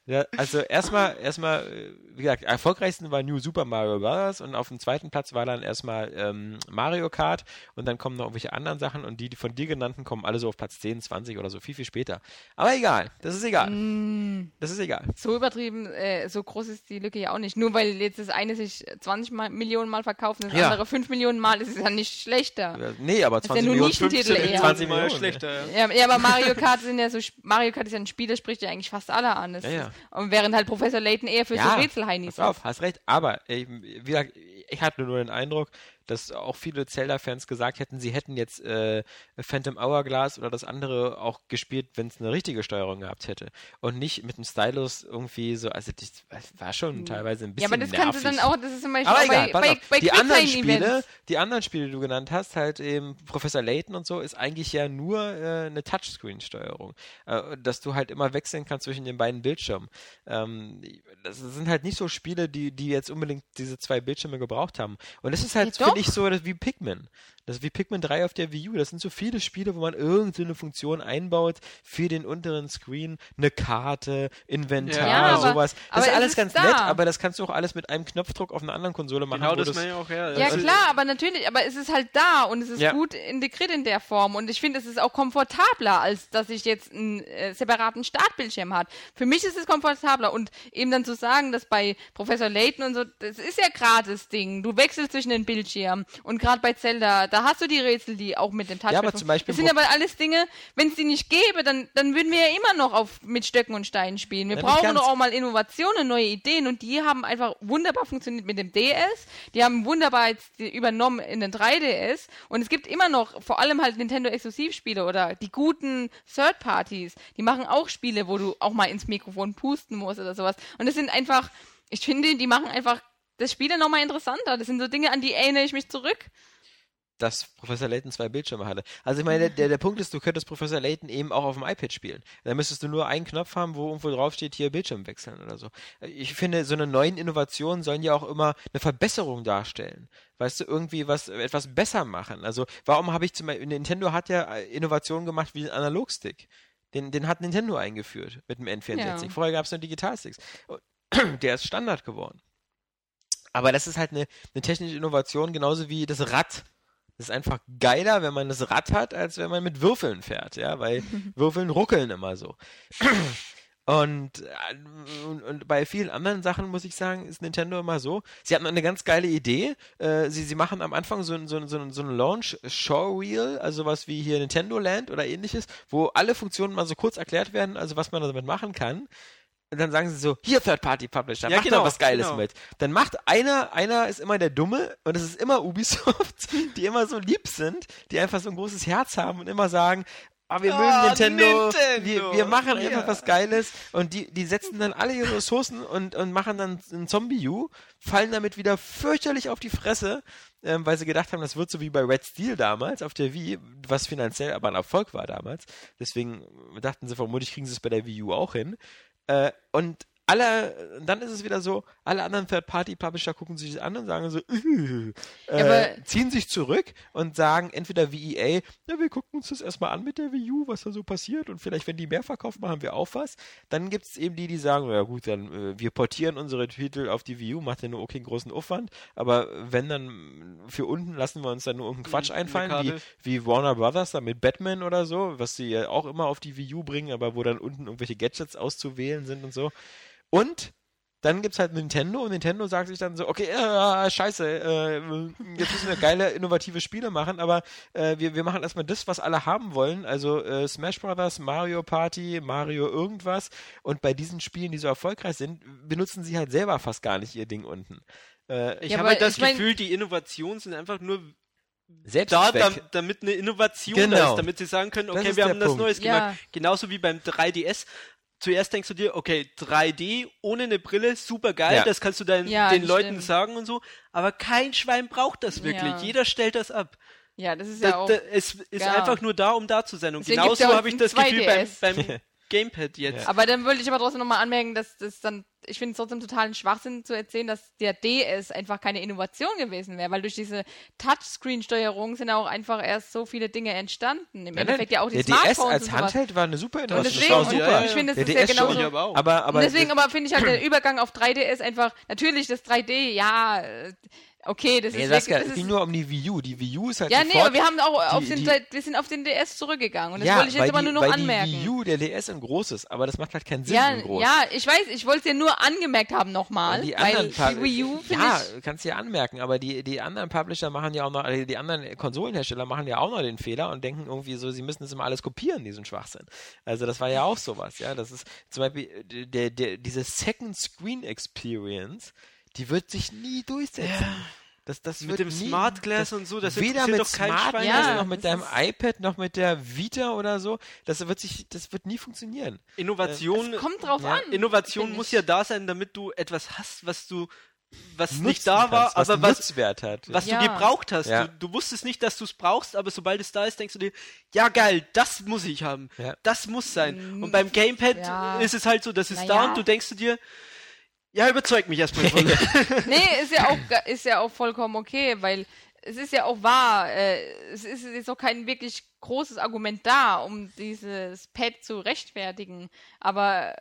[SPEAKER 1] Ja, also erstmal, erstmal, äh, wie gesagt, erfolgreichsten war New Super Mario Bros. und auf dem zweiten Platz war dann erstmal ähm, Mario Kart und dann kommen noch irgendwelche anderen Sachen und die, die von dir genannten kommen alle so auf Platz 10, 20 oder so, viel, viel später. Aber egal, das ist egal.
[SPEAKER 2] Mm,
[SPEAKER 1] Das ist egal.
[SPEAKER 2] so übertrieben, äh, so groß ist die Lücke ja auch nicht. Nur weil jetzt das eine sich 20 mal, Millionen Mal verkauft und das
[SPEAKER 1] Ja.
[SPEAKER 2] andere 5 Millionen Mal, ist es ja nicht schlechter.
[SPEAKER 1] Ja, Nee, aber
[SPEAKER 2] ist ja
[SPEAKER 1] 20
[SPEAKER 2] nur
[SPEAKER 1] Millionen,
[SPEAKER 2] Nischentitel
[SPEAKER 1] 15,
[SPEAKER 2] eher.
[SPEAKER 1] 20
[SPEAKER 3] Mal
[SPEAKER 1] Millionen.
[SPEAKER 3] schlechter. Ja.
[SPEAKER 2] Ja, ja, aber Mario Kart sind ja so, Sp- Mario Kart ist ja ein Spiel, das spricht ja eigentlich fast alle an. Das
[SPEAKER 1] Ja, ja.
[SPEAKER 2] Ist, und während halt Professor Layton eher für
[SPEAKER 1] Ja,
[SPEAKER 2] so Rätselheinis
[SPEAKER 1] Pass auf, hast recht. Aber, äh, wie gesagt, ich hatte nur den Eindruck, dass auch viele Zelda-Fans gesagt hätten, sie hätten jetzt äh, Phantom Hourglass oder das andere auch gespielt, wenn es eine richtige Steuerung gehabt hätte. Und nicht mit dem Stylus irgendwie so, also das war schon teilweise ein
[SPEAKER 2] Ja,
[SPEAKER 1] bisschen
[SPEAKER 2] aber das
[SPEAKER 1] nervig.
[SPEAKER 2] kannst du dann auch, das ist zum Beispiel
[SPEAKER 1] Aber egal,
[SPEAKER 2] bei, bei, bei
[SPEAKER 1] die anderen. Spiele, die anderen Spiele, die du genannt hast, halt eben Professor Layton und so, ist eigentlich ja nur äh, eine Touchscreen-Steuerung, äh, dass du halt immer wechseln kannst zwischen den beiden Bildschirmen. Ähm, das sind halt nicht so Spiele, die, die jetzt unbedingt diese zwei Bildschirme gebraucht haben. Und das ist halt,
[SPEAKER 2] Ja,
[SPEAKER 1] finde ich, so das wie Pikmin. Das ist wie Pikmin 3 auf der Wii U. Das sind so viele Spiele, wo man irgendeine Funktion einbaut für den unteren Screen, eine Karte, Inventar,
[SPEAKER 3] Ja,
[SPEAKER 2] aber-
[SPEAKER 1] sowas. Das ist
[SPEAKER 2] es
[SPEAKER 1] alles
[SPEAKER 2] ist
[SPEAKER 1] ganz
[SPEAKER 2] da.
[SPEAKER 1] nett, aber das kannst du auch alles mit einem Knopfdruck auf einer anderen Konsole machen.
[SPEAKER 3] Genau das meine ich auch, ja.
[SPEAKER 2] Ja
[SPEAKER 3] Also-
[SPEAKER 2] klar, aber natürlich, aber es ist halt da und es ist
[SPEAKER 1] Ja.
[SPEAKER 2] gut integriert in der Form und ich finde, es ist auch komfortabler, als dass ich jetzt einen äh, separaten Startbildschirm hat. Für mich ist es komfortabler und eben dann zu sagen, dass bei Professor Layton und so, das ist ja gratis Ding. Du wechselst zwischen den Bildschirmen. Bildschirm. Und gerade bei Zelda, da hast du die Rätsel, die auch mit dem Touchpad.
[SPEAKER 1] Ja, aber zum Beispiel
[SPEAKER 2] Das sind aber alles Dinge, wenn es die nicht gäbe, dann, dann würden wir ja immer noch auf, mit Stöcken und Steinen spielen. Wir
[SPEAKER 1] Ja,
[SPEAKER 2] brauchen doch auch mal Innovationen, neue Ideen und die haben einfach wunderbar funktioniert mit dem DS. Die haben wunderbar jetzt übernommen in den 3DS und es gibt immer noch, vor allem halt Nintendo-Exklusivspiele oder die guten Third-Parties, die machen auch Spiele, wo du auch mal ins Mikrofon pusten musst oder sowas. Und das sind einfach, ich finde, die machen einfach das Spiel dann nochmal interessanter. Das sind so Dinge, an die erinnere ich mich zurück.
[SPEAKER 1] dass Professor Layton zwei Bildschirme hatte. Also ich meine, der, der Punkt ist, du könntest Professor Layton eben auch auf dem iPad spielen. Da müsstest du nur einen Knopf haben, wo irgendwo draufsteht, hier Bildschirm wechseln oder so. Ich finde, so eine neuen Innovationen sollen ja auch immer eine Verbesserung darstellen. Weißt du, irgendwie was, etwas besser machen. Also warum habe ich zum Beispiel, Nintendo hat ja Innovationen gemacht wie den Analogstick. Den, den hat Nintendo eingeführt mit dem N64.
[SPEAKER 2] Ja.
[SPEAKER 1] Vorher gab es nur Digitalsticks. Und [CLEARS THROAT] Der ist Standard geworden. Aber das ist halt eine, eine technische Innovation, genauso wie das Rad. Das ist einfach geiler, wenn man das Rad hat, als wenn man mit Würfeln fährt, ja, weil [LAUGHS] Würfeln ruckeln immer so. Und, und, und bei vielen anderen Sachen, muss ich sagen, ist Nintendo immer so. Sie hatten eine ganz geile Idee. Äh, sie, sie machen am Anfang so, ein- so, so, so ein Launch-Showreel, also was wie hier Nintendo Land oder ähnliches, wo alle Funktionen mal so kurz erklärt werden, also was man damit machen kann. Und dann sagen sie so, hier Third-Party-Publisher,
[SPEAKER 3] Ja,
[SPEAKER 1] macht
[SPEAKER 3] genau,
[SPEAKER 1] da was Geiles
[SPEAKER 3] genau.
[SPEAKER 1] mit. Dann macht einer, einer ist immer der Dumme und es ist immer Ubisoft, [LAUGHS] die immer so lieb sind, die einfach so ein großes Herz haben und immer sagen, ah, wir mögen
[SPEAKER 3] Ah,
[SPEAKER 1] Nintendo,
[SPEAKER 3] Nintendo,
[SPEAKER 1] Wir, wir machen
[SPEAKER 3] ja.
[SPEAKER 1] einfach was Geiles und die, die setzen dann alle ihre Ressourcen und, und machen dann ein Zombie-U, fallen damit wieder fürchterlich auf die Fresse, ähm, weil sie gedacht haben, das wird so wie bei Red Steel damals auf der Wii, was finanziell aber ein Erfolg war damals. Deswegen dachten sie, vermutlich kriegen sie es bei der Wii U auch hin. Äh, und alle, dann ist es wieder so, alle anderen Third-Party-Publisher gucken sich das an und sagen so, [LAUGHS] äh, äh, ziehen sich zurück und sagen entweder wie EA, ja, wir gucken uns das erstmal an mit der Wii U, was da so passiert und vielleicht, wenn die mehr verkaufen, machen wir auch was. Dann gibt es eben die, die sagen, ja gut, dann äh, wir portieren unsere Titel auf die Wii U, macht ja nur okay einen großen Aufwand, aber wenn dann für unten lassen wir uns dann nur irgendeinen Quatsch einfallen, wie, wie Warner Brothers da mit Batman oder so, was sie ja auch immer auf die Wii U bringen, aber wo dann unten irgendwelche Gadgets auszuwählen sind und so. Und dann gibt's halt Nintendo und Nintendo sagt sich dann so, okay, äh, scheiße, äh, jetzt müssen wir geile, innovative Spiele machen, aber äh, wir, wir machen erstmal das, was alle haben wollen, also äh, Smash Brothers, Mario Party, Mario irgendwas und bei diesen Spielen, die so erfolgreich sind, benutzen sie halt selber fast gar nicht ihr Ding unten. Äh,
[SPEAKER 3] Ich
[SPEAKER 2] Ja,
[SPEAKER 3] habe halt das
[SPEAKER 2] ich mein-
[SPEAKER 3] Gefühl, die Innovationen sind einfach nur da,
[SPEAKER 1] Selbstzweck.
[SPEAKER 3] dam, damit eine Innovation da
[SPEAKER 1] Genau.
[SPEAKER 3] ist, damit sie sagen können,
[SPEAKER 1] Das
[SPEAKER 3] okay, wir haben das
[SPEAKER 1] Punkt.
[SPEAKER 3] Neues
[SPEAKER 2] Ja.
[SPEAKER 3] gemacht. Genauso wie beim 3DS. Zuerst denkst du dir, okay, 3D ohne eine Brille, super geil,
[SPEAKER 1] Ja.
[SPEAKER 3] das kannst du deinen,
[SPEAKER 2] Ja,
[SPEAKER 3] den Leuten
[SPEAKER 2] stimmt.
[SPEAKER 3] sagen und so, aber kein Schwein braucht das wirklich.
[SPEAKER 2] Ja.
[SPEAKER 3] Jeder stellt das ab.
[SPEAKER 2] Ja, das ist
[SPEAKER 3] Da,
[SPEAKER 2] ja auch.
[SPEAKER 3] da, es ist
[SPEAKER 2] ja.
[SPEAKER 3] einfach nur da, um da zu sein. Und
[SPEAKER 2] Deswegen
[SPEAKER 3] genauso habe ich das Gefühl beim,
[SPEAKER 2] 2DS.
[SPEAKER 3] beim [LAUGHS] Gamepad jetzt.
[SPEAKER 2] Aber dann wollte ich aber trotzdem nochmal anmerken, dass das dann, ich finde es trotzdem totalen Schwachsinn zu erzählen, dass der DS einfach keine Innovation gewesen wäre, weil durch diese Touchscreen-Steuerung sind auch einfach erst so viele Dinge entstanden. Im
[SPEAKER 1] Nein,
[SPEAKER 2] Endeffekt ja auch die
[SPEAKER 1] der DS
[SPEAKER 2] Smartphones
[SPEAKER 1] als
[SPEAKER 2] und sowas.
[SPEAKER 1] Handheld war eine super
[SPEAKER 2] Und
[SPEAKER 1] Innovation.
[SPEAKER 2] deswegen,
[SPEAKER 3] und
[SPEAKER 1] super.
[SPEAKER 2] ich finde, das
[SPEAKER 1] der
[SPEAKER 2] ist ja
[SPEAKER 1] DS
[SPEAKER 2] genauso.
[SPEAKER 1] schon,
[SPEAKER 3] Ich aber auch.
[SPEAKER 1] aber, aber
[SPEAKER 2] deswegen aber finde ich halt der Übergang auf 3DS einfach, natürlich das 3D, ja, äh, okay, das
[SPEAKER 1] Nee,
[SPEAKER 2] ist
[SPEAKER 1] das,
[SPEAKER 2] wirklich,
[SPEAKER 1] es
[SPEAKER 2] das
[SPEAKER 1] ging nur um die Wii U. Die Wii U ist halt
[SPEAKER 2] ja, nee, aber wir haben auch auf
[SPEAKER 1] die-
[SPEAKER 2] den,
[SPEAKER 1] die-
[SPEAKER 2] wir sind auf den DS zurückgegangen und das
[SPEAKER 1] ja,
[SPEAKER 2] wollte ich jetzt
[SPEAKER 1] die,
[SPEAKER 2] nur noch
[SPEAKER 1] weil
[SPEAKER 2] anmerken.
[SPEAKER 1] die Wii U der DS ein großes, aber das macht halt keinen Sinn
[SPEAKER 2] ja,
[SPEAKER 1] groß.
[SPEAKER 2] ja, ich weiß, ich wollte es dir nur angemerkt haben nochmal,
[SPEAKER 1] die
[SPEAKER 2] weil
[SPEAKER 1] anderen Pub-
[SPEAKER 2] die Wii U finde
[SPEAKER 1] ja,
[SPEAKER 2] ich
[SPEAKER 1] kannst du ja anmerken, aber die, die anderen Publisher machen ja auch noch, also die anderen Konsolenhersteller machen ja auch noch den Fehler und denken irgendwie so, sie müssen das immer alles kopieren, diesen Schwachsinn. Also das war ja auch sowas, ja. Das ist zum Beispiel äh, der, der, diese Second Screen Experience, die wird sich nie durchsetzen. Das, das
[SPEAKER 3] Mit
[SPEAKER 1] wird
[SPEAKER 3] dem
[SPEAKER 1] nie,
[SPEAKER 3] Smart Glass und so, das
[SPEAKER 1] weder mit
[SPEAKER 3] doch kein
[SPEAKER 1] Smart
[SPEAKER 3] Schwein.
[SPEAKER 1] Glass
[SPEAKER 2] Ja,
[SPEAKER 1] noch mit
[SPEAKER 2] das
[SPEAKER 1] deinem iPad noch mit der Vita oder so. Das wird sich, das wird nie funktionieren.
[SPEAKER 3] Innovation,
[SPEAKER 2] es kommt drauf
[SPEAKER 1] Ja.
[SPEAKER 2] an.
[SPEAKER 3] Innovation muss ja da sein, damit du etwas hast, was du, was
[SPEAKER 1] Nutzen
[SPEAKER 3] nicht da war,
[SPEAKER 1] kannst, was
[SPEAKER 3] aber was,
[SPEAKER 1] Nutzwert hat.
[SPEAKER 3] was
[SPEAKER 2] Ja.
[SPEAKER 3] du gebraucht hast.
[SPEAKER 1] Ja.
[SPEAKER 3] Du, du wusstest nicht, dass du es brauchst, aber sobald es da ist, denkst du dir, ja geil, das muss ich haben.
[SPEAKER 1] Ja.
[SPEAKER 3] Das muss sein. Und beim Gamepad
[SPEAKER 2] ja.
[SPEAKER 3] ist es halt so, das ist
[SPEAKER 2] Na
[SPEAKER 3] da
[SPEAKER 2] ja.
[SPEAKER 3] und du denkst du dir, ja, überzeug mich erstmal. [LAUGHS]
[SPEAKER 2] Nee, ist ja auch ist ja auch vollkommen okay, weil es ist ja auch wahr, äh, es ist jetzt auch kein wirklich großes Argument da, um dieses Pad zu rechtfertigen. Aber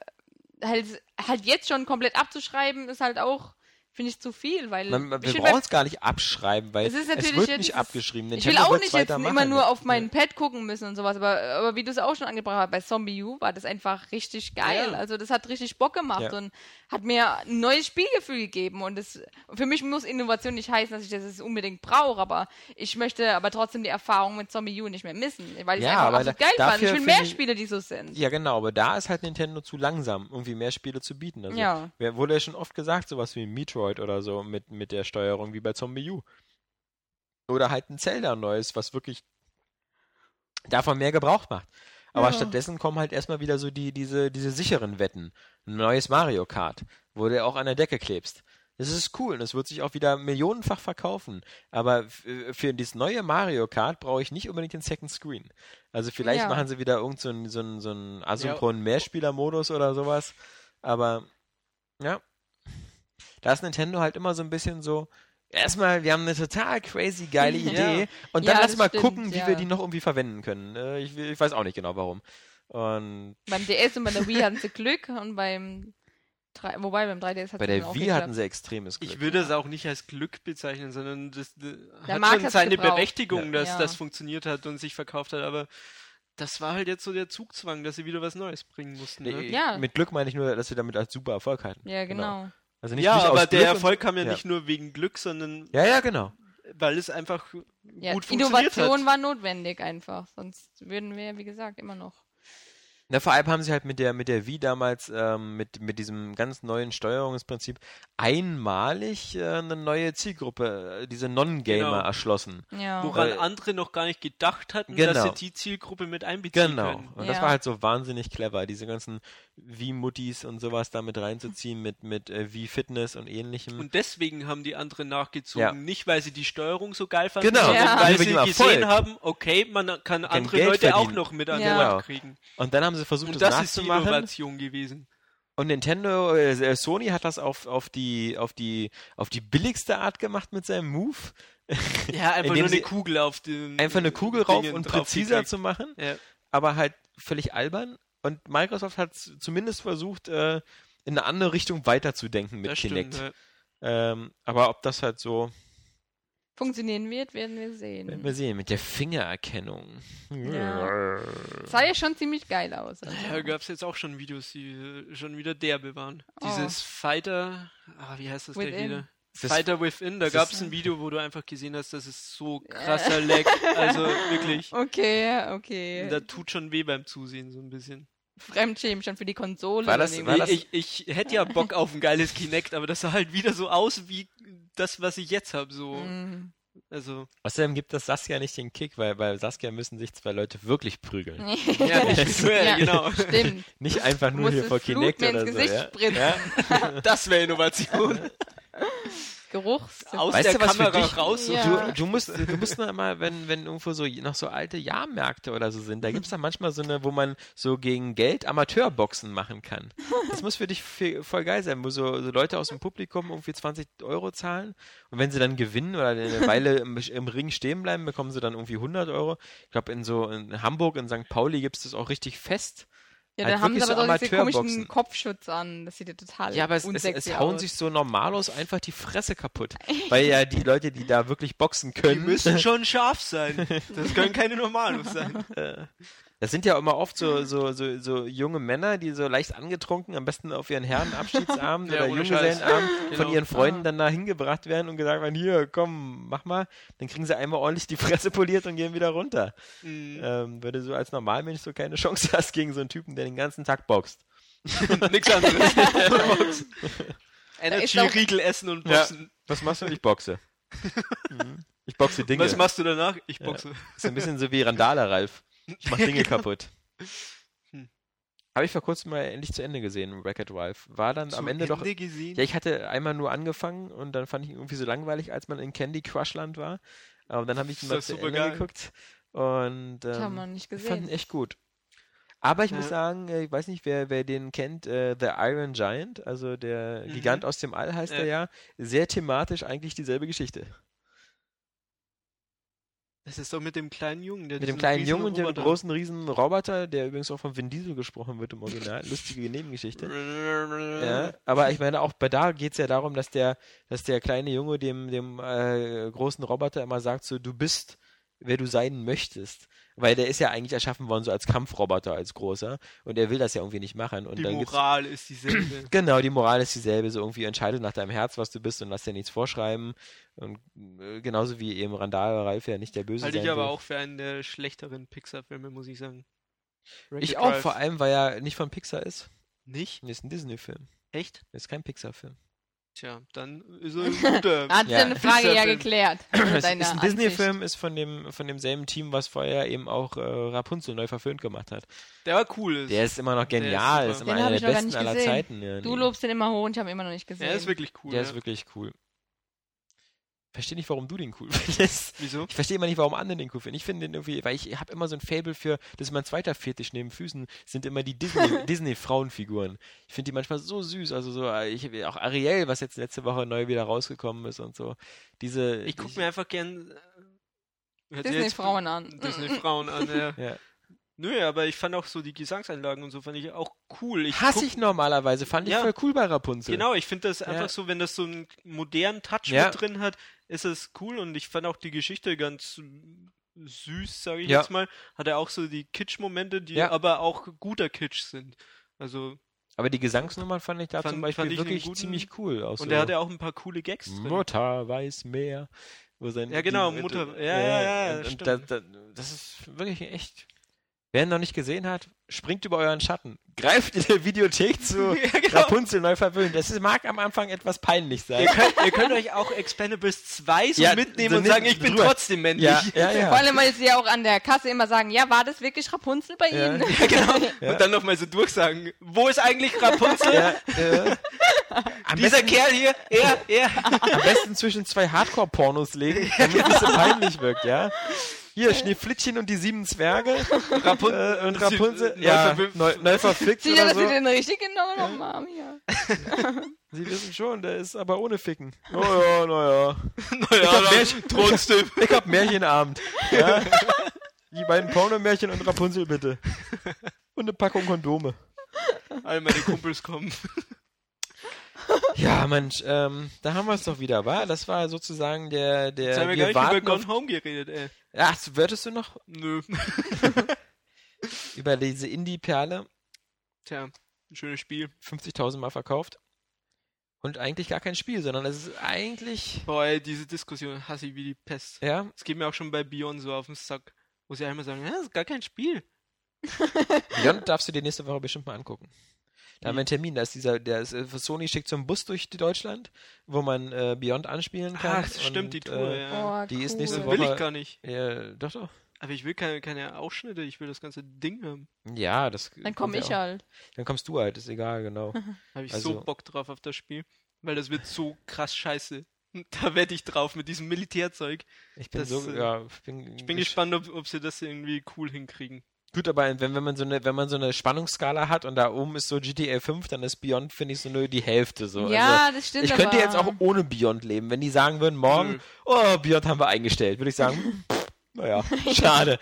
[SPEAKER 2] halt, halt jetzt schon komplett abzuschreiben, ist halt auch finde ich zu viel, weil
[SPEAKER 1] Man, man, wir brauchen es gar nicht abschreiben, weil
[SPEAKER 2] Es ist
[SPEAKER 1] es
[SPEAKER 2] natürlich
[SPEAKER 1] wird
[SPEAKER 2] ja
[SPEAKER 1] nicht abgeschrieben.
[SPEAKER 2] ich will auch nicht jetzt
[SPEAKER 1] weiter
[SPEAKER 2] immer
[SPEAKER 1] machen.
[SPEAKER 2] nur auf mein Pad gucken müssen und sowas, aber, aber wie du es auch schon angebracht hast, bei Zombie U war das einfach richtig geil.
[SPEAKER 3] Ja.
[SPEAKER 2] Also das hat richtig Bock gemacht
[SPEAKER 1] Ja.
[SPEAKER 2] und hat mir ein neues Spielgefühl gegeben und das, für mich muss Innovation nicht heißen, dass ich das jetzt unbedingt brauche, aber ich möchte aber trotzdem die Erfahrung mit Zombie U nicht mehr missen, weil ich es
[SPEAKER 1] Ja,
[SPEAKER 2] einfach absolut
[SPEAKER 1] da-
[SPEAKER 2] geil fand. Ich will mehr
[SPEAKER 1] ich-
[SPEAKER 2] Spiele, die so sind.
[SPEAKER 1] Ja, genau, aber da ist halt Nintendo zu langsam, irgendwie mehr Spiele zu bieten. Also,
[SPEAKER 2] Ja.
[SPEAKER 1] Wurde ja schon oft gesagt, sowas wie Metroid oder so mit, mit der Steuerung wie bei Zombie U. Oder halt ein Zelda neues, was wirklich davon mehr Gebrauch macht. Aber
[SPEAKER 2] Ja.
[SPEAKER 1] stattdessen kommen halt erstmal wieder so die, diese, diese sicheren Wetten. Ein neues Mario Kart, wo du auch an der Decke klebst. Das ist cool und es wird sich auch wieder millionenfach verkaufen. Aber f- für dieses neue Mario Kart brauche ich nicht unbedingt den Second Screen. Also vielleicht
[SPEAKER 2] Ja.
[SPEAKER 1] machen sie wieder irgend so so so einen asynchronen Mehrspieler-Modus oder sowas. Aber ja, da ist Nintendo halt immer so ein bisschen so. Erstmal, wir haben eine total crazy geile [LAUGHS]
[SPEAKER 2] Ja.
[SPEAKER 1] Idee und dann
[SPEAKER 2] Ja,
[SPEAKER 1] lass mal
[SPEAKER 2] stimmt,
[SPEAKER 1] gucken, wie
[SPEAKER 2] ja.
[SPEAKER 1] wir die noch irgendwie verwenden können. Äh, Ich, ich weiß auch nicht genau warum. Und
[SPEAKER 2] Beim DS und bei der Wii hatten sie Glück und beim 3, wobei beim 3DS hat
[SPEAKER 1] bei der Wii hatten sie extremes Glück.
[SPEAKER 3] Ich würde es auch nicht als Glück bezeichnen, sondern das, das hat
[SPEAKER 2] Markt
[SPEAKER 3] schon seine
[SPEAKER 2] gebraucht.
[SPEAKER 3] Berechtigung,
[SPEAKER 1] Ja.
[SPEAKER 3] dass
[SPEAKER 2] Ja.
[SPEAKER 3] das funktioniert hat und sich verkauft hat, aber das war halt jetzt so der Zugzwang, dass sie wieder was Neues bringen mussten.
[SPEAKER 1] Nee,
[SPEAKER 3] Ne?
[SPEAKER 2] Ja.
[SPEAKER 1] Mit Glück meine ich nur, dass sie damit als super Erfolg hatten.
[SPEAKER 2] Ja, genau.
[SPEAKER 1] Also nicht,
[SPEAKER 3] ja,
[SPEAKER 1] nicht
[SPEAKER 3] aber
[SPEAKER 1] aus
[SPEAKER 3] der
[SPEAKER 1] Glück
[SPEAKER 3] Erfolg kam ja,
[SPEAKER 1] ja.
[SPEAKER 3] nicht nur wegen Glück, sondern
[SPEAKER 1] Ja, ja, genau.
[SPEAKER 3] weil es einfach
[SPEAKER 2] Ja,
[SPEAKER 3] gut funktioniert
[SPEAKER 2] Innovation
[SPEAKER 3] hat.
[SPEAKER 2] war notwendig einfach, sonst würden wir, wie gesagt, immer noch.
[SPEAKER 1] Na, vor allem haben sie halt mit der, mit der Wii damals, ähm, mit, mit diesem ganz neuen Steuerungsprinzip einmalig äh, eine neue Zielgruppe, äh, diese Non-Gamer
[SPEAKER 3] Genau.
[SPEAKER 1] erschlossen.
[SPEAKER 2] Ja.
[SPEAKER 3] Woran
[SPEAKER 1] Weil-
[SPEAKER 3] andere noch gar nicht gedacht hatten,
[SPEAKER 1] Genau.
[SPEAKER 3] dass sie die Zielgruppe mit einbeziehen
[SPEAKER 1] Genau.
[SPEAKER 3] können.
[SPEAKER 1] Und das
[SPEAKER 2] Ja.
[SPEAKER 1] war halt so wahnsinnig clever, diese ganzen Wii-Muttis und sowas da mit reinzuziehen, mit, mit äh, Wii-Fitness und ähnlichem.
[SPEAKER 3] Und deswegen haben die anderen nachgezogen.
[SPEAKER 1] Ja.
[SPEAKER 3] Nicht, weil sie die Steuerung so geil fanden,
[SPEAKER 1] Genau.
[SPEAKER 3] sondern
[SPEAKER 2] Ja.
[SPEAKER 3] weil sie gesehen
[SPEAKER 1] Erfolg.
[SPEAKER 3] haben, okay, man kann andere Leute auch
[SPEAKER 1] verdienen.
[SPEAKER 3] noch mit an
[SPEAKER 2] Ja.
[SPEAKER 3] den
[SPEAKER 1] Genau.
[SPEAKER 3] Markt kriegen.
[SPEAKER 1] Und dann haben sie versucht,
[SPEAKER 3] Und
[SPEAKER 1] das,
[SPEAKER 3] das ist die
[SPEAKER 1] nachzumachen.
[SPEAKER 3] Innovation gewesen.
[SPEAKER 1] Und Nintendo, äh, Sony hat das auf, auf, die, auf, die, auf die billigste Art gemacht mit seinem Move. [LAUGHS]
[SPEAKER 3] Ja, einfach nur eine
[SPEAKER 1] sie
[SPEAKER 3] Kugel auf den
[SPEAKER 1] Einfach eine Kugel rauf
[SPEAKER 3] Dingen
[SPEAKER 1] und präziser
[SPEAKER 3] gekriegt.
[SPEAKER 1] zu machen,
[SPEAKER 3] Ja.
[SPEAKER 1] aber halt völlig albern. Und Microsoft hat zumindest versucht, äh, in eine andere Richtung weiterzudenken mit
[SPEAKER 3] Das
[SPEAKER 1] Kinect.
[SPEAKER 3] stimmt. Ja.
[SPEAKER 1] Ähm, aber ob das halt so,
[SPEAKER 2] Funktionieren wird, werden wir
[SPEAKER 1] werden
[SPEAKER 2] sehen.
[SPEAKER 1] wir sehen, mit der Fingererkennung.
[SPEAKER 2] Ja. Sah ja schon ziemlich geil aus. Also.
[SPEAKER 3] Da gab es jetzt auch schon Videos, die schon wieder derbe waren.
[SPEAKER 2] Oh.
[SPEAKER 3] Dieses Fighter, ah, wie heißt das gleich
[SPEAKER 2] Within.
[SPEAKER 3] wieder?
[SPEAKER 1] Ist das-
[SPEAKER 3] Fighter Within, da gab es ein Video, wo du einfach gesehen hast, das ist so [LAUGHS] krasser Lag. Also wirklich.
[SPEAKER 2] Okay, okay.
[SPEAKER 3] Da tut schon weh beim Zusehen, so ein bisschen.
[SPEAKER 2] Fremdschämen schon für die Konsole.
[SPEAKER 1] War
[SPEAKER 2] oder
[SPEAKER 1] das- war das-
[SPEAKER 3] ich, ich, hätte ja Bock auf ein geiles Kinect, aber das sah halt wieder so aus wie das, was ich jetzt habe. So.
[SPEAKER 2] Mm.
[SPEAKER 3] Also,
[SPEAKER 1] Außerdem gibt das Saskia nicht den Kick, weil bei Saskia müssen sich zwei Leute wirklich prügeln. [LAUGHS]
[SPEAKER 3] ja, nicht mehr,
[SPEAKER 2] Ja.
[SPEAKER 3] genau.
[SPEAKER 2] Stimmt. [LAUGHS]
[SPEAKER 1] Nicht einfach nur hier vor Kinect
[SPEAKER 2] mir
[SPEAKER 1] oder
[SPEAKER 2] ins
[SPEAKER 1] so.
[SPEAKER 2] Gesicht
[SPEAKER 1] Ja? Ja? [LAUGHS]
[SPEAKER 3] Das wäre Innovation.
[SPEAKER 2] Geruchs.
[SPEAKER 3] Aus
[SPEAKER 1] Weißt
[SPEAKER 3] der
[SPEAKER 1] du, was für
[SPEAKER 3] Kamera
[SPEAKER 1] dich-
[SPEAKER 3] raus.
[SPEAKER 2] Ja.
[SPEAKER 1] Du, du musst, du musst noch mal, wenn, wenn irgendwo so noch so alte Jahrmärkte oder so sind, da gibt es da manchmal so eine, wo man so gegen Geld Amateurboxen machen kann. Das muss für dich viel- voll geil sein, wo so, so Leute aus dem Publikum irgendwie 20 Euro zahlen und wenn sie dann gewinnen oder eine Weile im, im Ring stehen bleiben, bekommen sie dann irgendwie 100 Euro. Ich glaube, in so in Hamburg, in St. Pauli gibt es das auch richtig fest.
[SPEAKER 2] Ja,
[SPEAKER 1] halt
[SPEAKER 2] dann haben sie aber
[SPEAKER 1] so
[SPEAKER 2] doch diese komischen. Kopfschutz an. Das sieht ja total
[SPEAKER 1] Ja, aber es, es, es hauen
[SPEAKER 2] aus.
[SPEAKER 1] sich so normalos einfach die Fresse kaputt. [LAUGHS] Weil ja die Leute, die da wirklich boxen
[SPEAKER 3] Die
[SPEAKER 1] können,
[SPEAKER 3] müssen [LAUGHS] schon scharf sein. Das können keine Normalos sein. [LAUGHS]
[SPEAKER 1] Das sind ja immer oft so, so, so, so junge Männer, die so leicht angetrunken, am besten auf ihren Herrenabschiedsabend [LAUGHS]
[SPEAKER 3] Ja,
[SPEAKER 1] oder Junggesellenabend [LAUGHS] von
[SPEAKER 3] Genau.
[SPEAKER 1] ihren Freunden
[SPEAKER 2] Ah.
[SPEAKER 1] dann da hingebracht werden und gesagt werden, hier, komm, mach mal. Dann kriegen sie einmal ordentlich die Fresse poliert und gehen wieder runter.
[SPEAKER 3] Mhm.
[SPEAKER 1] Ähm, weil du so als Normalmensch so keine Chance [LAUGHS] hast gegen so einen Typen, der den ganzen Tag boxt.
[SPEAKER 3] Nix anderes.
[SPEAKER 2] ist
[SPEAKER 3] Energy-Riegel essen und
[SPEAKER 1] Ja.
[SPEAKER 3] boxen.
[SPEAKER 1] Was machst du? Ich boxe. Mhm. Ich boxe Dinge.
[SPEAKER 3] Was machst du danach? Ich
[SPEAKER 1] Ja.
[SPEAKER 3] boxe.
[SPEAKER 1] ist ein bisschen so wie Randale, Ralf. Ich mach Dinge [LAUGHS] kaputt.
[SPEAKER 3] Hm.
[SPEAKER 1] Habe ich vor kurzem mal endlich zu Ende gesehen, Wreck-It Ralph. War dann am
[SPEAKER 3] Zu
[SPEAKER 1] Ende doch
[SPEAKER 3] gesehen?
[SPEAKER 1] Ja, ich hatte einmal nur angefangen und dann fand ich ihn irgendwie so langweilig, als man in Candy Crush Land war. Aber dann habe ich ihn mal
[SPEAKER 3] das
[SPEAKER 1] zu Ende
[SPEAKER 3] geil.
[SPEAKER 1] geguckt und
[SPEAKER 2] Das haben
[SPEAKER 1] ähm,
[SPEAKER 2] wir nicht
[SPEAKER 1] ich fand ihn echt gut. Aber ich
[SPEAKER 3] Ja.
[SPEAKER 1] muss sagen, äh, ich weiß nicht, wer, wer den kennt, äh, The Iron Giant, also der
[SPEAKER 3] Mhm.
[SPEAKER 1] Gigant aus dem All heißt
[SPEAKER 3] Ja.
[SPEAKER 1] er ja. Sehr thematisch eigentlich dieselbe Geschichte.
[SPEAKER 3] Das ist doch mit dem kleinen Jungen. Der
[SPEAKER 1] Mit dem kleinen Jungen und dem großen riesen Roboter, der übrigens auch von Vin Diesel gesprochen wird im Original. Lustige Nebengeschichte. [LAUGHS] Ja, aber ich meine, auch bei da geht es ja darum, dass der, dass der kleine Junge dem, dem äh, großen Roboter immer sagt, so, du bist, wer du sein möchtest. Weil der ist ja eigentlich erschaffen worden so als Kampfroboter, als großer. Und er will das ja irgendwie nicht machen. Und
[SPEAKER 3] Die Moral ist dieselbe. [CLEARS THROAT]
[SPEAKER 1] Genau, die Moral ist dieselbe. So irgendwie entscheide nach deinem Herz, was du bist und lass dir nichts vorschreiben. Und äh, genauso wie eben Randal Ralf ja nicht der Böse
[SPEAKER 3] Halte ich aber
[SPEAKER 1] will.
[SPEAKER 3] auch für einen der schlechteren Pixar-Filme, muss ich sagen.
[SPEAKER 1] Ich
[SPEAKER 3] Wreck-It
[SPEAKER 1] auch,
[SPEAKER 3] Ralph.
[SPEAKER 1] vor allem, weil er nicht von Pixar ist.
[SPEAKER 3] Nicht?
[SPEAKER 1] Nee, ist ein Disney-Film.
[SPEAKER 3] Echt?
[SPEAKER 1] Ist kein Pixar-Film.
[SPEAKER 3] Tja, dann ist er ein [LAUGHS] guter.
[SPEAKER 2] Hat
[SPEAKER 1] Ja.
[SPEAKER 2] Frage ja geklärt. [CLEARS THROAT]
[SPEAKER 1] Es
[SPEAKER 2] Deine
[SPEAKER 1] ist ein
[SPEAKER 2] Ansicht.
[SPEAKER 1] Disney-Film, ist von dem von demselben Team, was vorher eben auch äh, Rapunzel neu verfilmt gemacht hat.
[SPEAKER 3] Der war cool.
[SPEAKER 1] Der ist immer noch
[SPEAKER 3] ist
[SPEAKER 1] genial,
[SPEAKER 3] super.
[SPEAKER 1] ist, immer
[SPEAKER 2] Den
[SPEAKER 1] einer der
[SPEAKER 2] noch gar
[SPEAKER 1] besten
[SPEAKER 2] nicht
[SPEAKER 1] aller
[SPEAKER 2] gesehen.
[SPEAKER 1] Zeiten. Ja,
[SPEAKER 2] Du
[SPEAKER 1] nee.
[SPEAKER 2] lobst den immer hoch und ich habe ihn immer noch nicht gesehen.
[SPEAKER 3] der ist wirklich cool.
[SPEAKER 1] Der
[SPEAKER 3] ja.
[SPEAKER 1] ist wirklich cool. Verstehe nicht, warum du den cool [LAUGHS] findest.
[SPEAKER 3] Wieso?
[SPEAKER 1] Ich verstehe immer nicht, warum andere den cool finden. Ich finde den irgendwie, weil ich habe immer so ein Fable für, das ist mein zweiter Fetisch neben Füßen, sind immer die Disney, [LAUGHS] Disney-Frauenfiguren. Ich finde die manchmal so süß. Also so, äh, ich, auch Ariel, was jetzt letzte Woche neu wieder rausgekommen ist und so. Diese.
[SPEAKER 3] Ich gucke mir einfach gern äh,
[SPEAKER 2] Disney-Frauen an.
[SPEAKER 3] Disney-Frauen an, [LAUGHS] ja.
[SPEAKER 1] Ja.
[SPEAKER 3] Nö, aber ich fand auch so die Gesangseinlagen und so fand ich auch cool. Ich
[SPEAKER 1] Hasse ich normalerweise, fand ich
[SPEAKER 3] Ja.
[SPEAKER 1] voll cool bei Rapunzel.
[SPEAKER 3] Genau, ich finde das
[SPEAKER 1] Ja.
[SPEAKER 3] einfach so, wenn das so einen modernen Touch
[SPEAKER 1] Ja.
[SPEAKER 3] mit drin hat, ist es cool und ich fand auch die Geschichte ganz süß, sage ich
[SPEAKER 1] Ja.
[SPEAKER 3] jetzt mal. Hat er auch so die Kitsch-Momente, die
[SPEAKER 1] Ja.
[SPEAKER 3] aber auch guter Kitsch sind. Also,
[SPEAKER 1] Aber die Gesangsnummern fand ich da
[SPEAKER 3] Fand-
[SPEAKER 1] zum Beispiel wirklich
[SPEAKER 3] guten-
[SPEAKER 1] ziemlich cool. Auch
[SPEAKER 3] und
[SPEAKER 1] so
[SPEAKER 3] er hatte auch ein paar coole Gags drin.
[SPEAKER 1] Mutter weiß mehr. Wo sein,
[SPEAKER 3] Ja, genau, Mutter- ja, ja, ja,
[SPEAKER 1] und, und
[SPEAKER 3] stimmt.
[SPEAKER 1] da, da, das ist wirklich echt. Wer ihn noch nicht gesehen hat, springt über euren Schatten. Greift in der Videothek [LAUGHS] zu
[SPEAKER 3] Ja, genau.
[SPEAKER 1] Rapunzel neu verwöhnt. Das ist, mag am Anfang etwas peinlich sein.
[SPEAKER 3] Ihr könnt, ihr könnt euch auch Expendables 2 so
[SPEAKER 1] Ja,
[SPEAKER 3] mitnehmen
[SPEAKER 1] so
[SPEAKER 3] und sagen, ich bin
[SPEAKER 1] drüber.
[SPEAKER 3] trotzdem männlich.
[SPEAKER 1] Ja, ja,
[SPEAKER 2] Vor
[SPEAKER 1] ja.
[SPEAKER 2] allem, weil sie auch an der Kasse immer sagen, ja, war das wirklich Rapunzel bei
[SPEAKER 1] Ja.
[SPEAKER 2] Ihnen?
[SPEAKER 3] Ja, [LAUGHS] genau.
[SPEAKER 1] Ja.
[SPEAKER 3] Und dann nochmal so durchsagen, wo ist eigentlich Rapunzel?
[SPEAKER 1] ja, äh, am,
[SPEAKER 3] Dieser
[SPEAKER 1] besten,
[SPEAKER 3] Kerl hier, er, er.
[SPEAKER 1] am besten zwischen zwei Hardcore-Pornos legen, [LAUGHS] damit es so peinlich wirkt, ja? Hier, Schneeflittchen und die sieben Zwerge [LAUGHS]
[SPEAKER 3] Rapun
[SPEAKER 1] äh, und
[SPEAKER 3] Sie-
[SPEAKER 1] Rapunzel,
[SPEAKER 3] neu
[SPEAKER 1] ja, neu, neu verfickt
[SPEAKER 2] Sicher,
[SPEAKER 1] oder
[SPEAKER 2] dass
[SPEAKER 1] so.
[SPEAKER 2] sie den richtig genommen haben hier. [LAUGHS]
[SPEAKER 1] Sie wissen schon, der ist aber ohne Ficken. Oh ja, naja.
[SPEAKER 3] Naja,
[SPEAKER 1] hab
[SPEAKER 3] dann
[SPEAKER 1] Märchen-
[SPEAKER 3] trotzdem. [LAUGHS]
[SPEAKER 1] Ich hab Märchenabend. Ja? Die beiden Pornomärchen und Rapunzel bitte. Und eine Packung Kondome.
[SPEAKER 3] All meine Kumpels kommen. [LAUGHS]
[SPEAKER 1] Ja, Mensch, ähm, da haben wir es doch wieder, wa? Das war sozusagen der, der,
[SPEAKER 3] Jetzt haben wir gar nicht über Gone Home geredet, ey.
[SPEAKER 1] Ach, würdest du noch
[SPEAKER 3] Nö. [LAUGHS]
[SPEAKER 1] über diese Indie-Perle
[SPEAKER 3] Tja, ein schönes Spiel.
[SPEAKER 1] 50.000 Mal verkauft? Und eigentlich gar kein Spiel, sondern es ist eigentlich,
[SPEAKER 3] Boah, ey, diese Diskussion hasse ich wie die Pest.
[SPEAKER 1] ja,
[SPEAKER 3] Es geht mir auch schon bei Beyond so auf den Sack. Wo sie einmal sagen, ja, das ist gar kein Spiel. [LAUGHS]
[SPEAKER 1] Beyond darfst du dir nächste Woche bestimmt mal angucken. Da haben wir einen Termin, da ist dieser, der ist, äh, Sony schickt so einen Bus durch Deutschland, wo man äh, Beyond anspielen kann.
[SPEAKER 3] Ach, das stimmt,
[SPEAKER 1] und,
[SPEAKER 3] die Tour,
[SPEAKER 1] äh,
[SPEAKER 3] ja.
[SPEAKER 2] Oh,
[SPEAKER 1] die ist
[SPEAKER 2] cool.
[SPEAKER 1] nächste
[SPEAKER 3] Das
[SPEAKER 1] Woche-
[SPEAKER 3] will ich gar nicht.
[SPEAKER 1] Ja, doch, doch.
[SPEAKER 3] Aber ich will keine, keine Ausschnitte, ich will das ganze Ding haben.
[SPEAKER 1] Ja, das.
[SPEAKER 2] Dann komme
[SPEAKER 1] ja
[SPEAKER 2] ich
[SPEAKER 1] auch.
[SPEAKER 2] halt.
[SPEAKER 1] Dann kommst du halt, ist egal, genau. [LAUGHS]
[SPEAKER 3] Habe ich
[SPEAKER 1] Also-
[SPEAKER 3] so Bock drauf auf das Spiel. Weil das wird so krass scheiße. [LAUGHS] Da wette ich drauf mit diesem Militärzeug.
[SPEAKER 1] Ich bin
[SPEAKER 3] Das,
[SPEAKER 1] so,
[SPEAKER 3] äh,
[SPEAKER 1] ja, ich bin,
[SPEAKER 3] Ich bin gespannt, ob, ob sie das irgendwie cool hinkriegen.
[SPEAKER 1] Gut, aber wenn, wenn man so eine, wenn man so eine Spannungsskala hat und da oben ist so GTA 5, dann ist Beyond, finde ich, so nur die Hälfte so.
[SPEAKER 2] ja,
[SPEAKER 1] also,
[SPEAKER 2] das stimmt
[SPEAKER 1] ich könnte
[SPEAKER 2] aber.
[SPEAKER 1] jetzt auch ohne Beyond leben. Wenn die sagen würden, morgen,
[SPEAKER 3] Nö.
[SPEAKER 1] oh, Beyond haben wir eingestellt, würde ich sagen, [LAUGHS] pff, naja, [LAUGHS] schade.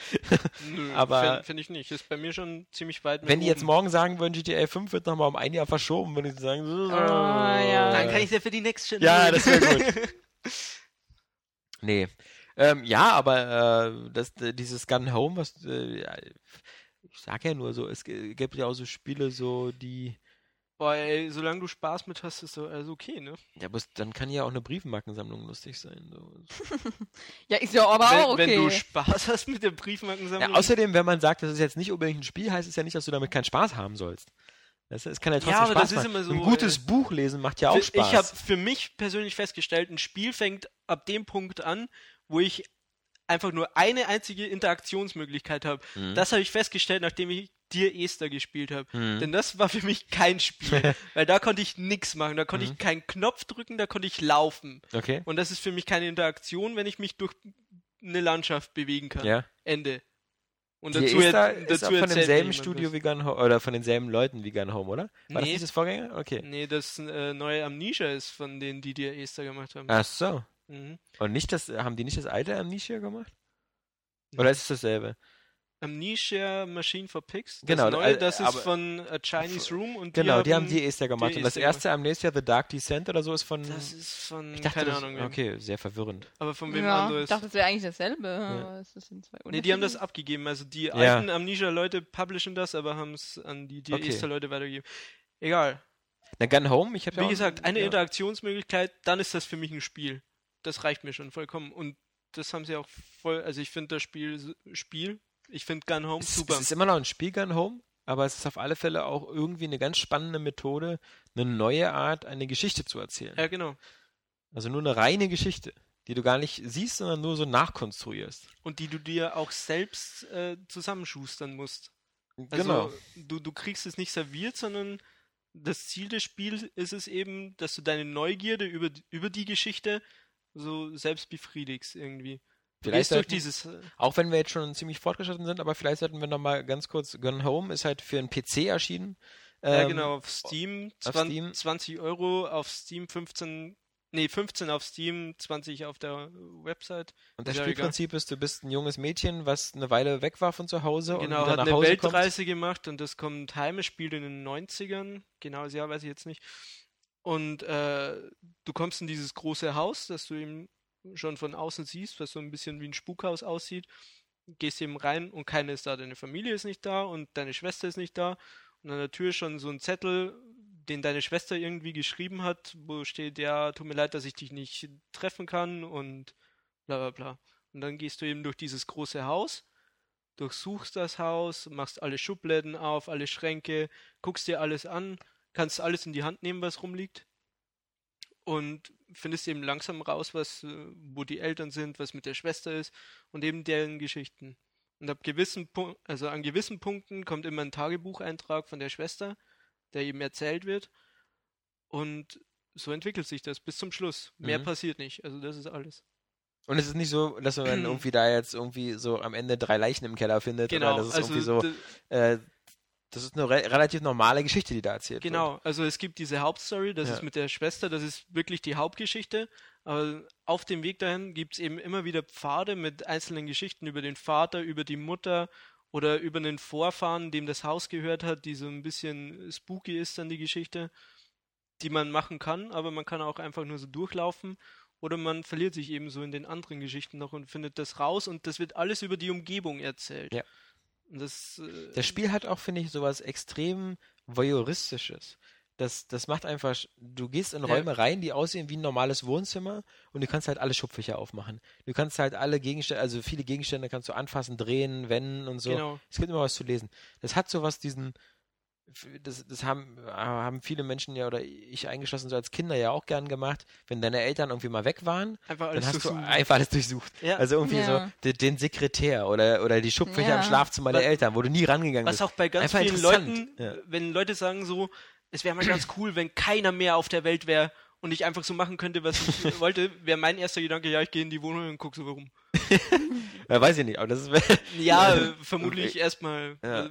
[SPEAKER 3] Nö, [LAUGHS]
[SPEAKER 1] Aber-
[SPEAKER 3] finde find ich nicht. Ist bei mir schon ziemlich weit mit
[SPEAKER 1] Wenn die jetzt morgen sagen würden, GTA 5 wird nochmal um ein Jahr verschoben, würde ich sagen, so,
[SPEAKER 2] Ah, ja.
[SPEAKER 3] Dann kann ich ja für die Next Gen
[SPEAKER 1] Ja, das wäre gut. Nee. Ähm, ja, aber äh, das, dieses Gun Home, was äh, ja, ich sag ja nur so, es gibt ja auch so Spiele, so die.
[SPEAKER 3] Boah, ey, solange du Spaß mit hast, ist doch alles okay, ne?
[SPEAKER 1] Ja, aber dann kann ja auch eine Briefmarkensammlung lustig sein. So. [LAUGHS]
[SPEAKER 2] Ja, ist ja aber
[SPEAKER 3] wenn,
[SPEAKER 2] auch okay.
[SPEAKER 3] wenn du Spaß hast mit der Briefmarkensammlung.
[SPEAKER 1] Ja, außerdem, wenn man sagt, das ist jetzt nicht unbedingt ein Spiel, heißt es ja nicht, dass du damit keinen Spaß haben sollst. Das, es kann ja trotzdem
[SPEAKER 3] aber
[SPEAKER 1] Spaß
[SPEAKER 3] das ist
[SPEAKER 1] machen.
[SPEAKER 3] immer so,
[SPEAKER 1] ein gutes
[SPEAKER 3] äh,
[SPEAKER 1] Buch lesen macht ja auch Spaß.
[SPEAKER 3] Ich habe für mich persönlich festgestellt, ein Spiel fängt ab dem Punkt an, wo ich einfach nur eine einzige Interaktionsmöglichkeit habe.
[SPEAKER 1] Mhm.
[SPEAKER 3] Das habe ich festgestellt, nachdem ich Dear Esther gespielt habe.
[SPEAKER 1] Mhm.
[SPEAKER 3] Denn das war für mich kein Spiel, [LAUGHS] weil da konnte ich nichts machen, da konnte
[SPEAKER 1] Mhm.
[SPEAKER 3] ich keinen Knopf drücken, da konnte ich laufen.
[SPEAKER 1] okay.
[SPEAKER 3] Und das ist für mich keine Interaktion, wenn ich mich durch eine Landschaft bewegen kann.
[SPEAKER 1] Ja.
[SPEAKER 3] Ende. Und
[SPEAKER 1] Die
[SPEAKER 3] dazu,
[SPEAKER 1] Esther
[SPEAKER 3] er-
[SPEAKER 1] ist
[SPEAKER 3] dazu
[SPEAKER 1] auch von demselben Studio wie Gun Home, oder von denselben Leuten wie Gun Home, oder? War das
[SPEAKER 3] Nee.
[SPEAKER 1] nicht das Vorgänger? Okay.
[SPEAKER 3] Nee, das äh, neue Amnesia ist von denen, die Dear Esther gemacht haben.
[SPEAKER 1] Ach so.
[SPEAKER 3] Mhm.
[SPEAKER 1] Und nicht das, haben die nicht das alte Amnesia gemacht? Oder ist es dasselbe?
[SPEAKER 3] Amnesia Machine for Pigs. Das
[SPEAKER 1] Genau,
[SPEAKER 3] neue, das ist
[SPEAKER 1] aber-
[SPEAKER 3] von A Chinese Room und
[SPEAKER 1] Genau, die haben die erst ja gemacht. Und das
[SPEAKER 3] die
[SPEAKER 1] erste Amnesia, The Dark Descent oder so, ist von.
[SPEAKER 3] Das ist von
[SPEAKER 1] ich dachte,
[SPEAKER 3] keine
[SPEAKER 1] das,
[SPEAKER 3] Ahnung wem.
[SPEAKER 1] Okay, sehr verwirrend.
[SPEAKER 3] Aber von wem
[SPEAKER 2] ja, ich
[SPEAKER 3] anderes.
[SPEAKER 2] dachte, das wäre eigentlich dasselbe. sind zwei
[SPEAKER 3] Nee, die haben das abgegeben. Also die
[SPEAKER 1] Ja.
[SPEAKER 3] alten Amnesia-Leute publishen das, aber haben es an die
[SPEAKER 1] Okay.
[SPEAKER 3] DESter-Leute weitergegeben. Egal.
[SPEAKER 1] Na, Gun Home, ich habe ja
[SPEAKER 3] Wie
[SPEAKER 1] auch-
[SPEAKER 3] gesagt, eine
[SPEAKER 1] ja.
[SPEAKER 3] Interaktionsmöglichkeit, dann ist das für mich ein Spiel. Das reicht mir schon vollkommen. Und das haben sie auch voll. Also ich finde das Spiel Spiel. Ich finde Gun Home
[SPEAKER 1] Es,
[SPEAKER 3] super.
[SPEAKER 1] es ist immer noch ein Spiel Gun Home, aber es ist auf alle Fälle auch irgendwie eine ganz spannende Methode, eine neue Art, eine Geschichte zu erzählen.
[SPEAKER 3] ja, genau.
[SPEAKER 1] Also nur eine reine Geschichte, die du gar nicht siehst, sondern nur so nachkonstruierst.
[SPEAKER 3] Und die du dir auch selbst äh, zusammenschustern musst. Also
[SPEAKER 1] genau.
[SPEAKER 3] du, du kriegst es nicht serviert, sondern das Ziel des Spiels ist es eben, dass du deine Neugierde über, über die Geschichte so selbst befriedigst irgendwie.
[SPEAKER 1] Vielleicht sollten-
[SPEAKER 3] dieses. äh,
[SPEAKER 1] Auch wenn wir jetzt schon ziemlich fortgeschritten sind, aber vielleicht sollten wir noch mal ganz kurz, Gun Home ist halt für einen PC erschienen.
[SPEAKER 3] ja,
[SPEAKER 1] Ähm,
[SPEAKER 3] genau, auf Steam,
[SPEAKER 1] auf
[SPEAKER 3] 20,
[SPEAKER 1] Steam.
[SPEAKER 3] 20 Euro, auf Steam 15, nee, 15 auf Steam, 20 auf der Website.
[SPEAKER 1] Und das. Spielprinzip ist, du bist ein junges Mädchen, was eine Weile weg war von zu Hause
[SPEAKER 3] Genau,
[SPEAKER 1] und
[SPEAKER 3] hat
[SPEAKER 1] nach
[SPEAKER 3] eine
[SPEAKER 1] Hause kommt.
[SPEAKER 3] Weltreise gemacht und das kommt heim, es spielt in den 90ern, genaues Jahr weiß ich jetzt nicht. Und äh, du kommst in dieses große Haus, das du eben schon von außen siehst, was so ein bisschen wie ein Spukhaus aussieht. Gehst eben rein und keiner ist da, deine Familie ist nicht da und deine Schwester ist nicht da. Und an der Tür schon so ein Zettel, den deine Schwester irgendwie geschrieben hat, wo steht, ja, tut mir leid, dass ich dich nicht treffen kann und bla bla bla. Und dann gehst du eben durch dieses große Haus durchsuchst das Haus, machst alle Schubläden auf, alle Schränke, guckst dir alles an, kannst alles in die Hand nehmen, was rumliegt und findest eben langsam raus, was, äh, wo die Eltern sind, was mit der Schwester ist und eben deren Geschichten. Und ab gewissen Pu also an gewissen Punkten kommt immer ein Tagebucheintrag von der Schwester, der eben erzählt wird und so entwickelt sich das bis zum Schluss. Mehr
[SPEAKER 1] Mhm.
[SPEAKER 3] passiert nicht, also das ist alles.
[SPEAKER 1] Und es ist nicht so, dass man [CLEARS THROAT] irgendwie da jetzt irgendwie so am Ende drei Leichen im Keller findet.
[SPEAKER 3] Genau,
[SPEAKER 1] Oder das ist
[SPEAKER 3] also
[SPEAKER 1] irgendwie so, äh, das ist eine re relativ normale Geschichte, die da erzählt wird.
[SPEAKER 3] Genau, also es gibt diese Hauptstory, das
[SPEAKER 1] Ja.
[SPEAKER 3] ist mit der Schwester, das ist wirklich die Hauptgeschichte. Aber auf dem Weg dahin gibt es eben immer wieder Pfade mit einzelnen Geschichten über den Vater, über die Mutter oder über einen Vorfahren, dem das Haus gehört hat, die so ein bisschen spooky ist dann die Geschichte, die man machen kann, aber man kann auch einfach nur so durchlaufen oder man verliert sich eben so in den anderen Geschichten noch und findet das raus und das wird alles über die Umgebung erzählt.
[SPEAKER 1] Ja.
[SPEAKER 3] Das, äh,
[SPEAKER 1] Das Spiel hat auch, finde ich, sowas extrem voyeuristisches. Das, das macht einfach, du gehst in
[SPEAKER 3] Ja.
[SPEAKER 1] Räume rein, die aussehen wie ein normales Wohnzimmer und du kannst halt alle Schubfächer aufmachen. Du kannst halt alle Gegenstände, also viele Gegenstände kannst du anfassen, drehen, wenden und so.
[SPEAKER 3] Genau.
[SPEAKER 1] Es gibt immer was zu lesen. Das hat sowas diesen, das, das haben, haben viele Menschen ja oder ich eingeschlossen so als Kinder ja auch gern gemacht, wenn deine Eltern irgendwie mal weg waren,
[SPEAKER 3] einfach
[SPEAKER 1] dann hast du einfach alles durchsucht.
[SPEAKER 3] Ja.
[SPEAKER 1] Also irgendwie
[SPEAKER 2] Ja.
[SPEAKER 1] so de- den Sekretär oder, oder die Schubfächer im
[SPEAKER 2] Ja.
[SPEAKER 1] Schlafzimmer
[SPEAKER 3] Was-
[SPEAKER 1] der Eltern, wo du nie rangegangen
[SPEAKER 3] Was
[SPEAKER 1] bist.
[SPEAKER 3] auch bei ganz
[SPEAKER 1] Einfach
[SPEAKER 3] vielen Leuten,
[SPEAKER 1] ja.
[SPEAKER 3] wenn Leute sagen so, es wäre mal ganz [CLEARS THROAT] cool, wenn keiner mehr auf der Welt wäre und ich einfach so machen könnte, was ich [LAUGHS] wollte, wäre mein erster Gedanke, ja, ich gehe in die Wohnung und gucke so warum. [LAUGHS]
[SPEAKER 1] Ja, weiß ich nicht, aber das ist.
[SPEAKER 3] Ja, [LAUGHS] vermutlich erstmal,
[SPEAKER 1] Ja.
[SPEAKER 3] äh,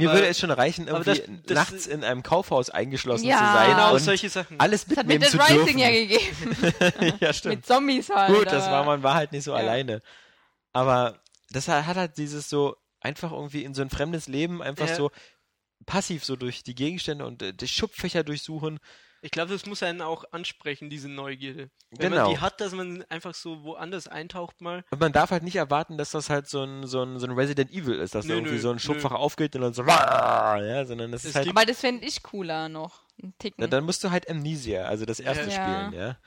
[SPEAKER 3] ja.
[SPEAKER 1] Mir würde es schon reichen,
[SPEAKER 3] aber
[SPEAKER 1] irgendwie
[SPEAKER 3] das- das-
[SPEAKER 1] nachts in einem Kaufhaus eingeschlossen
[SPEAKER 2] Ja.
[SPEAKER 1] zu sein
[SPEAKER 3] genau
[SPEAKER 1] und
[SPEAKER 3] solche Sachen.
[SPEAKER 1] alles
[SPEAKER 2] Das hat mit
[SPEAKER 1] mitnehmen
[SPEAKER 2] Dead
[SPEAKER 1] zu
[SPEAKER 2] Rising
[SPEAKER 1] dürfen.
[SPEAKER 2] ja [LAUGHS] gegeben.
[SPEAKER 1] ja, stimmt.
[SPEAKER 2] mit Zombies halt.
[SPEAKER 1] Gut, das
[SPEAKER 2] aber-
[SPEAKER 1] war man war halt nicht so
[SPEAKER 2] Ja.
[SPEAKER 1] alleine. Aber das hat hat halt dieses so einfach irgendwie in so ein fremdes Leben einfach
[SPEAKER 3] Ja.
[SPEAKER 1] so passiv so durch die Gegenstände und äh, die Schubfächer durchsuchen.
[SPEAKER 3] Ich glaube, das muss einen auch ansprechen, diese Neugierde. Wenn
[SPEAKER 1] Genau.
[SPEAKER 3] man die hat, dass man einfach so woanders eintaucht mal.
[SPEAKER 1] Und man darf halt nicht erwarten, dass das halt so ein, so ein, so ein Resident Evil ist, dass da
[SPEAKER 3] Nö,
[SPEAKER 1] irgendwie
[SPEAKER 3] nö,
[SPEAKER 1] so ein
[SPEAKER 3] nö.
[SPEAKER 1] Schubfach aufgeht und dann so, ja, sondern das
[SPEAKER 3] Es
[SPEAKER 1] ist halt,
[SPEAKER 2] Aber das fände ich cooler noch. Ein Ticken.
[SPEAKER 1] na, dann musst du halt Amnesia, also das erste
[SPEAKER 2] Ja.
[SPEAKER 1] spielen, ja.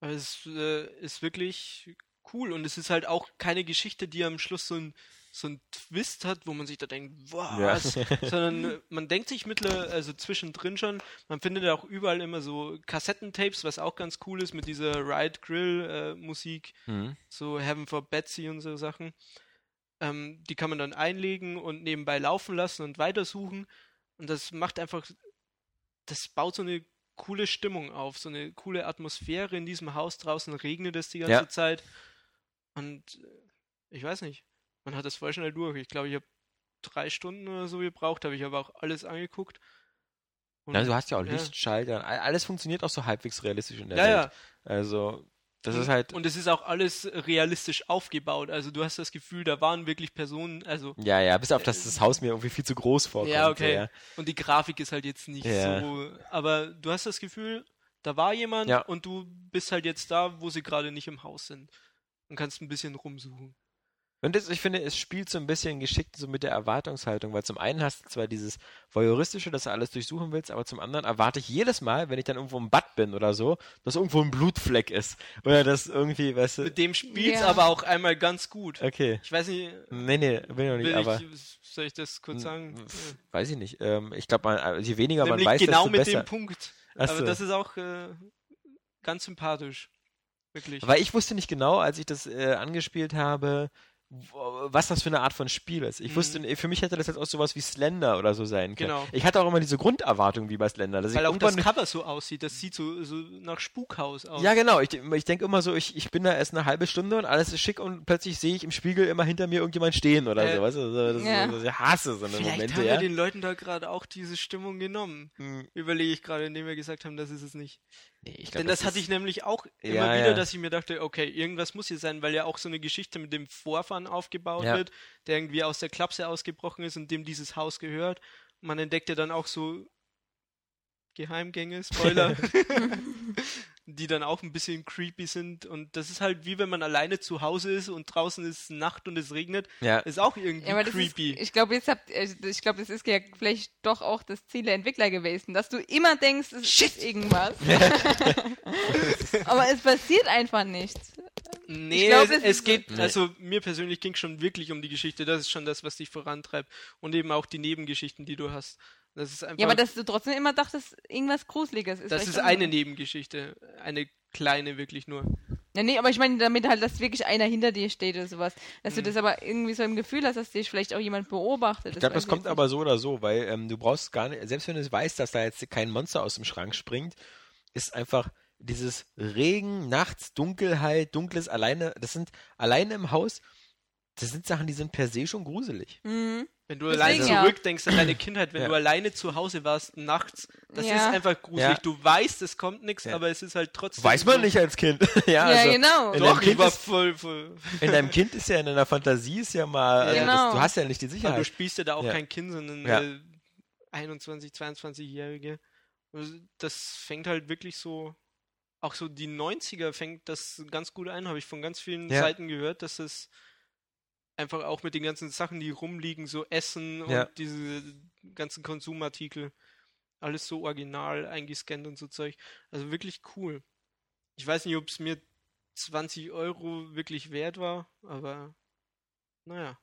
[SPEAKER 3] Aber es äh, ist wirklich cool und es ist halt auch keine Geschichte, die am Schluss so ein so ein Twist hat, wo man sich da denkt, was? [LAUGHS] Sondern äh, man denkt sich mittlerweile, also zwischendrin schon, man findet auch überall immer so Kassettentapes, was auch ganz cool ist mit dieser Riot Grill äh, Musik,
[SPEAKER 1] Mhm.
[SPEAKER 3] so Heaven for Betsy und so Sachen. Ähm, die kann man dann einlegen und nebenbei laufen lassen und weitersuchen. Und das macht einfach, das baut so eine coole Stimmung auf, so eine coole Atmosphäre in diesem Haus draußen, regnet es die ganze
[SPEAKER 1] Ja.
[SPEAKER 3] Zeit. Und äh, ich weiß nicht, man hat das voll schnell durch. Ich glaube, ich habe drei Stunden oder so gebraucht, habe ich aber auch alles angeguckt. Und
[SPEAKER 1] Ja, du hast ja auch
[SPEAKER 3] ja.
[SPEAKER 1] Lichtschalter, all- alles funktioniert auch so halbwegs realistisch in der
[SPEAKER 3] ja,
[SPEAKER 1] Welt.
[SPEAKER 3] ja,
[SPEAKER 1] Also, Das ist halt.
[SPEAKER 3] Und es ist auch alles realistisch aufgebaut. Also du hast das Gefühl, da waren wirklich Personen, also
[SPEAKER 1] Ja, ja, bis auf dass das Haus mir irgendwie viel zu groß vorkommt.
[SPEAKER 3] ja, okay.
[SPEAKER 1] Ja.
[SPEAKER 3] Und die Grafik ist halt jetzt nicht
[SPEAKER 1] Ja.
[SPEAKER 3] so. Aber du hast das Gefühl, da war jemand
[SPEAKER 1] Ja.
[SPEAKER 3] und du bist halt jetzt da, wo sie gerade nicht im Haus sind. Und kannst ein bisschen rumsuchen.
[SPEAKER 1] Und das, ich finde, es spielt so ein bisschen geschickt so mit der Erwartungshaltung, weil zum einen hast du zwar dieses Voyeuristische, dass du alles durchsuchen willst, aber zum anderen erwarte ich jedes Mal, wenn ich dann irgendwo im Bad bin oder so, dass irgendwo ein Blutfleck ist. Oder dass irgendwie, weißt du.
[SPEAKER 3] Mit dem spielt's
[SPEAKER 2] Ja.
[SPEAKER 3] aber auch einmal ganz gut.
[SPEAKER 1] Okay.
[SPEAKER 3] Ich weiß nicht,
[SPEAKER 1] Nee, nee, will ich noch nicht,
[SPEAKER 3] will
[SPEAKER 1] aber.
[SPEAKER 3] ich, soll ich das kurz sagen?
[SPEAKER 1] Weiß ich nicht. Ähm, ich glaube, man- je weniger
[SPEAKER 3] Nämlich
[SPEAKER 1] man weiß,
[SPEAKER 3] genau
[SPEAKER 1] desto
[SPEAKER 3] mit
[SPEAKER 1] besser.
[SPEAKER 3] dem Punkt.
[SPEAKER 1] Ach
[SPEAKER 3] Aber das ist auch äh, ganz sympathisch. Wirklich.
[SPEAKER 1] Weil ich wusste nicht genau, als ich das äh, angespielt habe, was das für eine Art von Spiel ist. Ich
[SPEAKER 3] Mhm.
[SPEAKER 1] wusste, für mich hätte das jetzt auch sowas wie Slender oder so sein können.
[SPEAKER 3] Genau.
[SPEAKER 1] Ich hatte auch immer diese Grunderwartung wie bei Slender. Dass
[SPEAKER 3] Weil
[SPEAKER 1] ich
[SPEAKER 3] auch das Cover so aussieht. Das sieht so, so nach Spukhaus aus.
[SPEAKER 1] Ja, genau. Ich, ich denke immer so, ich, ich bin da erst eine halbe Stunde und alles ist schick und plötzlich sehe ich im Spiegel immer hinter mir irgendjemand stehen oder
[SPEAKER 3] Äh,
[SPEAKER 1] so. Weißt du, so, das
[SPEAKER 2] ja.
[SPEAKER 1] ist, so, ich hasse so eine
[SPEAKER 3] Vielleicht
[SPEAKER 1] Momente,
[SPEAKER 3] haben
[SPEAKER 1] ja.
[SPEAKER 3] wir den Leuten da gerade auch diese Stimmung genommen.
[SPEAKER 1] Hm,
[SPEAKER 3] Überlege ich gerade, indem wir gesagt haben, das ist es nicht.
[SPEAKER 1] Nee, ich glaub,
[SPEAKER 3] Denn das, hatte
[SPEAKER 1] ist-
[SPEAKER 3] ich nämlich auch immer
[SPEAKER 1] Ja,
[SPEAKER 3] wieder,
[SPEAKER 1] ja.
[SPEAKER 3] dass ich mir dachte, okay, irgendwas muss hier sein, weil ja auch so eine Geschichte mit dem Vorfahren aufgebaut
[SPEAKER 1] Ja.
[SPEAKER 3] wird, der irgendwie aus der Klapse ausgebrochen ist und dem dieses Haus gehört. Man entdeckt ja dann auch so Geheimgänge, Spoiler, [LAUGHS] [LAUGHS] die dann auch ein bisschen creepy sind. Und das ist halt wie wenn man alleine zu Hause ist und draußen ist Nacht und es regnet.
[SPEAKER 1] Ja.
[SPEAKER 3] Ist auch irgendwie
[SPEAKER 2] Ja,
[SPEAKER 3] creepy.
[SPEAKER 2] Ist, ich glaube, jetzt habt, äh, ich glaube, das ist ja vielleicht doch auch das Ziel der Entwickler gewesen, dass du immer denkst, es ist irgendwas. [LAUGHS] aber es passiert einfach nichts.
[SPEAKER 3] Nee,
[SPEAKER 2] glaub,
[SPEAKER 3] es,
[SPEAKER 2] es
[SPEAKER 3] es geht,
[SPEAKER 1] Nee.
[SPEAKER 3] also mir persönlich ging schon wirklich um die Geschichte. Das ist schon das, was dich vorantreibt. Und eben auch die Nebengeschichten, die du hast. Das ist einfach.
[SPEAKER 2] Ja, aber dass du trotzdem immer dachtest, irgendwas Gruseliges ist.
[SPEAKER 3] das ist eine
[SPEAKER 2] so.
[SPEAKER 3] Nebengeschichte. Eine kleine wirklich nur.
[SPEAKER 2] Ja, nee, aber ich meine damit halt, dass wirklich einer hinter dir steht oder sowas. Dass
[SPEAKER 3] Mhm.
[SPEAKER 2] du das aber irgendwie so im Gefühl hast, dass dich vielleicht auch jemand beobachtet.
[SPEAKER 1] Ich glaube, das
[SPEAKER 2] weiß
[SPEAKER 1] kommt aber so oder so, weil ähm, du brauchst gar nicht, selbst wenn du weißt, dass da jetzt kein Monster aus dem Schrank springt, ist einfach dieses Regen, nachts, Dunkelheit, dunkles, alleine, das sind alleine im Haus, das sind Sachen, die sind per se schon gruselig.
[SPEAKER 2] Mhm.
[SPEAKER 3] Wenn du
[SPEAKER 2] Deswegen
[SPEAKER 3] allein
[SPEAKER 2] ja.
[SPEAKER 3] zurückdenkst an deine Kindheit, wenn
[SPEAKER 1] Ja.
[SPEAKER 3] du alleine zu Hause warst, nachts, das
[SPEAKER 2] Ja.
[SPEAKER 3] ist einfach gruselig.
[SPEAKER 1] Ja.
[SPEAKER 3] Du weißt, es kommt nichts,
[SPEAKER 1] Ja.
[SPEAKER 3] aber es ist halt trotzdem.
[SPEAKER 1] Weiß man
[SPEAKER 3] so-
[SPEAKER 1] nicht als Kind. [LAUGHS] ja,
[SPEAKER 2] Ja,
[SPEAKER 1] also,
[SPEAKER 2] genau.
[SPEAKER 1] in
[SPEAKER 3] Doch, ich
[SPEAKER 1] Kind ist-
[SPEAKER 3] voll, voll. [LAUGHS]
[SPEAKER 1] In deinem Kind ist ja in deiner Fantasie ist ja mal, also
[SPEAKER 2] Ja.
[SPEAKER 1] das,
[SPEAKER 2] Genau.
[SPEAKER 1] du hast ja nicht die
[SPEAKER 3] Aber du
[SPEAKER 1] Sicherheit.
[SPEAKER 3] spielst ja da auch
[SPEAKER 1] Ja.
[SPEAKER 3] kein Kind, sondern
[SPEAKER 1] Ja.
[SPEAKER 3] äh, 21, 22-Jährige. Also, Das fängt halt wirklich so, auch so die 90er fängt das ganz gut ein, habe ich von ganz vielen
[SPEAKER 1] Ja.
[SPEAKER 3] Seiten gehört, dass es einfach auch mit den ganzen Sachen, die rumliegen, so Essen und
[SPEAKER 1] Ja.
[SPEAKER 3] diese ganzen Konsumartikel, alles so original eingescannt und so Zeug. Also wirklich cool. Ich weiß nicht, ob es mir 20 Euro wirklich wert war, aber naja.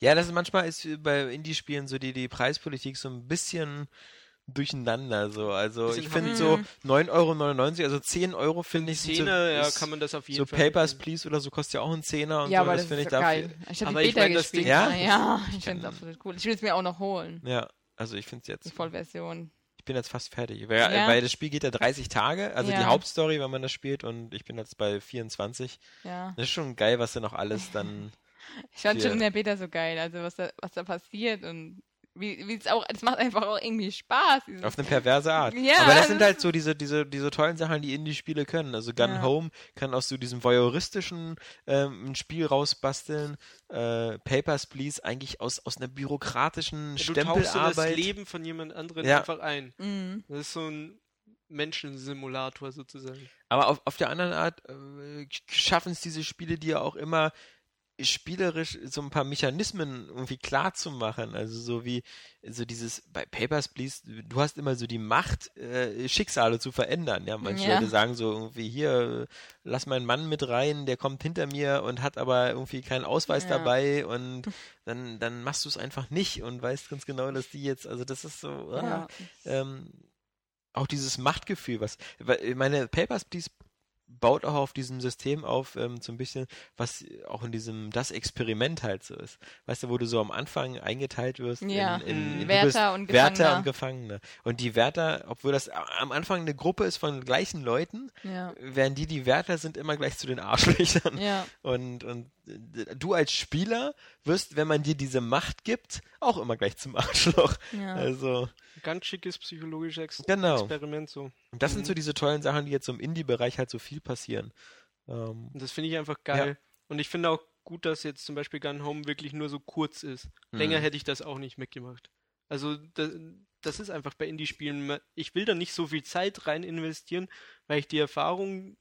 [SPEAKER 1] Ja, das ist manchmal ist bei Indie-Spielen so die, die Preispolitik so ein bisschen durcheinander so. Also ich finde so
[SPEAKER 2] Mhm.
[SPEAKER 1] 9,99 Euro, also 10 Euro finde ich sind so,
[SPEAKER 3] ja, kann man das auf jeden
[SPEAKER 1] so
[SPEAKER 3] Fall.
[SPEAKER 1] Papers,
[SPEAKER 3] empfehlen.
[SPEAKER 1] Please oder so kostet ja auch ein Zehner und
[SPEAKER 2] Ja,
[SPEAKER 1] so.
[SPEAKER 2] aber
[SPEAKER 1] das
[SPEAKER 2] das
[SPEAKER 1] finde ich dafür.
[SPEAKER 2] geil. Ich habe die
[SPEAKER 3] ich
[SPEAKER 2] Beta
[SPEAKER 3] mein, das
[SPEAKER 2] gespielt.
[SPEAKER 3] Ding-
[SPEAKER 1] Ja?
[SPEAKER 2] ja, ich finde es absolut cool. Ich will es mir auch noch holen.
[SPEAKER 1] Ja, also ich finde es jetzt.
[SPEAKER 2] Die Vollversion.
[SPEAKER 1] Ich bin jetzt fast fertig. Weil,
[SPEAKER 2] Ja?
[SPEAKER 1] weil das Spiel geht ja 30 Tage, also die
[SPEAKER 2] Ja.
[SPEAKER 1] Hauptstory, wenn man das spielt, und ich bin jetzt bei 24.
[SPEAKER 2] Ja.
[SPEAKER 1] Das ist schon geil, was da noch alles dann. [LAUGHS]
[SPEAKER 2] Ich fand schon in der Beta so geil, also was da, was da passiert und wie wie es auch, es macht einfach auch irgendwie Spaß. dieses-
[SPEAKER 1] Auf eine perverse Art.
[SPEAKER 2] Ja,
[SPEAKER 1] Aber das
[SPEAKER 2] das
[SPEAKER 1] sind halt so diese, diese, diese tollen Sachen, die Indie-Spiele können. Also Gun
[SPEAKER 2] Ja.
[SPEAKER 1] Home kann aus so diesem voyeuristischen ähm, ein Spiel rausbasteln. Äh, Papers, Please eigentlich aus, aus einer bürokratischen
[SPEAKER 3] Ja, du tauchst das
[SPEAKER 1] Stempelarbeit.
[SPEAKER 3] Leben von jemand anderem
[SPEAKER 1] Ja.
[SPEAKER 3] einfach ein.
[SPEAKER 2] Mhm.
[SPEAKER 3] Das ist so ein Menschensimulator sozusagen.
[SPEAKER 1] Aber auf, auf der anderen Art äh, schaffen es diese Spiele, die ja auch immer spielerisch so ein paar Mechanismen irgendwie klar zu machen. Also so wie so dieses bei Papers, Please, du hast immer so die Macht, äh, Schicksale zu verändern. Ja, manche
[SPEAKER 2] Ja.
[SPEAKER 1] Leute sagen so irgendwie hier, lass meinen Mann mit rein, der kommt hinter mir und hat aber irgendwie keinen Ausweis
[SPEAKER 2] Ja.
[SPEAKER 1] dabei und dann, dann machst du es einfach nicht und weißt ganz genau, dass die jetzt, also das ist so, ah,
[SPEAKER 2] Ja.
[SPEAKER 1] ähm, auch dieses Machtgefühl, was, meine, Papers, Please baut auch auf diesem System auf, ähm, so ein bisschen, was auch in diesem, das Experiment halt so ist. Weißt du, wo du so am Anfang eingeteilt wirst
[SPEAKER 2] Ja.
[SPEAKER 1] in, in,
[SPEAKER 3] Mhm.
[SPEAKER 1] du
[SPEAKER 2] Wärter
[SPEAKER 1] bist
[SPEAKER 2] und
[SPEAKER 1] Wärter und Gefangene. Und die Wärter, obwohl das am Anfang eine Gruppe ist von gleichen Leuten,
[SPEAKER 2] Ja.
[SPEAKER 1] während die, die Wärter sind, immer gleich zu den Arschlöchern.
[SPEAKER 2] Ja.
[SPEAKER 1] Und, und äh, du als Spieler wirst, wenn man dir diese Macht gibt, auch immer gleich zum Arschloch.
[SPEAKER 2] Ja.
[SPEAKER 1] Also,
[SPEAKER 3] Ganz schickes psychologisches Ex
[SPEAKER 1] Genau.
[SPEAKER 3] Experiment so.
[SPEAKER 1] und das
[SPEAKER 3] Mhm.
[SPEAKER 1] sind so diese tollen Sachen, die jetzt so im Indie-Bereich halt so viel passieren. Ähm,
[SPEAKER 3] das finde ich einfach geil. Und ich finde auch gut, dass jetzt zum Beispiel Gun Home wirklich nur so kurz ist. Länger
[SPEAKER 1] Mhm.
[SPEAKER 3] hätte ich das auch nicht mitgemacht. Also das, das ist einfach bei Indie-Spielen. Ich will da nicht so viel Zeit rein investieren, weil ich die Erfahrung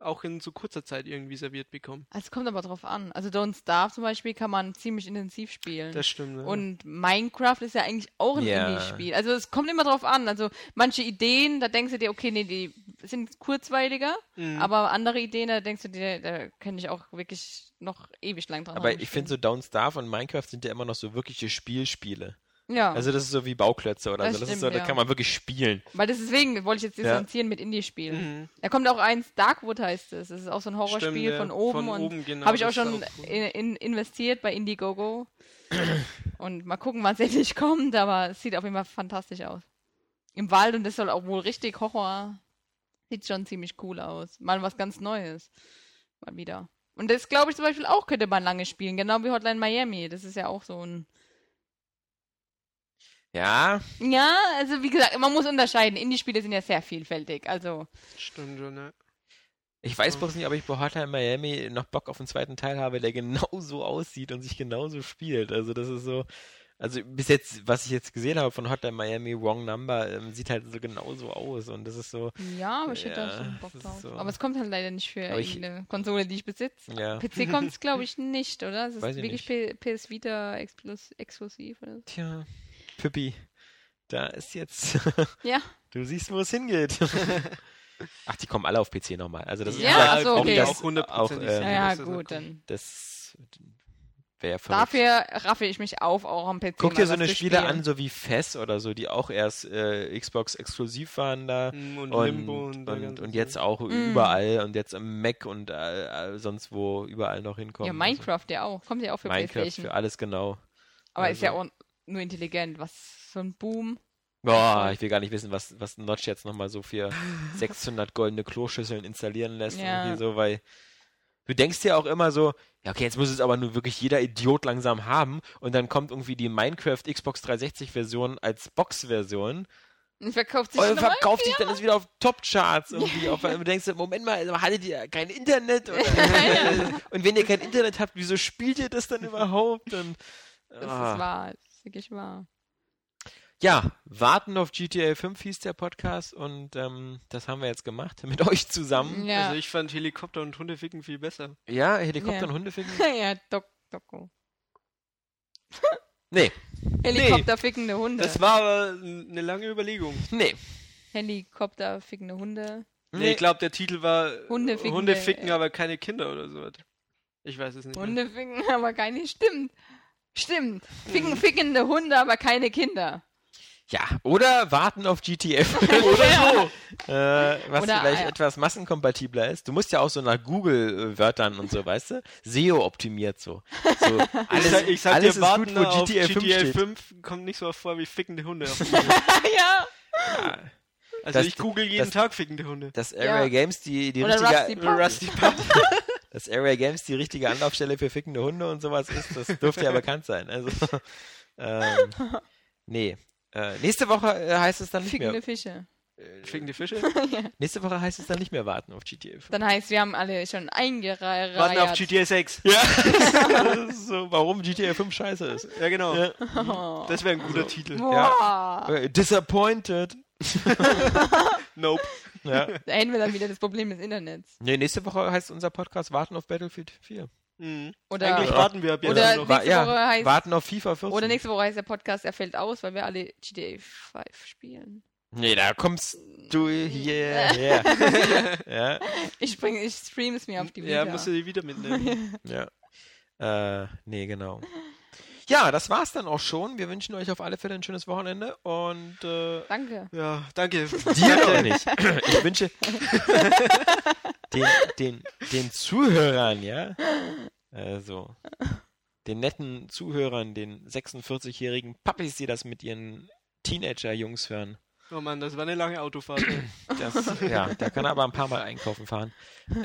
[SPEAKER 3] auch in so kurzer Zeit irgendwie serviert bekomme.
[SPEAKER 2] Also es kommt aber drauf an. Also Don't Starve zum Beispiel kann man ziemlich intensiv spielen.
[SPEAKER 3] Das stimmt. Ja.
[SPEAKER 2] Und Minecraft ist ja eigentlich auch ein
[SPEAKER 1] Ja.
[SPEAKER 2] Indie-Spiel. Also es kommt immer drauf an. Also manche Ideen, da denkst du dir, okay, nee, die sind kurzweiliger,
[SPEAKER 3] Mhm.
[SPEAKER 2] aber andere Ideen, da denkst du dir, da kann ich auch wirklich noch ewig lang dran
[SPEAKER 1] aber ich finde so Don't Starve und Minecraft sind ja immer noch so wirkliche Spielspiele.
[SPEAKER 2] Ja,
[SPEAKER 1] Also das ist so wie Bauklötze oder
[SPEAKER 2] Das
[SPEAKER 1] so. Das ist
[SPEAKER 2] stimmt,
[SPEAKER 1] so, da
[SPEAKER 2] ja.
[SPEAKER 1] kann man wirklich spielen.
[SPEAKER 2] weil deswegen wollte ich jetzt
[SPEAKER 1] Ja.
[SPEAKER 2] distanzieren mit Indie-Spielen.
[SPEAKER 3] Mhm.
[SPEAKER 2] Da kommt auch eins, Darkwood heißt es. Das ist auch so ein Horrorspiel
[SPEAKER 3] Stimmt, ja.
[SPEAKER 2] von oben
[SPEAKER 3] Von
[SPEAKER 2] und
[SPEAKER 3] oben, genau,
[SPEAKER 2] habe ich auch
[SPEAKER 3] ist
[SPEAKER 2] schon
[SPEAKER 3] auch
[SPEAKER 2] in, in, investiert bei Indiegogo. [CLEARS THROAT] und mal gucken, wann es [LAUGHS] endlich kommt, aber es sieht auf jeden Fall fantastisch aus. Im Wald und das soll auch wohl richtig Horror. Sieht schon ziemlich cool aus. Mal was ganz Neues. Mal wieder. Und das glaube ich zum Beispiel auch könnte man lange spielen, genau wie Hotline Miami. Das ist ja auch so ein.
[SPEAKER 1] Ja,
[SPEAKER 2] Ja, also wie gesagt, man muss unterscheiden. Indie-Spiele sind ja sehr vielfältig. Also,
[SPEAKER 3] Stimmt schon, ne?
[SPEAKER 1] ich weiß bloß nicht, ob ich bei Hotline Miami noch Bock auf einen zweiten Teil habe, der [LAUGHS] genauso aussieht und sich genauso spielt. Also das ist so, also bis jetzt, was ich jetzt gesehen habe von Hotline Miami, Wrong Number, ähm, sieht halt so genauso aus und das ist so,
[SPEAKER 2] ja, aber ich hätte da
[SPEAKER 1] Ja,
[SPEAKER 2] schon Bock drauf.
[SPEAKER 1] so.
[SPEAKER 2] Aber es kommt halt leider nicht für irgendeine Konsole, die ich besitze.
[SPEAKER 1] ja.
[SPEAKER 2] PC kommt es, glaube ich, nicht, oder? Es ist
[SPEAKER 1] Weiß ich
[SPEAKER 2] wirklich P PS Vita exklusiv. Oder? so.
[SPEAKER 1] Tja, Pippi, da ist jetzt, [LAUGHS]
[SPEAKER 2] Ja, [LAUGHS]
[SPEAKER 1] du siehst, wo es hingeht. [LAUGHS] Ach, die kommen alle auf PC nochmal. Also das ist
[SPEAKER 2] Ja,
[SPEAKER 1] wie gesagt,
[SPEAKER 2] ach so,
[SPEAKER 1] auch
[SPEAKER 2] okay.
[SPEAKER 1] das,
[SPEAKER 3] auch
[SPEAKER 1] auch, ähm,
[SPEAKER 3] sicher,
[SPEAKER 2] ja, ja gut, dann.
[SPEAKER 1] das wäre verrückt.
[SPEAKER 2] Dafür raffe ich mich auf, auch am PC.
[SPEAKER 1] Guck
[SPEAKER 2] mal
[SPEAKER 1] dir so eine Spiele
[SPEAKER 2] spielen.
[SPEAKER 1] an, so wie Fess oder so, die auch erst äh, Xbox exklusiv waren da.
[SPEAKER 3] kommt. Und,
[SPEAKER 1] Und,
[SPEAKER 3] Limbo und,
[SPEAKER 1] und, und, jetzt auch
[SPEAKER 2] Mm.
[SPEAKER 1] überall und jetzt am Mac und äh, äh, sonst wo überall noch hinkommen.
[SPEAKER 2] Ja, Minecraft ja auch. Kommt ja auch für
[SPEAKER 1] Also, Minecraft
[SPEAKER 2] PlayStation.
[SPEAKER 1] für alles genau.
[SPEAKER 2] Aber ist ja
[SPEAKER 1] also.
[SPEAKER 2] auch nur intelligent. Was so ein Boom.
[SPEAKER 1] Boah, ich will gar nicht wissen, was, was Notch jetzt nochmal so für [LAUGHS] 600 goldene Kloschüsseln installieren lässt.
[SPEAKER 2] Ja.
[SPEAKER 1] So, weil du denkst ja auch immer so, ja okay, jetzt muss es aber nur wirklich jeder Idiot langsam haben und dann kommt irgendwie die Minecraft Xbox 360 Version als Box-Version
[SPEAKER 2] Und verkauft sich
[SPEAKER 1] und verkauft sich dann ist wieder auf Top-Charts irgendwie. [LAUGHS] Auf, und du denkst, Moment mal, also hattet ihr kein Internet? [LAUGHS] Oder? und wenn ihr kein Internet habt, wieso spielt ihr das dann überhaupt? Und,
[SPEAKER 2] Das
[SPEAKER 1] Ah.
[SPEAKER 2] ist wahr. Wirklich wahr.
[SPEAKER 1] Ja, warten auf GTA 5 hieß der Podcast und ähm, das haben wir jetzt gemacht [LAUGHS] mit euch zusammen.
[SPEAKER 2] Ja.
[SPEAKER 3] Also ich fand Helikopter und Hundeficken viel besser.
[SPEAKER 1] Ja, Helikopter
[SPEAKER 2] Ja.
[SPEAKER 1] und Hundeficken? [LAUGHS]
[SPEAKER 2] ja, Doc, Doco. [LAUGHS]
[SPEAKER 1] Nee,
[SPEAKER 2] Helikopter fickende Hunde.
[SPEAKER 3] Das war aber eine lange Überlegung.
[SPEAKER 1] nee.
[SPEAKER 2] Helikopter fickende Hunde.
[SPEAKER 3] Nee, ich glaube, der Titel war äh,
[SPEAKER 2] Hunde ficken-
[SPEAKER 3] Hunde ficken, aber keine Kinder oder so. Ich weiß es nicht. mehr.
[SPEAKER 2] Hunde ficken, aber keine. Stimmt. Stimmt. Ficken,
[SPEAKER 1] Mhm.
[SPEAKER 2] fickende Hunde, aber keine Kinder.
[SPEAKER 1] Ja, oder warten auf GTA [LAUGHS] 5.
[SPEAKER 2] Oder
[SPEAKER 1] so. [LAUGHS] Äh, was
[SPEAKER 2] Oder,
[SPEAKER 1] vielleicht
[SPEAKER 2] äh,
[SPEAKER 1] etwas massenkompatibler ist. Du musst ja auch so nach Google-Wörtern und so, weißt du? SEO optimiert so. so [LAUGHS] alles
[SPEAKER 3] ich sag, ich sag
[SPEAKER 1] alles
[SPEAKER 3] dir,
[SPEAKER 1] ist
[SPEAKER 3] warten
[SPEAKER 1] gut, wo
[SPEAKER 3] auf
[SPEAKER 1] GTA 5 steht.
[SPEAKER 3] 5 kommt nicht so oft vor wie fickende Hunde.
[SPEAKER 2] ja.
[SPEAKER 1] Ja,
[SPEAKER 3] Also
[SPEAKER 1] Das-
[SPEAKER 3] ich google jeden
[SPEAKER 1] das-
[SPEAKER 3] Tag fickende Hunde.
[SPEAKER 1] dass Area
[SPEAKER 2] Ja.
[SPEAKER 1] Games die, die
[SPEAKER 2] Oder
[SPEAKER 1] richtige,
[SPEAKER 2] Rusty Puppy.
[SPEAKER 3] Rusty Puppy.
[SPEAKER 1] Dass Area Games die richtige Anlaufstelle für fickende Hunde und sowas ist, das dürfte ja bekannt sein. Also, [LAUGHS] ähm, nee. Äh, nächste Woche äh, heißt es dann nicht
[SPEAKER 2] Fickende
[SPEAKER 1] mehr.
[SPEAKER 2] Fische.
[SPEAKER 3] Fickende Fische. [LAUGHS]
[SPEAKER 1] Nächste Woche heißt es dann nicht mehr warten auf GTA 5.
[SPEAKER 2] Dann heißt, wir haben alle schon eingereiht.
[SPEAKER 3] Warten auf GTA 6.
[SPEAKER 1] Ja. [LAUGHS] so, warum GTA 5 scheiße ist.
[SPEAKER 3] Ja, genau.
[SPEAKER 1] Ja.
[SPEAKER 2] Oh.
[SPEAKER 3] Das wäre ein guter Titel.
[SPEAKER 2] Boah.
[SPEAKER 1] Äh, Disappointed.
[SPEAKER 3] Nope.
[SPEAKER 1] Ja.
[SPEAKER 2] Da hätten wir dann wieder das Problem des Internets.
[SPEAKER 1] Nee, nächste Woche heißt unser Podcast Warten auf Battlefield 4.
[SPEAKER 3] Mhm.
[SPEAKER 2] Oder,
[SPEAKER 3] Eigentlich
[SPEAKER 1] Ja.
[SPEAKER 3] warten wir ab jetzt
[SPEAKER 2] Oder
[SPEAKER 3] noch.
[SPEAKER 2] Nächste
[SPEAKER 1] ja,
[SPEAKER 2] Woche heißt-
[SPEAKER 1] Warten auf FIFA 14.
[SPEAKER 2] oder nächste Woche heißt der Podcast, er fällt aus, weil wir alle GTA 5 spielen.
[SPEAKER 1] Nee, da kommst du hierher. [LAUGHS] ja,
[SPEAKER 2] Ich spring, ich stream es mir auf die Vita.
[SPEAKER 3] Ja, musst du die wieder mitnehmen. [LAUGHS]
[SPEAKER 1] ja. Äh, nee, genau. Ja, das war's dann auch schon. Wir wünschen euch auf alle Fälle ein schönes Wochenende und äh,
[SPEAKER 2] Danke.
[SPEAKER 3] ja, danke. [LAUGHS]
[SPEAKER 1] dir doch nicht. [LAUGHS] Ich wünsche [LAUGHS] den, den, den Zuhörern, ja, also den netten Zuhörern, den 46-jährigen Pappis, die das mit ihren Teenager-Jungs hören.
[SPEAKER 3] Oh Mann, das war eine lange Autofahrt. [CLEARS THROAT]
[SPEAKER 1] Das, ja, da kann er aber ein paar Mal einkaufen fahren.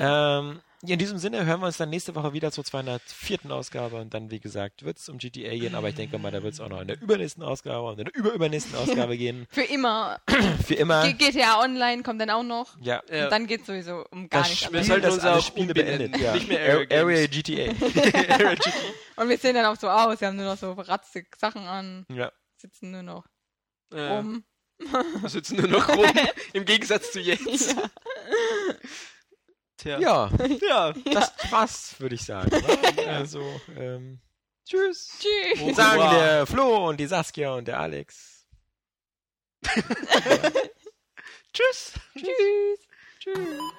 [SPEAKER 1] Ähm, in diesem Sinne hören wir uns dann nächste Woche wieder zur 204. Ausgabe und dann, wie gesagt, wird es um GTA gehen, aber ich denke mal, da wird es auch noch in der übernächsten Ausgabe und in der überübernächsten Ausgabe gehen. [LAUGHS]
[SPEAKER 2] Für immer. [CLEARS THROAT]
[SPEAKER 1] Für immer.
[SPEAKER 2] G GTA Online kommt dann auch noch.
[SPEAKER 1] Ja,
[SPEAKER 3] Ja.
[SPEAKER 2] Und dann geht sowieso um gar
[SPEAKER 1] das
[SPEAKER 2] nichts.
[SPEAKER 1] Spiel,
[SPEAKER 3] Wir sollten
[SPEAKER 1] das alle
[SPEAKER 3] auch
[SPEAKER 1] Spiele beendet. Ja.
[SPEAKER 3] Nicht mehr
[SPEAKER 1] Area,
[SPEAKER 3] Area [LAUGHS]
[SPEAKER 1] Area. GTA.
[SPEAKER 2] Und wir sehen dann auch so aus. Wir haben nur noch so ratzig Sachen an,
[SPEAKER 1] ja.
[SPEAKER 2] sitzen nur noch
[SPEAKER 3] Ja,
[SPEAKER 2] rum.
[SPEAKER 3] Sitzen nur noch rum. [LAUGHS] Im Gegensatz zu jetzt. Tja.
[SPEAKER 1] ja,
[SPEAKER 3] Ja.
[SPEAKER 1] das war's, würde ich sagen. Also, ähm, tschüss.
[SPEAKER 2] Tschüss.
[SPEAKER 1] Sagen
[SPEAKER 3] Hurra.
[SPEAKER 1] der Flo und die Saskia und der Alex. [LAUGHS]
[SPEAKER 3] Tschüss.
[SPEAKER 2] Tschüss.
[SPEAKER 1] Tschüss.